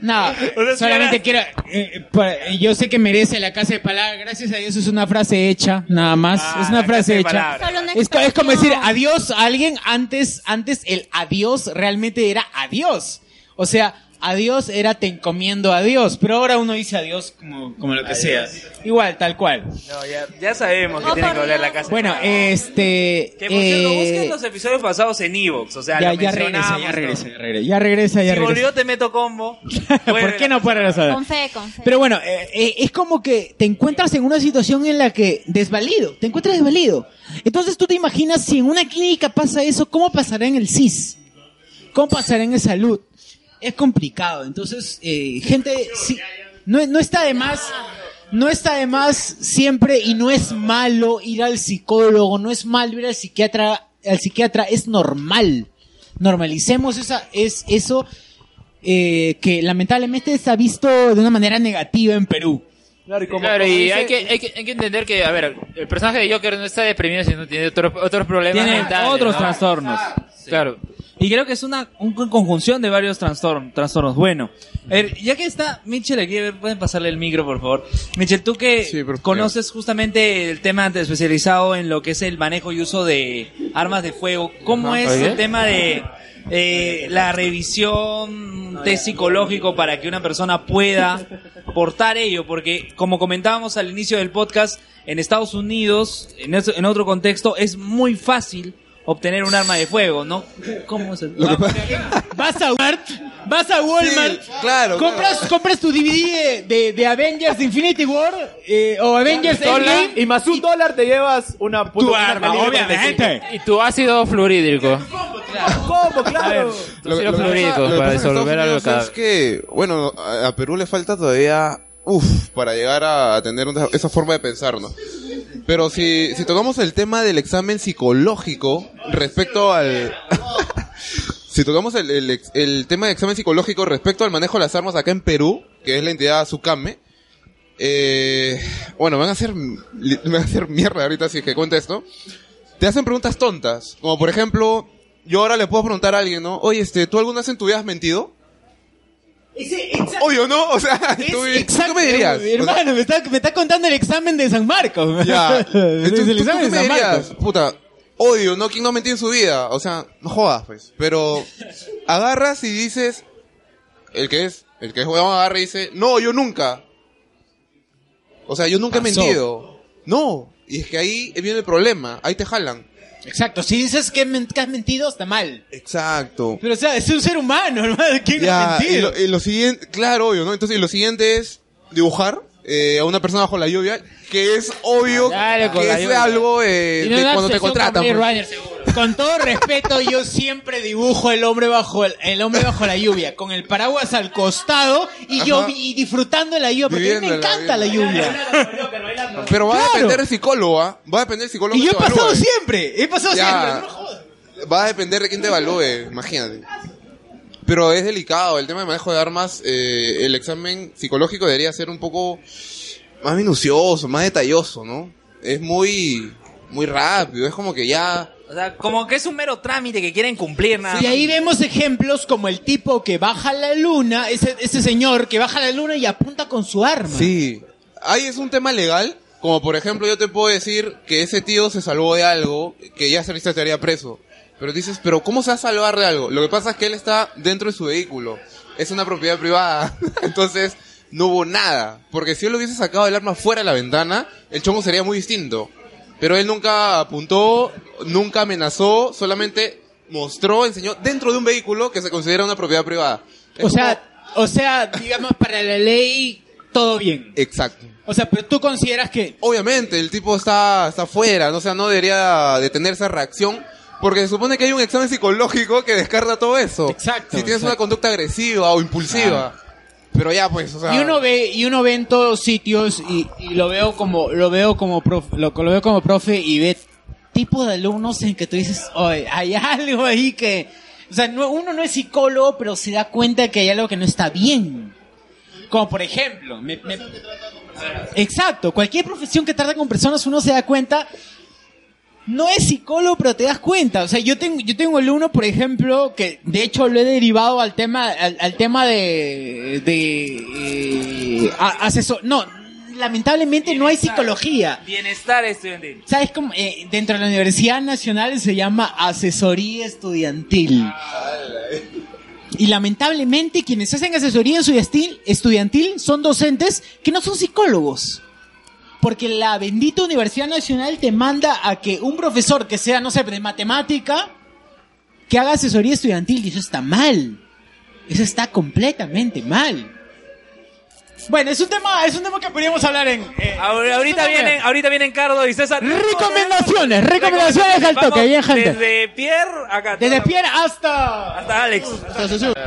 No, solamente quiero. eh, pa- yo sé que merece la casa de palabras. Gracias a Dios es una frase hecha, nada más. es una frase de hecha. palabras. Solo una Es, co- es como decir expresión. adiós a alguien. Antes, antes el adiós realmente era adiós. O sea, adiós era te encomiendo a Dios. Pero ahora uno dice adiós como, como lo que sea. Igual, tal cual. No, ya, ya sabemos que tiene que oler la casa. Bueno, este. Que por cierto, eh, busquen los episodios pasados en Evox. O sea, ya, lo ya regresa, ya regresa, ya regresa, ya regresa, ya Si regresa. volvió, te meto combo. ¿Por qué no puede regresar? Con fe, con fe. Pero bueno, eh, eh, es como que te encuentras en una situación en la que desvalido, te encuentras desvalido. Entonces tú te imaginas si en una clínica pasa eso, ¿cómo pasará en el CIS? ¿Cómo pasará en el salud? Es complicado. Entonces, eh, gente, sí, no, no está de más, no está de más siempre y no es malo ir al psicólogo, no es malo ir al psiquiatra, al psiquiatra es normal. Normalicemos esa, es eso eh, que lamentablemente está visto de una manera negativa en Perú. Claro, y como, Claro, como y dice- hay que, hay, que, hay que entender que, a ver, el personaje de Joker no está deprimido, sino tiene otros otros problemas Tiene mentales, otros ¿no? trastornos. Claro. Y creo que es una, una conjunción de varios trastornos. trastornos. Bueno, a ver, ya que está Mitchell aquí, a ver, pueden pasarle el micro, por favor. Mitchell, tú que conoces justamente el tema de- especializado en lo que es el manejo y uso de armas de fuego, ¿cómo Ajá. es Oye. el tema de eh, la revisión, un test psicológico para que una persona pueda portar ello? Porque, como comentábamos al inicio del podcast, en Estados Unidos, en, en otro contexto, es muy fácil obtener un arma de fuego, ¿no? ¿Cómo se Vas a Walmart, vas a Walmart, claro, compras, compras tu DVD de, de, de Avengers Infinity War eh, o Avengers Endgame y más un dólar te llevas una puta- Tu una arma, calibre obviamente. 45. Y tu ácido fluorídrico. ¿Cómo? Claro. Tu ácido fluorídrico lo que para pasa en Estados disolver algo Unidos cada es que, bueno, a, a Perú le falta todavía, uff, para llegar a tener una- esa forma de pensar, ¿no? Pero si, si tocamos el tema del examen psicológico respecto al... si tocamos el, el, tema de examen psicológico respecto al manejo de las armas acá en Perú, que es la entidad SUCAME, eh, bueno, van a hacer, me van a hacer mierda ahorita si que cuento esto. Te hacen preguntas tontas, como por ejemplo, yo ahora le puedo preguntar a alguien, ¿no? Oye, este, ¿tú alguna vez en tu vida has mentido? Obvio, ¿no? O sea, tú, ¿tú qué me dirías? Hermano, me está, me está contando el examen de San Marcos. Ya. Es Entonces, el ¿tú, tú examen de San dirías? Marcos. Puta, odio, ¿no? ¿Quién no ha mentido en su vida? O sea, no jodas, pues. Pero agarras y dices, el que es, el que es huevón agarra y dice, no, yo nunca. O sea, yo nunca he mentido. No. Y es que ahí viene el problema. Ahí te jalan. Exacto, si dices que, has mentido, está mal. Exacto. Pero o sea, es un ser humano, hermano. ¿Quién no ha Ya, y mentido? lo, y lo siguiente, claro, obvio, ¿no? Entonces, y lo siguiente es dibujar eh, a una persona bajo la lluvia, que es obvio Dale con que la es lluvia. algo eh, de cuando te contratan. con pues. Runner. Con todo respeto, yo siempre dibujo el hombre bajo el, el hombre bajo la lluvia, con el paraguas al costado y yo Ajá. y disfrutando de la lluvia, porque a mí me encanta la lluvia. Pero va a depender del psicólogo, ¿ah? Va a depender del psicólogo. Y yo he pasado evalúe. siempre, he pasado Ya. siempre. Va a depender de quién te evalúe, imagínate. Pero es delicado, el tema de manejo de armas, eh, el examen psicológico debería ser un poco más minucioso, más detalloso, ¿no? Es muy, muy rápido, es como que ya... O sea, como que es un mero trámite que quieren cumplir nada Y ahí vemos ejemplos como el tipo que baja a la luna, ese, ese señor que baja la luna y apunta con su arma. Sí, ahí es un tema legal, Como por ejemplo, yo te puedo decir que ese tío se salvó de algo que ya se estaría preso. Pero dices, pero ¿cómo se va a salvar de algo? Lo que pasa es que él está dentro de su vehículo. Es una propiedad privada. Entonces, no hubo nada. Porque si él hubiese sacado el arma fuera de la ventana, el chongo sería muy distinto. Pero él nunca apuntó, nunca amenazó, solamente mostró, enseñó dentro de un vehículo que se considera una propiedad privada. Es O sea, o sea, digamos, para la ley, todo bien. Exacto. O sea, pero tú consideras que... Obviamente, el tipo está, está fuera, ¿no? o sea, no debería de tener esa reacción, porque se supone que hay un examen psicológico que descarta todo eso. Exacto. Si tienes una conducta agresiva o impulsiva. Pero ya, pues, o sea... Y uno ve, y uno ve en todos sitios y, y lo veo como, lo veo como profe, lo, lo veo como profe y ve tipo de alumnos en que tú dices, oye, hay algo ahí que, o sea, no- uno no es psicólogo, pero se da cuenta que hay algo que no está bien. Como por ejemplo, me- me- exacto, cualquier profesión que trata con personas uno se da cuenta, no es psicólogo, pero te das cuenta. O sea, yo tengo, yo tengo alumno, por ejemplo, que de hecho lo he derivado al tema, al, al tema de, de eh, a- asesor, no, lamentablemente no hay psicología. Bienestar estudiantil. ¿Sabes cómo? Eh, dentro de la Universidad Nacional se llama asesoría estudiantil. Y lamentablemente quienes hacen asesoría estudiantil, estudiantil son docentes que no son psicólogos. Porque la bendita Universidad Nacional te manda a que un profesor que sea, no sé, de matemática, que haga asesoría estudiantil. Y eso está mal. Eso está completamente mal. Bueno, es un tema, es un tema que podríamos hablar en... eh, ahorita vienen, ahorita vienen Cardo y César. Recomendaciones, recomendaciones al toque, bien gente. Desde Pierre acá. Desde Pierre hasta... Hasta Alex.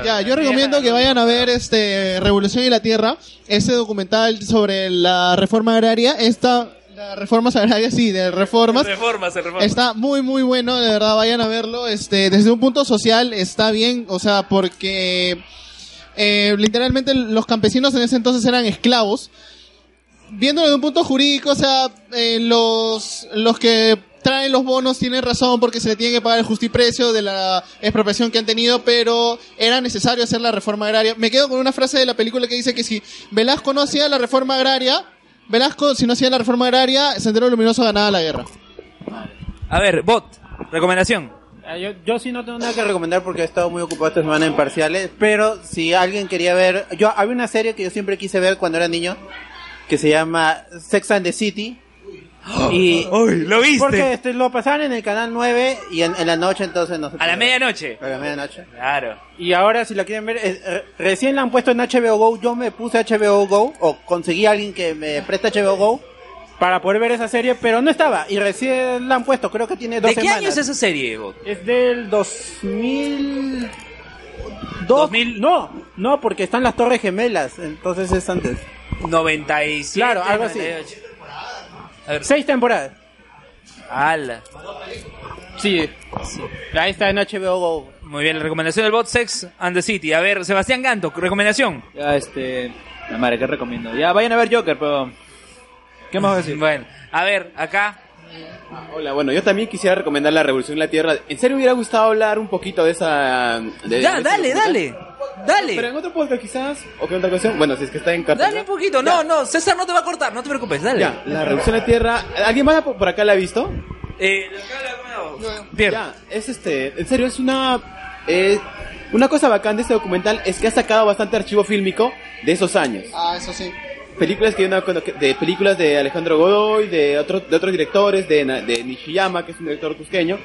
Ya, yo recomiendo que vayan a ver este Revolución y la Tierra, ese documental sobre la reforma agraria, esta la reformas agrarias, sí, de reformas. Reformas, se reforma. Está muy muy bueno, de verdad, vayan a verlo. Este, desde un punto social está bien, o sea, porque eh, literalmente los campesinos en ese entonces eran esclavos. Viéndolo de un punto jurídico, o sea, eh, los, los que traen los bonos tienen razón porque se le tiene que pagar el justiprecio de la expropiación que han tenido, pero era necesario hacer la reforma agraria. Me quedo con una frase de la película que dice que si Velasco no hacía la reforma agraria, Velasco, si no hacía la reforma agraria, Sendero Luminoso ganaba la guerra. A ver, bot, recomendación. Ah, Yo, yo sí no tengo nada que recomendar porque he estado muy ocupado esta semana en parciales, pero si alguien quería ver, yo había una serie que yo siempre quise ver cuando era niño, que se llama Sex and the City. Y ¿lo viste? Porque este, lo pasaban en el canal 9 y en, en la noche entonces no se A la medianoche. A la medianoche. Claro. Y ahora si la quieren ver, es- re- recién la han puesto en HBO Go, yo me puse HBO Go o conseguí a alguien que me preste HBO Go para poder ver esa serie, pero no estaba y recién la han puesto, creo que tiene dos ¿De qué semanas. año es esa serie, bot? Es del 2000... Dos, No, no, porque están las Torres Gemelas, entonces es antes. 97. Claro, algo así. 98. A ver. Seis temporadas. Ala. Sí. Ahí está en HBO Go. Muy bien, la recomendación del bot Sex and the City. A ver, Sebastián Ganto, recomendación. Ya, este. La madre, ¿qué recomiendo? Ya, vayan a ver Joker, pero. ¿Qué más voy a decir? Bueno, a ver, acá. Hola, bueno, yo también quisiera recomendar La Revolución de la Tierra. En serio, me hubiera gustado hablar un poquito de esa. De, Ya, de dale, dale. Dale. Pero en otro podcast quizás. ¿O qué otra cuestión? Bueno, si es que está en cartel. Dale un poquito. No, no, César no te va a cortar, no te preocupes, dale. Ya, La Revolución de la Tierra. ¿Alguien más por por acá la ha visto? Eh, Ya, es este. En serio, es una. eh, una cosa bacán de este documental es que ha sacado bastante archivo fílmico de esos años. Ah, eso sí. Películas que yo no conozco- de películas de Alejandro Godoy, de otros de otros directores, de, de Nishiyama, que es un director cusqueño.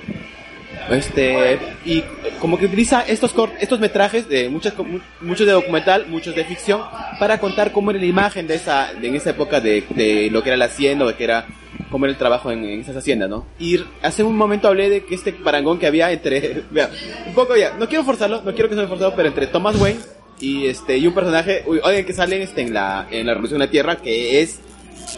Este, y como que utiliza estos cort- estos metrajes de muchas mu- muchos de documental, muchos de ficción para contar cómo era la imagen de esa de en esa época de, de lo que era la hacienda, de que era cómo era el trabajo en, en esas haciendas, ¿no? Y hace un momento hablé de que este parangón que había entre vea, un poco ya, no quiero forzarlo, no quiero que sea forzado, pero entre Thomas Wayne y este y un personaje, uy, oigan que sale este en la en la Revolución de la Tierra que es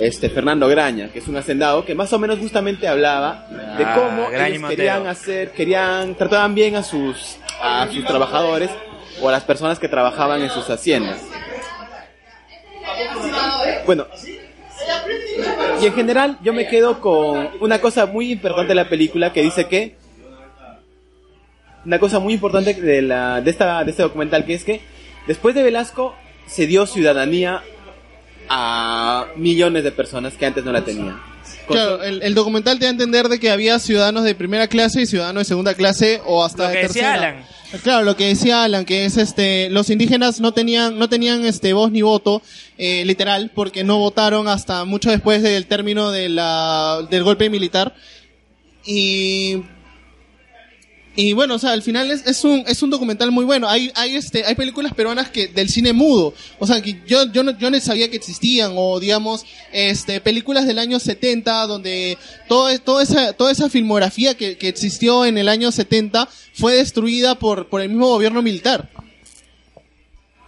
este Fernando Graña, que es un hacendado que más o menos justamente hablaba de Ah, cómo ellos querían hacer, querían trataban bien a sus a sus trabajadores o a las personas que trabajaban en sus haciendas. Bueno, y en general yo me quedo con una cosa muy importante de la película que dice que una cosa muy importante de la de esta de este documental que es que después de Velasco se dio ciudadanía a millones de personas que antes no la tenían. Claro, el, el documental te da a entender de que había ciudadanos de primera clase y ciudadanos de segunda clase o hasta Lo de que decía tercera. Alan. Claro, lo que decía Alan, que es este, los indígenas no tenían, no tenían este voz ni voto, eh, literal, porque no votaron hasta mucho después del término de la, del golpe militar. Y, y bueno, o sea, al final es, es un, es un documental muy bueno. Hay, hay este, hay películas peruanas que, del cine mudo. O sea, que yo, yo no, yo no sabía que existían, o digamos, este, películas del año 70, donde todo, toda esa, toda esa filmografía que, que existió en el año 70 fue destruida por, por el mismo gobierno militar.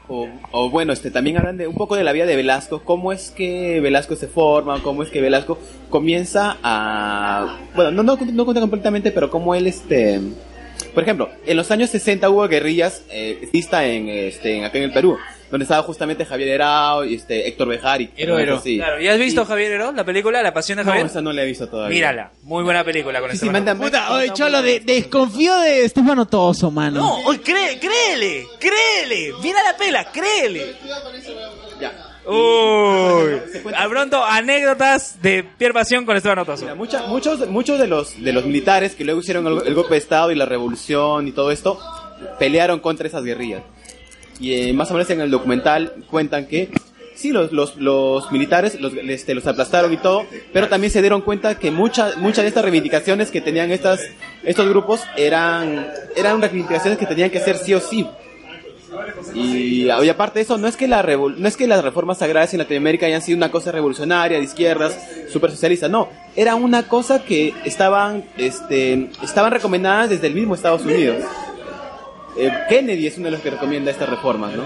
O, o bueno, este, también hablan de un poco de la vida de Velasco, cómo es que Velasco se forma, cómo es que Velasco comienza a, bueno, no, no, no cuenta completamente, pero cómo él, este, por ejemplo, en los años 60 hubo guerrillas, eh, en, este, en, acá en el Perú, donde estaba justamente Javier Herao y este, Héctor Bejar y Hero, Hero. así. Claro, ¿y has visto Javier Heró, la película La Pasión de No, Javier? esa no la he visto todavía. Mírala, muy buena película con Sí, ese sí, manda- Puta, oye, Cholo, de- desconfío de Estefano Toso, mano. No, oye, cree, créele, créele, mira la pela, créele. Uy, pronto anécdotas de Pierre Pasión con Esteban. Mira, mucha- muchos, muchos de los, de los militares que luego hicieron el, el golpe de Estado y la revolución y todo esto, pelearon contra esas guerrillas. Y eh, más o menos en el documental cuentan que sí, los, los, los militares los, este, los aplastaron y todo, pero también se dieron cuenta que muchas muchas de estas reivindicaciones que tenían estas, estos grupos eran, eran reivindicaciones que tenían que ser sí o sí. Y, y aparte de eso, no es que la no es que las reformas sagradas en Latinoamérica hayan sido una cosa revolucionaria, de izquierdas, super socialista, no, era una cosa que estaban, este, estaban recomendadas desde el mismo Estados Unidos. Eh, Kennedy es uno de los que recomienda estas reformas, ¿no?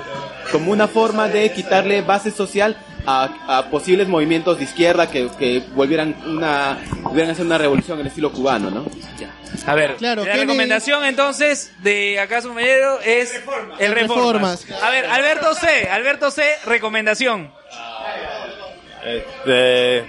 Como una forma de quitarle base social a, a posibles movimientos de izquierda que, que volvieran una, volvieran a hacer una revolución en el estilo cubano, ¿no? A ver, Claro, la recomendación entonces de acá su compañero es el Reformas. Reformas. A ver, Alberto C, Alberto C, recomendación. Este.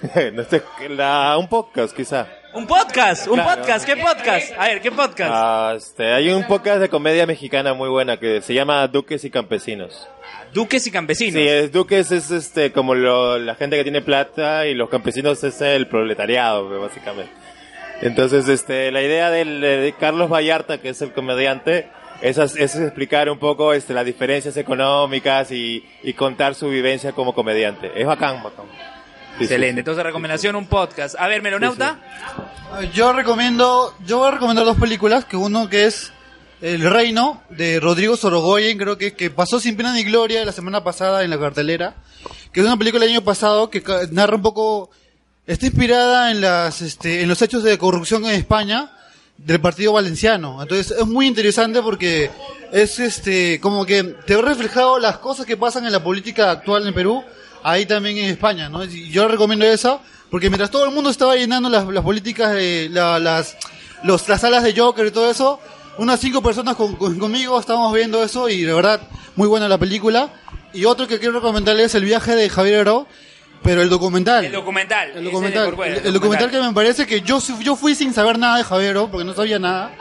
no sé, la, un podcast quizá. Un podcast, un Claro. podcast, ¿qué podcast? A ver, ¿qué podcast? Ah, este, hay un podcast de comedia mexicana muy buena que se llama Duques y Campesinos. Duques y Campesinos. Sí, es, Duques es este como lo- la gente que tiene plata y los campesinos es el proletariado, básicamente. Entonces, este, la idea del, de Carlos Vallarta, que es el comediante, es, es explicar un poco este, las diferencias económicas y, y contar su vivencia como comediante. Es bacán, bacán. Sí, sí, Excelente, entonces recomendación un podcast. A ver, Melonauta. Yo recomiendo, yo voy a recomendar dos películas, que uno que es El Reino, de Rodrigo Sorogoyen, creo que, que pasó sin pena ni gloria la semana pasada en la cartelera, que es una película del año pasado que narra un poco, está inspirada en las, este, en los hechos de corrupción en España del partido valenciano. Entonces es muy interesante porque es este, como que te ha reflejado las cosas que pasan en la política actual en Perú, ahí también en España, ¿no? Y yo recomiendo esa, porque mientras todo el mundo estaba llenando las, las políticas, de la- las, los, las salas de Joker y todo eso, unas cinco personas con- con- conmigo estábamos viendo eso y de verdad, muy buena la película. Y otro que quiero recomendarles es el viaje de Javier Heró, pero el documental. El documental. El documental, Corcuera, el, el documental que me parece que yo, yo fui sin saber nada de Javiero, porque no sabía nada.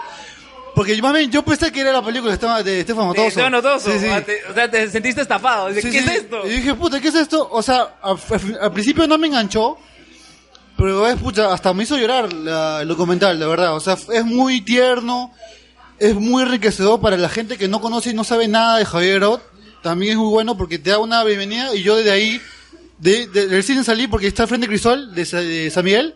Porque yo, mami, yo pensé que era la película de Estefan- de Estefan Motoso. De Esteban Otoso. Sí, sí. Ah, O sea, te sentiste estafado. Dice, Sí, ¿Qué es esto? Y dije, puta, ¿qué es esto? O sea, al principio no me enganchó, pero es, pucha, hasta me hizo llorar la- el documental, de verdad. O sea, es muy tierno, es muy enriquecedor para la gente que no conoce y no sabe nada de Javier Herot. También es muy bueno porque te da una bienvenida y yo desde ahí, de, de- del cine salí porque está frente de Crisol, de, de San Miguel,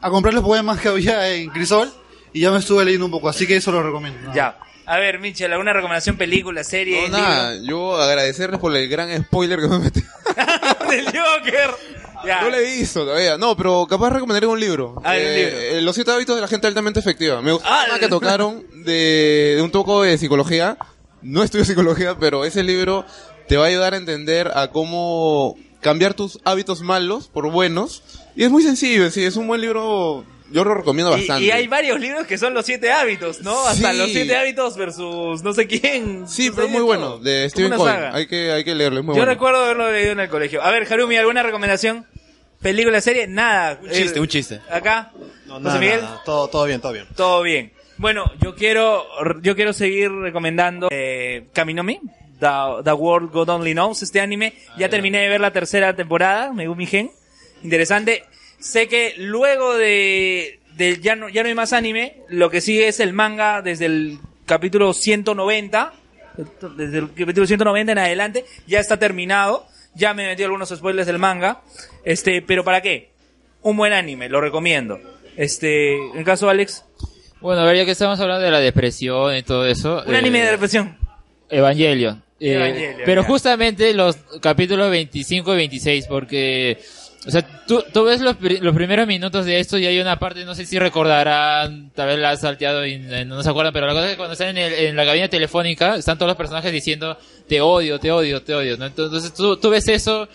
a comprar los poemas que había en Crisol y ya me estuve leyendo un poco, así que eso lo recomiendo. nada. Ya. A ver, Michel, ¿alguna recomendación? Película, serie, No, nada, yo agradecerles por el gran spoiler que me metí. Del Joker. Ya. No lo he visto todavía. No, pero capaz recomendaré un libro. Ah, un Eh, libro. eh, Los siete hábitos de la gente altamente efectiva. Me gustó Ah, el que tocaron de, de un poco de psicología. No estudio psicología, pero ese libro te va a ayudar a entender a cómo cambiar tus hábitos malos por buenos. Y es muy sencillo, sí, es un buen libro. Yo lo recomiendo Y, bastante. y hay varios libros que son los siete hábitos, ¿no? Hasta Sí. los siete hábitos versus no sé quién. Sí, No pero muy todo. bueno, de Stephen saga. Hay que, hay que leerlo, es muy Yo bueno. recuerdo haberlo leído en el colegio. A ver, Harumi, ¿alguna recomendación? ¿Película, serie? Nada. Un chiste, Eh, un chiste. ¿Acá? No, José nada, Miguel. nada, Todo, todo bien, todo bien. Todo bien. Bueno, yo quiero, yo quiero seguir recomendando eh, Kaminomi, The, The World God Only Knows, este anime. Ya terminé de ver la tercera temporada, Megumi Gen. Interesante. Sé que luego de, de ya, no, ya no hay más anime, lo que sigue es el manga desde el capítulo 190. Desde el capítulo 190 en adelante, ya está terminado. Ya me metí algunos spoilers del manga. Este, pero ¿para qué? Un buen anime, lo recomiendo. Este, en el caso de Alex, Bueno, a ver, ya que estamos hablando de la depresión y todo eso. un eh, anime de depresión. Evangelion. Eh, pero justamente los capítulos 25 y 26, porque, o sea, tú, tú ves los, los primeros minutos de esto y hay una parte, no sé si recordarán, tal vez la has salteado y eh, no se acuerdan, pero la cosa es que cuando están en, el- en la cabina telefónica, están todos los personajes diciendo, te odio, te odio, te odio, ¿no? Entonces tú, tú ves eso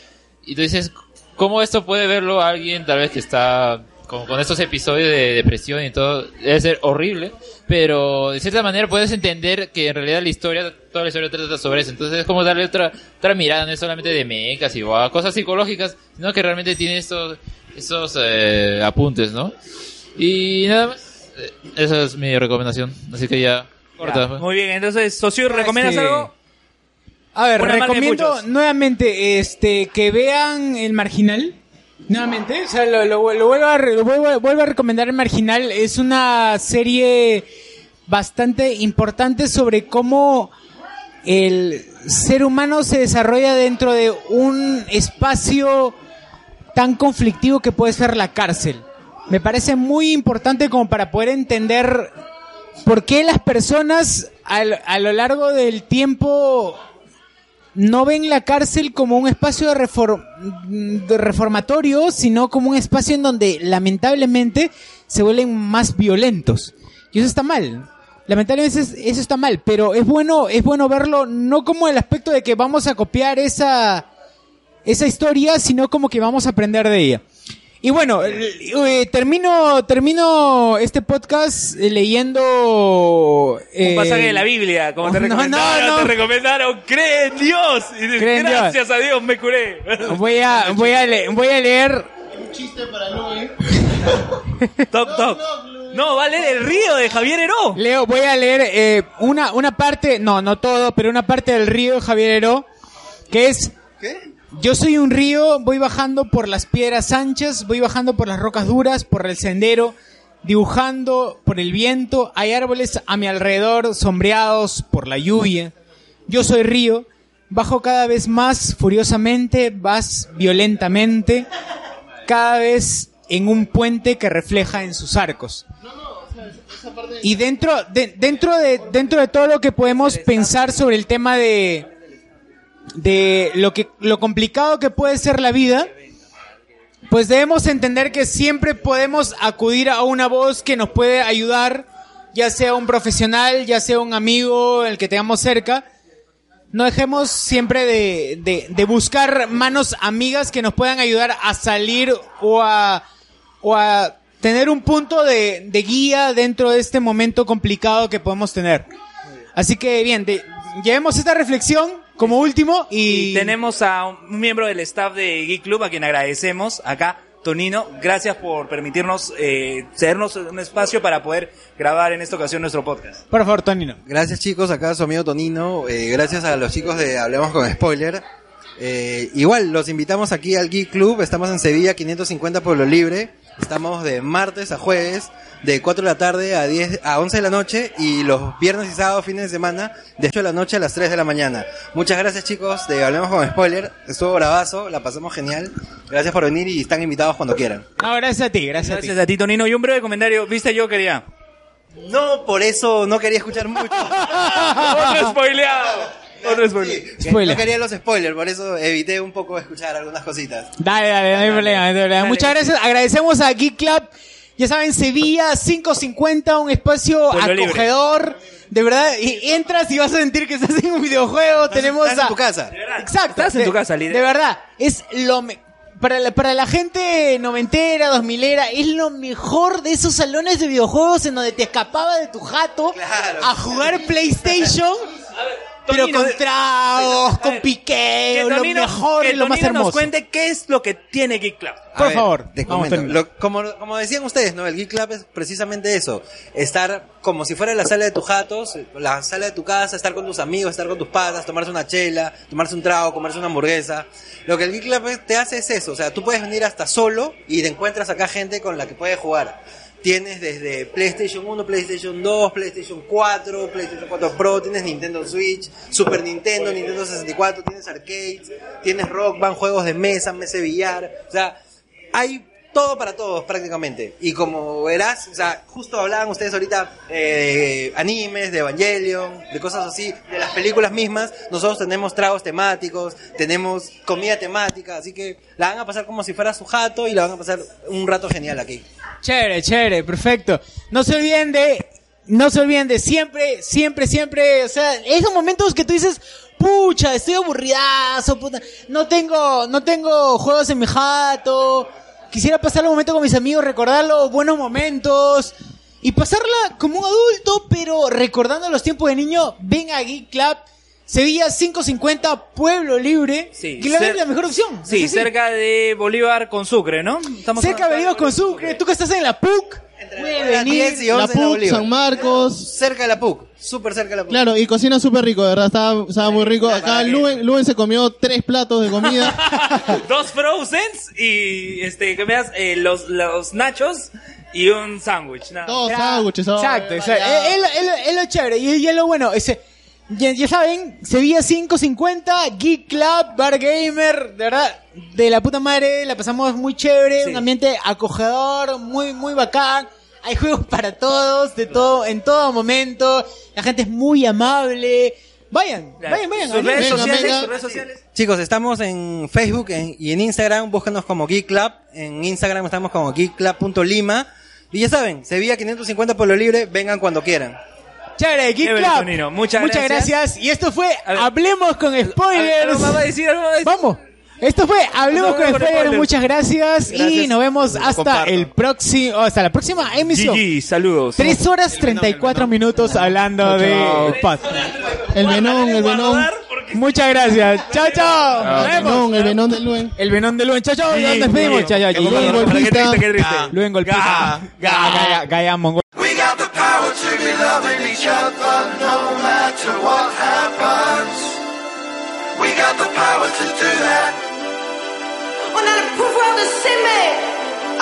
y tú dices, ¿cómo esto puede verlo alguien tal vez que está con, con estos episodios de depresión y todo? Debe ser horrible, pero de cierta manera puedes entender que en realidad la historia, toda la historia trata sobre eso. Entonces es como darle otra, otra mirada, no es solamente de mecas y guau, cosas psicológicas, sino que realmente tiene estos, esos eh, apuntes, ¿no? Y nada más, eh, esa es mi recomendación. Así que ya, corta. Ya, Muy bien, entonces, socio, ¿recomiendas Este, algo? A ver, de recomiendo nuevamente este que vean El Marginal. Nuevamente, o sea, lo, vuelvo, a, a recomendar El Marginal. Es una serie bastante importante sobre cómo el ser humano se desarrolla dentro de un espacio tan conflictivo que puede ser la cárcel. Me parece muy importante como para poder entender por qué las personas al- a lo largo del tiempo no ven la cárcel como un espacio de, refor- de reformatorio, sino como un espacio en donde lamentablemente se vuelven más violentos. Y eso está mal. Lamentablemente es- eso está mal, pero es bueno, es bueno verlo no como el aspecto de que vamos a copiar esa, esa historia, sino como que vamos a aprender de ella. Y bueno, eh, termino, termino este podcast eh, leyendo... Un pasaje de la Biblia, como te no, no, recomendaron, no. te recomendaron, cree en Dios. Y dices, Cree en Dios. gracias a Dios me curé. Voy a, voy a, le- voy a leer Toc, toc. No, va a leer El Río de Javier Heró. Leo, voy a leer eh, una, una parte, no, no todo, pero una parte del río de Javier Heró, que es... Yo soy un río, voy bajando por las piedras anchas, voy bajando por las rocas duras, por el sendero, dibujando por el viento, hay árboles a mi alrededor sombreados por la lluvia. Yo soy río, bajo cada vez más furiosamente, más violentamente, cada vez en un puente que refleja en sus arcos. Y dentro de, dentro de dentro de todo lo que podemos pensar sobre el tema de de lo que lo complicado que puede ser la vida, pues debemos entender que siempre podemos acudir a una voz que nos puede ayudar, ya sea un profesional, ya sea un amigo, el que tengamos cerca. No dejemos siempre de, de- de buscar manos amigas que nos puedan ayudar a salir o a, o a tener un punto de, de guía dentro de este momento complicado que podemos tener. Así que bien, llevemos esta reflexión como último y... Y tenemos a un miembro del staff de Geek Club a quien agradecemos acá. Tonino, gracias por permitirnos eh, cedernos un espacio para poder grabar en esta ocasión nuestro podcast. Por favor, Tonino. Gracias chicos, acá su amigo Tonino. Eh, gracias a los chicos de Hablemos con Spoiler. Eh, igual, los invitamos aquí al Geek Club. Estamos en Sevilla 550 Pueblo Libre. Estamos de martes a jueves, de 4 de la tarde a 10, a 11 de la noche y los viernes y sábados, fines de semana, de 8 de la noche a las 3 de la mañana. Muchas gracias chicos de Hablemos con Spoiler. Estuvo bravazo, la pasamos genial. Gracias por venir y están invitados cuando quieran. No, gracias a ti, gracias, Gracias a ti, Tonino. Y un breve comentario. ¿Viste yo quería? No, por eso no quería escuchar mucho. Otro spoileado. Otro spoiler. Que No quería los spoilers, por eso evité un poco escuchar algunas cositas. Dale, dale, no hay problema, no hay problema. Muchas gracias. Agradecemos a Geek Club. Ya saben, Sevilla 550, un espacio Pueblo libre. acogedor. De verdad, y entras y vas a sentir que estás en un videojuego. Tenemos estás en a- tu casa. Exacto. Estás en de- tu casa, líder. De verdad, es lo me- para la, para la gente noventera, dos milera, es lo mejor de esos salones de videojuegos en donde te escapaba de tu jato a jugar PlayStation. Pero con tragos, con piqueo, que lo mejor y lo más Tonino nos hermoso. cuente qué es lo que tiene Geek Club. A ver, Te Vamos, comento. Tonino. Lo- como, como decían ustedes, ¿no? El Geek Club es precisamente eso. Estar como si fuera la sala de tus jatos, la sala de tu casa, estar con tus amigos, estar con tus patas, tomarse una chela, tomarse un trago, comerse una hamburguesa. Lo que el Geek Club te hace es eso. O sea, tú puedes venir hasta solo y te encuentras acá gente con la que puedes jugar. Tienes desde PlayStation 1, PlayStation 2, PlayStation 4, PlayStation 4 Pro, tienes Nintendo Switch, Super Nintendo, Nintendo 64, tienes arcades, tienes Rock Band, juegos de mesa, mesa de billar. O sea, hay todo para todos prácticamente. Y como verás, o sea, justo hablaban ustedes ahorita eh, animes, de Evangelion, de cosas así, de las películas mismas. Nosotros tenemos tragos temáticos, tenemos comida temática, así que la van a pasar como si fuera su jato y la van a pasar un rato genial aquí. Chévere, chévere, perfecto. No se olviden de, no se olviden de siempre, siempre, siempre, o sea, esos momentos que tú dices, pucha, estoy aburridazo, puta, no tengo, no tengo juegos en mi jato, quisiera pasar un momento con mis amigos, recordar los buenos momentos y pasarla como un adulto, pero recordando los tiempos de niño, ven a Geek Club. Sevilla 550, Pueblo Libre. Sí, que la cer- es la mejor opción. Sí, cerca de Bolívar con Sucre, ¿no? Estamos Cerca de Bolívar con Sucre. Tú que estás en la PUC. Puede las venir. 10 y 11 la en la PUC, Bolívar. San Marcos. Cerca de la PUC, súper cerca de la PUC. Claro, y cocina súper rico, de verdad, estaba, estaba muy rico. Acá Luen, Luen se comió tres platos de comida. Dos Frozens y, este, que veas, eh, los, los nachos y un sándwich. nada. Dos sándwiches. Exacto, eh, exacto. variado. Es, es lo- es lo chévere. Y, y es lo bueno. Ese, ya, ya saben, Sevilla 550, Geek Club, Bar Gamer. De verdad, de la puta madre. La pasamos muy chévere. Un ambiente acogedor, muy, muy bacán. Hay juegos para todos, de todo, en todo momento. La gente es muy amable. Vayan, vayan, vayan. Sus redes sociales, redes sociales. Chicos, estamos en Facebook en- y en Instagram, búscanos como Geek Club. En Instagram estamos como geekclub.lima. Y ya saben, Sevilla 550 por lo libre, vengan cuando quieran. Chévere, Geek Club. Tonino. Muchas Muchas gracias. gracias. Y esto fue Hablemos con Spoilers. algo más va a decir, algo más va a decir. Vamos. Esto fue Hablemos con Spoilers. Muchas gracias, y nos vemos hasta Comparto. el próximo, hasta la próxima emisión. GG, saludos. 3 horas 34 minutos hablando de paz. El venón, el venón. Muchas gracias. Chao, chao. Nos El vemos. venón, el venón del Luen. El venón de Luen. Chao, chao. Nos despedimos. Chao, chao. Golpista. Luen golpista. Gaya, Gaya, be loving each other no matter what happens. We got the power to do that. On a le pouvoir de s'aimer,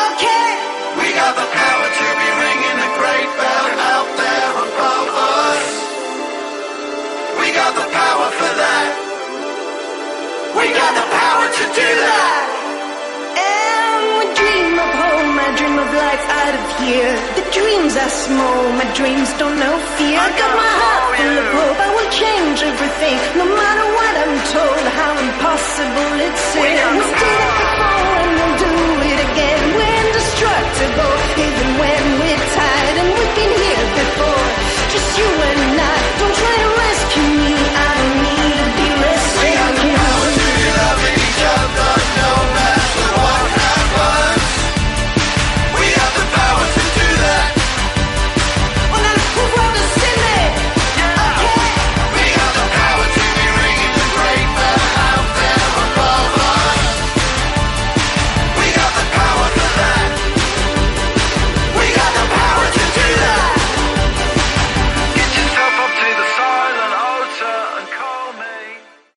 ok We got the power to be ringing a great bell out there above us. We got the power for that. We got the power to do that. Dream of life out of here. The dreams are small, my dreams don't know fear. I got my heart full of hope, I will change everything. No matter what I'm told, how impossible it seems.